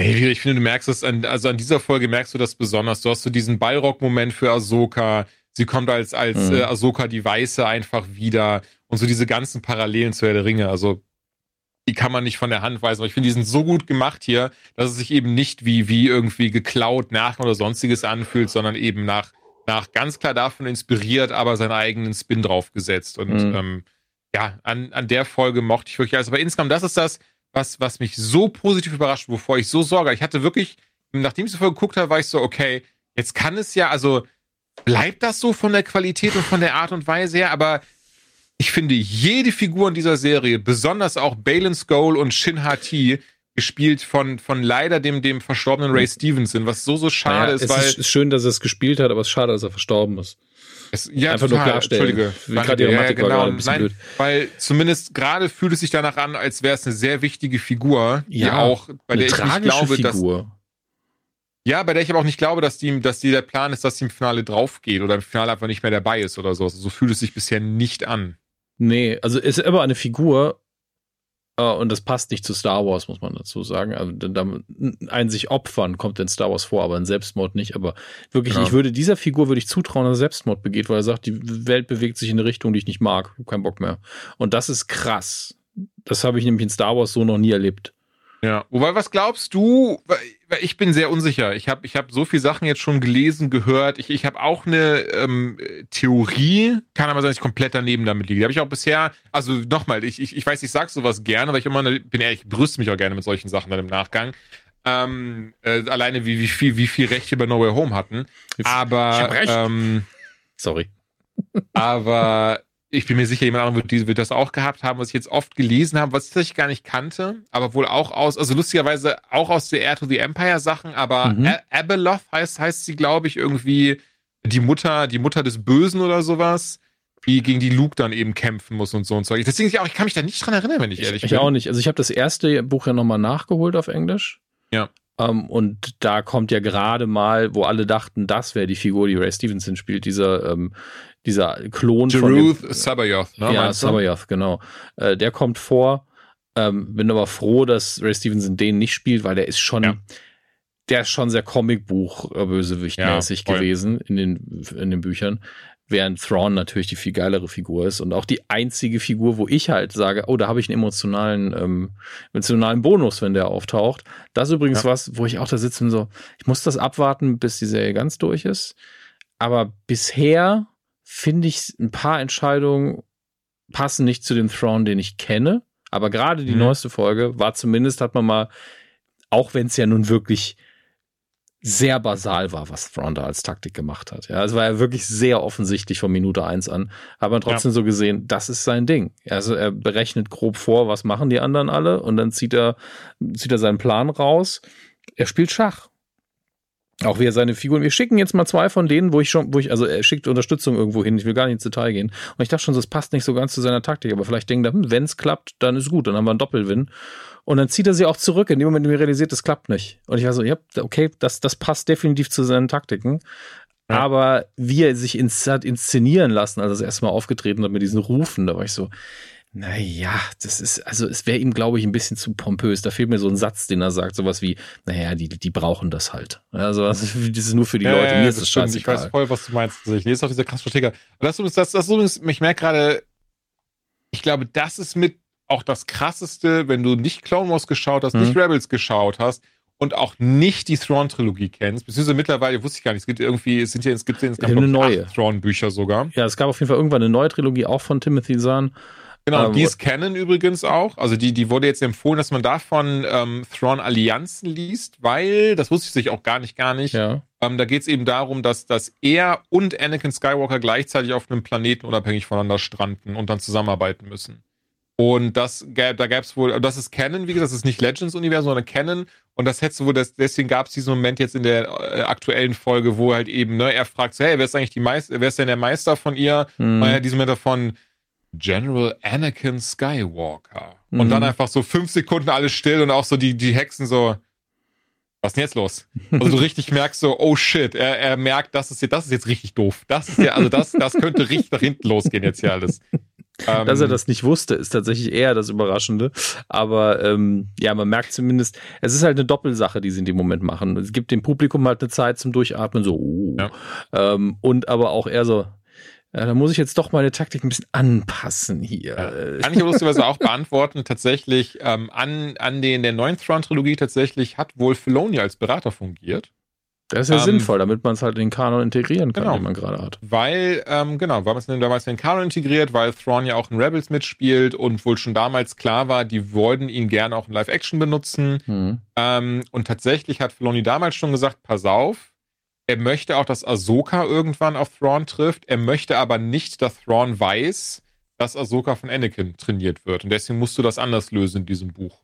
[SPEAKER 2] Ich finde, du merkst es, an, also an dieser Folge merkst du das besonders. Du hast so diesen Ballrock-Moment für Ahsoka. Sie kommt als, als mhm. äh, Ahsoka die Weiße einfach wieder. Und so diese ganzen Parallelen zu Herr der Ringe. Also, die kann man nicht von der Hand weisen. Aber ich finde, die sind so gut gemacht hier, dass es sich eben nicht wie, wie irgendwie geklaut, nach oder sonstiges anfühlt, sondern eben nach, nach ganz klar davon inspiriert, aber seinen eigenen Spin draufgesetzt. Und mhm. ähm, ja, an, an der Folge mochte ich wirklich alles. Aber insgesamt, das ist das, was, was mich so positiv überrascht, wovor ich so sorge. Ich hatte wirklich, nachdem ich die Folge geguckt habe, war ich so, okay, jetzt kann es ja, also bleibt das so von der Qualität und von der Art und Weise her, aber ich finde jede Figur in dieser Serie, besonders auch Balin Skull und Shin Hati, gespielt von, von leider dem, dem verstorbenen Ray Stevenson, was so, so schade naja, ist,
[SPEAKER 3] es
[SPEAKER 2] weil.
[SPEAKER 3] Es ist schön, dass er es gespielt hat, aber es ist schade, dass er verstorben ist.
[SPEAKER 2] Es, ja, Einfach total, nur klarstellen. Entschuldige. Gerade ja, genau. ein bisschen Nein, blöd. Weil zumindest gerade fühlt es sich danach an, als wäre es eine sehr wichtige Figur,
[SPEAKER 3] ja, die auch, bei der ich nicht glaube, Figur. dass.
[SPEAKER 2] Ja, bei der ich aber auch nicht glaube, dass die, dass die der Plan ist, dass sie im Finale draufgeht oder im Finale einfach nicht mehr dabei ist oder so. Also so fühlt es sich bisher nicht an.
[SPEAKER 3] Nee, also ist immer eine Figur, und das passt nicht zu Star Wars, muss man dazu sagen. Also ein sich opfern kommt in Star Wars vor, aber ein Selbstmord nicht. Aber wirklich, ja. ich würde dieser Figur würde ich zutrauen, dass er Selbstmord begeht, weil er sagt, die Welt bewegt sich in eine Richtung, die ich nicht mag. Ich keinen Bock mehr. Und das ist krass. Das habe ich nämlich in Star Wars so noch nie erlebt.
[SPEAKER 2] Ja, wobei, was glaubst du? Ich bin sehr unsicher. Ich habe ich hab so viele Sachen jetzt schon gelesen, gehört. Ich, ich habe auch eine ähm, Theorie, kann aber sein, dass ich komplett daneben damit liege. Die habe ich auch bisher, also nochmal, ich, ich, ich weiß, ich sage sowas gerne, weil ich immer, eine, bin ehrlich, brüste mich auch gerne mit solchen Sachen dann im Nachgang. Ähm, äh, alleine wie, wie viel, wie viel Recht wir bei No Way Home hatten. Aber, ähm,
[SPEAKER 3] sorry.
[SPEAKER 2] aber ich bin mir sicher, jemand anderes wird, wird, das auch gehabt haben, was ich jetzt oft gelesen habe, was ich gar nicht kannte, aber wohl auch aus, also lustigerweise auch aus der Air to the Empire Sachen, aber mhm. Abeloth heißt, heißt sie, glaube ich, irgendwie die Mutter, die Mutter des Bösen oder sowas, die gegen die Luke dann eben kämpfen muss und so und so. Deswegen, ich, auch, ich kann mich da nicht dran erinnern, wenn ich ehrlich
[SPEAKER 3] ich,
[SPEAKER 2] bin.
[SPEAKER 3] Ich auch nicht. Also ich habe das erste Buch ja nochmal nachgeholt auf Englisch.
[SPEAKER 2] Ja.
[SPEAKER 3] Ähm, und da kommt ja gerade mal, wo alle dachten, das wäre die Figur, die Ray Stevenson spielt, dieser ähm, dieser Klon
[SPEAKER 2] Jeruth von dem, Sabayoth,
[SPEAKER 3] ne? Ja, Sabayoth, genau. Äh, der kommt vor. Ähm, bin aber froh, dass Ray Stevenson den nicht spielt, weil der ist schon, ja. der ist schon sehr Comicbuch Bösewichtmäßig ja, gewesen in den in den Büchern. Während Thrawn natürlich die viel geilere Figur ist und auch die einzige Figur, wo ich halt sage, oh, da habe ich einen emotionalen, ähm, emotionalen Bonus, wenn der auftaucht. Das ist übrigens ja. was, wo ich auch da sitze und so, ich muss das abwarten, bis die Serie ganz durch ist. Aber bisher finde ich, ein paar Entscheidungen passen nicht zu dem Thrawn, den ich kenne. Aber gerade die mhm. neueste Folge war zumindest, hat man mal, auch wenn es ja nun wirklich sehr basal war, was Thrawn da als Taktik gemacht hat. Ja, es war ja wirklich sehr offensichtlich von Minute eins an. Aber trotzdem ja. so gesehen, das ist sein Ding. Also er berechnet grob vor, was machen die anderen alle und dann zieht er, zieht er seinen Plan raus. Er spielt Schach. Auch wie er seine Figuren. Wir schicken jetzt mal zwei von denen, wo ich schon, wo ich, also er schickt Unterstützung irgendwo hin. Ich will gar nicht ins Detail gehen. Und ich dachte schon, das passt nicht so ganz zu seiner Taktik. Aber vielleicht denkt er, hm, wenn es klappt, dann ist gut. Dann haben wir einen Doppelwin. Und dann zieht er sie auch zurück in dem Moment, in dem er realisiert, das klappt nicht. Und ich war so, ja, okay, das, das passt definitiv zu seinen Taktiken. Ja. Aber wie er sich ins, hat inszenieren lassen, als er das erste Mal aufgetreten hat mit diesen Rufen, da war ich so, naja, das ist, also es wäre ihm, glaube ich, ein bisschen zu pompös. Da fehlt mir so ein Satz, den er sagt, sowas wie, naja, die, die brauchen das halt. Also, das ist nur für die Leute,
[SPEAKER 2] mir ist es scheißegal. Ich weiß voll, was du meinst. Also ich lese auch diese krass Stratege. Das, das, das, das übrigens, ich merke gerade, ich glaube, das ist mit auch das krasseste, wenn du nicht Clone Wars geschaut hast, mhm. nicht Rebels geschaut hast und auch nicht die Thrawn-Trilogie kennst, beziehungsweise mittlerweile wusste ich gar nicht, es gibt irgendwie, es sind ja, es gibt, es
[SPEAKER 3] gab eine neue
[SPEAKER 2] Thrawn-Bücher sogar.
[SPEAKER 3] Ja, es gab auf jeden Fall irgendwann eine neue Trilogie, auch von Timothy Zahn.
[SPEAKER 2] Genau, ähm, die ist Canon übrigens auch. Also die, die wurde jetzt empfohlen, dass man davon ähm, Thrawn-Allianzen liest, weil, das wusste ich sich auch gar nicht, gar nicht.
[SPEAKER 3] Ja.
[SPEAKER 2] Ähm, da geht es eben darum, dass, dass er und Anakin Skywalker gleichzeitig auf einem Planeten unabhängig voneinander stranden und dann zusammenarbeiten müssen. Und das gab, da gab es wohl, das ist Canon, wie gesagt, das ist nicht Legends-Universum, sondern Canon. Und das hättest du wohl, das, deswegen gab es diesen Moment jetzt in der äh, aktuellen Folge, wo halt eben, ne, er fragt so, hey, wer ist eigentlich die Meister, wer ist denn der Meister von ihr? Mhm. Und er diesen Moment davon, General Anakin Skywalker. Mhm. Und dann einfach so fünf Sekunden alles still und auch so die, die Hexen so, was ist denn jetzt los? Also du richtig merkst so, oh shit, er, er merkt, das ist, jetzt, das ist jetzt richtig doof. Das ist ja, also das, das könnte richtig nach hinten losgehen jetzt hier alles.
[SPEAKER 3] Dass er ähm, das nicht wusste, ist tatsächlich eher das Überraschende. Aber ähm, ja, man merkt zumindest, es ist halt eine Doppelsache, die sie in dem Moment machen. Es gibt dem Publikum halt eine Zeit zum Durchatmen, so, oh. Ja. Ähm, und aber auch eher so, ja, da muss ich jetzt doch meine Taktik ein bisschen anpassen hier.
[SPEAKER 2] Ja. Kann ich lustigerweise auch beantworten. Tatsächlich ähm, an, an den der neuen Thrawn-Trilogie tatsächlich hat wohl Filoni als Berater fungiert.
[SPEAKER 3] Das ist ja ähm, sinnvoll, damit man es halt in den Kanon integrieren kann, genau, den man gerade hat.
[SPEAKER 2] Weil, ähm, genau, weil man es damals in den Kanon integriert, weil Thrawn ja auch in Rebels mitspielt und wohl schon damals klar war, die wollten ihn gerne auch in Live-Action benutzen. Mhm. Ähm, und tatsächlich hat Filoni damals schon gesagt, pass auf, er möchte auch, dass Ahsoka irgendwann auf Thrawn trifft. Er möchte aber nicht, dass Thrawn weiß, dass Ahsoka von Anakin trainiert wird. Und deswegen musst du das anders lösen in diesem Buch.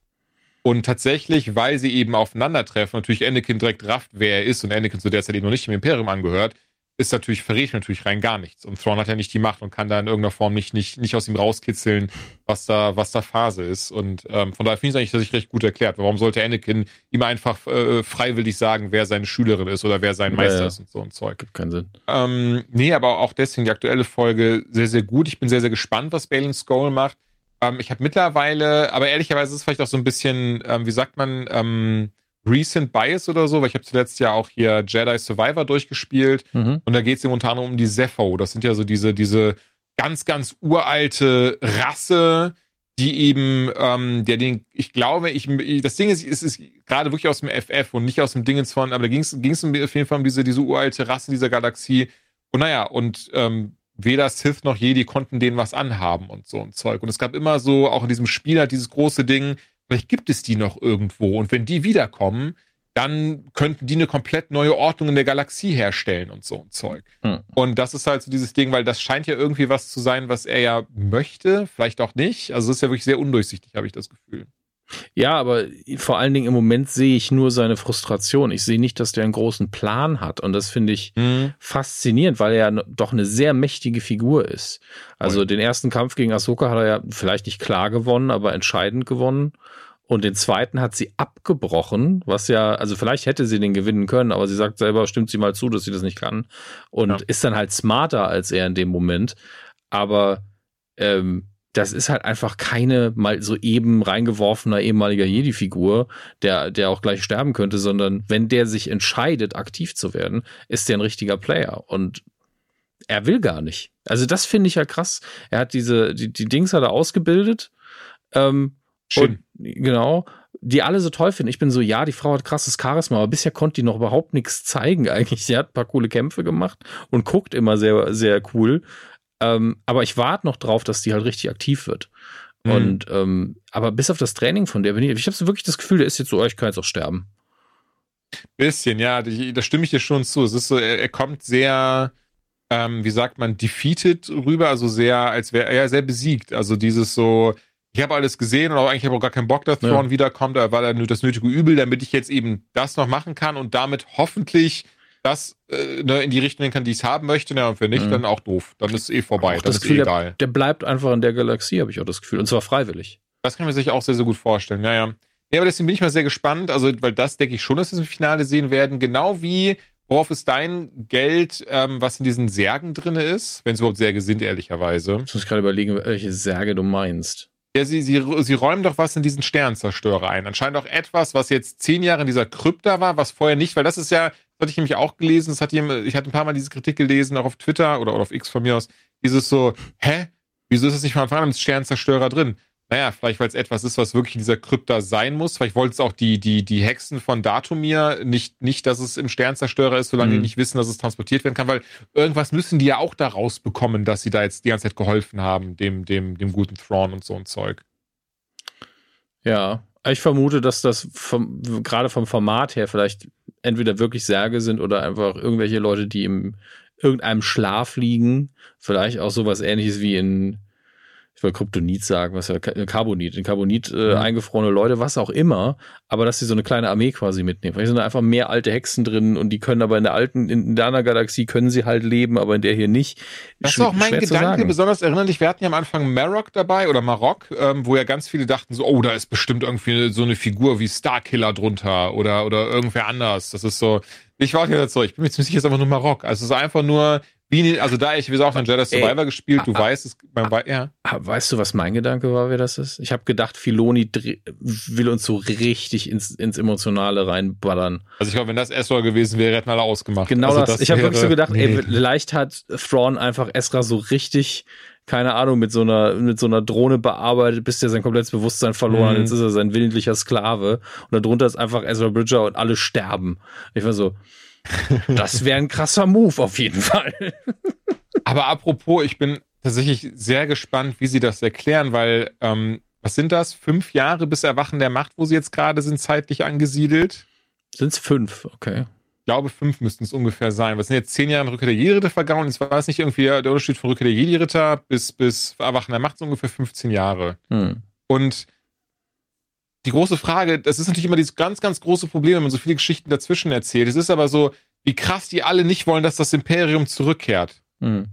[SPEAKER 2] Und tatsächlich, weil sie eben aufeinandertreffen, natürlich Anakin direkt rafft, wer er ist und Anakin zu der Zeit eben noch nicht im Imperium angehört, ist natürlich, verrät natürlich rein gar nichts. Und Thrawn hat ja nicht die Macht und kann da in irgendeiner Form nicht, nicht, nicht aus ihm rauskitzeln, was da, was da Phase ist. Und ähm, von daher finde ich es eigentlich, dass ich recht gut erklärt. Warum sollte Anakin ihm einfach äh, freiwillig sagen, wer seine Schülerin ist oder wer sein Meister ja, ist und so ein Zeug?
[SPEAKER 3] Gibt keinen Sinn.
[SPEAKER 2] Ähm, nee, aber auch deswegen die aktuelle Folge sehr, sehr gut. Ich bin sehr, sehr gespannt, was Balin Skull macht. Ähm, ich habe mittlerweile, aber ehrlicherweise ist es vielleicht auch so ein bisschen, ähm, wie sagt man, ähm, Recent Bias oder so, weil ich habe zuletzt ja auch hier Jedi Survivor durchgespielt mhm. und da geht es eben unter anderem um die Zepho. Das sind ja so diese, diese ganz, ganz uralte Rasse, die eben, ähm, der den, ich glaube, ich, das Ding ist, es ist gerade wirklich aus dem FF und nicht aus dem Dingens von, aber da ging es auf jeden Fall um diese, diese uralte Rasse dieser Galaxie. Und naja, und ähm, weder Sith noch Jedi konnten denen was anhaben und so ein Zeug. Und es gab immer so, auch in diesem Spiel halt dieses große Ding, vielleicht gibt es die noch irgendwo. Und wenn die wiederkommen, dann könnten die eine komplett neue Ordnung in der Galaxie herstellen und so ein Zeug. Hm. Und das ist halt so dieses Ding, weil das scheint ja irgendwie was zu sein, was er ja möchte, vielleicht auch nicht. Also es ist ja wirklich sehr undurchsichtig, habe ich das Gefühl.
[SPEAKER 3] Ja, aber vor allen Dingen im Moment sehe ich nur seine Frustration. Ich sehe nicht, dass der einen großen Plan hat. Und das finde ich mhm. faszinierend, weil er ja doch eine sehr mächtige Figur ist. Also Voll. den ersten Kampf gegen Ahsoka hat er ja vielleicht nicht klar gewonnen, aber entscheidend gewonnen. Und den zweiten hat sie abgebrochen, was ja, also vielleicht hätte sie den gewinnen können, aber sie sagt selber, stimmt sie mal zu, dass sie das nicht kann. Und ja. ist dann halt smarter als er in dem Moment. Aber ähm, das ist halt einfach keine mal so eben reingeworfener ehemaliger Jedi-Figur, der, der auch gleich sterben könnte, sondern wenn der sich entscheidet, aktiv zu werden, ist der ein richtiger Player. Und er will gar nicht. Also das finde ich ja krass. Er hat diese, die, die Dings hat er ausgebildet. Ähm, Schön. Und, genau. Die alle so toll finden. Ich bin so, ja, die Frau hat krasses Charisma, aber bisher konnte die noch überhaupt nichts zeigen eigentlich. Sie hat ein paar coole Kämpfe gemacht und guckt immer sehr, sehr cool. Ähm, aber ich warte noch drauf, dass die halt richtig aktiv wird. Mhm. Und ähm, aber bis auf das Training von der bin ich, ich habe so wirklich das Gefühl, der ist jetzt so, oh, ich kann jetzt auch sterben.
[SPEAKER 2] Bisschen, ja, da stimme ich dir schon zu. Es ist so, er, er kommt sehr, ähm, wie sagt man, defeated rüber, also sehr, als wäre er sehr besiegt. Also dieses so, ich habe alles gesehen und auch eigentlich habe ich auch gar keinen Bock, dass Thrawn ja. wiederkommt, da war da nur das nötige Übel, damit ich jetzt eben das noch machen kann und damit hoffentlich das äh, ne, in die Richtung kann, die ich haben möchte, ja, und wenn nicht, mhm. dann auch doof. Dann ist es eh vorbei.
[SPEAKER 3] Das, das, ist
[SPEAKER 2] Gefühl,
[SPEAKER 3] eh egal. Der, der, bleibt einfach in der Galaxie, habe ich auch das Gefühl. Und zwar freiwillig.
[SPEAKER 2] Das kann man sich auch sehr, sehr gut vorstellen. Ja, ja. Ja, aber deswegen bin ich mal sehr gespannt. Also, weil das denke ich schon, dass wir es im Finale sehen werden. Genau wie, worauf ist dein Geld, ähm, was in diesen Särgen drin ist? Wenn es überhaupt Särge sind, ehrlicherweise.
[SPEAKER 3] Ich muss gerade überlegen, welche Särge du meinst.
[SPEAKER 2] Ja, sie, sie, sie räumen doch was in diesen Sternzerstörer ein. Anscheinend auch etwas, was jetzt zehn Jahre in dieser Krypta war, was vorher nicht, weil das ist ja, hatte ich nämlich auch gelesen, das hat jemand, ich hatte ein paar Mal diese Kritik gelesen, auch auf Twitter oder, oder auf X von mir aus, dieses so, hä? Wieso ist das nicht von Anfang an im Sternzerstörer drin? Naja, vielleicht weil es etwas ist, was wirklich in dieser Krypta sein muss. Vielleicht wollten es auch die, die, die Hexen von Datumir nicht, nicht, dass es im Sternzerstörer ist, solange mhm. die nicht wissen, dass es transportiert werden kann, weil irgendwas müssen die ja auch da rausbekommen, dass sie da jetzt die ganze Zeit geholfen haben, dem, dem, dem guten Thrawn und so ein Zeug.
[SPEAKER 3] Ja, ich vermute, dass das vom, gerade vom Format her vielleicht entweder wirklich Särge sind oder einfach irgendwelche Leute, die im irgendeinem Schlaf liegen. Vielleicht auch sowas ähnliches wie in ich wollte Kryptonit sagen, was ja Carbonit, in Carbonit äh, mhm. eingefrorene Leute, was auch immer, aber dass sie so eine kleine Armee quasi mitnehmen. Vielleicht sind da einfach mehr alte Hexen drin und die können aber in der alten, in der anderen Galaxie können sie halt leben, aber in der hier nicht.
[SPEAKER 2] Das ist auch mein Gedanke, besonders erinnerlich, wir hatten ja am Anfang Marok dabei oder Marok, ähm, wo ja ganz viele dachten so, oh, da ist bestimmt irgendwie so eine Figur wie Starkiller drunter oder, oder irgendwer anders. Das ist so, ich war hier so, ich bin mir ziemlich sicher, es ist einfach nur Marok. Also es ist einfach nur wie, also da ich, wie gesagt, dann Jedi Survivor Ey, gespielt, du ah, weißt es, beim,
[SPEAKER 3] ah, ja. Weißt du, was mein Gedanke war, wer das ist? Ich habe gedacht, Filoni will uns so richtig ins, ins Emotionale reinballern.
[SPEAKER 2] Also ich glaube, wenn das Esra gewesen wäre, hätten alle ausgemacht.
[SPEAKER 3] Genau
[SPEAKER 2] also
[SPEAKER 3] das. das. Ich habe wirklich so gedacht, nee. ey, vielleicht hat Thrawn einfach Esra so richtig keine Ahnung, mit so einer, mit so einer Drohne bearbeitet, bis der sein komplettes Bewusstsein verloren hat. Mhm. Jetzt ist er sein willentlicher Sklave. Und darunter ist einfach Ezra Bridger und alle sterben. Ich war so, Das wäre ein krasser Move auf jeden Fall.
[SPEAKER 2] Aber apropos, ich bin tatsächlich sehr gespannt, wie sie das erklären, weil, ähm, was sind das? Fünf Jahre bis Erwachen der Macht, wo sie jetzt gerade sind, zeitlich angesiedelt?
[SPEAKER 3] Sind es fünf, okay.
[SPEAKER 2] Ich glaube, fünf müssten es ungefähr sein. Was sind jetzt zehn Jahre Rückkehr der Jedi-Ritter vergangen? Jetzt war es nicht irgendwie der Unterschied von Rückkehr der Jedi-Ritter bis, bis Erwachen der Macht so ungefähr 15 Jahre.
[SPEAKER 3] Hm.
[SPEAKER 2] Und die große Frage, das ist natürlich immer dieses ganz, ganz große Problem, wenn man so viele Geschichten dazwischen erzählt. Es ist aber so, wie krass die alle nicht wollen, dass das Imperium zurückkehrt.
[SPEAKER 3] Hm.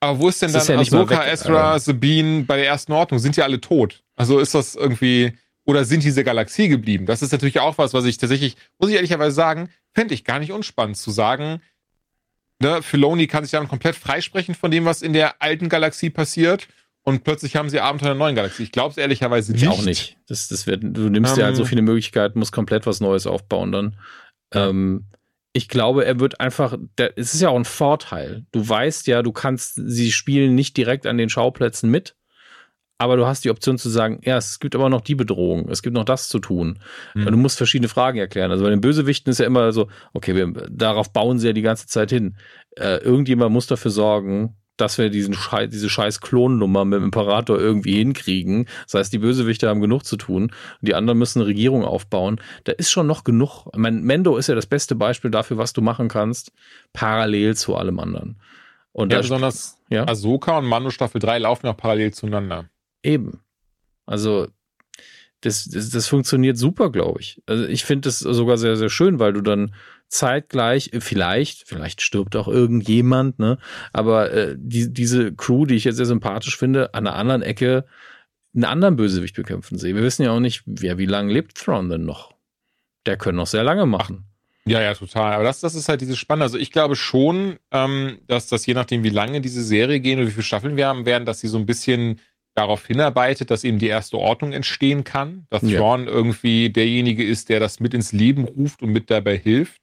[SPEAKER 2] Aber wo ist denn
[SPEAKER 3] Das
[SPEAKER 2] dann
[SPEAKER 3] ist ja
[SPEAKER 2] Ahsoka,
[SPEAKER 3] weg,
[SPEAKER 2] Ezra,
[SPEAKER 3] also.
[SPEAKER 2] Sabine bei der ersten Ordnung? Sind ja alle tot. Also ist das irgendwie, oder sind diese Galaxie geblieben? Das ist natürlich auch was, was ich tatsächlich, muss ich ehrlicherweise sagen, fände ich gar nicht unspannend zu sagen. Ne, Filoni kann sich dann komplett freisprechen von dem, was in der alten Galaxie passiert. Und plötzlich haben sie Abenteuer in der neuen Galaxie. Ich glaube es ehrlicherweise
[SPEAKER 3] Ich
[SPEAKER 2] nicht.
[SPEAKER 3] auch nicht. Das, das wird, du nimmst dir halt so
[SPEAKER 2] Ähm.
[SPEAKER 3] viele Möglichkeiten, musst komplett was Neues aufbauen dann. Ähm, ich glaube, er wird einfach, der, es ist ja auch ein Vorteil. Du weißt ja, du kannst, sie spielen nicht direkt an den Schauplätzen mit, aber du hast die Option zu sagen, ja, es gibt aber noch die Bedrohung, es gibt noch das zu tun.
[SPEAKER 2] Mhm.
[SPEAKER 3] Du musst verschiedene Fragen erklären. Also bei den Bösewichten ist ja immer so, okay, wir, darauf bauen sie ja die ganze Zeit hin. Äh, irgendjemand muss dafür sorgen, dass wir diesen Schei diese scheiß Klonnummer mit dem Imperator irgendwie hinkriegen. Das heißt, die Bösewichte haben genug zu tun und die anderen müssen eine Regierung aufbauen. Da ist schon noch genug. Ich mein, Mendo ist ja das beste Beispiel dafür, was du machen kannst, parallel zu allem anderen. Und
[SPEAKER 2] Ja, besonders
[SPEAKER 3] ja.
[SPEAKER 2] Ahsoka und Mando Staffel 3 laufen ja auch parallel zueinander.
[SPEAKER 3] Eben. Also, das, das, das funktioniert super, glaube ich. Also, ich finde das sogar sehr, sehr schön, weil du dann zeitgleich, vielleicht, vielleicht stirbt auch irgendjemand, ne? Aber äh, die, diese Crew, die ich jetzt sehr sympathisch finde, an einer anderen Ecke einen anderen Bösewicht bekämpfen sehe. Wir wissen ja auch nicht, wer, wie lange lebt Thrawn denn noch? Der können noch sehr lange machen.
[SPEAKER 2] Ja, ja, total. Aber das, das ist halt dieses Spannende. Also ich glaube schon, ähm, dass das je nachdem, wie lange diese Serie gehen oder wie viele Staffeln wir haben werden, dass sie so ein bisschen darauf hinarbeitet, dass eben die erste Ordnung entstehen kann. Dass
[SPEAKER 3] Ja.
[SPEAKER 2] Thrawn irgendwie derjenige ist, der das mit ins Leben ruft und mit dabei hilft.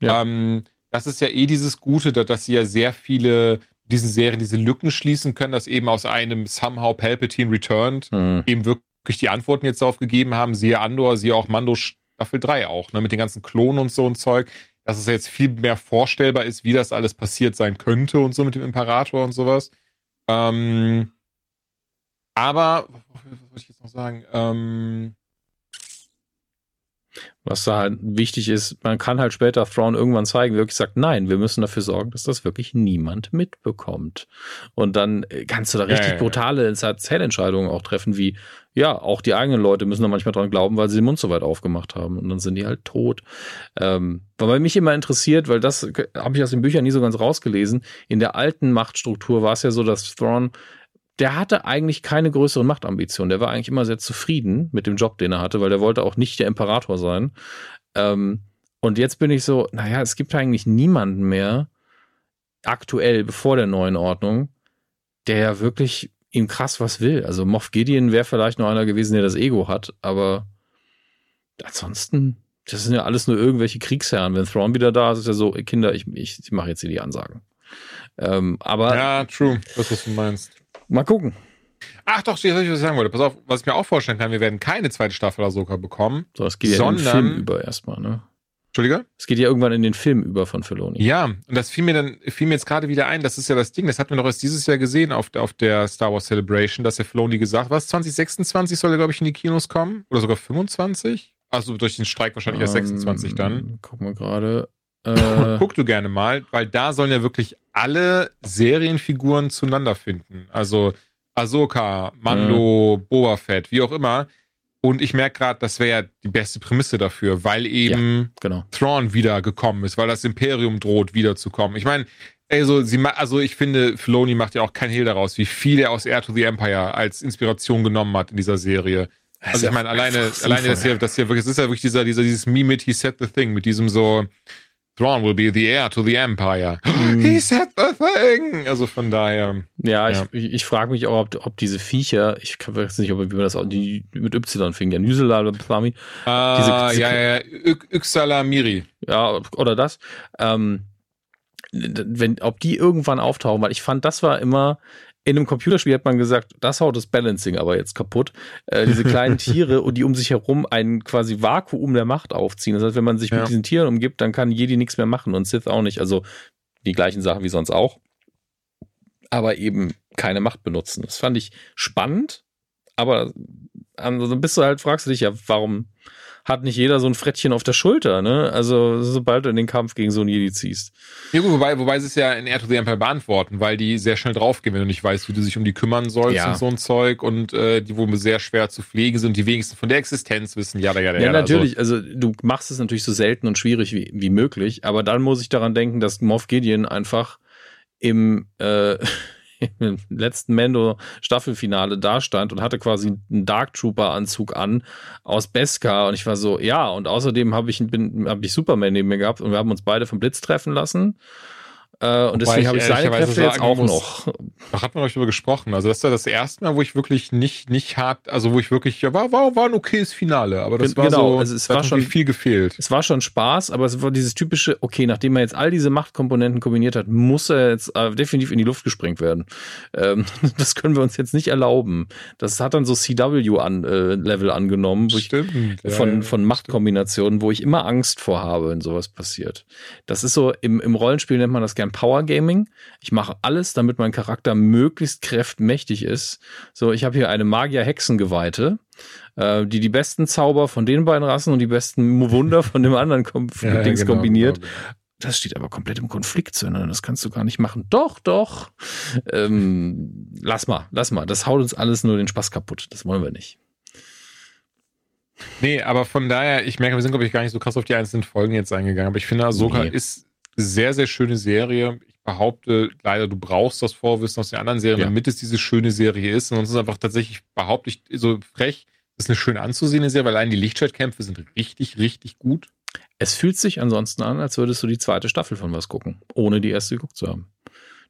[SPEAKER 3] Ja.
[SPEAKER 2] Ähm, das ist ja eh dieses Gute, da- dass sie ja sehr viele diesen Serien diese Lücken schließen können, dass eben aus einem somehow Palpatine returned
[SPEAKER 3] Hm.
[SPEAKER 2] eben wirklich die Antworten jetzt darauf gegeben haben, siehe Andor, siehe auch Mando Staffel 3 auch, ne, mit den ganzen Klonen und so und Zeug, dass es jetzt viel mehr vorstellbar ist, wie das alles passiert sein könnte und so mit dem Imperator und sowas. Ähm, aber, was wollte ich jetzt noch sagen? Ähm,
[SPEAKER 3] Was da halt wichtig ist, man kann halt später Thrawn irgendwann zeigen, wirklich sagt, nein, wir müssen dafür sorgen, dass das wirklich niemand mitbekommt. Und dann äh, kannst du da richtig
[SPEAKER 2] ja, ja.
[SPEAKER 3] brutale Erzählentscheidungen auch treffen, wie, ja, auch die eigenen Leute müssen da manchmal dran glauben, weil sie den Mund so weit aufgemacht haben und dann sind die halt tot. Ähm, weil mich immer interessiert, weil das äh, habe ich aus den Büchern nie so ganz rausgelesen, in der alten Machtstruktur war es ja so, dass Thrawn der hatte eigentlich keine größeren Machtambitionen. Der war eigentlich immer sehr zufrieden mit dem Job, den er hatte, weil der wollte auch nicht der Imperator sein. Ähm, und jetzt bin ich so, naja, es gibt eigentlich niemanden mehr aktuell, bevor der neuen Ordnung, der ja wirklich ihm krass was will. Also Moff Gideon wäre vielleicht noch einer gewesen, der das Ego hat, aber ansonsten, das sind ja alles nur irgendwelche Kriegsherren. Wenn Thrawn wieder da ist, ist er so, Kinder, ich, ich, ich mache jetzt hier die Ansagen. Ähm, aber
[SPEAKER 2] ja, true, das, was du meinst.
[SPEAKER 3] Mal gucken.
[SPEAKER 2] Ach doch, jetzt was ich was sagen wollte. Pass auf, was ich mir auch vorstellen kann, wir werden keine zweite Staffel Ahsoka bekommen.
[SPEAKER 3] So, es geht ja in den
[SPEAKER 2] Sondern-
[SPEAKER 3] Film über erstmal, ne?
[SPEAKER 2] Entschuldige?
[SPEAKER 3] Es geht ja irgendwann in den Film über von Filoni.
[SPEAKER 2] Ja, und das fiel mir dann, fiel mir jetzt gerade wieder ein, das ist ja das Ding, das hatten wir doch erst dieses Jahr gesehen auf, der- auf der Star Wars Celebration, dass der Filoni gesagt was 2026 soll er, glaube ich, in die Kinos kommen? Oder sogar 25? Also durch den Streik wahrscheinlich erst 26 dann.
[SPEAKER 3] Ähm, Guck mal gerade. Äh,
[SPEAKER 2] Guck du gerne mal, weil da sollen ja wirklich alle Serienfiguren zueinander finden. Also Ahsoka, Mando, Boba Fett, wie auch immer. Und ich merke gerade, das wäre ja die beste Prämisse dafür, weil eben
[SPEAKER 3] genau.
[SPEAKER 2] Thrawn wieder gekommen ist, weil das Imperium droht wiederzukommen. Ich meine, also, sie also ich finde, Filoni macht ja auch kein Hehl daraus, wie viel er aus Air to the Empire als Inspiration genommen hat in dieser Serie. Also ich meine, alleine, alleine das hier, das hier wirklich, es ist ja wirklich dieser, dieser, dieses Meme mit He said the thing, mit diesem so, Thrawn will be the heir to the Empire. He said the thing! Also von daher,
[SPEAKER 3] Ja,
[SPEAKER 2] Ja.
[SPEAKER 3] ich, ich, frage mich auch, ob, ob diese Viecher, ich weiß nicht, ob wie man das auch, die mit Y fing, ja, Nüselalaplami,
[SPEAKER 2] ah,
[SPEAKER 3] diese-
[SPEAKER 2] ja, ja, ja, Ü- Yxala Miri.
[SPEAKER 3] ja, oder das, ähm, wenn, ob die irgendwann auftauchen, weil ich fand, das war immer in einem Computerspiel hat man gesagt, das haut das Balancing aber jetzt kaputt. Äh, diese kleinen Tiere und die um sich herum ein quasi Vakuum der Macht aufziehen. Das heißt, wenn man sich ja. mit diesen Tieren umgibt, dann kann Jedi nichts mehr machen und Sith auch nicht. Also die gleichen Sachen wie sonst auch. Aber eben keine Macht benutzen. Das fand ich spannend, aber also bist du halt, fragst du dich ja, warum hat nicht jeder so ein Frettchen auf der Schulter, ne? Also, sobald du in den Kampf gegen so ein Jedi ziehst.
[SPEAKER 2] Ja, gut, wobei, wobei sie es ja in Air to the Empire beantworten, weil die sehr schnell draufgehen, wenn du nicht weißt, wie du dich um die kümmern sollst ja. und so ein Zeug und äh, die wohl sehr schwer zu pflegen sind, die wenigsten von der Existenz wissen, ja, ja, ja.
[SPEAKER 3] Ja, natürlich, also. also du machst es natürlich so selten und schwierig wie, wie möglich, aber dann muss ich daran denken, dass Moff Gideon einfach im äh, im letzten Mando-Staffelfinale dastand und hatte quasi einen Dark Trooper-Anzug an aus Beskar. Und ich war so, ja, und außerdem habe ich, hab ich Superman neben mir gehabt und wir haben uns beide vom Blitz treffen lassen. Äh, und deswegen habe ich seine Kräfte jetzt auch muss, noch.
[SPEAKER 2] Da hat man euch darüber gesprochen. Also das ist ja das erste Mal, wo ich wirklich nicht, nicht hart, also wo ich wirklich, ja, war, war, war ein okayes Finale, aber das genau, war so,
[SPEAKER 3] also es war schon viel gefehlt. Es war schon Spaß, aber es war dieses typische, okay, nachdem er jetzt all diese Machtkomponenten kombiniert hat, muss er jetzt äh, definitiv in die Luft gesprengt werden. Ähm, das können wir uns jetzt nicht erlauben. Das hat dann so CW-Level an, äh, angenommen,
[SPEAKER 2] stimmt,
[SPEAKER 3] ich, von, ja, von Machtkombinationen, wo ich immer Angst vor habe, wenn sowas passiert. Das ist so, im, im Rollenspiel nennt man das gerne kein Power Gaming. Ich mache alles, damit mein Charakter möglichst kräftmächtig ist. So, ich habe hier eine Magier-Hexengeweihte, äh, die die besten Zauber von den beiden Rassen und die besten Wunder von dem anderen kom ja, Dings genau, kombiniert. Genau, genau. Das steht aber komplett im Konflikt zueinander. Das kannst du gar nicht machen. Doch, doch. Ähm, lass mal, lass mal. Das haut uns alles nur den Spaß kaputt. Das wollen wir nicht.
[SPEAKER 2] Nee, aber von daher, ich merke, wir sind, glaube ich, gar nicht so krass auf die einzelnen Folgen jetzt eingegangen. Aber ich finde, Ahsoka nee. ist sehr, sehr schöne Serie. Ich behaupte leider, du brauchst das Vorwissen aus den anderen Serien, ja. damit es diese schöne Serie ist. Und sonst ist es einfach tatsächlich, behaupte ich, so frech, das ist eine schön anzusehende Serie, weil allein die Lichtschwertkämpfe sind richtig, richtig gut.
[SPEAKER 3] Es fühlt sich ansonsten an, als würdest du die zweite Staffel von was gucken, ohne die erste geguckt zu haben.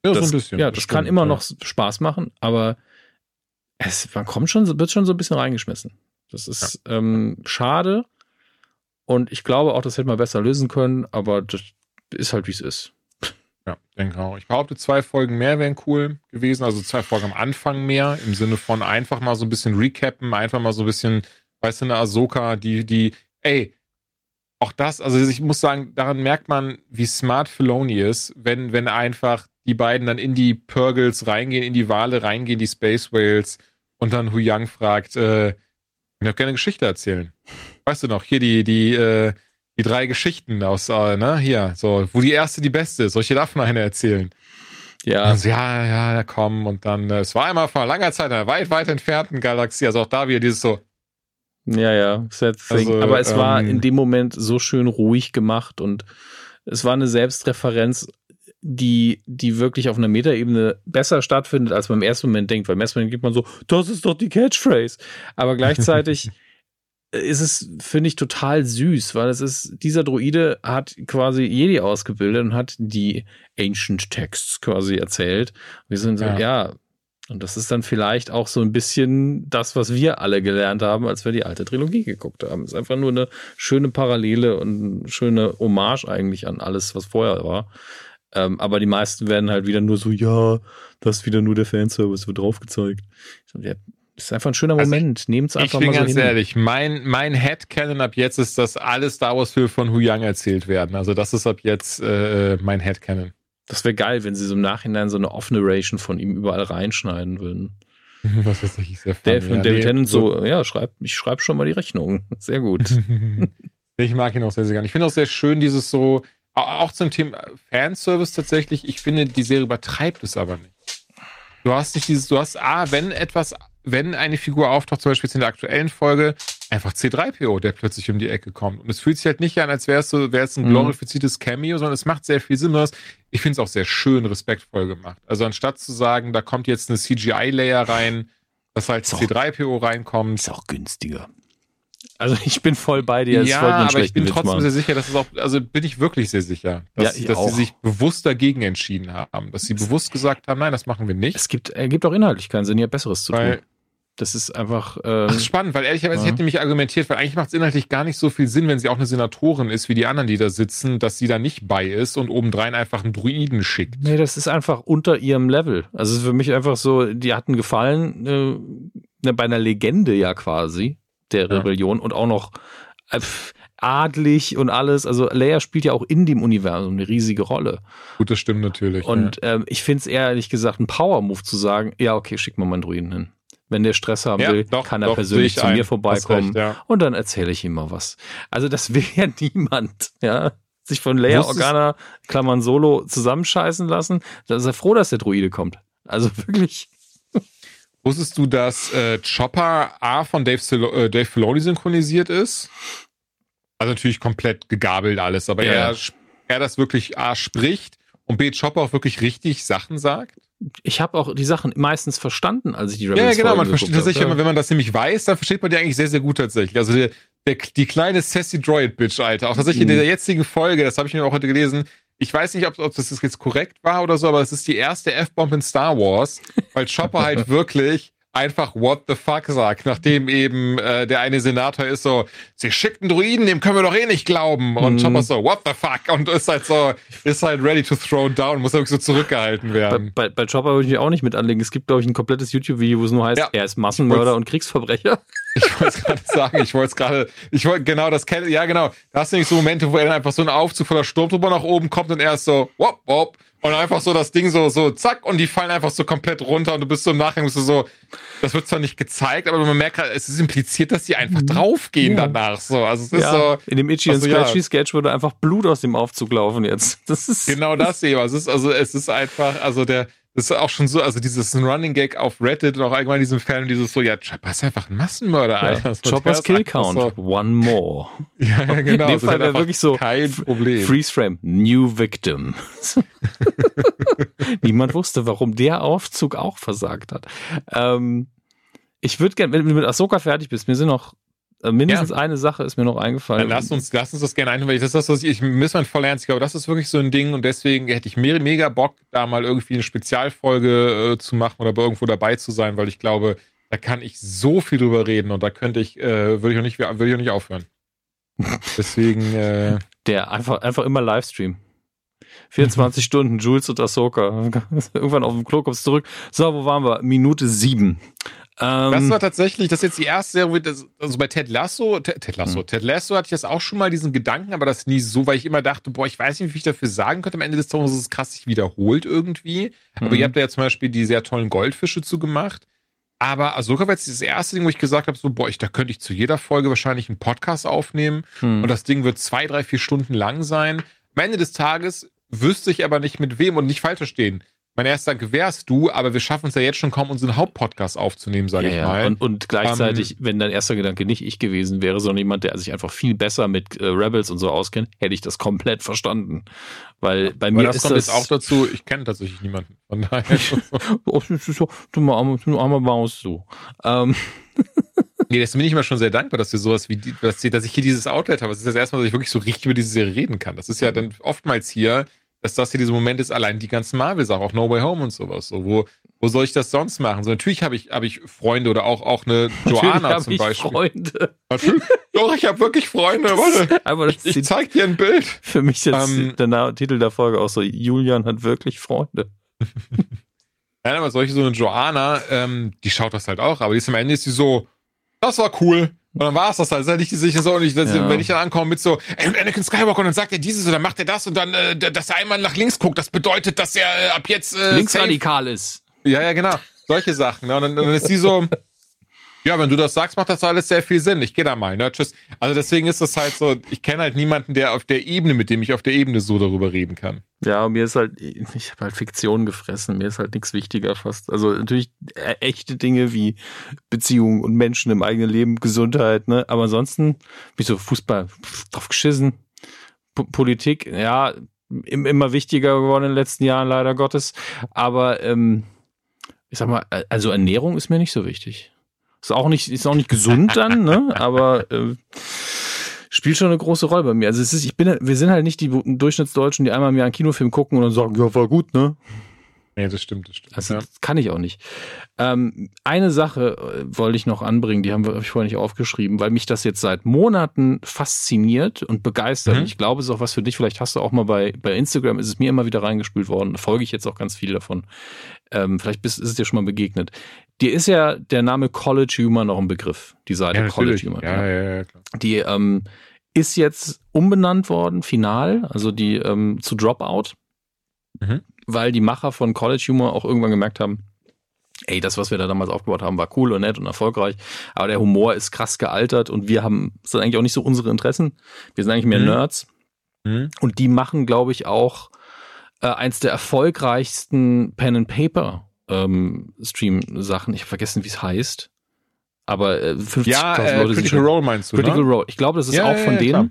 [SPEAKER 2] Ja, das, so ein bisschen.
[SPEAKER 3] Ja, das, das kann immer ja. noch Spaß machen, aber es, man kommt schon, wird schon so ein bisschen reingeschmissen. Das ist ja. ähm, schade. Und ich glaube auch, das hätte man besser lösen können, aber das, ist halt, wie es ist.
[SPEAKER 2] Ja, denke auch. Ich behaupte, zwei Folgen mehr wären cool gewesen. Also zwei Folgen am Anfang mehr, im Sinne von einfach mal so ein bisschen recappen, einfach mal so ein bisschen, weißt du, eine Ahsoka, die, die, ey, auch das, also ich muss sagen, daran merkt man, wie smart Filoni ist, wenn, wenn einfach die beiden dann in die Purgles reingehen, in die Wale reingehen, die Space Whales und dann Hu Yang fragt, äh, ich auch gerne Geschichte erzählen. Weißt du noch, hier die, die, äh, die drei Geschichten aus, äh, ne, hier, so, wo die erste die beste ist. Soll ich dir davon eine erzählen? Ja. Also, ja, ja, komm. Und dann, äh, es war einmal vor langer Zeit in einer weit, weit entfernten Galaxie. Also auch da wieder dieses so.
[SPEAKER 3] Ja, ja. Also, Aber es ähm, war in dem Moment so schön ruhig gemacht und es war eine Selbstreferenz, die, die wirklich auf einer Metaebene besser stattfindet, als man im ersten Moment denkt. Weil im ersten Moment gibt man so, das ist doch die Catchphrase. Aber gleichzeitig ist es, finde ich, total süß, weil es ist, dieser Druide hat quasi Jedi ausgebildet und hat die Ancient Texts quasi erzählt. Wir sind so, ja. ja, und das ist dann vielleicht auch so ein bisschen das, was wir alle gelernt haben, als wir die alte Trilogie geguckt haben. Es ist einfach nur eine schöne Parallele und eine schöne Hommage eigentlich an alles, was vorher war. Ähm, aber die meisten werden halt wieder nur so, ja, das ist wieder nur der Fanservice, wird draufgezeigt. Ja, ist einfach ein schöner also Moment. Also Nehmt es einfach
[SPEAKER 2] mal so
[SPEAKER 3] Ich bin
[SPEAKER 2] ganz hin. ehrlich, mein, mein Headcanon ab jetzt ist, dass alle Star Wars-Filme von Hu Yang erzählt werden. Also das ist ab jetzt äh, mein Headcanon.
[SPEAKER 3] Das wäre geil, wenn sie so im Nachhinein so eine Off-Narration von ihm überall reinschneiden würden.
[SPEAKER 2] Was ist das? Sehr
[SPEAKER 3] Dave, ja, David nee, Tennant so, ja, schreib, ich schreibe schon mal die Rechnung. Sehr gut.
[SPEAKER 2] ich mag ihn auch sehr, sehr gerne. Ich finde auch sehr schön, dieses so, auch zum Thema Fanservice tatsächlich, ich finde, die Serie übertreibt es aber nicht. Du hast nicht dieses, du hast, ah, wenn etwas wenn eine Figur auftaucht, zum Beispiel in der aktuellen Folge, einfach C3PO, der plötzlich um die Ecke kommt. Und es fühlt sich halt nicht an, als wäre es so, wäre es ein mhm. glorifiziertes Cameo, sondern es macht sehr viel Sinn. Ich finde es auch sehr schön respektvoll gemacht. Also anstatt zu sagen, da kommt jetzt eine CGI-Layer rein, dass halt C3PO reinkommt.
[SPEAKER 3] Ist auch günstiger. Also ich bin voll bei dir.
[SPEAKER 2] Ja, aber ich bin Witz trotzdem machen. sehr sicher, dass es auch, also bin ich wirklich sehr sicher, dass, ja, dass sie sich bewusst dagegen entschieden haben, dass sie bewusst gesagt haben, nein, das machen wir nicht.
[SPEAKER 3] Es gibt, ergibt auch inhaltlich keinen Sinn, ihr Besseres zu
[SPEAKER 2] Weil,
[SPEAKER 3] tun. Das ist einfach. Äh,
[SPEAKER 2] Das ist spannend, weil ehrlicherweise
[SPEAKER 3] ja.
[SPEAKER 2] ich hätte mich argumentiert, weil eigentlich macht es inhaltlich gar nicht so viel Sinn, wenn sie auch eine Senatorin ist wie die anderen, die da sitzen, dass sie da nicht bei ist und obendrein einfach einen Druiden schickt.
[SPEAKER 3] Nee, das ist einfach unter ihrem Level. Also für mich einfach so, die hatten gefallen äh, ne, bei einer Legende ja quasi der
[SPEAKER 2] Ja.
[SPEAKER 3] Rebellion und auch noch äh, adlig und alles. Also Leia spielt ja auch in dem Universum eine riesige Rolle.
[SPEAKER 2] Gut, das stimmt natürlich.
[SPEAKER 3] Und ähm, ich finde es ehrlich gesagt ein Power-Move zu sagen, ja, okay, schick mal meinen Druiden hin. Wenn der Stress haben
[SPEAKER 2] Ja,
[SPEAKER 3] will,
[SPEAKER 2] doch,
[SPEAKER 3] kann er
[SPEAKER 2] doch,
[SPEAKER 3] persönlich zu
[SPEAKER 2] ein.
[SPEAKER 3] mir vorbeikommen
[SPEAKER 2] recht, ja.
[SPEAKER 3] und dann erzähle ich ihm mal was. Also das will ja niemand, ja. Sich von Leia
[SPEAKER 2] Wusstest-
[SPEAKER 3] Organa, Klammern Solo, zusammenscheißen lassen. Da ist er froh, dass der Druide kommt. Also wirklich.
[SPEAKER 2] Wusstest du, dass äh, Chopper A von Dave, Sil äh, Dave Filoni synchronisiert ist? Also natürlich komplett gegabelt alles, aber
[SPEAKER 3] Ja.
[SPEAKER 2] er, er das wirklich A spricht und B Chopper auch wirklich richtig Sachen sagt?
[SPEAKER 3] Ich habe auch die Sachen meistens verstanden, als ich die
[SPEAKER 2] Ja,
[SPEAKER 3] Rebels
[SPEAKER 2] genau, man versteht tatsächlich, wenn man, wenn man das nämlich weiß, dann versteht man die eigentlich sehr, sehr gut tatsächlich. Also der, der, die kleine Sassy Droid Bitch, Alter. Auch tatsächlich
[SPEAKER 3] Mhm.
[SPEAKER 2] in der jetzigen Folge, das habe ich mir auch heute gelesen. Ich weiß nicht, ob, ob das jetzt korrekt war oder so, aber es ist die erste F-Bomb in Star Wars, weil Chopper halt wirklich einfach what the fuck sagt, nachdem eben äh, der eine Senator ist so, sie schickt einen Druiden, dem können wir doch eh nicht glauben. Und
[SPEAKER 3] Mhm.
[SPEAKER 2] Chopper so, what the fuck? Und ist halt so, ist halt ready to throw down, muss wirklich so zurückgehalten
[SPEAKER 3] Bei,
[SPEAKER 2] werden.
[SPEAKER 3] bei, bei Chopper würde ich mich auch nicht mit anlegen. Es gibt, glaube ich, ein komplettes YouTube-Video, wo es nur heißt,
[SPEAKER 2] Ja.
[SPEAKER 3] er ist Massenmörder und Kriegsverbrecher.
[SPEAKER 2] Ich wollte es gerade sagen, ich wollte es gerade, ich wollte genau das kennen, ja genau, da hast du nämlich so Momente, wo er dann einfach so ein Aufzug voller Sturmtruppe nach oben kommt und er ist so, wop, wop, und einfach so das Ding so, so, zack, und die fallen einfach so komplett runter und du bist so im Nachhinein, bist du so, das wird zwar nicht gezeigt, aber man merkt gerade, es ist impliziert, dass die einfach draufgehen
[SPEAKER 3] Ja.
[SPEAKER 2] danach, so, also es ist
[SPEAKER 3] Ja,
[SPEAKER 2] so,
[SPEAKER 3] in dem Itchy und
[SPEAKER 2] Also, ja.
[SPEAKER 3] Scratchy Sketch würde einfach Blut aus dem Aufzug laufen jetzt. Das ist
[SPEAKER 2] genau das eben, es ist, also, es ist einfach, also der, das ist auch schon so, also dieses Running Gag auf Reddit und auch allgemein in diesem Fan, dieses so, ja, Chopper ist einfach ein Massenmörder, Alter.
[SPEAKER 3] ja, Choppers Kill Count.
[SPEAKER 2] So,
[SPEAKER 3] One more.
[SPEAKER 2] ja, ja, genau.
[SPEAKER 3] In dem Fall wäre wirklich so
[SPEAKER 2] Kein Problem.
[SPEAKER 3] Freeze Frame. New Victim. Niemand wusste, warum der Aufzug auch versagt hat. Ähm, ich würde gerne, wenn du mit Ahsoka fertig bist, mir sind noch äh, mindestens eine Sache ist mir noch eingefallen.
[SPEAKER 2] Dann lass uns, lass uns das gerne ein, weil ich- das ist das, was ich, ich miss mein voll ernst. Ich glaube, das ist wirklich so ein Ding und deswegen hätte ich me mega Bock, da mal irgendwie eine Spezialfolge äh, zu machen oder irgendwo dabei zu sein, weil ich glaube, da kann ich so viel drüber reden und da könnte ich, äh, würde ich auch nicht, würde ich auch nicht aufhören. Deswegen, äh,
[SPEAKER 3] Der einfach, einfach immer Livestream. 24 Stunden, Jules und Ahsoka. Irgendwann auf dem Klo kommst du zurück. So, wo waren wir? Minute sieben. Ähm,
[SPEAKER 2] das war tatsächlich, das ist jetzt die erste Serie, also bei Ted Lasso, Ted, Ted Lasso,
[SPEAKER 3] Hm.
[SPEAKER 2] Ted Lasso hatte ich das auch schon mal diesen Gedanken, aber das nie so, weil ich immer dachte, boah, ich weiß nicht, wie ich dafür sagen könnte. Am Ende des Tages ist es krass sich wiederholt irgendwie. Aber
[SPEAKER 3] Mhm.
[SPEAKER 2] ihr habt da ja zum Beispiel die sehr tollen Goldfische zu gemacht. Aber Ahsoka war jetzt das erste Ding, wo ich gesagt habe, so, boah, ich, da könnte ich zu jeder Folge wahrscheinlich einen Podcast aufnehmen.
[SPEAKER 3] hm.
[SPEAKER 2] Und das Ding wird zwei, drei, vier Stunden lang sein. Am Ende des Tages wüsste ich aber nicht mit wem und nicht falsch verstehen. Mein erster Gedanke wärst du, aber wir schaffen es ja jetzt schon kaum, unseren Hauptpodcast aufzunehmen, sage
[SPEAKER 3] ja,
[SPEAKER 2] ich
[SPEAKER 3] ja.
[SPEAKER 2] mal.
[SPEAKER 3] Und, und gleichzeitig, wenn dein erster Gedanke nicht ich gewesen wäre, sondern jemand, der sich einfach viel besser mit äh, Rebels und so auskennt, hätte ich das komplett verstanden. Weil bei mir
[SPEAKER 2] das
[SPEAKER 3] ist
[SPEAKER 2] kommt
[SPEAKER 3] das
[SPEAKER 2] jetzt auch dazu, ich kenne tatsächlich niemanden. Von daher.
[SPEAKER 3] Oh, das du mal arme, du arme Maus so. Ähm,
[SPEAKER 2] nee, deswegen bin ich immer schon sehr dankbar, dass wir sowas wie, die, dass, dass ich hier dieses Outlet habe. Es ist das erste Mal, dass ich wirklich so richtig über diese Serie reden kann. Das ist ja dann oftmals hier, dass das hier dieser Moment ist, allein die ganzen Marvel-Sachen, auch No Way Home und sowas. So, wo, wo soll ich das sonst machen? So, natürlich habe ich, habe ich Freunde oder auch, auch eine Joanna
[SPEAKER 3] hab
[SPEAKER 2] zum
[SPEAKER 3] ich
[SPEAKER 2] Beispiel.
[SPEAKER 3] Freunde.
[SPEAKER 2] Natürlich. Doch, ich habe wirklich Freunde. Warte.
[SPEAKER 3] Aber das
[SPEAKER 2] Ich
[SPEAKER 3] ist
[SPEAKER 2] zeig dir ein Bild.
[SPEAKER 3] für mich jetzt
[SPEAKER 2] Ähm,
[SPEAKER 3] der Titel der Folge auch so, Julian hat wirklich Freunde.
[SPEAKER 2] Nein, aber solche, so eine Joanna, ähm, die schaut das halt auch, aber die ist am Ende ist die so, das war cool. Und dann war es das halt. Das ist halt nicht sicher so. Und ich, das,
[SPEAKER 3] Ja.
[SPEAKER 2] wenn ich dann ankomme mit so, ey, und Anakin Skywalker und dann sagt er dieses und dann macht er das und dann, äh, dass er einmal nach links guckt, das bedeutet, dass er äh, ab jetzt äh,
[SPEAKER 3] Linksradikal ist.
[SPEAKER 2] Ja, ja, genau. Solche Sachen. Ne? Und dann, dann ist die so, ja, wenn du das sagst, macht das alles sehr viel Sinn. Ich gehe da mal, ne? Tschüss. Also deswegen ist das halt so, ich kenne halt niemanden, der auf der Ebene, mit dem ich auf der Ebene so darüber reden kann.
[SPEAKER 3] Ja, mir ist halt, ich habe halt Fiktion gefressen, mir ist halt nichts wichtiger fast. Also natürlich äh, echte Dinge wie Beziehungen und Menschen im eigenen Leben, Gesundheit, ne? Aber ansonsten, wie so Fußball, drauf geschissen. P Politik, ja, im, immer wichtiger geworden in den letzten Jahren, leider Gottes. Aber ähm, ich sag mal, also Ernährung ist mir nicht so wichtig. Ist auch nicht, ist auch nicht gesund dann, ne? Aber äh, spielt schon eine große Rolle bei mir. Also es ist, ich bin, wir sind halt nicht die Durchschnittsdeutschen, die einmal im Jahr einen Kinofilm gucken und dann sagen, ja, war gut, ne?
[SPEAKER 2] Nee, das stimmt, das stimmt.
[SPEAKER 3] Also ja. das kann ich auch nicht. Ähm, eine Sache äh, wollte ich noch anbringen, die haben wir hab ich vorher nicht aufgeschrieben, weil mich das jetzt seit Monaten fasziniert und begeistert. Mhm. Ich glaube, es ist auch was für dich. Vielleicht hast du auch mal bei, bei Instagram, ist es mir immer wieder reingespült worden. Da folge ich jetzt auch ganz viel davon. Ähm, vielleicht bist, ist es dir schon mal begegnet. Dir ist ja der Name College Humor noch ein Begriff, die Seite
[SPEAKER 2] ja,
[SPEAKER 3] College Humor.
[SPEAKER 2] Ja, ja, ja, klar.
[SPEAKER 3] Die ähm, ist jetzt umbenannt worden, final, also die ähm, zu Dropout. Mhm weil die Macher von College Humor auch irgendwann gemerkt haben, ey, das, was wir da damals aufgebaut haben, war cool und nett und erfolgreich, aber der Humor ist krass gealtert und wir haben, das sind eigentlich auch nicht so unsere Interessen. Wir sind eigentlich mehr mhm. Nerds. Mhm. Und die machen, glaube ich, auch äh, eins der erfolgreichsten Pen and Paper ähm, Stream-Sachen. Ich habe vergessen, wie es heißt. Aber äh, 50.000
[SPEAKER 2] ja, äh, Leute Critical Role meinst du,
[SPEAKER 3] Critical
[SPEAKER 2] ne?
[SPEAKER 3] Role. Ich glaube, das ist ja, auch von ja, denen. Klar.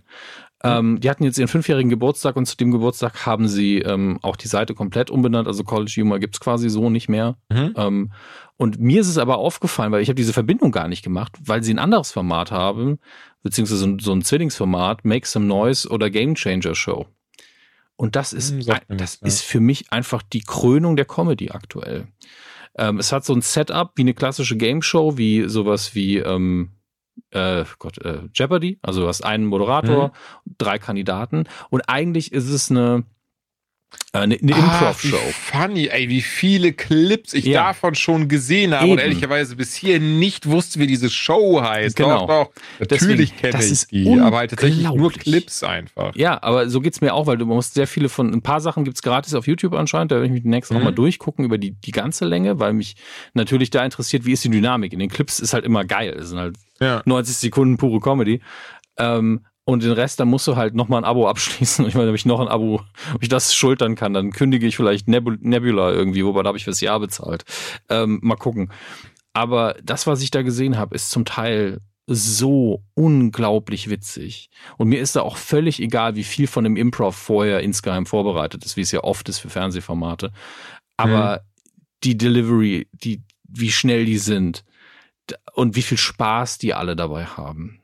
[SPEAKER 3] Ähm, die hatten jetzt ihren fünfjährigen Geburtstag und zu dem Geburtstag haben sie ähm, auch die Seite komplett umbenannt. Also College Humor gibt's quasi so nicht mehr. Mhm. Ähm, und mir ist es aber aufgefallen, weil ich habe diese Verbindung gar nicht gemacht, weil sie ein anderes Format haben, beziehungsweise so ein, so ein Zwillingsformat, Make Some Noise oder Game Changer Show. Und das ist, mhm, das ist für mich einfach die Krönung der Comedy aktuell. Ähm, es hat so ein Setup wie eine klassische Game Show, wie sowas wie ähm, äh, Gott, äh, Jeopardy. Also du hast einen Moderator, mhm. drei Kandidaten und eigentlich ist es eine äh, eine, eine ah, Improv-Show.
[SPEAKER 2] Funny, ey, wie viele Clips ich ja. davon schon gesehen habe Eben. und ehrlicherweise bis hier nicht wusste, wie diese Show heißt.
[SPEAKER 3] Genau.
[SPEAKER 2] Doch, doch. Natürlich kenne ich die, aber halt tatsächlich nur Clips einfach.
[SPEAKER 3] Ja, aber so geht's mir auch, weil du musst sehr viele von, ein paar Sachen gibt's gratis auf YouTube anscheinend, da werde ich mich demnächst mhm. auch mal durchgucken über die, die ganze Länge, weil mich natürlich da interessiert, wie ist die Dynamik. In den Clips ist halt immer geil. Es sind halt ja. 90 Sekunden pure Comedy. Ähm, und den Rest, dann musst du halt nochmal ein Abo abschließen. Ich meine, ob ich noch ein Abo, ob ich das schultern kann, dann kündige ich vielleicht Nebula irgendwie, wobei da habe ich fürs Jahr bezahlt. Ähm, mal gucken. Aber das, was ich da gesehen habe, ist zum Teil so unglaublich witzig. Und mir ist da auch völlig egal, wie viel von dem Improv vorher insgeheim vorbereitet ist, wie es ja oft ist für Fernsehformate. Aber mhm. die Delivery, die, wie schnell die sind und wie viel Spaß die alle dabei haben.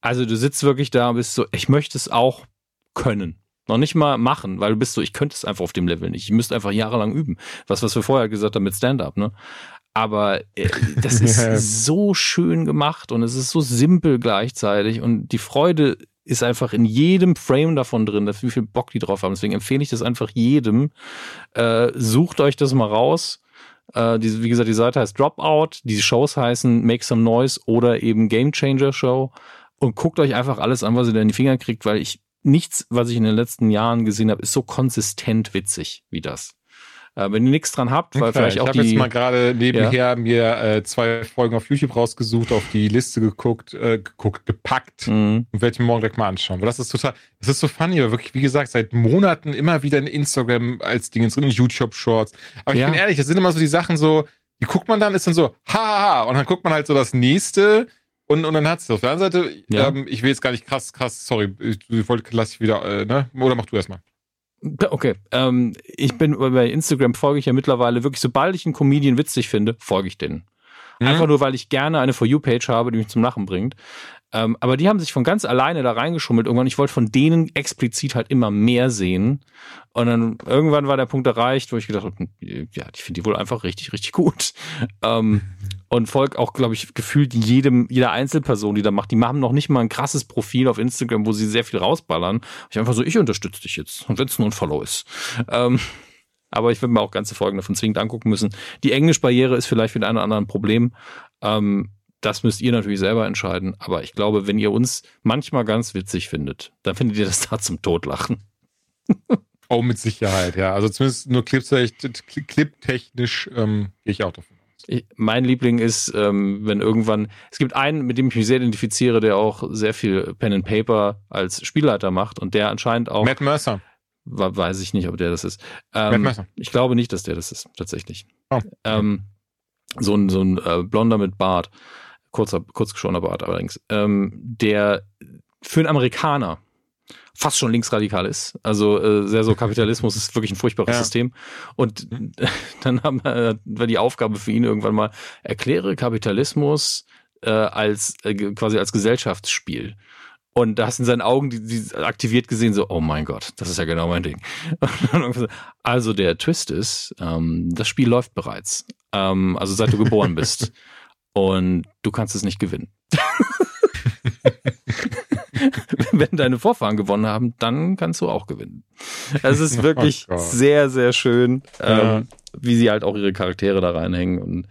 [SPEAKER 3] Also du sitzt wirklich da und bist so, ich möchte es auch können. Noch nicht mal machen, weil du bist so, ich könnte es einfach auf dem Level nicht. Ich müsste einfach jahrelang üben. Was, was wir vorher gesagt haben mit Stand-up, ne? Aber äh, das ist so schön gemacht und es ist so simpel gleichzeitig und die Freude ist einfach in jedem Frame davon drin, dass wie viel Bock die drauf haben. Deswegen empfehle ich das einfach jedem. Äh, sucht euch das mal raus. Äh, die, wie gesagt, die Seite heißt Dropout. Die Shows heißen Make Some Noise oder eben Game Changer Show und guckt euch einfach alles an, was ihr da in die Finger kriegt, weil ich nichts, was ich in den letzten Jahren gesehen habe, ist so konsistent witzig wie das. Äh, wenn ihr nichts dran habt, weil okay, vielleicht auch
[SPEAKER 2] ich
[SPEAKER 3] die. Ich
[SPEAKER 2] habe jetzt mal gerade nebenher ja. mir äh, zwei Folgen auf YouTube rausgesucht, auf die Liste geguckt, äh, geguckt, gepackt mhm. und werde ich mir morgen direkt mal anschauen. Weil das ist total, das ist so funny, aber wirklich, wie gesagt, seit Monaten immer wieder in Instagram als Dinge drin, YouTube Shorts. Aber ich ja. bin ehrlich, das sind immer so die Sachen so, die guckt man dann, ist dann so, haha, und dann guckt man halt so das nächste und, und dann hat es auf der anderen Seite, ja. ähm, ich will jetzt gar nicht krass, krass, sorry, ich, ich wollte, lass ich wieder, äh, ne? Oder mach du erstmal.
[SPEAKER 3] Okay, ähm, ich bin bei Instagram folge ich ja mittlerweile wirklich, sobald ich einen Comedian witzig finde, folge ich denen. Mhm. Einfach nur, weil ich gerne eine For You-Page habe, die mich zum Lachen bringt. Ähm, aber die haben sich von ganz alleine da reingeschummelt irgendwann. Ich wollte von denen explizit halt immer mehr sehen. Und dann irgendwann war der Punkt erreicht, wo ich gedacht habe, ja, ich finde die wohl einfach richtig, richtig gut. Ähm, und folgt auch, glaube ich, gefühlt jedem, jeder Einzelperson, die da macht. Die haben noch nicht mal ein krasses Profil auf Instagram, wo sie sehr viel rausballern. Ich einfach so, ich unterstütze dich jetzt. Und wenn es nur ein Follow ist. Ähm, aber ich würde mir auch ganze Folgen davon zwingend angucken müssen. Die Englischbarriere ist vielleicht für den oder anderen Problem. Ähm, das müsst ihr natürlich selber entscheiden. Aber ich glaube, wenn ihr uns manchmal ganz witzig findet, dann findet ihr das da zum Totlachen.
[SPEAKER 2] oh, mit Sicherheit, ja. Also zumindest nur cliptechnisch ähm, gehe ich auch davon
[SPEAKER 3] ich, mein Liebling ist, ähm, wenn irgendwann, es gibt einen, mit dem ich mich sehr identifiziere, der auch sehr viel Pen and Paper als Spielleiter macht und der anscheinend auch.
[SPEAKER 2] Matt Mercer.
[SPEAKER 3] Weiß ich nicht, ob der das ist. Ähm, Matt Mercer. Ich glaube nicht, dass der das ist, tatsächlich. Oh. Ähm, so ein, so ein äh, Blonder mit Bart, kurzer, kurz geschorener Bart allerdings, ähm, der für einen Amerikaner fast schon linksradikal ist. Also äh, sehr so Kapitalismus ist wirklich ein furchtbares ja. System. Und dann haben wir, war die Aufgabe für ihn irgendwann mal, erkläre Kapitalismus äh, als äh, quasi als Gesellschaftsspiel. Und da hast du in seinen Augen die, die aktiviert gesehen, so, oh mein Gott, das ist ja genau mein Ding. also der Twist ist, ähm, das Spiel läuft bereits. Ähm, also seit du geboren bist. Und du kannst es nicht gewinnen. Wenn deine Vorfahren gewonnen haben, dann kannst du auch gewinnen. Es ist wirklich oh sehr, sehr schön, ja. ähm, wie sie halt auch ihre Charaktere da reinhängen. Und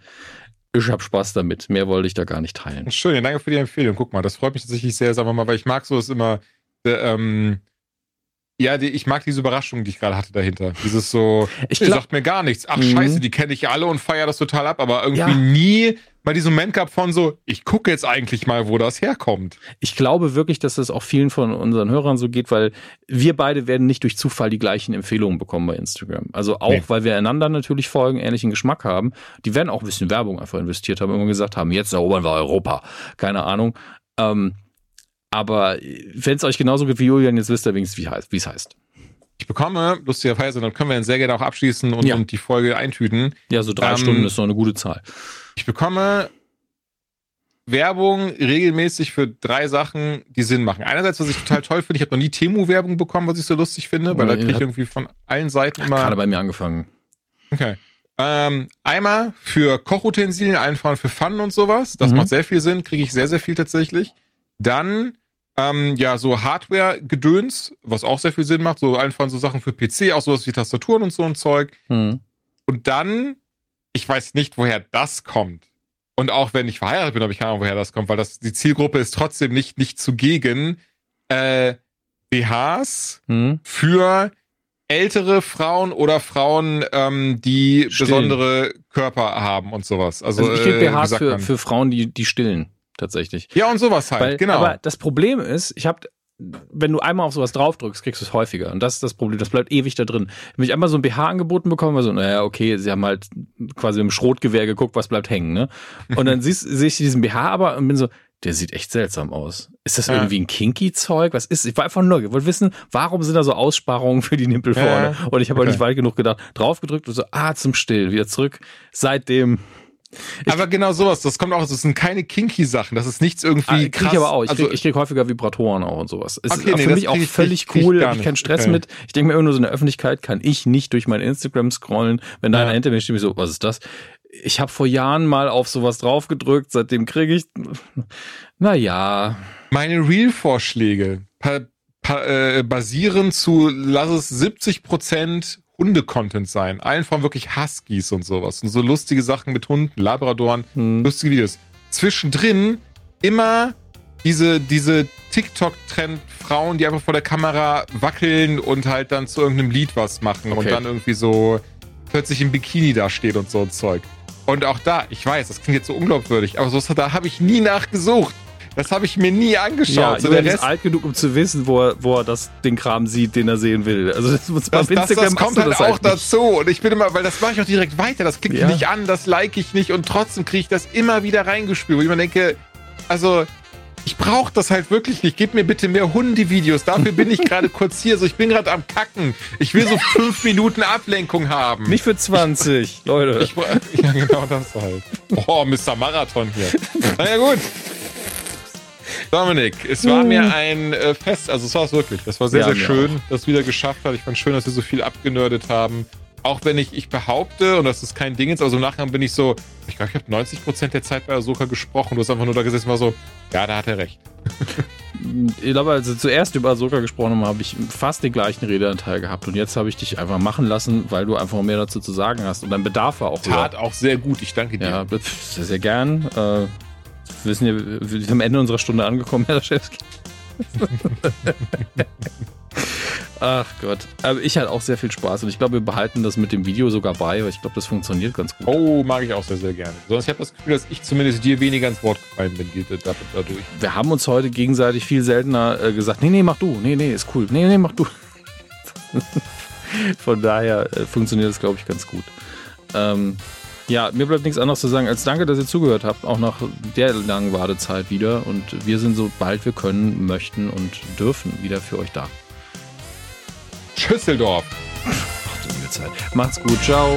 [SPEAKER 3] ich habe Spaß damit. Mehr wollte ich da gar nicht teilen.
[SPEAKER 2] Schön, danke für die Empfehlung. Guck mal, das freut mich tatsächlich sehr, sagen wir mal, weil ich mag so es immer. Äh, ähm, ja, die, ich mag diese Überraschung, die ich gerade hatte dahinter. Dieses so, ich glaub, sagt mir gar nichts. Ach mhm. scheiße, die kenne ich alle und feiere das total ab, aber irgendwie ja. nie mal diesen Moment gab von so, ich gucke jetzt eigentlich mal, wo das herkommt.
[SPEAKER 3] Ich glaube wirklich, dass das auch vielen von unseren Hörern so geht, weil wir beide werden nicht durch Zufall die gleichen Empfehlungen bekommen bei Instagram. Also auch, nee. weil wir einander natürlich folgen, ähnlichen Geschmack haben. Die werden auch ein bisschen Werbung einfach investiert haben, immer gesagt haben, jetzt erobern wir Europa. Keine Ahnung. Ähm, aber wenn es euch genauso geht wie Julian, jetzt wisst ihr wenigstens, wie es heißt.
[SPEAKER 2] Ich bekomme, lustigerweise, dann können wir dann sehr gerne auch abschließen und, ja. und die Folge eintüten.
[SPEAKER 3] Ja, so drei ähm, Stunden ist noch eine gute Zahl.
[SPEAKER 2] Ich bekomme Werbung regelmäßig für drei Sachen, die Sinn machen. Einerseits, was ich total toll finde, ich habe noch nie Temu-Werbung bekommen, was ich so lustig finde, weil da kriege ich irgendwie von allen Seiten immer.
[SPEAKER 3] Gerade bei mir angefangen.
[SPEAKER 2] Okay. Ähm, einmal für Kochutensilien, allen voran für Pfannen und sowas. Das mhm. macht sehr viel Sinn, kriege ich sehr, sehr viel tatsächlich. Dann ähm, ja, so Hardware-Gedöns, was auch sehr viel Sinn macht, so einfach so Sachen für PC, auch sowas wie Tastaturen und so ein Zeug. Hm. Und dann, ich weiß nicht, woher das kommt. Und auch wenn ich verheiratet bin, habe ich keine Ahnung, woher das kommt, weil das, die Zielgruppe ist trotzdem nicht, nicht zugegen. Äh, BHs hm. für ältere Frauen oder Frauen, ähm, die stillen. besondere Körper haben und sowas. Also, also
[SPEAKER 3] ich krieg BHs äh, für, für Frauen, die, die stillen tatsächlich.
[SPEAKER 2] Ja, und sowas halt, Weil, genau. Aber
[SPEAKER 3] das Problem ist, ich habe wenn du einmal auf sowas draufdrückst, kriegst du es häufiger. Und das ist das Problem. Das bleibt ewig da drin. Wenn ich einmal so ein BH angeboten bekommen, war so, naja, okay, sie haben halt quasi im Schrotgewehr geguckt, was bleibt hängen, ne? Und dann siehst, sehe ich diesen BH aber und bin so, der sieht echt seltsam aus. Ist das ja. irgendwie ein Kinky-Zeug? Was ist? Ich war einfach nur, ich wollte wissen, warum sind da so Aussparungen für die Nippel vorne? Ja. Und ich habe okay. halt nicht weit genug gedacht, draufgedrückt und so, ah, zum Stillen, wieder zurück. Seitdem
[SPEAKER 2] ich aber genau sowas, das kommt auch, das sind keine kinky Sachen, das ist nichts irgendwie. Ah,
[SPEAKER 3] krieg krass. ich aber auch. Ich krieg, also, ich krieg häufiger Vibratoren auch und sowas. Es okay, ist nee, für mich auch völlig ich, cool, ich, ich keinen Stress okay. mit. Ich denke mir immer nur so in der Öffentlichkeit kann ich nicht durch mein Instagram scrollen, wenn da ja. einer hinter mir steht, so, was ist das? Ich habe vor Jahren mal auf sowas drauf gedrückt, seitdem kriege ich, naja.
[SPEAKER 2] Meine Real-Vorschläge äh, basieren zu, lass es 70 Prozent Hunde-Content sein. Allen von wirklich Huskies und sowas. Und so lustige Sachen mit Hunden, Labradoren, hm. lustige Videos. Zwischendrin immer diese, diese TikTok-Trend-Frauen, die einfach vor der Kamera wackeln und halt dann zu irgendeinem Lied was machen okay. und dann irgendwie so plötzlich im Bikini da steht und so ein Zeug. Und auch da, ich weiß, das klingt jetzt so unglaubwürdig, aber so da habe ich nie nachgesucht. Das habe ich mir nie angeschaut. Ja,
[SPEAKER 3] so der ist alt genug, um zu wissen, wo er, wo er das, den Kram sieht, den er sehen will. Also das,
[SPEAKER 2] das, das, das kommt halt auch halt dazu. Und ich bin immer, weil das mache ich auch direkt weiter. Das klicke ich ja. nicht an, das like ich nicht und trotzdem kriege ich das immer wieder reingespült. Wo ich mir denke, also ich brauche das halt wirklich nicht. Gib mir bitte mehr Hunde-Videos. Dafür bin ich gerade kurz hier. So, ich bin gerade am Kacken. Ich will so fünf Minuten Ablenkung haben.
[SPEAKER 3] Nicht für 20, Leute. Ich,
[SPEAKER 2] ja, genau das halt. Oh, Mr. Marathon hier. Na ja, gut. Dominik, es war mir hm. ein äh, Fest, also es war es wirklich. Das war sehr, ja, sehr schön, auch. dass es wieder geschafft hat. Ich fand schön, dass wir so viel abgenördet haben. Auch wenn ich, ich behaupte, und das ist kein Ding jetzt, also im Nachhinein bin ich so, ich glaube, ich habe 90% der Zeit bei Ahsoka gesprochen. Du hast einfach nur da gesessen und war so, ja, da hat er recht.
[SPEAKER 3] ich glaube, als wir zuerst über Ahsoka gesprochen haben, habe ich fast den gleichen Redeanteil gehabt. Und jetzt habe ich dich einfach machen lassen, weil du einfach mehr dazu zu sagen hast. Und dein Bedarf war auch
[SPEAKER 2] Tat höher. auch sehr gut, ich danke dir.
[SPEAKER 3] Ja, sehr, sehr gern. Äh, wir sind ja wir sind am Ende unserer Stunde angekommen, Herr Laschewski. Ach Gott. Aber ich hatte auch sehr viel Spaß und ich glaube, wir behalten das mit dem Video sogar bei, weil ich glaube, das funktioniert ganz gut.
[SPEAKER 2] Oh, mag ich auch sehr, sehr gerne. Sonst ich habe das Gefühl, dass ich zumindest dir weniger ins Wort gefallen bin dadurch.
[SPEAKER 3] Wir haben uns heute gegenseitig viel seltener äh, gesagt, nee, nee, mach du. Nee, nee, ist cool. Nee, nee, mach du. Von daher äh, funktioniert das, glaube ich, ganz gut. Ähm, ja, mir bleibt nichts anderes zu sagen als danke, dass ihr zugehört habt, auch nach der langen Wartezeit wieder. Und wir sind sobald wir können, möchten und dürfen wieder für euch da.
[SPEAKER 2] Schüsseldorf.
[SPEAKER 3] Ach du liebe Zeit. Macht's gut. Ciao.